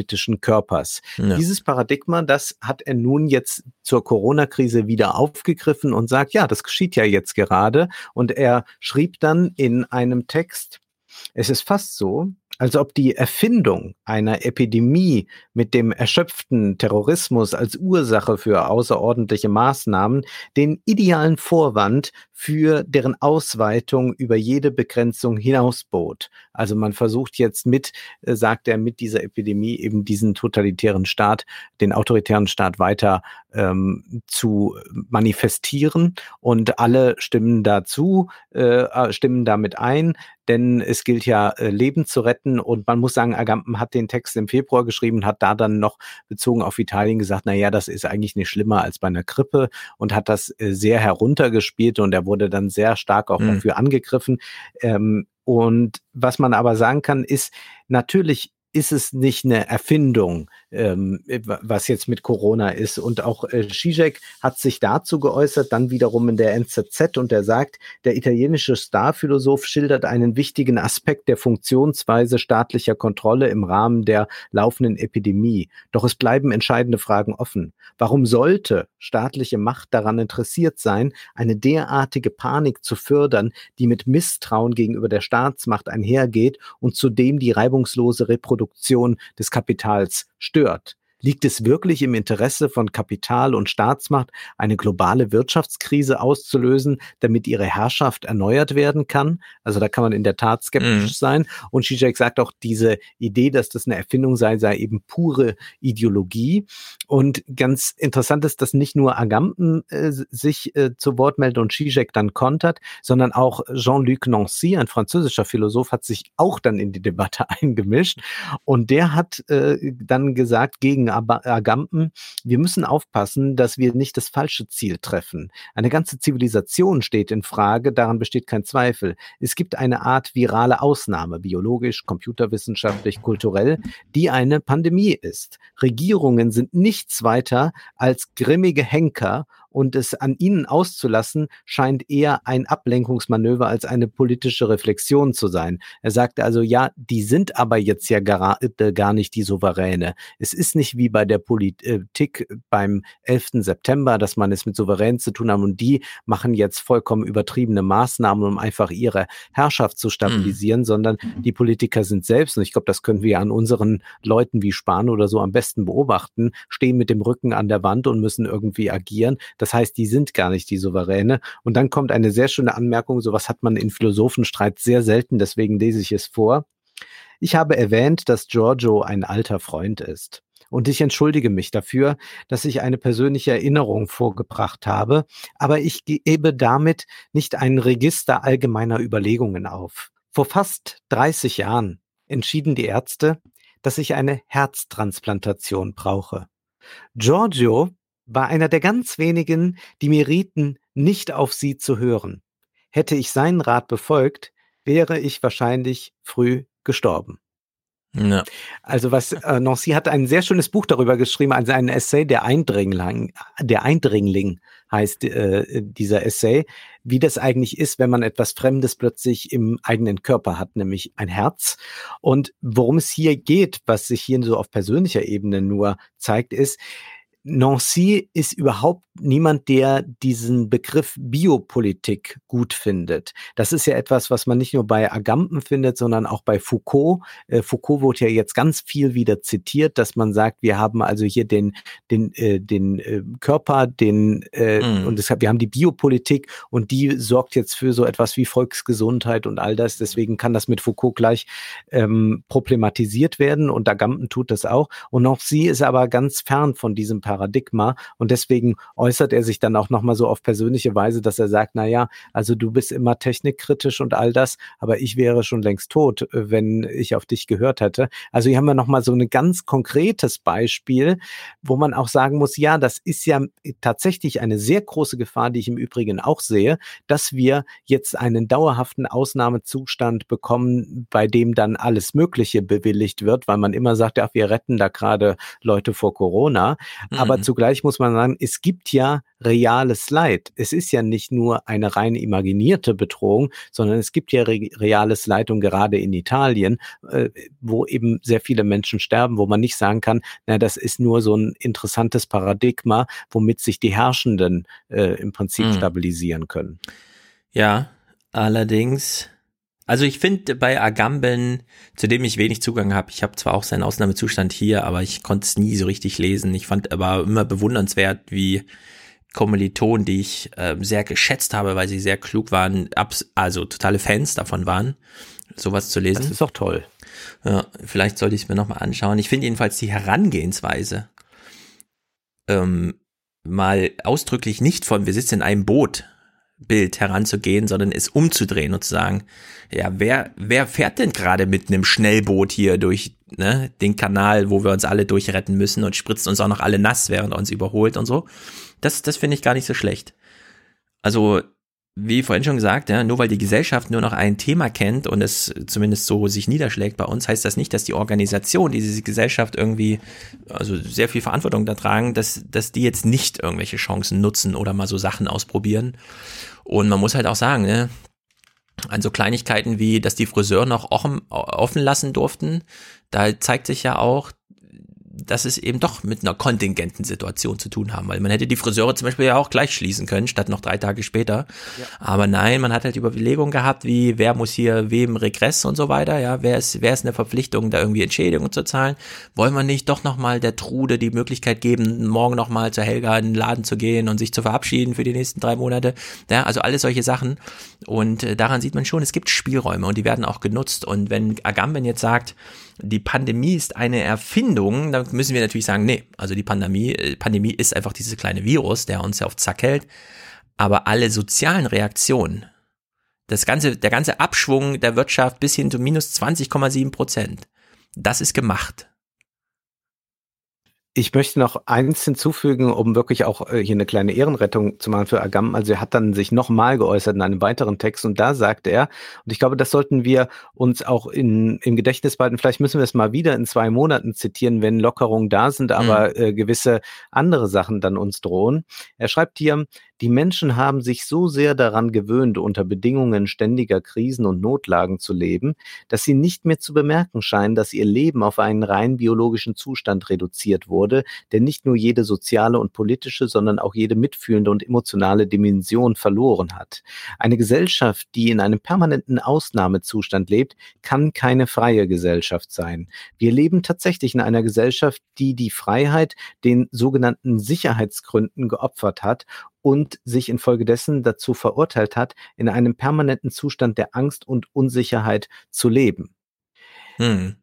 biopolitischen Körpers. Ja. Dieses Paradigma, das hat er nun jetzt zur Corona-Krise wieder aufgegriffen und sagt, ja, das geschieht ja jetzt gerade. Und er schrieb dann in einem Text, es ist fast so, als ob die Erfindung einer Epidemie mit dem erschöpften Terrorismus als Ursache für außerordentliche Maßnahmen den idealen Vorwand für deren Ausweitung über jede Begrenzung hinausbot. Also man versucht jetzt mit, äh, sagt er, mit dieser Epidemie eben diesen totalitären Staat, den autoritären Staat weiter ähm, zu manifestieren und alle stimmen dazu, äh, äh stimmen damit ein denn es gilt ja, äh, Leben zu retten. Und man muss sagen, Agamben hat den Text im Februar geschrieben, hat da dann noch bezogen auf Italien gesagt, na ja, das ist eigentlich nicht schlimmer als bei einer Grippe und hat das äh, sehr heruntergespielt und er wurde dann sehr stark auch mhm. dafür angegriffen. Ähm, und was man aber sagen kann, ist, natürlich ist es nicht eine Erfindung, ähm, was jetzt mit Corona ist. Und auch äh, Zizek hat sich dazu geäußert, dann wiederum in der NZZ und er sagt, der italienische Starphilosoph schildert einen wichtigen Aspekt der Funktionsweise staatlicher Kontrolle im Rahmen der laufenden Epidemie. Doch es bleiben entscheidende Fragen offen. Warum sollte staatliche Macht daran interessiert sein, eine derartige Panik zu fördern, die mit Misstrauen gegenüber der Staatsmacht einhergeht und zudem die reibungslose Reproduktion des Kapitals stört. Liegt es wirklich im Interesse von Kapital und Staatsmacht, eine globale Wirtschaftskrise auszulösen, damit ihre Herrschaft erneuert werden kann? Also da kann man in der Tat skeptisch mhm. sein. Und Zizek sagt auch, diese Idee, dass das eine Erfindung sei, sei eben pure Ideologie. Und ganz interessant ist, dass nicht nur Agamben äh, sich äh, zu Wort meldet und Zizek dann kontert, sondern auch Jean-Luc Nancy, ein französischer Philosoph, hat sich auch dann in die Debatte eingemischt. Und der hat äh, dann gesagt, gegen Agamben, wir müssen aufpassen, dass wir nicht das falsche Ziel treffen. Eine ganze Zivilisation steht in Frage, daran besteht kein Zweifel. Es gibt eine Art virale Ausnahme, biologisch, computerwissenschaftlich, kulturell, die eine Pandemie ist. Regierungen sind nichts weiter als grimmige Henker und es an ihnen auszulassen, scheint eher ein Ablenkungsmanöver als eine politische Reflexion zu sein. Er sagte also, ja, die sind aber jetzt ja gar, äh, gar nicht die Souveräne. Es ist nicht wie bei der Politik beim 11. September, dass man es mit Souveränen zu tun hat und die machen jetzt vollkommen übertriebene Maßnahmen, um einfach ihre Herrschaft zu stabilisieren, mhm. sondern die Politiker sind selbst, und ich glaube, das können wir an unseren Leuten wie Spahn oder so am besten beobachten, stehen mit dem Rücken an der Wand und müssen irgendwie agieren. Das heißt, die sind gar nicht die Souveräne. Und dann kommt eine sehr schöne Anmerkung, sowas hat man in Philosophenstreit sehr selten, deswegen lese ich es vor. Ich habe erwähnt, dass Giorgio ein alter Freund ist. Und ich entschuldige mich dafür, dass ich eine persönliche Erinnerung vorgebracht habe, aber ich gebe damit nicht ein Register allgemeiner Überlegungen auf. Vor fast 30 Jahren entschieden die Ärzte, dass ich eine Herztransplantation brauche. Giorgio war einer der ganz wenigen, die mir rieten, nicht auf sie zu hören. Hätte ich seinen Rat befolgt, wäre ich wahrscheinlich früh gestorben. Ja. Also was äh, Nancy hat ein sehr schönes Buch darüber geschrieben, also ein Essay, der Eindringling, der Eindringling heißt äh, dieser Essay, wie das eigentlich ist, wenn man etwas Fremdes plötzlich im eigenen Körper hat, nämlich ein Herz. Und worum es hier geht, was sich hier so auf persönlicher Ebene nur zeigt, ist, Nancy ist überhaupt niemand, der diesen Begriff Biopolitik gut findet. Das ist ja etwas, was man nicht nur bei Agamben findet, sondern auch bei Foucault. Äh, Foucault wurde ja jetzt ganz viel wieder zitiert, dass man sagt, wir haben also hier den, den, äh, den äh, Körper, den, äh, mhm. und deshalb, wir haben die Biopolitik und die sorgt jetzt für so etwas wie Volksgesundheit und all das. Deswegen kann das mit Foucault gleich ähm, problematisiert werden und Agamben tut das auch. Und sie ist aber ganz fern von diesem Paradigma und deswegen äußert er sich dann auch nochmal so auf persönliche Weise, dass er sagt, na ja, also du bist immer technikkritisch und all das, aber ich wäre schon längst tot, äh, wenn ich auf dich gehört hätte. Also hier haben wir nochmal so ein ganz konkretes Beispiel, wo man auch sagen muss, ja, das ist ja tatsächlich eine sehr große Gefahr, die ich im Übrigen auch sehe, dass wir jetzt einen dauerhaften Ausnahmezustand bekommen, bei dem dann alles Mögliche bewilligt wird, weil man immer sagt, ja, wir retten da gerade Leute vor Corona. Mhm. Aber zugleich muss man sagen, es gibt ja reales Leid. Es ist ja nicht nur eine rein imaginierte Bedrohung, sondern es gibt ja re reales Leid und gerade in Italien, äh, wo eben sehr viele Menschen sterben, wo man nicht sagen kann, na, das ist nur so ein interessantes Paradigma, womit sich die Herrschenden äh, im Prinzip mhm. stabilisieren können. Ja, allerdings Also ich finde bei Agamben, zu dem ich wenig Zugang habe, ich habe zwar auch seinen Ausnahmezustand hier, aber ich konnte es nie so richtig lesen. Ich fand aber immer bewundernswert, wie Kommilitonen, die ich äh, sehr geschätzt habe, weil sie sehr klug waren, abs also totale Fans davon waren, sowas zu lesen. Das ist doch toll. Ja, vielleicht sollte ich es mir nochmal anschauen. Ich finde jedenfalls die Herangehensweise ähm, mal ausdrücklich nicht von wir sitzen in einem Boot Bild heranzugehen, sondern es umzudrehen und zu sagen, ja, wer, wer fährt denn gerade mit einem Schnellboot hier durch ne, den Kanal, wo wir uns alle durchretten müssen und spritzt uns auch noch alle nass, während er uns überholt und so. Das, das finde ich gar nicht so schlecht. Also wie vorhin schon gesagt, ja, nur weil die Gesellschaft nur noch ein Thema kennt und es zumindest so sich niederschlägt bei uns, heißt das nicht, dass die Organisation, die diese Gesellschaft irgendwie, also sehr viel Verantwortung da tragen, dass, dass die jetzt nicht irgendwelche Chancen nutzen oder mal so Sachen ausprobieren. Und man muss halt auch sagen, ne, an so Kleinigkeiten wie, dass die Friseur noch offen, offen lassen durften, da zeigt sich ja auch, dass es eben doch mit einer kontingenten Situation zu tun haben, weil man hätte die Friseure zum Beispiel ja auch gleich schließen können, statt noch drei Tage später. Ja. Aber nein, man hat halt Überlegungen gehabt, wie wer muss hier wem Regress und so weiter, ja, wer ist, wer ist eine Verpflichtung, da irgendwie Entschädigung zu zahlen? Wollen wir nicht doch nochmal der Trude die Möglichkeit geben, morgen nochmal zu Helga in den Laden zu gehen und sich zu verabschieden für die nächsten drei Monate? Ja, also alles solche Sachen. Und äh, daran sieht man schon, es gibt Spielräume und die werden auch genutzt. Und wenn Agamben jetzt sagt, die Pandemie ist eine Erfindung, dann müssen wir natürlich sagen, nee, also die Pandemie, äh, Pandemie ist einfach dieses kleine Virus, der uns ja auf Zack hält. Aber alle sozialen Reaktionen, das ganze, der ganze Abschwung der Wirtschaft bis hin zu minus 20,7 Prozent, das ist gemacht. Ich möchte noch eins hinzufügen, um wirklich auch äh, hier eine kleine Ehrenrettung zu machen für Agam. Also er hat dann sich nochmal geäußert in einem weiteren Text und da sagt er, und ich glaube, das sollten wir uns auch in, im Gedächtnis behalten, vielleicht müssen wir es mal wieder in zwei Monaten zitieren, wenn Lockerungen da sind, aber mhm. äh, gewisse andere Sachen dann uns drohen. Er schreibt hier, die Menschen haben sich so sehr daran gewöhnt, unter Bedingungen ständiger Krisen und Notlagen zu leben, dass sie nicht mehr zu bemerken scheinen, dass ihr Leben auf einen rein biologischen Zustand reduziert wurde, der nicht nur jede soziale und politische, sondern auch jede mitfühlende und emotionale Dimension verloren hat. Eine Gesellschaft, die in einem permanenten Ausnahmezustand lebt, kann keine freie Gesellschaft sein. Wir leben tatsächlich in einer Gesellschaft, die die Freiheit den sogenannten Sicherheitsgründen geopfert hat und sich infolgedessen dazu verurteilt hat, in einem permanenten Zustand der Angst und Unsicherheit zu leben. Hm.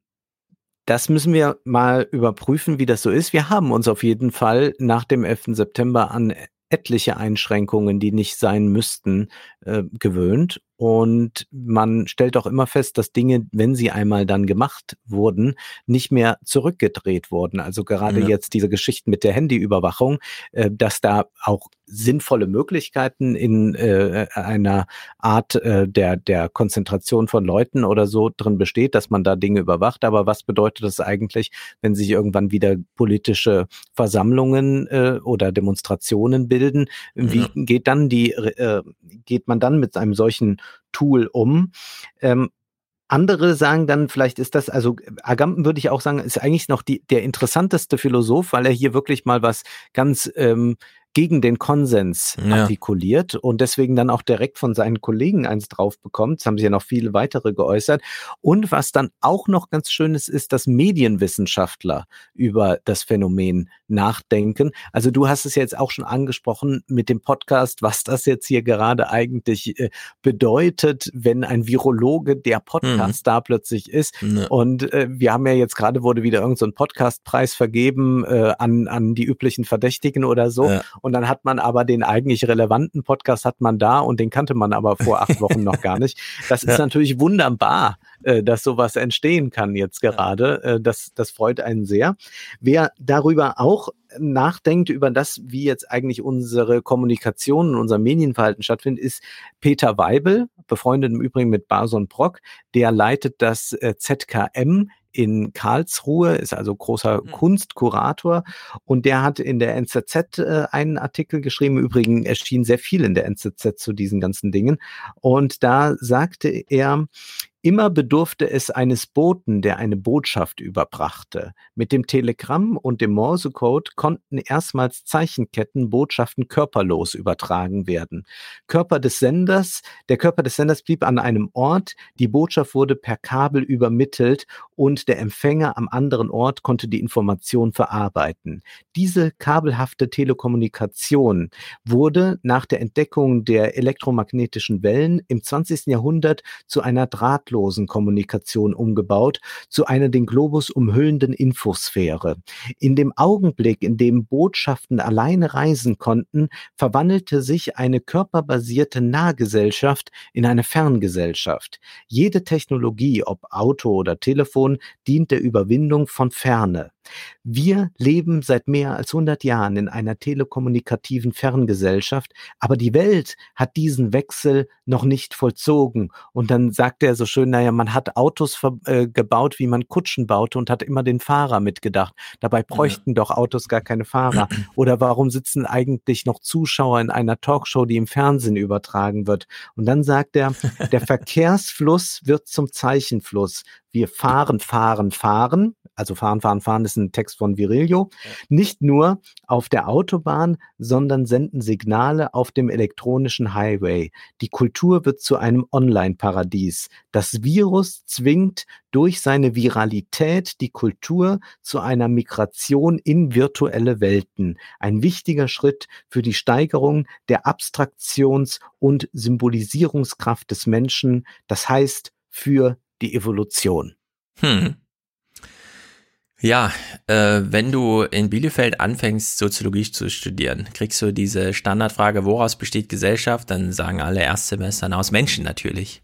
Das müssen wir mal überprüfen, wie das so ist. Wir haben uns auf jeden Fall nach dem 11. September an etliche Einschränkungen, die nicht sein müssten, äh, gewöhnt. Und man stellt auch immer fest, dass Dinge, wenn sie einmal dann gemacht wurden, nicht mehr zurückgedreht wurden. Also gerade ja. jetzt diese Geschichten mit der Handyüberwachung, äh, dass da auch sinnvolle Möglichkeiten in äh, einer Art äh, der, der Konzentration von Leuten oder so drin besteht, dass man da Dinge überwacht. Aber was bedeutet das eigentlich, wenn sich irgendwann wieder politische Versammlungen äh, oder Demonstrationen bilden? Wie ja. geht dann die, äh, geht man dann mit einem solchen Tool um? Ähm, andere sagen dann, vielleicht ist das, also Agamben würde ich auch sagen, ist eigentlich noch die, der interessanteste Philosoph, weil er hier wirklich mal was ganz ähm, gegen den Konsens ja. artikuliert und deswegen dann auch direkt von seinen Kollegen eins drauf bekommt. Es haben sich ja noch viele weitere geäußert. Und was dann auch noch ganz schön ist, ist, dass Medienwissenschaftler über das Phänomen nachdenken. Also du hast es jetzt auch schon angesprochen mit dem Podcast, was das jetzt hier gerade eigentlich äh, bedeutet, wenn ein Virologe der Podcast mhm. da plötzlich ist. Ja. Und äh, wir haben ja jetzt gerade wurde wieder irgendein so Podcastpreis vergeben äh, an, an die üblichen Verdächtigen oder so. Ja. Und dann hat man aber den eigentlich relevanten Podcast hat man da und den kannte man aber vor acht Wochen noch gar nicht. Das ist ja. natürlich wunderbar, äh, dass sowas entstehen kann jetzt gerade. Äh, das, das freut einen sehr. Wer darüber auch nachdenkt, über das, wie jetzt eigentlich unsere Kommunikation und unser Medienverhalten stattfindet, ist Peter Weibel, befreundet im Übrigen mit Barson Brock. Der leitet das äh, ZKM in Karlsruhe, ist also großer mhm. Kunstkurator und der hat in der NZZ äh, einen Artikel geschrieben. Im Übrigen erschien sehr viel in der NZZ zu diesen ganzen Dingen. Und da sagte er, Immer bedurfte es eines Boten, der eine Botschaft überbrachte. Mit dem Telegramm und dem Morsecode konnten erstmals Zeichenketten Botschaften körperlos übertragen werden. Körper des Senders, der Körper des Senders blieb an einem Ort, die Botschaft wurde per Kabel übermittelt und der Empfänger am anderen Ort konnte die Information verarbeiten. Diese kabelhafte Telekommunikation wurde nach der Entdeckung der elektromagnetischen Wellen im 20. Jahrhundert zu einer drahtlosen Kommunikation umgebaut, zu einer den Globus umhüllenden Infosphäre. In dem Augenblick, in dem Botschaften alleine reisen konnten, verwandelte sich eine körperbasierte Nahgesellschaft in eine Ferngesellschaft. Jede Technologie, ob Auto oder Telefon, dient der Überwindung von Ferne. Wir leben seit mehr als 100 Jahren in einer telekommunikativen Ferngesellschaft, aber die Welt hat diesen Wechsel noch nicht vollzogen. Und dann sagt er so schön, naja, man hat Autos äh, gebaut, wie man Kutschen baute und hat immer den Fahrer mitgedacht. Dabei bräuchten ja. doch Autos gar keine Fahrer. Oder warum sitzen eigentlich noch Zuschauer in einer Talkshow, die im Fernsehen übertragen wird? Und dann sagt er, der Verkehrsfluss wird zum Zeichenfluss. Wir fahren, fahren, fahren, also fahren, fahren, fahren ist ein Text von Virilio, ja. nicht nur auf der Autobahn, sondern senden Signale auf dem elektronischen Highway. Die Kultur wird zu einem Online-Paradies. Das Virus zwingt durch seine Viralität die Kultur zu einer Migration in virtuelle Welten. Ein wichtiger Schritt für die Steigerung der Abstraktions- und Symbolisierungskraft des Menschen, das heißt für die Evolution. Hm. Ja, äh, wenn du in Bielefeld anfängst, Soziologie zu studieren, kriegst du diese Standardfrage, woraus besteht Gesellschaft? Dann sagen alle Erstsemestern aus Menschen natürlich.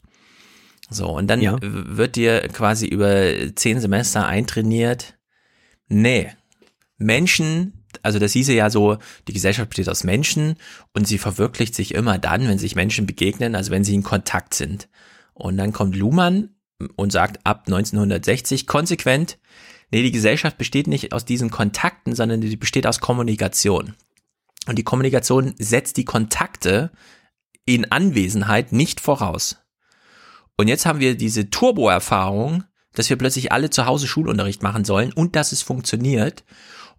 So, und dann ja. wird dir quasi über zehn Semester eintrainiert, nee, Menschen, also das hieße ja so, die Gesellschaft besteht aus Menschen und sie verwirklicht sich immer dann, wenn sich Menschen begegnen, also wenn sie in Kontakt sind. Und dann kommt Luhmann und sagt ab 1960 konsequent, nee, die Gesellschaft besteht nicht aus diesen Kontakten, sondern die besteht aus Kommunikation. Und die Kommunikation setzt die Kontakte in Anwesenheit nicht voraus. Und jetzt haben wir diese Turbo-Erfahrung, dass wir plötzlich alle zu Hause Schulunterricht machen sollen und dass es funktioniert.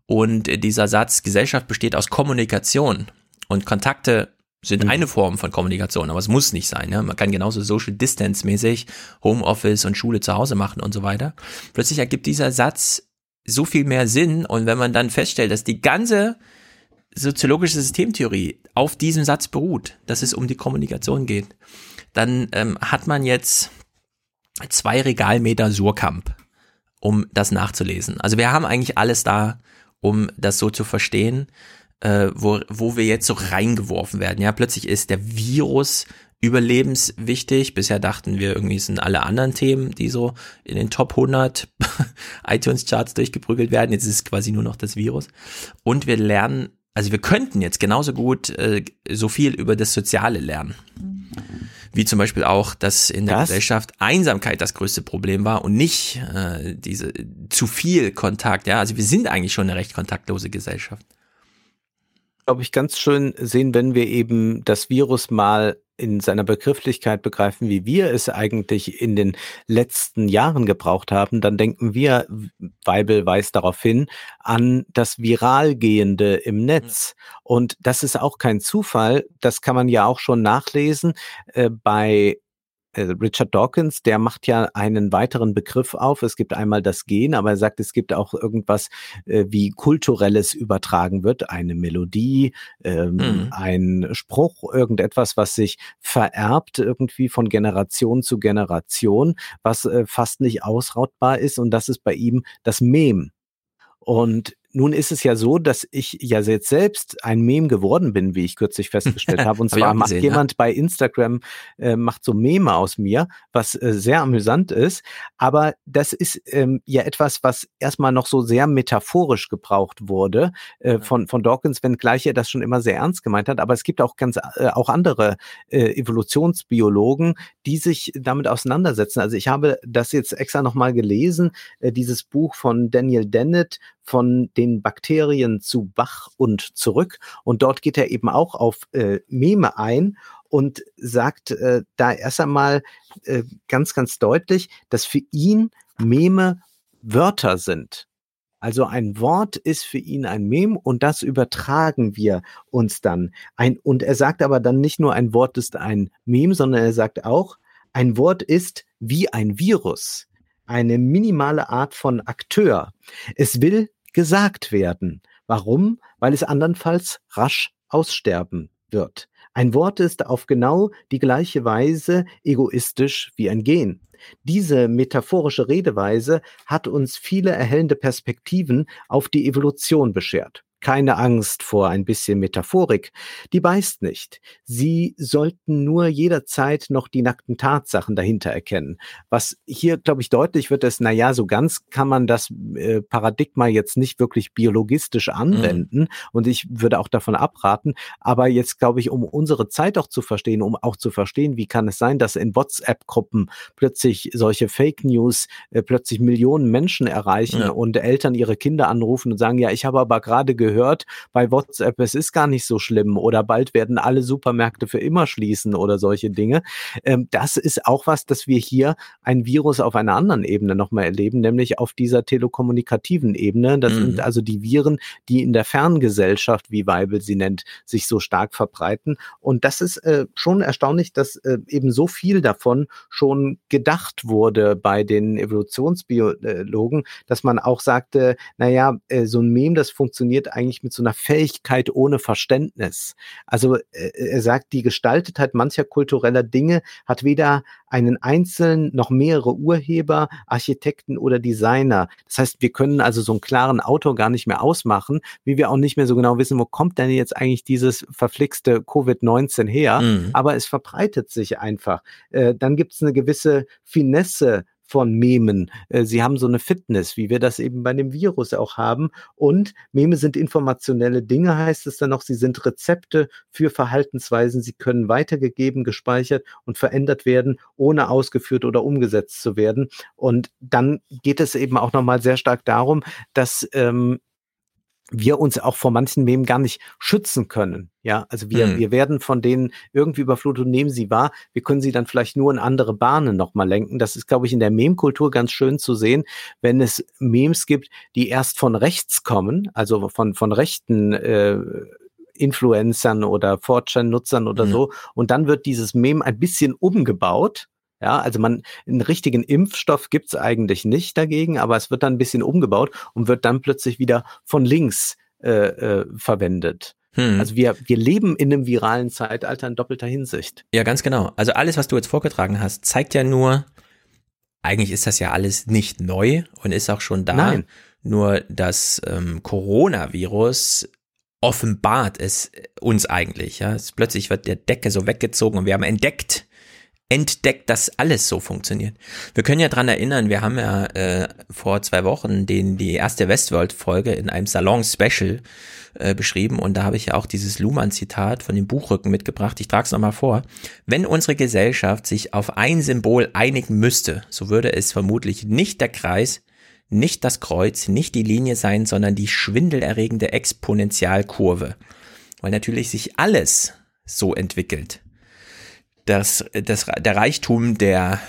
Und dieser Satz, Gesellschaft besteht aus Kommunikation und Kontakte sind mhm. eine Form von Kommunikation, aber es muss nicht sein. Ne? Man kann genauso Social Distance mäßig Homeoffice und Schule zu Hause machen und so weiter. Plötzlich ergibt dieser Satz so viel mehr Sinn und wenn man dann feststellt, dass die ganze soziologische Systemtheorie auf diesem Satz beruht, dass es um die Kommunikation geht, dann ähm, hat man jetzt zwei Regalmeter Surkamp, um das nachzulesen. Also wir haben eigentlich alles da, um das so zu verstehen äh, wo, wo wir jetzt so reingeworfen werden. Ja, plötzlich ist der Virus überlebenswichtig. Bisher dachten wir irgendwie sind alle anderen Themen, die so in den Top 100 iTunes Charts durchgeprügelt werden. Jetzt ist es quasi nur noch das Virus. Und wir lernen, also wir könnten jetzt genauso gut äh, so viel über das Soziale lernen. Wie zum Beispiel auch, dass in der das? Gesellschaft Einsamkeit das größte Problem war und nicht äh, diese zu viel Kontakt. Ja, also wir sind eigentlich schon eine recht kontaktlose Gesellschaft glaube ich, ganz schön sehen, wenn wir eben das Virus mal in seiner Begrifflichkeit begreifen, wie wir es eigentlich in den letzten Jahren gebraucht haben, dann denken wir, Weibel weist darauf hin, an das Viralgehende im Netz. Und das ist auch kein Zufall. Das kann man ja auch schon nachlesen äh, bei Richard Dawkins, der macht ja einen weiteren Begriff auf. Es gibt einmal das Gen, aber er sagt, es gibt auch irgendwas äh, wie kulturelles übertragen wird, eine Melodie, ähm, mhm. ein Spruch, irgendetwas, was sich vererbt irgendwie von Generation zu Generation, was äh, fast nicht ausrautbar ist. Und das ist bei ihm das Mem. Und nun ist es ja so, dass ich ja jetzt selbst ein Meme geworden bin, wie ich kürzlich festgestellt habe. Und zwar hab macht gesehen, jemand ja. bei Instagram, äh, macht so Meme aus mir, was äh, sehr amüsant ist. Aber das ist ähm, ja etwas, was erstmal noch so sehr metaphorisch gebraucht wurde äh, von, von Dawkins, wenngleich er das schon immer sehr ernst gemeint hat. Aber es gibt auch ganz äh, auch andere äh, Evolutionsbiologen, die sich damit auseinandersetzen. Also ich habe das jetzt extra nochmal gelesen, äh, dieses Buch von Daniel Dennett von den Bakterien zu Bach und zurück. Und dort geht er eben auch auf äh, Meme ein und sagt äh, da erst einmal äh, ganz, ganz deutlich, dass für ihn Meme Wörter sind. Also ein Wort ist für ihn ein Mem und das übertragen wir uns dann. Ein, und er sagt aber dann nicht nur ein Wort ist ein Mem, sondern er sagt auch, ein Wort ist wie ein Virus, eine minimale Art von Akteur. Es will gesagt werden. Warum? Weil es andernfalls rasch aussterben wird. Ein Wort ist auf genau die gleiche Weise egoistisch wie ein Gen. Diese metaphorische Redeweise hat uns viele erhellende Perspektiven auf die Evolution beschert keine Angst vor ein bisschen Metaphorik. Die beißt nicht. Sie sollten nur jederzeit noch die nackten Tatsachen dahinter erkennen. Was hier, glaube ich, deutlich wird, ist, na ja, so ganz kann man das äh, Paradigma jetzt nicht wirklich biologistisch anwenden. Mhm. Und ich würde auch davon abraten. Aber jetzt, glaube ich, um unsere Zeit auch zu verstehen, um auch zu verstehen, wie kann es sein, dass in WhatsApp-Gruppen plötzlich solche Fake News äh, plötzlich Millionen Menschen erreichen ja. und Eltern ihre Kinder anrufen und sagen, ja, ich habe aber gerade gehört, gehört bei WhatsApp, es ist gar nicht so schlimm oder bald werden alle Supermärkte für immer schließen oder solche Dinge. Ähm, das ist auch was, dass wir hier ein Virus auf einer anderen Ebene nochmal erleben, nämlich auf dieser telekommunikativen Ebene. Das mhm. sind also die Viren, die in der Ferngesellschaft, wie Weibel sie nennt, sich so stark verbreiten. Und das ist äh, schon erstaunlich, dass äh, eben so viel davon schon gedacht wurde bei den Evolutionsbiologen, dass man auch sagte, naja, äh, so ein Mem, das funktioniert eigentlich mit so einer Fähigkeit ohne Verständnis. Also äh, er sagt, die Gestaltetheit mancher kultureller Dinge hat weder einen einzelnen noch mehrere Urheber, Architekten oder Designer. Das heißt, wir können also so einen klaren Autor gar nicht mehr ausmachen, wie wir auch nicht mehr so genau wissen, wo kommt denn jetzt eigentlich dieses verflixte Covid-19 her. Mhm. Aber es verbreitet sich einfach. Äh, dann gibt es eine gewisse Finesse von Memen. Äh, sie haben so eine Fitness, wie wir das eben bei dem Virus auch haben. Und Meme sind informationelle Dinge, heißt es dann noch. Sie sind Rezepte für Verhaltensweisen. Sie können weitergegeben, gespeichert und verändert werden, ohne ausgeführt oder umgesetzt zu werden. Und dann geht es eben auch nochmal sehr stark darum, dass ähm, wir uns auch vor manchen Memen gar nicht schützen können. Ja, also wir, hm. wir werden von denen irgendwie überflutet und nehmen sie wahr. Wir können sie dann vielleicht nur in andere Bahnen nochmal lenken. Das ist, glaube ich, in der Meme-Kultur ganz schön zu sehen, wenn es Memes gibt, die erst von rechts kommen, also von, von rechten äh, Influencern oder 4chan-Nutzern oder mhm. so. Und dann wird dieses Meme ein bisschen umgebaut ja, also man, einen richtigen Impfstoff gibt's eigentlich nicht dagegen, aber es wird dann ein bisschen umgebaut und wird dann plötzlich wieder von links äh, äh, verwendet. Hm. Also wir, wir leben in einem viralen Zeitalter in doppelter Hinsicht. Ja, ganz genau. Also alles, was du jetzt vorgetragen hast, zeigt ja nur, eigentlich ist das ja alles nicht neu und ist auch schon da. Nein. Nur das ähm, Coronavirus offenbart es uns eigentlich. Ja, es, plötzlich wird der Decke so weggezogen und wir haben entdeckt, entdeckt, dass alles so funktioniert. Wir können ja dran erinnern, wir haben ja äh, vor zwei Wochen den, die erste Westworld-Folge in einem Salon-Special äh, beschrieben und da habe ich ja auch dieses Luhmann-Zitat von dem Buchrücken mitgebracht. Ich trage es nochmal vor. Wenn unsere Gesellschaft sich auf ein Symbol einigen müsste, so würde es vermutlich nicht der Kreis, nicht das Kreuz, nicht die Linie sein, sondern die schwindelerregende Exponentialkurve. Weil natürlich sich alles so entwickelt das, das, der Reichtum der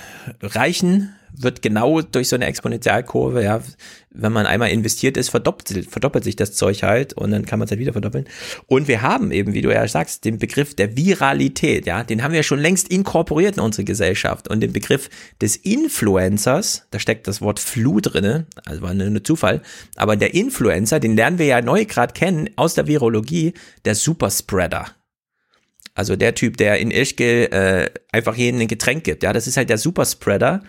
Reichen wird genau durch so eine Exponentialkurve, ja, wenn man einmal investiert ist, verdoppelt, verdoppelt sich das Zeug halt und dann kann man es halt wieder verdoppeln. Und wir haben eben, wie du ja sagst, den Begriff der Viralität, ja, den haben wir schon längst inkorporiert in unsere Gesellschaft und den Begriff des Influencers, da steckt das Wort Flu drinne, also war nur Zufall, aber der Influencer, den lernen wir ja neu gerade kennen aus der Virologie, der Superspreader. Also der Typ, der in Ischgl äh, einfach jedem ein Getränk gibt. Ja, das ist halt der Superspreader.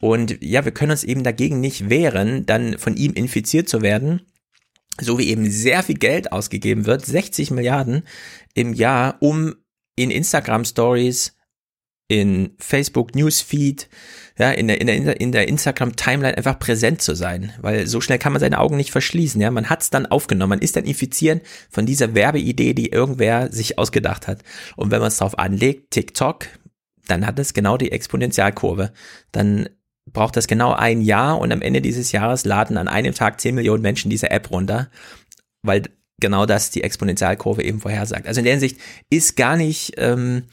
Und ja, wir können uns eben dagegen nicht wehren, dann von ihm infiziert zu werden. So wie eben sehr viel Geld ausgegeben wird, 60 Milliarden im Jahr, um in Instagram Stories, in Facebook Newsfeed, ja, in der, in der, in der Instagram-Timeline einfach präsent zu sein, weil so schnell kann man seine Augen nicht verschließen, ja, man hat's dann aufgenommen, man ist dann infiziert von dieser Werbeidee, die irgendwer sich ausgedacht hat. Und wenn man es drauf anlegt, TikTok, dann hat es genau die Exponentialkurve. Dann braucht das genau ein Jahr und am Ende dieses Jahres laden an einem Tag 10 Millionen Menschen diese App runter, weil genau das die Exponentialkurve eben vorhersagt. Also in der Hinsicht ist gar nicht, ähm,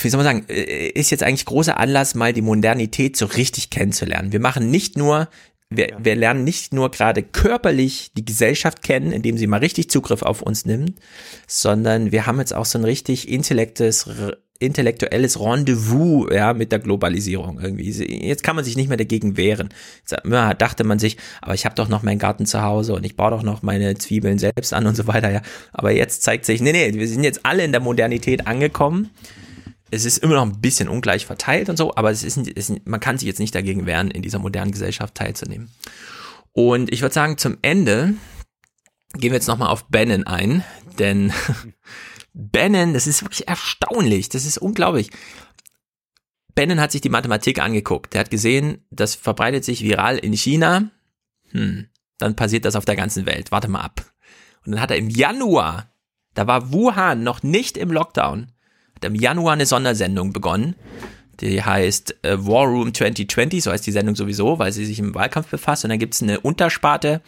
wie soll man sagen, äh, ist jetzt eigentlich großer Anlass, mal die Modernität so richtig kennenzulernen. Wir machen nicht nur, wir, wir lernen nicht nur gerade körperlich die Gesellschaft kennen, indem sie mal richtig Zugriff auf uns nimmt, sondern wir haben jetzt auch so ein richtig intellektes, intellektuelles Rendezvous ja, mit der Globalisierung irgendwie. Jetzt kann man sich nicht mehr dagegen wehren. Jetzt ja, dachte man sich, aber ich habe doch noch meinen Garten zu Hause und ich baue doch noch meine Zwiebeln selbst an und so weiter. Ja. Aber jetzt zeigt sich, nee, nee, wir sind jetzt alle in der Modernität angekommen es ist immer noch ein bisschen ungleich verteilt und so, aber es ist, es man kann sich jetzt nicht dagegen wehren, in dieser modernen Gesellschaft teilzunehmen. Und ich würde sagen, zum Ende gehen wir jetzt nochmal auf Bannon ein, denn Bannon, das ist wirklich erstaunlich, das ist unglaublich. Bannon hat sich die Mathematik angeguckt. Der hat gesehen, das verbreitet sich viral in China. Hm, dann passiert das auf der ganzen Welt. Warte mal ab. Und dann hat er im Januar, da war Wuhan noch nicht im Lockdown, im Januar eine Sondersendung begonnen. Die heißt äh, War Room 2020, so heißt die Sendung sowieso, weil sie sich im Wahlkampf befasst. Und dann gibt es eine Untersparte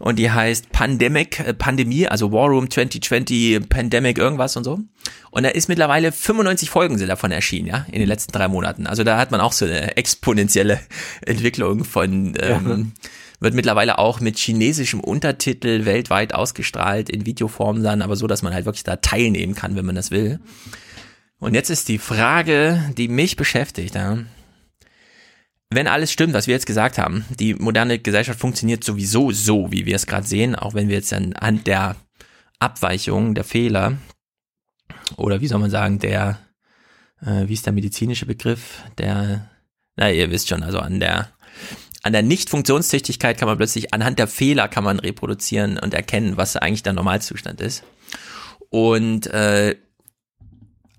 und die heißt Pandemic, äh, Pandemie, also War Room 2020, Pandemic, irgendwas und so. Und da ist mittlerweile 95 Folgen sind davon erschienen, ja, in den letzten drei Monaten. Also da hat man auch so eine exponentielle Entwicklung von, ähm, ja. wird mittlerweile auch mit chinesischem Untertitel weltweit ausgestrahlt, in Videoform dann, aber so, dass man halt wirklich da teilnehmen kann, wenn man das will. Und jetzt ist die Frage, die mich beschäftigt. Ja. Wenn alles stimmt, was wir jetzt gesagt haben, die moderne Gesellschaft funktioniert sowieso so, wie wir es gerade sehen, auch wenn wir jetzt anhand der Abweichung, der Fehler oder wie soll man sagen, der, äh, wie ist der medizinische Begriff, der, na ihr wisst schon, also an der an der Nicht-Funktionstüchtigkeit kann man plötzlich anhand der Fehler kann man reproduzieren und erkennen, was eigentlich der Normalzustand ist. Und äh,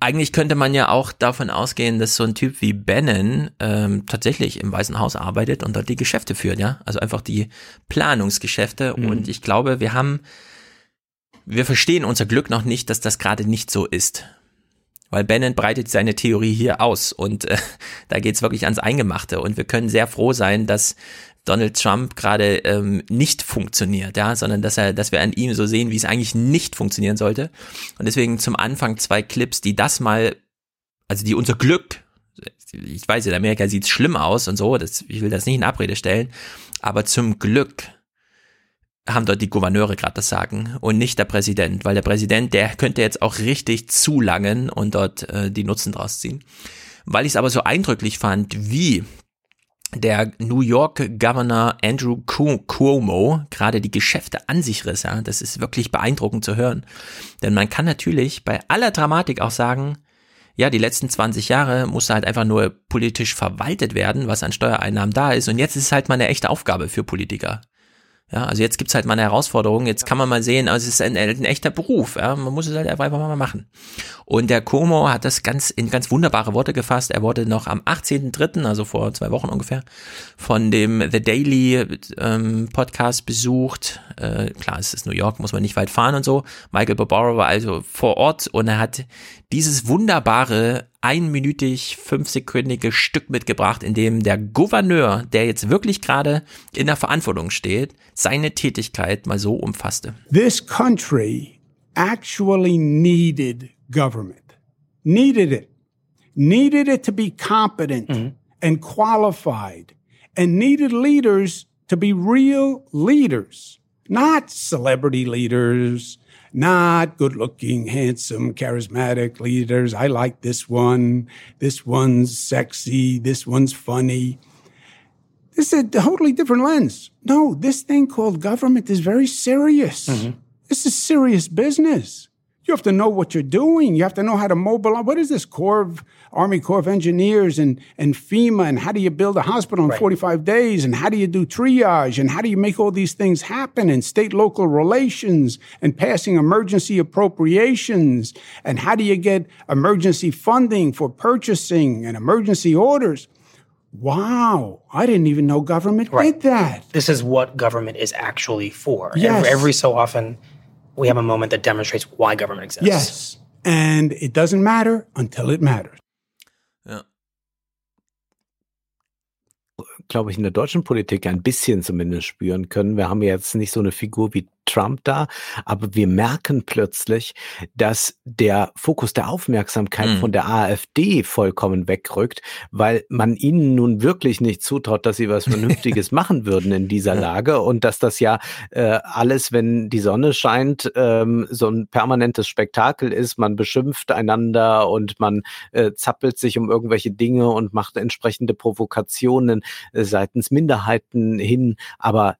eigentlich könnte man ja auch davon ausgehen, dass so ein Typ wie Bannon ähm, tatsächlich im Weißen Haus arbeitet und dort die Geschäfte führt, ja. Also einfach die Planungsgeschäfte. Mhm. Und ich glaube, wir haben, wir verstehen unser Glück noch nicht, dass das gerade nicht so ist. Weil Bannon breitet seine Theorie hier aus und äh, da geht's wirklich ans Eingemachte. Und wir können sehr froh sein, dass Donald Trump gerade ähm, nicht funktioniert, ja, sondern dass er, dass wir an ihm so sehen, wie es eigentlich nicht funktionieren sollte. Und deswegen zum Anfang zwei Clips, die das mal, also die unser Glück, ich weiß, in Amerika sieht's schlimm aus und so, das, ich will das nicht in Abrede stellen, aber zum Glück haben dort die Gouverneure gerade das Sagen und nicht der Präsident, weil der Präsident, der könnte jetzt auch richtig zulangen und dort äh, die Nutzen draus ziehen. Weil ich es aber so eindrücklich fand, wie der New York Governor Andrew Cuomo gerade die Geschäfte an sich riss. Ja, das ist wirklich beeindruckend zu hören. Denn man kann natürlich bei aller Dramatik auch sagen, ja, die letzten 20 Jahre musste halt einfach nur politisch verwaltet werden, was an Steuereinnahmen da ist. Und jetzt ist es halt mal eine echte Aufgabe für Politiker. Ja, also jetzt gibt's halt mal eine Herausforderung. Jetzt kann man mal sehen, also es ist ein, ein echter Beruf. Ja, man muss es halt einfach mal machen. Und der Como hat das ganz in ganz wunderbare Worte gefasst. Er wurde noch am 18.3., also vor zwei Wochen ungefähr, von dem The Daily ähm, Podcast besucht. Äh, klar, es ist New York, muss man nicht weit fahren und so. Michael Barbaro war also vor Ort und er hat dieses wunderbare einminütig fünfsekündige Stück mitgebracht, in dem der Gouverneur, der jetzt wirklich gerade in der Verantwortung steht, seine Tätigkeit mal so umfasste. This country actually needed government. Needed it. Needed it to be competent mhm. and qualified and needed leaders to be real leaders, not celebrity leaders, not good looking, handsome, charismatic leaders. I like this one. This one's sexy. This one's funny. This is a totally different lens. No, this thing called government is very serious. Mm-hmm. This is serious business. You have to know what you're doing. You have to know how to mobilize. What is this Corps of Army Corps of Engineers and, and FEMA? And how do you build a hospital in right. 45 days? And how do you do triage? And how do you make all these things happen? And state local relations and passing emergency appropriations. And how do you get emergency funding for purchasing and emergency orders? Wow, I didn't even know government right. did that. This is what government is actually for. Yes. Every, every so often, we have a moment that demonstrates why government exists. Yes. And it doesn't matter until it matters. Ja. Glaube ich, in der deutschen Politik ein bisschen zumindest spüren können. Wir haben jetzt nicht so eine Figur wie Trump da, aber wir merken plötzlich, dass der Fokus der Aufmerksamkeit mhm. von der AfD vollkommen wegrückt, weil man ihnen nun wirklich nicht zutraut, dass sie was Vernünftiges machen würden in dieser Lage und dass das ja äh, alles, wenn die Sonne scheint, ähm, so ein permanentes Spektakel ist. Man beschimpft einander und man äh, zappelt sich um irgendwelche Dinge und macht entsprechende Provokationen äh, seitens Minderheiten hin, aber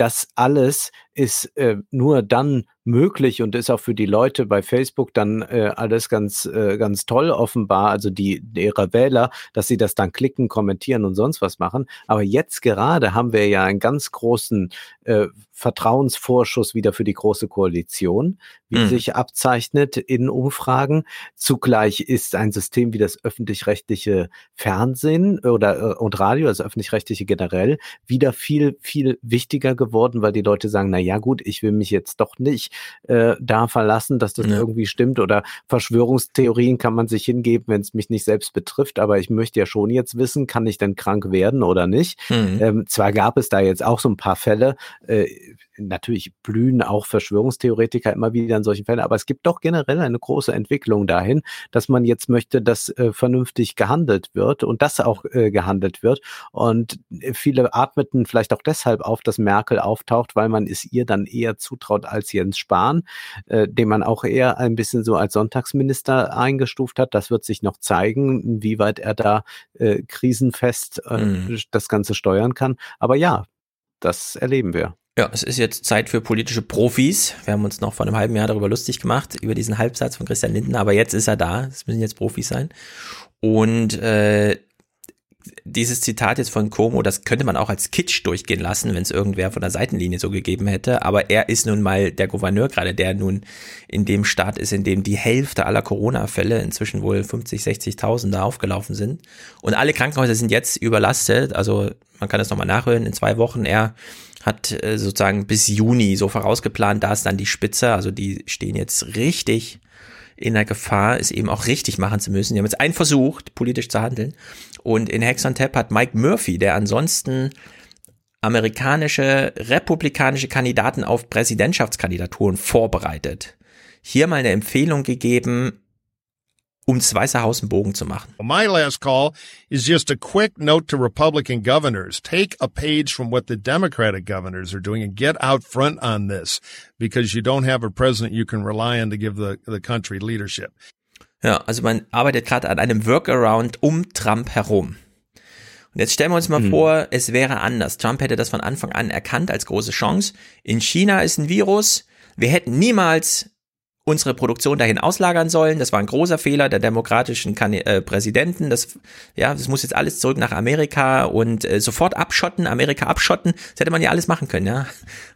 das alles ist äh, nur dann möglich und ist auch für die Leute bei Facebook dann äh, alles ganz, äh, ganz toll offenbar, also die ihre Wähler, dass sie das dann klicken, kommentieren und sonst was machen. Aber jetzt gerade haben wir ja einen ganz großen äh, Vertrauensvorschuss wieder für die große Koalition, wie mhm. sich abzeichnet in Umfragen. Zugleich ist ein System wie das öffentlich-rechtliche Fernsehen oder äh, und Radio, also öffentlich-rechtliche generell, wieder viel, viel wichtiger geworden, weil die Leute sagen, na ja gut, ich will mich jetzt doch nicht äh, da verlassen, dass das ja. irgendwie stimmt oder Verschwörungstheorien kann man sich hingeben, wenn es mich nicht selbst betrifft, aber ich möchte ja schon jetzt wissen, kann ich denn krank werden oder nicht? Mhm. Ähm, zwar gab es da jetzt auch so ein paar Fälle, äh, natürlich blühen auch Verschwörungstheoretiker immer wieder in solchen Fällen, aber es gibt doch generell eine große Entwicklung dahin, dass man jetzt möchte, dass äh, vernünftig gehandelt wird und das auch äh, gehandelt wird. Und äh, viele atmeten vielleicht auch deshalb auf, dass Merkel auftaucht, weil man es ihr dann eher zutraut als Jens Spahn, äh, den man auch eher ein bisschen so als Sonntagsminister eingestuft hat. Das wird sich noch zeigen, inwieweit er da äh, krisenfest äh, mhm. das Ganze steuern kann. Aber ja, das erleben wir. Ja, es ist jetzt Zeit für politische Profis. Wir haben uns noch vor einem halben Jahr darüber lustig gemacht, über diesen Halbsatz von Christian Lindner, aber jetzt ist er da. Es müssen jetzt Profis sein. Und äh, dieses Zitat jetzt von Como, das könnte man auch als Kitsch durchgehen lassen, wenn es irgendwer von der Seitenlinie so gegeben hätte. Aber er ist nun mal der Gouverneur gerade, der nun in dem Staat ist, in dem die Hälfte aller Corona-Fälle inzwischen wohl 50, 60.000 da aufgelaufen sind. Und alle Krankenhäuser sind jetzt überlastet. Also man kann das nochmal nachhören. In zwei Wochen er hat äh, sozusagen bis Juni so vorausgeplant, da ist dann die Spitze, also die stehen jetzt richtig in der Gefahr, es eben auch richtig machen zu müssen. Die haben jetzt einen versucht, politisch zu handeln. Und in Hex Tap hat Mike Murphy, der ansonsten amerikanische republikanische Kandidaten auf Präsidentschaftskandidaturen vorbereitet, hier mal eine Empfehlung gegeben, um das Weiße Haus einen Bogen zu machen. My last call is just a quick note to Republican governors. Take a page from what the Democratic governors are doing and get out front on this because you don't have a president you can rely on to give the, the country leadership. Ja, also man arbeitet gerade an einem Workaround um Trump herum. Und jetzt stellen wir uns mal mhm. vor, es wäre anders. Trump hätte das von Anfang an erkannt als große Chance. In China ist ein Virus. Wir hätten niemals unsere Produktion dahin auslagern sollen. Das war ein großer Fehler der demokratischen kan äh, Präsidenten. Das, ja, das muss jetzt alles zurück nach Amerika und äh, sofort abschotten, Amerika abschotten. Das hätte man ja alles machen können, ja.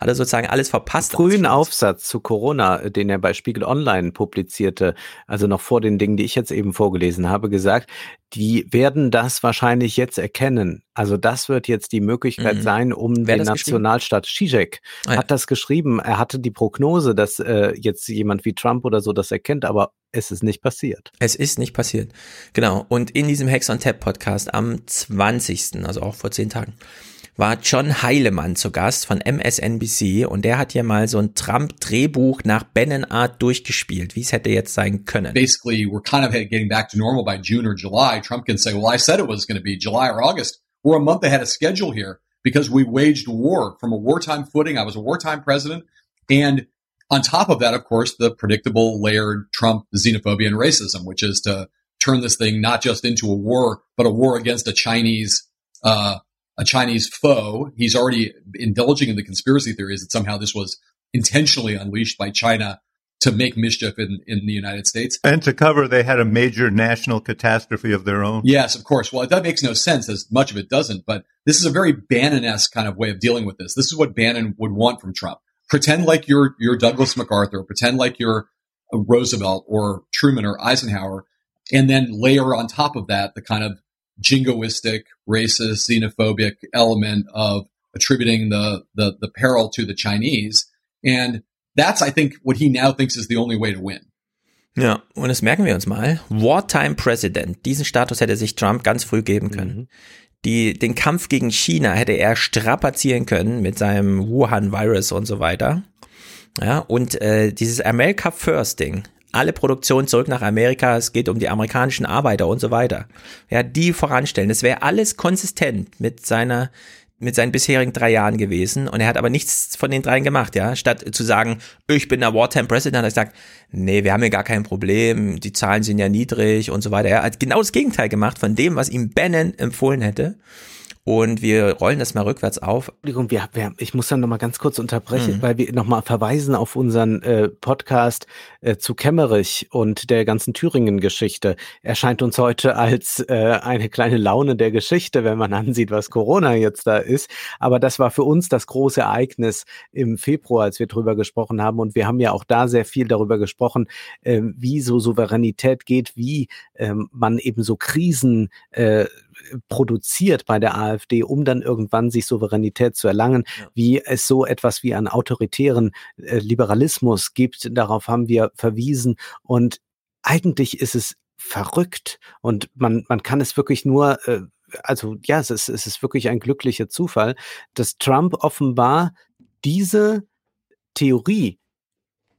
Hat er sozusagen alles verpasst. Frühen Aufsatz zu Corona, den er bei Spiegel Online publizierte, also noch vor den Dingen, die ich jetzt eben vorgelesen habe, gesagt, die werden das wahrscheinlich jetzt erkennen. Also das wird jetzt die Möglichkeit mhm. sein, um Wer den Nationalstaat Zizek ah, ja. hat das geschrieben. Er hatte die Prognose, dass äh, jetzt jemand wie Trump oder so das erkennt, aber es ist nicht passiert. Es ist nicht passiert. Genau. Und in diesem Hex on Tap Podcast am 20., also auch vor zehn Tagen, war John Heilemann zu Gast von MSNBC und der hat hier mal so ein Trump-Drehbuch nach Bannon-Art durchgespielt, wie es hätte jetzt sein können. Basically, we're kind of getting back to normal by June or July. Trump can say, well, I said it was going to be July or August. We're a month ahead of schedule here because we waged war from a wartime footing. I was a wartime president. And on top of that, of course, the predictable layered Trump xenophobia and racism, which is to turn this thing not just into a war, but a war against a Chinese uh, a Chinese foe. He's already indulging in the conspiracy theories that somehow this was intentionally unleashed by China to make mischief in, in the United States. And to cover, they had a major national catastrophe of their own. Yes, of course. Well, that makes no sense as much of it doesn't, but this is a very Bannon-esque kind of way of dealing with this. This is what Bannon would want from Trump. Pretend like you're, you're Douglas MacArthur, pretend like you're Roosevelt or Truman or Eisenhower, and then layer on top of that the kind of jingoistic, racist, xenophobic element of attributing the, the, the peril to the Chinese. And that's, I think, what he now thinks is the only way to win. Ja, und das merken wir uns mal. Wartime President. Diesen Status hätte sich Trump ganz früh geben können. Mhm. Die, den Kampf gegen China hätte er strapazieren können mit seinem Wuhan-Virus und so weiter. Ja, und äh, dieses America First Ding, alle Produktion zurück nach Amerika, es geht um die amerikanischen Arbeiter und so weiter. Ja, die voranstellen. Das wäre alles konsistent mit seiner mit seinen bisherigen drei Jahren gewesen und er hat aber nichts von den dreien gemacht, ja. Statt zu sagen, ich bin der Wartime President, hat er gesagt, nee, wir haben hier gar kein Problem, die Zahlen sind ja niedrig und so weiter. Er hat genau das Gegenteil gemacht von dem, was ihm Bannon empfohlen hätte. Und wir rollen das mal rückwärts auf. Entschuldigung, wir, wir, ich muss dann nochmal ganz kurz unterbrechen, mhm. weil wir nochmal verweisen auf unseren äh, Podcast äh, zu Kemmerich und der ganzen Thüringen-Geschichte. Erscheint uns heute als äh, eine kleine Laune der Geschichte, wenn man ansieht, was Corona jetzt da ist. Aber das war für uns das große Ereignis im Februar, als wir drüber gesprochen haben. Und wir haben ja auch da sehr viel darüber gesprochen, äh, wie so Souveränität geht, wie ähm, man eben so Krisen äh, produziert bei der AfD, um dann irgendwann sich Souveränität zu erlangen, ja. wie es so etwas wie einen autoritären äh, Liberalismus gibt. Darauf haben wir verwiesen. Und eigentlich ist es verrückt und man, man kann es wirklich nur, äh, also ja, es ist, es ist wirklich ein glücklicher Zufall, dass Trump offenbar diese Theorie,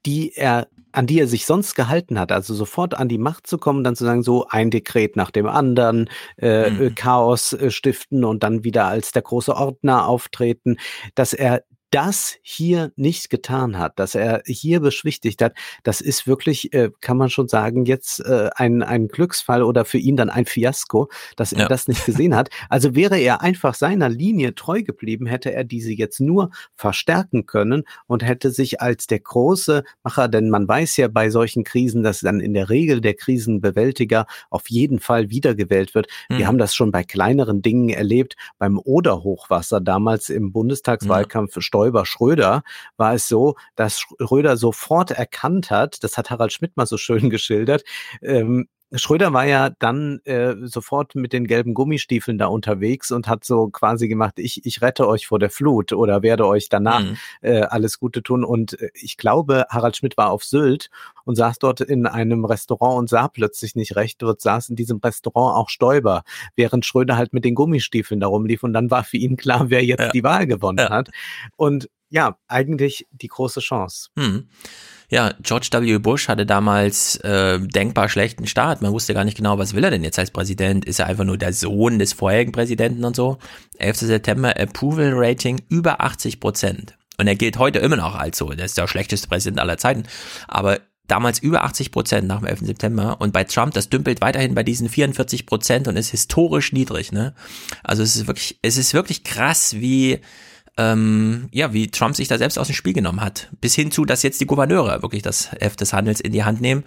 die er an die er sich sonst gehalten hat, also sofort an die Macht zu kommen, dann zu sagen, so ein Dekret nach dem anderen, äh, mhm. Chaos äh, stiften und dann wieder als der große Ordner auftreten, dass er das hier nicht getan hat, dass er hier beschwichtigt hat, das ist wirklich, äh, kann man schon sagen, jetzt äh, ein, ein Glücksfall oder für ihn dann ein Fiasko, dass er ja. das nicht gesehen hat. Also wäre er einfach seiner Linie treu geblieben, hätte er diese jetzt nur verstärken können und hätte sich als der große Macher, denn man weiß ja bei solchen Krisen, dass dann in der Regel der Krisenbewältiger auf jeden Fall wiedergewählt wird. Mhm. Wir haben das schon bei kleineren Dingen erlebt, beim Oder-Hochwasser damals im Bundestagswahlkampf mhm. Stoiber Schröder war es so, dass Schröder sofort erkannt hat, das hat Harald Schmidt mal so schön geschildert, ähm, Schröder war ja dann äh, sofort mit den gelben Gummistiefeln da unterwegs und hat so quasi gemacht, ich, ich rette euch vor der Flut oder werde euch danach mhm. äh, alles Gute tun. Und äh, ich glaube, Harald Schmidt war auf Sylt und saß dort in einem Restaurant und sah plötzlich nicht recht. Dort saß in diesem Restaurant auch Stoiber, während Schröder halt mit den Gummistiefeln da rumlief. Und dann war für ihn klar, wer jetzt ja. die Wahl gewonnen ja. hat. Und ja, eigentlich die große Chance. Mhm. Ja, George W. Bush hatte damals äh, denkbar schlechten Start. Man wusste gar nicht genau, was will er denn jetzt als Präsident? Ist er einfach nur der Sohn des vorherigen Präsidenten und so? 11. September Approval Rating über 80 Prozent. Und er gilt heute immer noch als so. Der ist der schlechteste Präsident aller Zeiten. Aber damals über 80 Prozent nach dem 11. September und bei Trump, das dümpelt weiterhin bei diesen 44 Prozent und ist historisch niedrig, ne? Also es ist wirklich, es ist wirklich krass, wie, ähm, ja, wie Trump sich da selbst aus dem Spiel genommen hat. Bis hin zu, dass jetzt die Gouverneure wirklich das Heft des Handels in die Hand nehmen.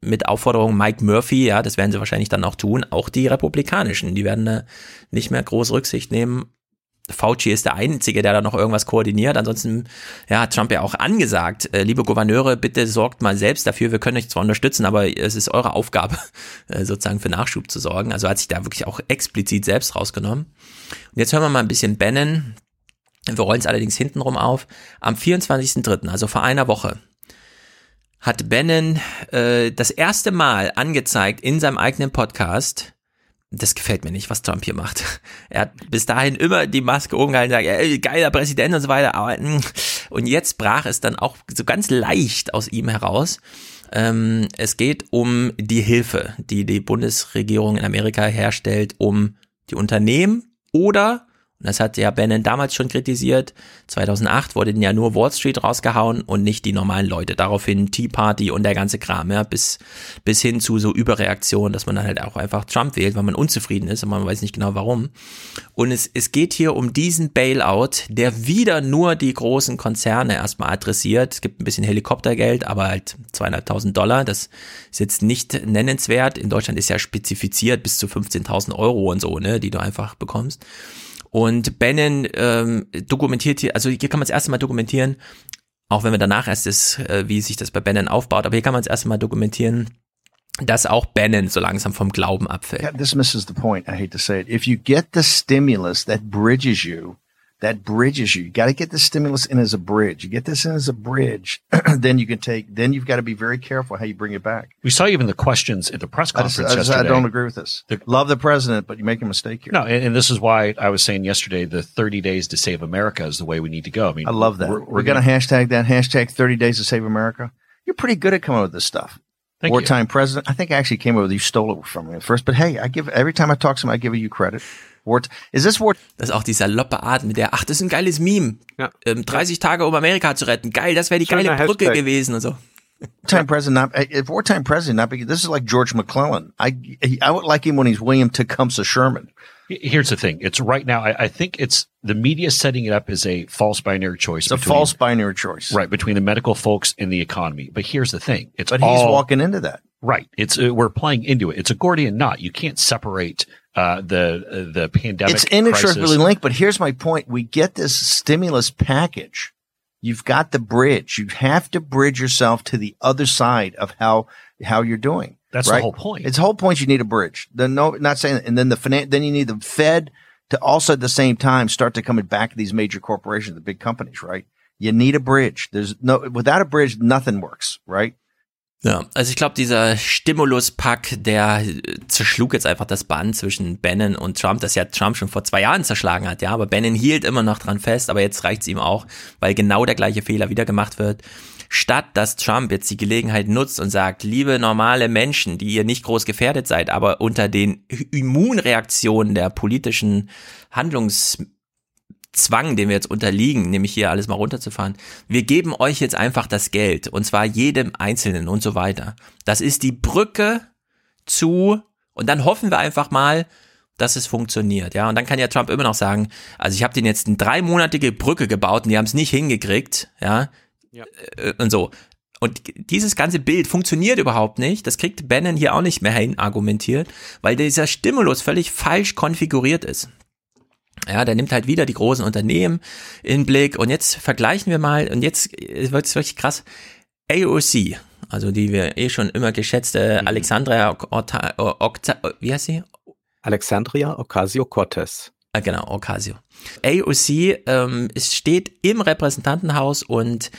Mit Aufforderung Mike Murphy, ja, das werden sie wahrscheinlich dann auch tun. Auch die Republikanischen, die werden äh, nicht mehr groß Rücksicht nehmen. Fauci ist der Einzige, der da noch irgendwas koordiniert. Ansonsten ja, hat Trump ja auch angesagt, äh, liebe Gouverneure, bitte sorgt mal selbst dafür. Wir können euch zwar unterstützen, aber es ist eure Aufgabe, äh, sozusagen für Nachschub zu sorgen. Also hat sich da wirklich auch explizit selbst rausgenommen. Und jetzt hören wir mal ein bisschen Bannon, wir rollen es allerdings hintenrum auf. Am 24.03., also vor einer Woche, hat Bannon äh, das erste Mal angezeigt in seinem eigenen Podcast, das gefällt mir nicht, was Trump hier macht. Er hat bis dahin immer die Maske oben gehalten und gesagt, ey, geiler Präsident und so weiter. Aber, mm. und jetzt brach es dann auch so ganz leicht aus ihm heraus. Ähm, es geht um die Hilfe, die die Bundesregierung in Amerika herstellt, um die Unternehmen oder und das hat ja Bannon damals schon kritisiert. 2008 wurde ja nur Wall Street rausgehauen und nicht die normalen Leute. Daraufhin Tea Party und der ganze Kram, ja, bis, bis hin zu so Überreaktionen, dass man dann halt auch einfach Trump wählt, weil man unzufrieden ist und man weiß nicht genau warum. Und es, es geht hier um diesen Bailout, der wieder nur die großen Konzerne erstmal adressiert. Es gibt ein bisschen Helikoptergeld, aber halt 200.000 Dollar. Das ist jetzt nicht nennenswert. In Deutschland ist ja spezifiziert bis zu 15.000 Euro und so, ne, die du einfach bekommst. Und Bannon ähm, dokumentiert hier, also hier kann man es erst mal dokumentieren, auch wenn wir danach erst ist, äh, wie sich das bei Bannon aufbaut, aber hier kann man es erst mal dokumentieren, dass auch Bannon so langsam vom Glauben abfällt. Yeah, this misses the point, I hate to say it. If you get the stimulus that bridges you that bridges you. You got to get the stimulus in as a bridge. You get this in as a bridge, then you can take. Then you've got to be very careful how you bring it back. We saw even the questions at the press I, just, conference I, just- I don't agree with this. Love the president, but you make a mistake here. No, and, and this is why I was saying yesterday the 30 days to save America is the way we need to go. I mean, I love that. We're, We're, we're going to hashtag that hashtag 30 days to save America. You're pretty good at coming up with this stuff. Thank Wartime president. I think I actually came up with you stole it from me at first, but hey, I give every time I talk to somebody, I give you credit. Wart, is this Wart? Das ist auch die saloppe Art mit der, ach, das ist ein geiles Meme. Ähm, 30 Tage, um Amerika zu retten. Geil, das wäre die Schöner geile Brücke Hashtag. gewesen und so. Wartime president, not if wartime president, not because this is like George McClellan. I he, I would like him when he's William Tecumseh Sherman. Here's the thing. It's right now. I, I think it's the media setting it up as a false binary choice. It's a false binary choice, right? Between the medical folks and the economy. But here's the thing. It's But he's all- walking into that. Right. It's uh, we're playing into it. It's a Gordian knot. You can't separate uh, the the pandemic. It's inextricably linked, but here's my point. We get this stimulus package. You've got the bridge. You have to bridge yourself to the other side of how how you're doing. That's the right? whole point. It's the whole point. You need a bridge. The no, not saying, that. and then the finan- then you need the Fed to also at the same time start to coming back to these major corporations, the big companies, right? You need a bridge. There's no without a bridge, nothing works, right? Ja, also ich glaube, dieser Stimuluspakt, der äh, zerschlug jetzt einfach das Band zwischen Bannon und Trump, das ja Trump schon vor zwei Jahren zerschlagen hat, ja, aber Bannon hielt immer noch dran fest, aber jetzt reicht's ihm auch, weil genau der gleiche Fehler wieder gemacht wird. Statt dass Trump jetzt die Gelegenheit nutzt und sagt, liebe normale Menschen, die ihr nicht groß gefährdet seid, aber unter den Immunreaktionen der politischen Handlungs Zwang, dem wir jetzt unterliegen, nämlich hier alles mal runterzufahren. Wir geben euch jetzt einfach das Geld und zwar jedem Einzelnen und so weiter. Das ist die Brücke zu und dann hoffen wir einfach mal, dass es funktioniert, ja. Und dann kann ja Trump immer noch sagen, also ich habe den jetzt eine dreimonatige Brücke gebaut und die haben es nicht hingekriegt, ja. Äh, Und so. Und dieses ganze Bild funktioniert überhaupt nicht. Das kriegt Bannon hier auch nicht mehr hin argumentiert, weil dieser Stimulus völlig falsch konfiguriert ist. Ja, der nimmt halt wieder die großen Unternehmen in den Blick und jetzt vergleichen wir mal und jetzt wird es wirklich krass. AOC, also die wir eh schon immer geschätzte Alexandria Octa, Octa, wie heißt sie? Alexandria Ocasio-Cortez. Ah, genau, Ocasio. AOC ähm, es steht im Repräsentantenhaus und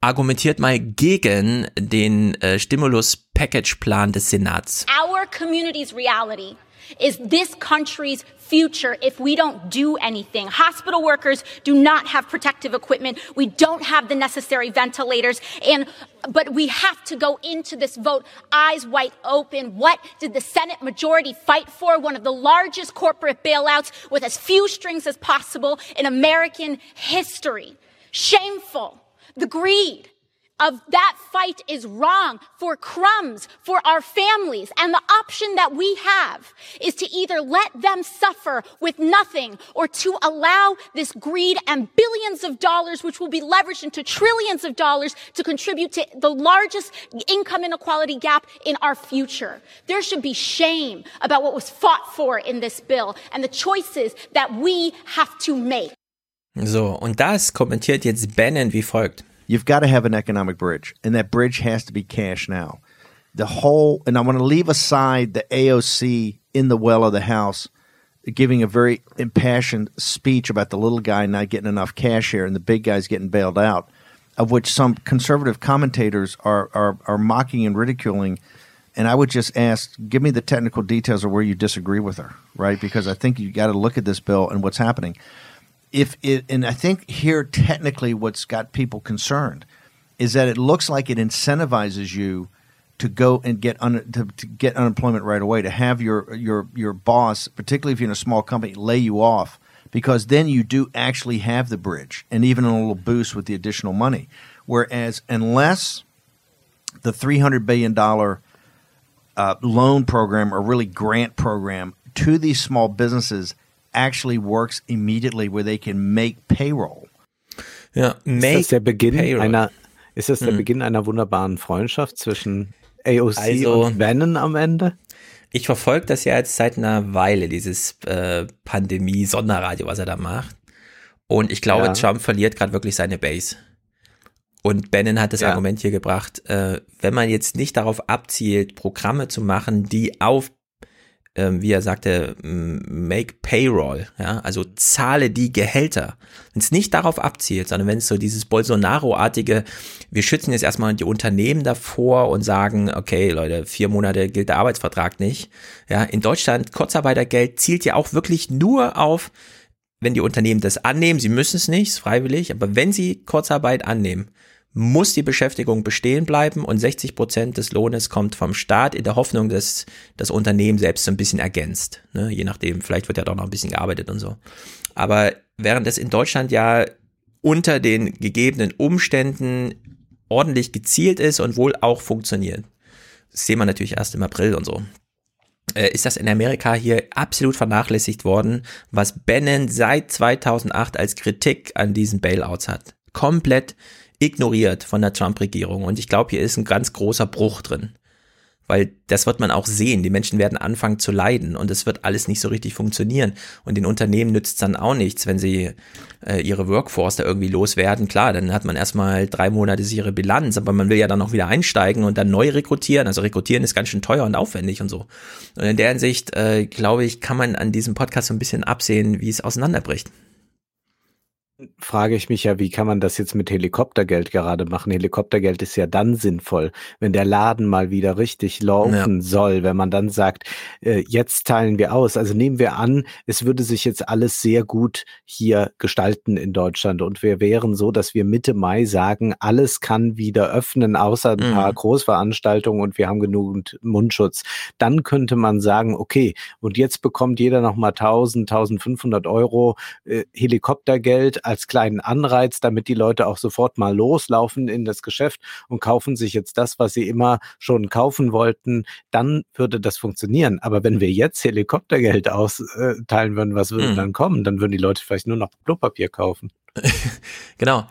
argumentiert mal gegen den äh, Stimulus-Package-Plan des Senats. Our community's reality is this country's future if we don't do anything. Hospital workers do not have protective equipment. We don't have the necessary ventilators and but we have to go into this vote eyes wide open. What did the Senate majority fight for? One of the largest corporate bailouts with as few strings as possible in American history. Shameful. The greed of that fight is wrong for crumbs for our families. And the option that we have is to either let them suffer with nothing or to allow this greed and billions of dollars, which will be leveraged into trillions of dollars to contribute to the largest income inequality gap in our future. There should be shame about what was fought for in this bill and the choices that we have to make. So, und das kommentiert jetzt Bannon wie folgt. You've got to have an economic bridge, and that bridge has to be cash now. The whole, and I want to leave aside the AOC in the well of the House giving a very impassioned speech about the little guy not getting enough cash here and the big guy's getting bailed out, of which some conservative commentators are, are, are mocking and ridiculing. And I would just ask, give me the technical details of where you disagree with her, right? Because I think you got to look at this bill and what's happening if it, and I think here technically what's got people concerned is that it looks like it incentivizes you to go and get un, to, to get unemployment right away, to have your your your boss, particularly if you're in a small company, lay you off because then you do actually have the bridge and even a little boost with the additional money. Whereas unless the three hundred billion dollar uh, loan program or really grant program to these small businesses actually works immediately where they can make payroll. Ja, ist das der Beginn payroll. einer ist das der Hm. Beginn einer wunderbaren Freundschaft zwischen AOC Also- und Bannon am Ende? Ich verfolge das ja jetzt seit einer Weile, dieses äh, Pandemie-Sonderradio, was er da macht. Und ich glaube, Ja. Trump verliert gerade wirklich seine Base. Und Bannon hat das Ja. Argument hier gebracht, äh, wenn man jetzt nicht darauf abzielt, Programme zu machen, die auf ähm, wie er sagte, make payroll, ja, also zahle die Gehälter. Wenn es nicht darauf abzielt, sondern wenn es so dieses Bolsonaro-artige, wir schützen jetzt erstmal die Unternehmen davor und sagen, okay, Leute, vier Monate gilt der Arbeitsvertrag nicht. Ja, in Deutschland, Kurzarbeitergeld zielt ja auch wirklich nur auf, wenn die Unternehmen das annehmen, sie müssen es nicht, ist freiwillig, aber wenn sie Kurzarbeit annehmen, muss die Beschäftigung bestehen bleiben und 60 Prozent des Lohnes kommt vom Staat in der Hoffnung, dass das Unternehmen selbst so ein bisschen ergänzt. Ne? Je nachdem, vielleicht wird ja doch noch ein bisschen gearbeitet und so. Aber während es in Deutschland ja unter den gegebenen Umständen ordentlich gezielt ist und wohl auch funktioniert, das sehen wir natürlich erst im April und so, äh, ist das in Amerika hier absolut vernachlässigt worden, was Bannon seit 2008 als Kritik an diesen Bailouts hat. Komplett ignoriert von der Trump-Regierung. Und ich glaube, hier ist ein ganz großer Bruch drin. Weil das wird man auch sehen. Die Menschen werden anfangen zu leiden und es wird alles nicht so richtig funktionieren. Und den Unternehmen nützt dann auch nichts, wenn sie äh, ihre Workforce da irgendwie loswerden. Klar, dann hat man erstmal drei Monate sichere Bilanz, aber man will ja dann noch wieder einsteigen und dann neu rekrutieren. Also rekrutieren ist ganz schön teuer und aufwendig und so. Und in der Hinsicht, äh, glaube ich, kann man an diesem Podcast so ein bisschen absehen, wie es auseinanderbricht frage ich mich ja, wie kann man das jetzt mit Helikoptergeld gerade machen? Helikoptergeld ist ja dann sinnvoll, wenn der Laden mal wieder richtig laufen ja. soll, wenn man dann sagt, äh, jetzt teilen wir aus. Also nehmen wir an, es würde sich jetzt alles sehr gut hier gestalten in Deutschland und wir wären so, dass wir Mitte Mai sagen, alles kann wieder öffnen, außer ein mhm. paar Großveranstaltungen und wir haben genügend Mundschutz. Dann könnte man sagen, okay, und jetzt bekommt jeder nochmal 1000, 1500 Euro äh, Helikoptergeld als kleinen Anreiz, damit die Leute auch sofort mal loslaufen in das Geschäft und kaufen sich jetzt das, was sie immer schon kaufen wollten, dann würde das funktionieren. Aber wenn wir jetzt Helikoptergeld austeilen würden, was würde mhm. dann kommen? Dann würden die Leute vielleicht nur noch Klopapier kaufen. genau.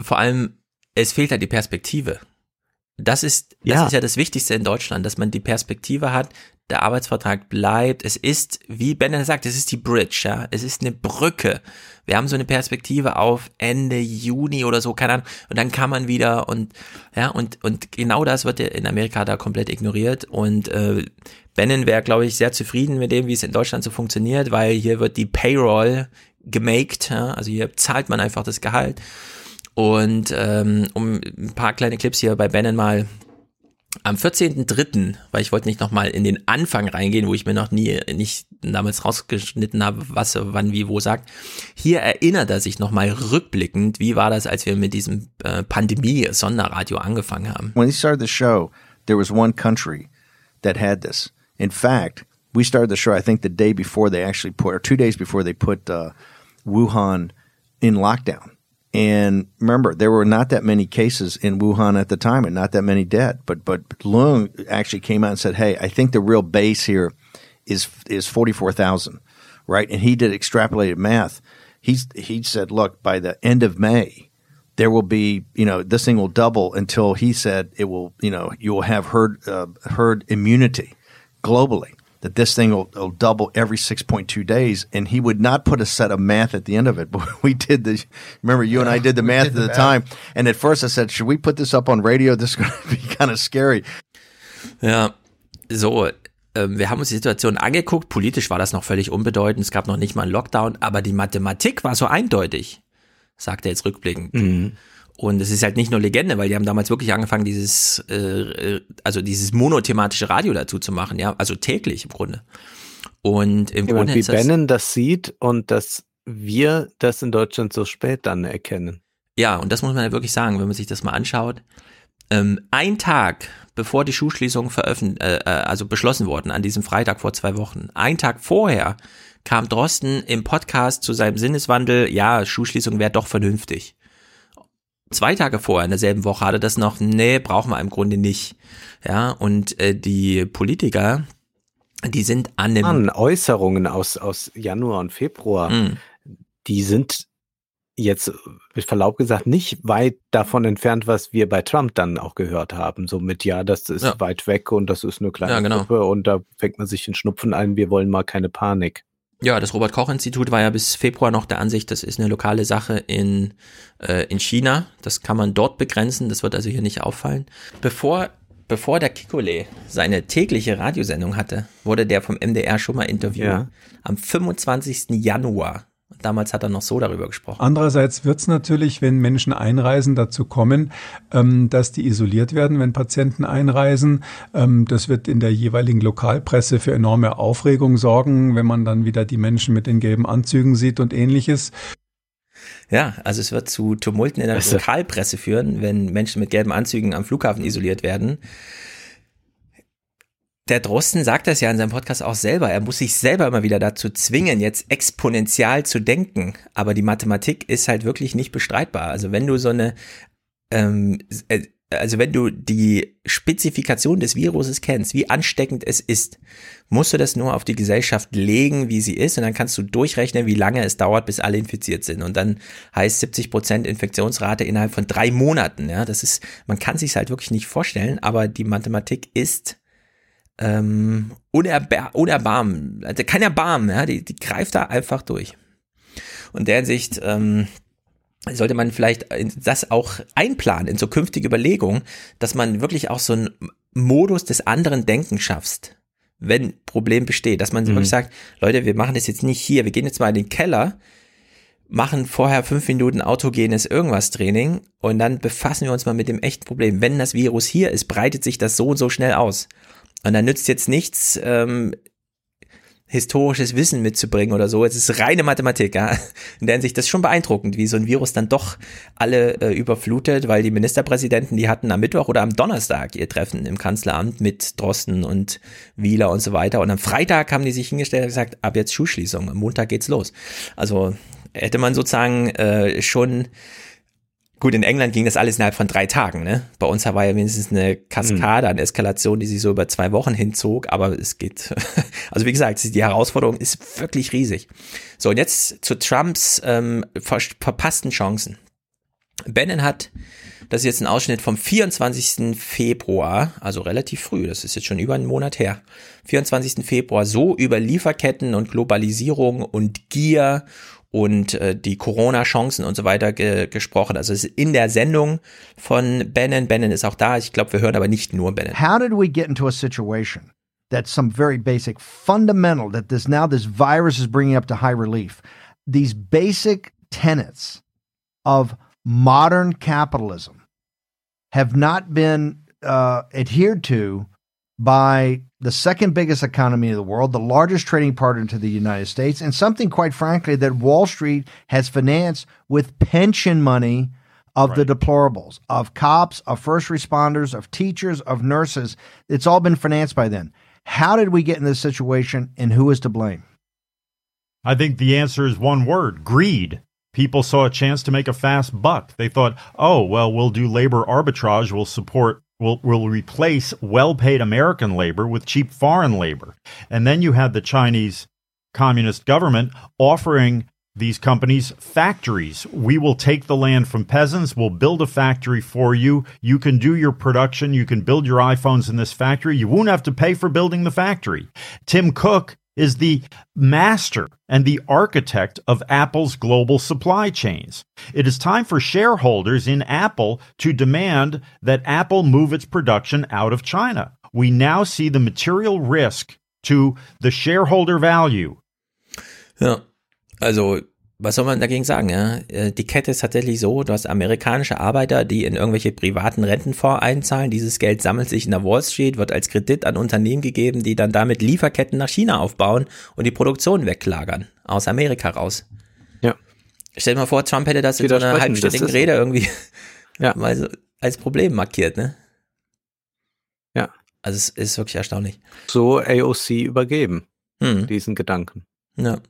Vor allem, es fehlt halt die Perspektive. Das ist, das ja. ist ja das Wichtigste in Deutschland, dass man die Perspektive hat, der Arbeitsvertrag bleibt. Es ist, wie Ben sagt, es ist die Bridge, ja. Es ist eine Brücke. Wir haben so eine Perspektive auf Ende Juni oder so, keine Ahnung. Und dann kann man wieder und, ja, und, und genau das wird in Amerika da komplett ignoriert. Und, äh, Bennen wäre, glaube ich, sehr zufrieden mit dem, wie es in Deutschland so funktioniert, weil hier wird die Payroll gemaked, ja. Also hier zahlt man einfach das Gehalt. Und, ähm, um ein paar kleine Clips hier bei Bennen mal am 14.3., weil ich wollte nicht nochmal in den Anfang reingehen, wo ich mir noch nie, nicht damals rausgeschnitten habe, was, wann, wie, wo sagt. Hier erinnert er sich nochmal rückblickend, wie war das, als wir mit diesem äh, Pandemie-Sonderradio angefangen haben. When we started the show, there was one country that had this. In fact, we started the show, I think the day before they actually put, or two days before they put uh, Wuhan in lockdown. And remember, there were not that many cases in Wuhan at the time and not that many dead. But but Lung actually came out and said, "Hey, I think the real base here is is forty four thousand, right?" And he did extrapolated math. He's he said, "Look, by the end of May, there will be you know this thing will double until he said it will you know you will have herd uh, herd immunity globally." That this thing will, will, double every 6.2 days. And he would not put a set of math at the end of it. But we did the, remember, you yeah, and I did the math did at the, the time. And at first I said, should we put this up on radio? This is going to be kind of scary. Ja, so. Ähm, wir haben uns die Situation angeguckt. Politisch war das noch völlig unbedeutend. Es gab noch nicht mal einen Lockdown. Aber die Mathematik war so eindeutig, sagt er jetzt rückblickend. Mhm. Und es ist halt nicht nur Legende, weil die haben damals wirklich angefangen, dieses, äh, also dieses monothematische Radio dazu zu machen, ja, also täglich im Grunde. Und im ja, Grunde wie Bannon das sieht und dass wir das in Deutschland so spät dann erkennen. Ja, und das muss man ja wirklich sagen, wenn man sich das mal anschaut. Ähm, ein Tag bevor die Schulschließungen veröffentlicht, äh, äh, also beschlossen wurden, an diesem Freitag vor zwei Wochen, ein Tag vorher kam Drosten im Podcast zu seinem Sinneswandel, ja, Schulschließung wäre doch vernünftig zwei Tage vorher in derselben Woche hatte das noch, nee, brauchen wir im Grunde nicht. Ja, und äh, die Politiker, die sind an dem. An Äußerungen aus, aus Januar und Februar, mm. die sind jetzt mit Verlaub gesagt nicht weit davon entfernt, was wir bei Trump dann auch gehört haben. So mit, ja, das ist ja. weit weg und das ist eine kleine ja, genau. Gruppe und da fängt man sich den Schnupfen ein, wir wollen mal keine Panik. Ja, das Robert Koch Institut war ja bis Februar noch der Ansicht, das ist eine lokale Sache in, äh, in China. Das kann man dort begrenzen, das wird also hier nicht auffallen. Bevor bevor der Kikole seine tägliche Radiosendung hatte, wurde der vom MDR schon mal interviewt. Ja. Am 25. Januar. Damals hat er noch so darüber gesprochen. Andererseits wird es natürlich, wenn Menschen einreisen, dazu kommen, ähm, dass die isoliert werden, wenn Patienten einreisen. Ähm, das wird in der jeweiligen Lokalpresse für enorme Aufregung sorgen, wenn man dann wieder die Menschen mit den gelben Anzügen sieht und ähnliches. Ja, also es wird zu Tumulten in der Also- Lokalpresse führen, wenn Menschen mit gelben Anzügen am Flughafen isoliert werden. Der Drosten sagt das ja in seinem Podcast auch selber. Er muss sich selber immer wieder dazu zwingen, jetzt exponentiell zu denken. Aber die Mathematik ist halt wirklich nicht bestreitbar. Also wenn du so eine, ähm, äh, also wenn du die Spezifikation des Viruses kennst, wie ansteckend es ist, musst du das nur auf die Gesellschaft legen, wie sie ist, und dann kannst du durchrechnen, wie lange es dauert, bis alle infiziert sind. Und dann heißt 70 Prozent Infektionsrate innerhalb von drei Monaten. Ja, das ist, man kann sich halt wirklich nicht vorstellen, aber die Mathematik ist ähm, unerbar unerbarmen, also kein Erbarmen, ja, die, die greift da einfach durch. Und in der Hinsicht ähm, sollte man vielleicht das auch einplanen in so künftige Überlegungen, dass man wirklich auch so einen Modus des anderen Denkens schaffst, wenn Problem besteht, dass man Mhm. wirklich sagt, Leute, wir machen das jetzt nicht hier, wir gehen jetzt mal in den Keller, machen vorher fünf Minuten autogenes irgendwas Training und dann befassen wir uns mal mit dem echten Problem. Wenn das Virus hier ist, breitet sich das so und so schnell aus. Und dann nützt jetzt nichts, ähm, historisches Wissen mitzubringen oder so. Es ist reine Mathematik, ja. In der Hinsicht das ist schon beeindruckend, wie so ein Virus dann doch alle äh, überflutet, weil die Ministerpräsidenten, die hatten am Mittwoch oder am Donnerstag ihr Treffen im Kanzleramt mit Drosten und Wieler und so weiter. Und am Freitag haben die sich hingestellt und gesagt, ab jetzt Schulschließung, am Montag geht's los. Also hätte man sozusagen äh, schon Gut, in England ging das alles innerhalb von drei Tagen. Ne? Bei uns war ja mindestens eine Kaskade an Eskalation, die sich so über zwei Wochen hinzog. Aber es geht. Also wie gesagt, die Herausforderung ist wirklich riesig. So, und jetzt zu Trumps ähm, ver verpassten Chancen. Bannon hat, das ist jetzt ein Ausschnitt vom 24. Februar, also relativ früh, das ist jetzt schon über einen Monat her, 24. Februar so über Lieferketten und Globalisierung und Gier und äh, die Corona-Chancen und so weiter ge gesprochen. Also es ist in der Sendung von Bannon. Bannon ist auch da. Ich glaube, wir hören aber nicht nur Bannon. How did we get into a situation that's some very basic, fundamental, that this now this virus is bringing up to high relief? These basic tenets of modern capitalism have not been uh, adhered to by the second biggest economy in the world, the largest trading partner to the United States, and something, quite frankly, that Wall Street has financed with pension money of the deplorables, of cops, of first responders, of teachers, of nurses. It's all been financed by them. How did we get in this situation, and who is to blame? I think the answer is one word greed. People saw a chance to make a fast buck. They thought, oh, well, we'll do labor arbitrage. We'll support, we'll, we'll replace well paid American labor with cheap foreign labor. And then you had the Chinese communist government offering these companies factories. We will take the land from peasants. We'll build a factory for you. You can do your production. You can build your iPhones in this factory. You won't have to pay for building the factory. Tim Cook is the master and the architect of Apple's global supply chains. It is time for shareholders in Apple to demand that Apple move its production out of China. We now see the material risk to the shareholder value. Ja, also was soll man dagegen sagen? Ja? Äh, Die Kette ist tatsächlich so, du hast amerikanische Arbeiter, die in irgendwelche privaten Rentenfonds einzahlen. Dieses Geld sammelt sich in der Wall Street, wird als Kredit an Unternehmen gegeben, die dann damit Lieferketten nach China aufbauen und die Produktion weglagern. Aus Amerika raus. Ja. Stell dir mal vor, Trump hätte das in so einer halbstündigen Rede irgendwie Ja. mal so als Problem markiert, ne? Ja. Also es ist wirklich erstaunlich. So AOC übergeben, Hm. diesen Gedanken. Ja.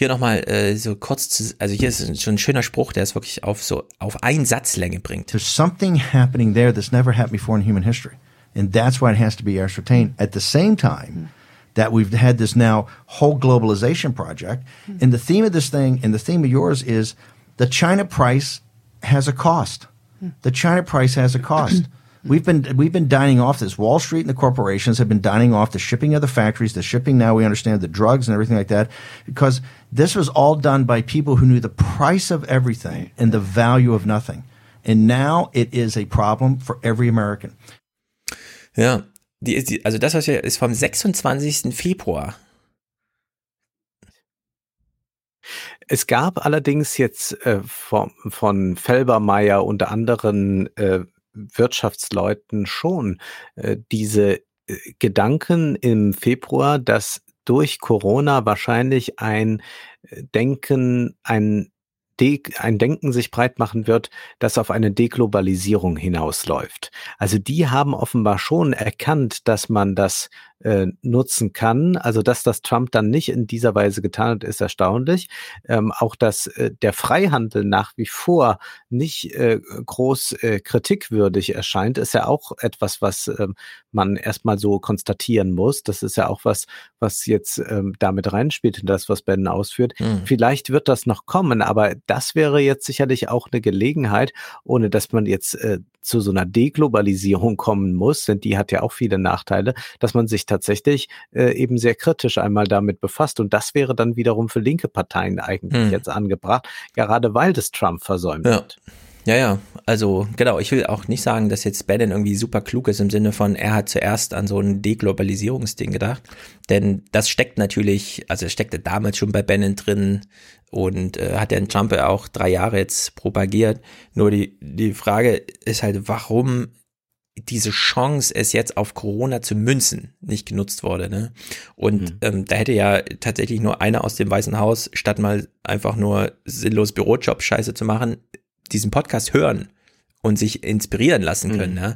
Hier nochmal äh, so kurz, zu, also hier ist schon ein schöner Spruch, der es wirklich auf so auf ein Satzlänge bringt. There's something happening there that's never happened before in human history. And that's why it has to be ascertained. At the same time that we've had this now whole globalization project, and the theme of this thing and the theme of yours is the China price has a cost. The China price has a cost. We've been we've been dining off this. Wall Street and the corporations have been dining off the shipping of the factories, the shipping now we understand the drugs and everything like that, because this was all done by people who knew the price of everything and the value of nothing. And now it is a problem for every American. Ja, die, die, also das was hier ist vom 26. Februar. Es gab allerdings jetzt äh, von, von Felbermeier und anderen äh, Wirtschaftsleuten schon äh, diese äh, Gedanken im Februar, dass durch Corona wahrscheinlich ein äh, Denken, ein ein Denken sich breit machen wird, das auf eine Deglobalisierung hinausläuft. Also die haben offenbar schon erkannt, dass man das äh, nutzen kann. Also dass das Trump dann nicht in dieser Weise getan hat, ist erstaunlich. Ähm, auch dass äh, der Freihandel nach wie vor nicht äh, groß äh, kritikwürdig erscheint, ist ja auch etwas, was äh, man erstmal so konstatieren muss. Das ist ja auch was, was jetzt ähm, damit reinspielt in das, was Ben ausführt. Mhm. Vielleicht wird das noch kommen, aber das wäre jetzt sicherlich auch eine Gelegenheit, ohne dass man jetzt äh, zu so einer Deglobalisierung kommen muss, denn die hat ja auch viele Nachteile, dass man sich tatsächlich äh, eben sehr kritisch einmal damit befasst. Und das wäre dann wiederum für linke Parteien eigentlich hm. jetzt angebracht, gerade weil das Trump versäumt ja. wird. Ja, ja, also genau, ich will auch nicht sagen, dass jetzt Bannon irgendwie super klug ist im Sinne von, er hat zuerst an so ein Deglobalisierungsding gedacht, denn das steckt natürlich, also es steckte damals schon bei Bannon drin und äh, hat der Trump auch drei Jahre jetzt propagiert. Nur die, die Frage ist halt, warum diese Chance, es jetzt auf Corona zu münzen, nicht genutzt wurde. Ne? Und mhm. ähm, da hätte ja tatsächlich nur einer aus dem Weißen Haus, statt mal einfach nur sinnlos Bürojob scheiße zu machen, diesen Podcast hören und sich inspirieren lassen können. Mhm. Ja.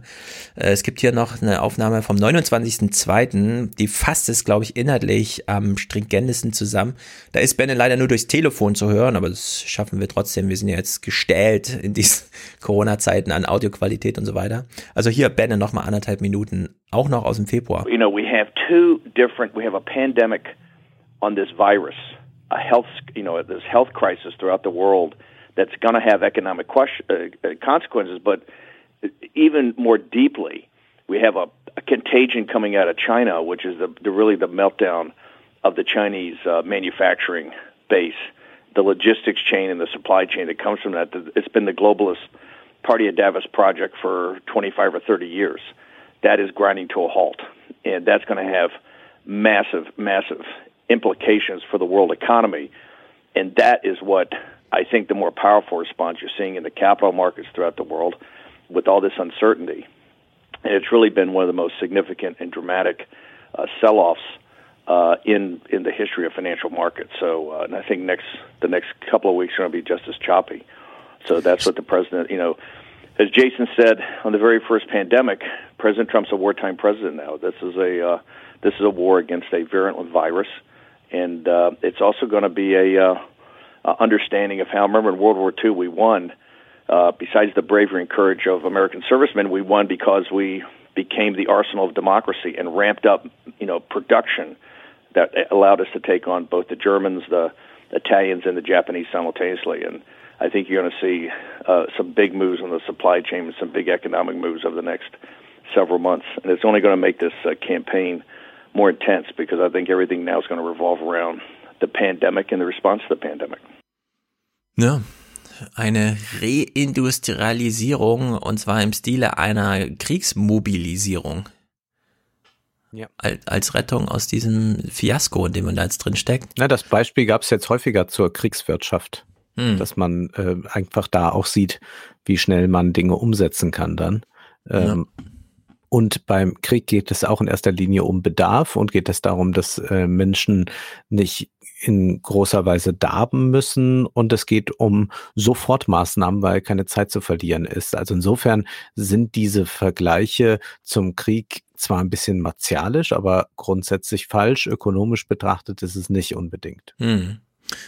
Äh, es gibt hier noch eine Aufnahme vom 29.02., die fasst es, glaube ich, inhaltlich am stringentesten zusammen. Da ist Benne leider nur durchs Telefon zu hören, aber das schaffen wir trotzdem. Wir sind ja jetzt gestellt in diesen Corona-Zeiten an Audioqualität und so weiter. Also hier Benne noch mal anderthalb Minuten, auch noch aus dem Februar. You know, we have two different, we have a pandemic on this virus, a health, you know, this health crisis throughout the world. That's going to have economic question, uh, uh, consequences, but even more deeply, we have a, a, contagion coming out of China, which is the, the really the meltdown of the Chinese uh, manufacturing base, the logistics chain and the supply chain that comes from that. It's been the globalist Party of Davos project for 25 or 30 years. That is grinding to a halt, and that's going to have massive, massive implications for the world economy. And that is what I think the more powerful response you're seeing in the capital markets throughout the world with all this uncertainty. And it's really been one of the most significant and dramatic uh, sell-offs uh, in in the history of financial markets. So, uh, and I think next the next couple of weeks are going to be just as choppy. So that's what the president, you know, as Jason said on the very first pandemic, President Trump's a wartime president now. This is a uh, this is a war against a virulent virus, and uh, it's also going to be a uh, uh, understanding of how. Remember, in World War II, we won. Uh, besides the bravery and courage of American servicemen, we won because we became the arsenal of democracy and ramped up, you know, production that allowed us to take on both the Germans, the Italians, and the Japanese simultaneously. And I think you're going to see uh, some big moves on the supply chain and some big economic moves over the next several months. And it's only going to make this uh, campaign more intense because I think everything now is going to revolve around the pandemic and the response to the pandemic. Ja, eine Reindustrialisierung und zwar im Stile einer Kriegsmobilisierung. Ja. Als Rettung aus diesem Fiasko, in dem man da jetzt drin steckt. Na, das Beispiel gab es jetzt häufiger zur Kriegswirtschaft, hm. dass man äh, einfach da auch sieht, wie schnell man Dinge umsetzen kann dann. Ähm, ja. Und beim Krieg geht es auch in erster Linie um Bedarf und geht es darum, dass äh, Menschen nicht in großer Weise darben müssen und es geht um Sofortmaßnahmen, weil keine Zeit zu verlieren ist. Also insofern sind diese Vergleiche zum Krieg zwar ein bisschen martialisch, aber grundsätzlich falsch. Ökonomisch betrachtet ist es nicht unbedingt. Hm.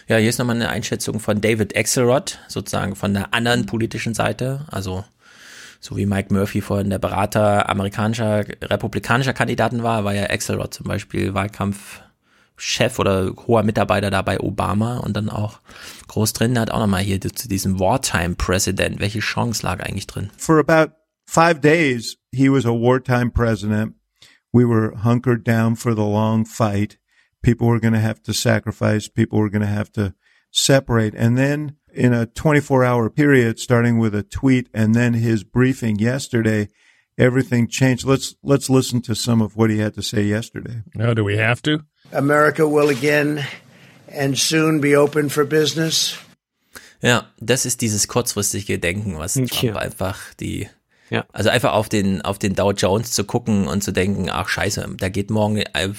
Ja, hier ist nochmal eine Einschätzung von David Axelrod, sozusagen von der anderen politischen Seite, also so wie Mike Murphy vorhin der Berater amerikanischer, republikanischer Kandidaten war, war ja Axelrod zum Beispiel Wahlkampf Chef oder hoher Mitarbeiter da bei Obama und dann auch groß drin, hat auch nochmal hier zu diesem Wartime President. Welche Chance lag eigentlich drin? For about five days, he was a wartime president. We were hunkered down for the long fight. People were going to have to sacrifice. People were going to have to separate. And then in a 24 hour period, starting with a tweet and then his briefing yesterday, everything changed. Let's let's listen to some of what he had to say yesterday. Now, do we have to? America will again and soon be open for business. Ja, das ist dieses kurzfristige Denken, was Trump Ja. einfach die, Ja. also einfach auf den, auf den Dow Jones zu gucken und zu denken, ach scheiße, da geht morgen äh,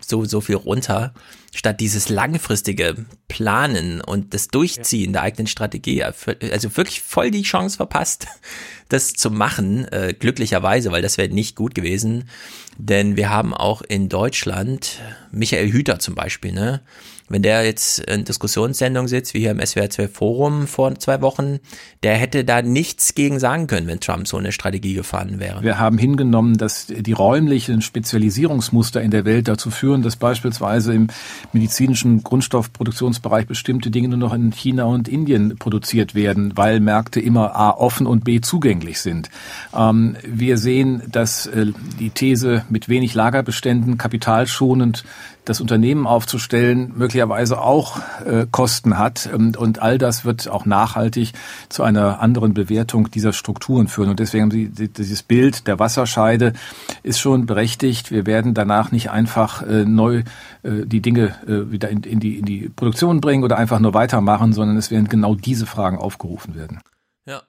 so, so viel runter, statt dieses langfristige Planen und das Durchziehen der eigenen Strategie, ja, also wirklich voll die Chance verpasst, das zu machen, äh, glücklicherweise, weil das wäre nicht gut gewesen, denn wir haben auch in Deutschland Michael Hüter zum Beispiel, ne? Wenn der jetzt in Diskussionssendung sitzt, wie hier im SWR 2 Forum vor zwei Wochen, der hätte da nichts gegen sagen können, wenn Trump so eine Strategie gefahren wäre. Wir haben hingenommen, dass die räumlichen Spezialisierungsmuster in der Welt dazu führen, dass beispielsweise im medizinischen Grundstoffproduktionsbereich bestimmte Dinge nur noch in China und Indien produziert werden, weil Märkte immer A offen und B zugänglich sind. Ähm, wir sehen, dass äh, die These mit wenig Lagerbeständen kapitalschonend das Unternehmen aufzustellen, möglicherweise auch äh, Kosten hat. Und, und all das wird auch nachhaltig zu einer anderen Bewertung dieser Strukturen führen. Und deswegen haben Sie die- dieses Bild der Wasserscheide ist schon berechtigt. Wir werden danach nicht einfach äh, neu äh, die Dinge äh, wieder in, in, die, in die Produktion bringen oder einfach nur weitermachen, sondern es werden genau diese Fragen aufgerufen werden. Ja.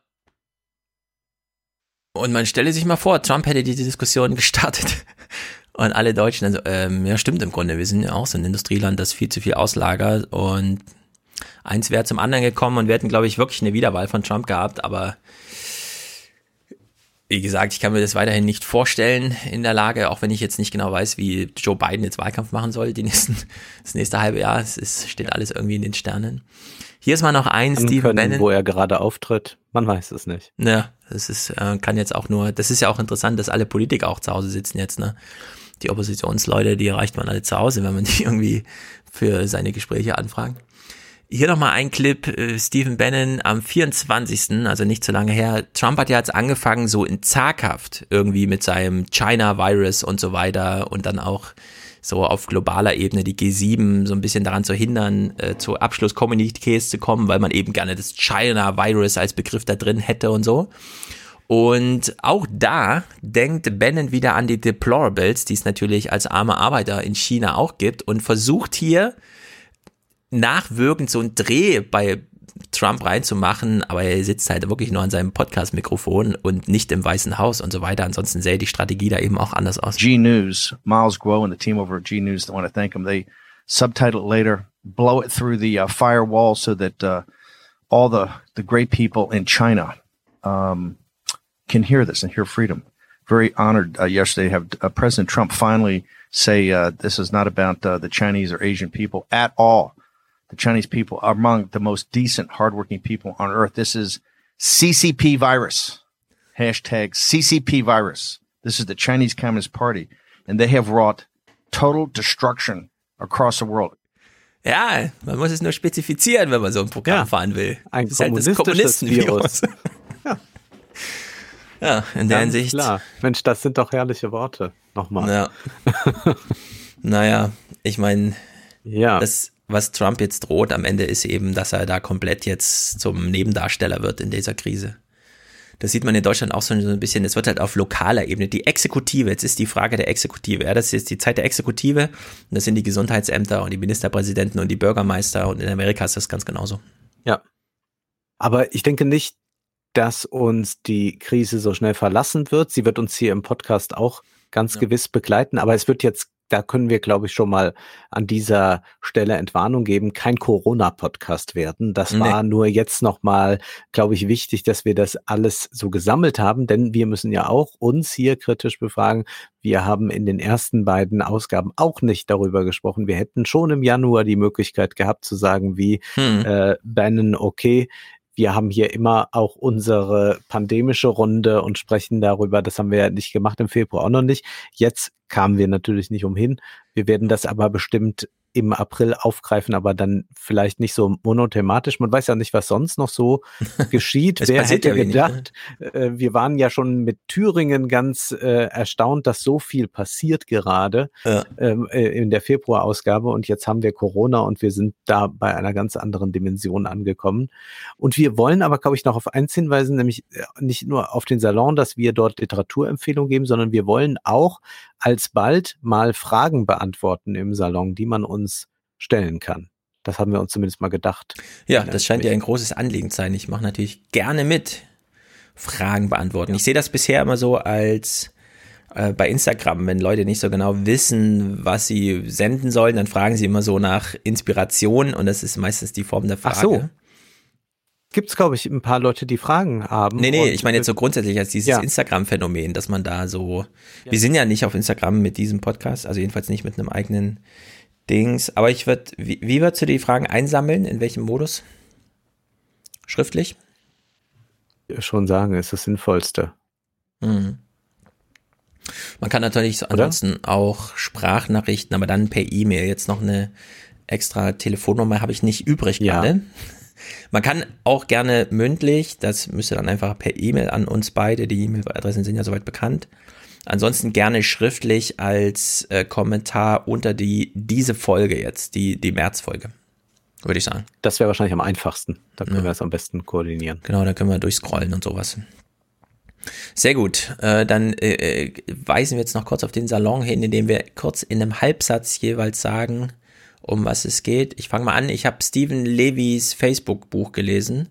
Und man stelle sich mal vor, Trump hätte diese Diskussion gestartet. Und alle Deutschen, also, ähm, ja, stimmt im Grunde, wir sind ja auch so ein Industrieland, das viel zu viel auslagert. Und eins wäre zum anderen gekommen und wir hätten, glaube ich, wirklich eine Wiederwahl von Trump gehabt. Aber wie gesagt, ich kann mir das weiterhin nicht vorstellen in der Lage, auch wenn ich jetzt nicht genau weiß, wie Joe Biden jetzt Wahlkampf machen soll, die nächsten, das nächste halbe Jahr. Es ist, steht alles irgendwie in den Sternen. Hier ist mal noch ein Kann Steve können, Bannon. wo er gerade auftritt. Man weiß es nicht. Ja, das ist, äh, kann jetzt auch nur, das ist ja auch interessant, dass alle Politiker auch zu Hause sitzen jetzt, ne? Die Oppositionsleute, die erreicht man alle zu Hause, wenn man die irgendwie für seine Gespräche anfragt. Hier nochmal ein Clip, äh, Stephen Bannon am 24., also nicht so lange her. Trump hat ja jetzt angefangen, so in zaghaft irgendwie mit seinem China-Virus und so weiter und dann auch so auf globaler Ebene die G7 so ein bisschen daran zu hindern, äh, zu Abschlusskommuniqués zu kommen, weil man eben gerne das China-Virus als Begriff da drin hätte und so. Und auch da denkt Bannon wieder an die Deplorables, die es natürlich als arme Arbeiter in China auch gibt und versucht hier nachwirkend so einen Dreh bei Trump reinzumachen, aber er sitzt halt wirklich nur an seinem Podcast-Mikrofon und nicht im Weißen Haus und so weiter. Ansonsten sähe die Strategie da eben auch anders aus. G News, Miles Guo and the team over at G News, I want to thank them. They subtitle it later, blow it through the uh, firewall so that uh, all the, the great people in China um, can hear this and hear freedom. Very honored uh, yesterday to have uh, President Trump finally say uh, this is not about uh, the Chinese or Asian people at all. The Chinese people are among the most decent, hardworking people on earth. This is CCP virus. Hashtag CCP virus. This is the Chinese Communist Party, and they have wrought total destruction across the world. Ja, man muss es nur spezifizieren, wenn man so ein Programm fahren will. Ein Das ist halt das kommunistisches Kommunistenvirus. ja, in der Ganz Hinsicht. Klar. Mensch, das sind doch herrliche Worte. Nochmal. Ja. naja, ich meine, ja. das, was Trump jetzt droht am Ende ist eben, dass er da komplett jetzt zum Nebendarsteller wird in dieser Krise. Das sieht man in Deutschland auch so ein bisschen, es wird halt auf lokaler Ebene, die Exekutive, jetzt ist die Frage der Exekutive, ja, das ist jetzt die Zeit der Exekutive, und das sind die Gesundheitsämter und die Ministerpräsidenten und die Bürgermeister und in Amerika ist das ganz genauso. Ja. Aber ich denke nicht, dass uns die Krise so schnell verlassen wird. Sie wird uns hier im Podcast auch ganz gewiss begleiten, aber es wird jetzt, da können wir, glaube ich, schon mal an dieser Stelle Entwarnung geben, kein Corona-Podcast werden. Das Nee. war nur jetzt nochmal, glaube ich, wichtig, dass wir das alles so gesammelt haben, denn wir müssen ja auch uns hier kritisch befragen. Wir haben in den ersten beiden Ausgaben auch nicht darüber gesprochen. Wir hätten schon im Januar die Möglichkeit gehabt zu sagen, wie Hm. äh, Bannon, okay, wir haben hier immer auch unsere pandemische Runde und sprechen darüber. Das haben wir ja nicht gemacht im Februar auch noch nicht. Jetzt kamen wir natürlich nicht umhin. Wir werden das aber bestimmt im April aufgreifen, aber dann vielleicht nicht so monothematisch. Man weiß ja nicht, was sonst noch so geschieht. Es Wer hätte ja wenig, gedacht, äh, wir waren ja schon mit Thüringen ganz äh, erstaunt, dass so viel passiert gerade ähm, äh, in der Februarausgabe und jetzt haben wir Corona und wir sind da bei einer ganz anderen Dimension angekommen. Und wir wollen aber, glaube ich, noch auf eins hinweisen, nämlich äh, nicht nur auf den Salon, dass wir dort Literaturempfehlungen geben, sondern wir wollen auch alsbald mal Fragen beantworten im Salon, die man uns stellen kann. Das haben wir uns zumindest mal gedacht. Ja, das scheint ja ein großes Anliegen zu sein. Ich mache natürlich gerne mit Fragen beantworten. Ich sehe das bisher immer so als äh, bei Instagram, wenn Leute nicht so genau wissen, was sie senden sollen, dann fragen sie immer so nach Inspiration und das ist meistens die Form der Frage. Ach so. Gibt es, glaube ich, ein paar Leute, die Fragen haben. Nee, nee, ich meine jetzt so grundsätzlich als dieses Ja. Instagram-Phänomen, dass man da so, wir sind ja nicht auf Instagram mit diesem Podcast, also jedenfalls nicht mit einem eigenen Dings, aber ich würde, wie, wie würdest du die Fragen einsammeln, in welchem Modus? Schriftlich? schon sagen, ist das Sinnvollste. Mhm. Man kann natürlich so ansonsten auch Sprachnachrichten, aber dann per E-Mail. Jetzt noch eine extra Telefonnummer habe ich nicht übrig Ja. gerade. Man kann auch gerne mündlich, das müsste dann einfach per E-Mail an uns beide, die E-Mail-Adressen sind ja soweit bekannt. Ansonsten gerne schriftlich als äh, Kommentar unter die diese Folge jetzt, die die März-Folge, würde ich sagen. Das wäre wahrscheinlich am einfachsten. Da können wir es am besten koordinieren. Genau, da können wir durchscrollen und sowas. Sehr gut. Äh, dann äh, äh, weisen wir jetzt noch kurz auf den Salon hin, indem wir kurz in einem Halbsatz jeweils sagen, um was es geht. Ich fange mal an. Ich habe Stephen Levys Facebook-Buch gelesen.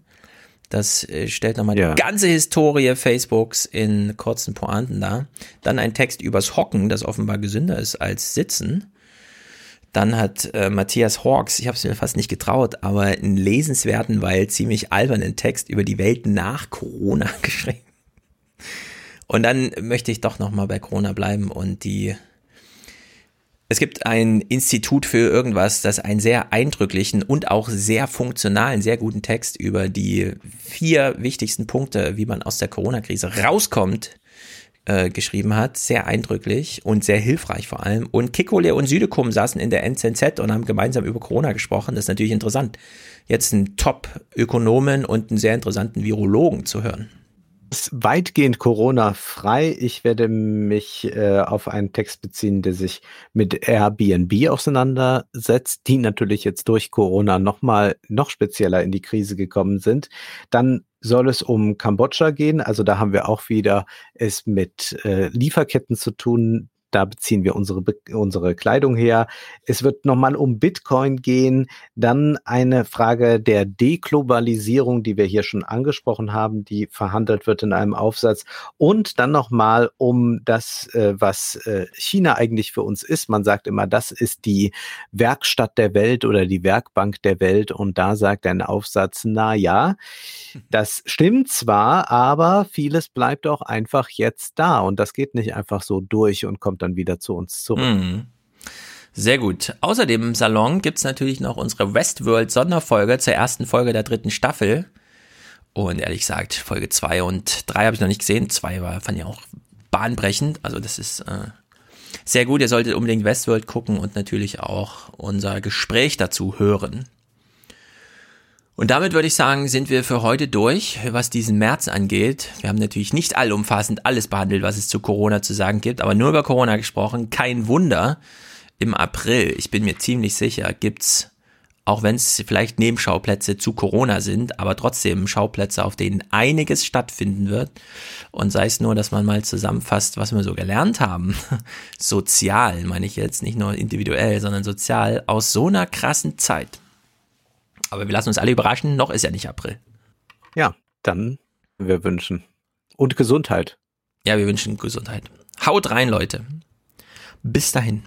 Das äh, stellt nochmal Ja. die ganze Historie Facebooks in kurzen Pointen dar. Dann ein Text übers Hocken, das offenbar gesünder ist als Sitzen. Dann hat äh, Matthias Hawks, ich habe es mir fast nicht getraut, aber einen lesenswerten, weil ziemlich albernen Text über die Welt nach Corona geschrieben. Und dann möchte ich doch noch mal bei Corona bleiben und die es gibt ein Institut für irgendwas, das einen sehr eindrücklichen und auch sehr funktionalen, sehr guten Text über die vier wichtigsten Punkte, wie man aus der Corona-Krise rauskommt, äh, geschrieben hat. Sehr eindrücklich und sehr hilfreich vor allem. Und Kikole und Südekum saßen in der NZZ und haben gemeinsam über Corona gesprochen. Das ist natürlich interessant, jetzt einen Top-Ökonomen und einen sehr interessanten Virologen zu hören. Ist weitgehend Corona-frei. Ich werde mich äh, auf einen Text beziehen, der sich mit Airbnb auseinandersetzt, die natürlich jetzt durch Corona noch mal noch spezieller in die Krise gekommen sind. Dann soll es um Kambodscha gehen. Also da haben wir auch wieder es mit äh, Lieferketten zu tun. Da beziehen wir unsere, unsere Kleidung her. Es wird nochmal um Bitcoin gehen. Dann eine Frage der Deglobalisierung, die wir hier schon angesprochen haben, die verhandelt wird in einem Aufsatz. Und dann nochmal um das, äh, was äh, China eigentlich für uns ist. Man sagt immer, das ist die Werkstatt der Welt oder die Werkbank der Welt. Und da sagt ein Aufsatz, na ja, das stimmt zwar, aber vieles bleibt auch einfach jetzt da. Und das geht nicht einfach so durch und kommt dann wieder zu uns zurück. Mhm. Sehr gut. Außerdem im Salon gibt's natürlich noch unsere Westworld-Sonderfolge zur ersten Folge der dritten Staffel. Und ehrlich gesagt, Folge zwei und drei habe ich noch nicht gesehen. Zwei war, fand ich auch bahnbrechend. Also das ist äh, sehr gut. Ihr solltet unbedingt Westworld gucken und natürlich auch unser Gespräch dazu hören. Und damit würde ich sagen, sind wir für heute durch, was diesen März angeht. Wir haben natürlich nicht allumfassend alles behandelt, was es zu Corona zu sagen gibt, aber nur über Corona gesprochen. Kein Wunder. Im April, ich bin mir ziemlich sicher, gibt's, auch wenn es vielleicht Nebenschauplätze zu Corona sind, aber trotzdem Schauplätze, auf denen einiges stattfinden wird. Und sei es nur, dass man mal zusammenfasst, was wir so gelernt haben. Sozial, meine ich jetzt, nicht nur individuell, sondern sozial aus so einer krassen Zeit. Aber wir lassen uns alle überraschen, noch ist ja nicht April. Ja, dann wir wünschen. Und Gesundheit. Ja, wir wünschen Gesundheit. Haut rein, Leute. Bis dahin.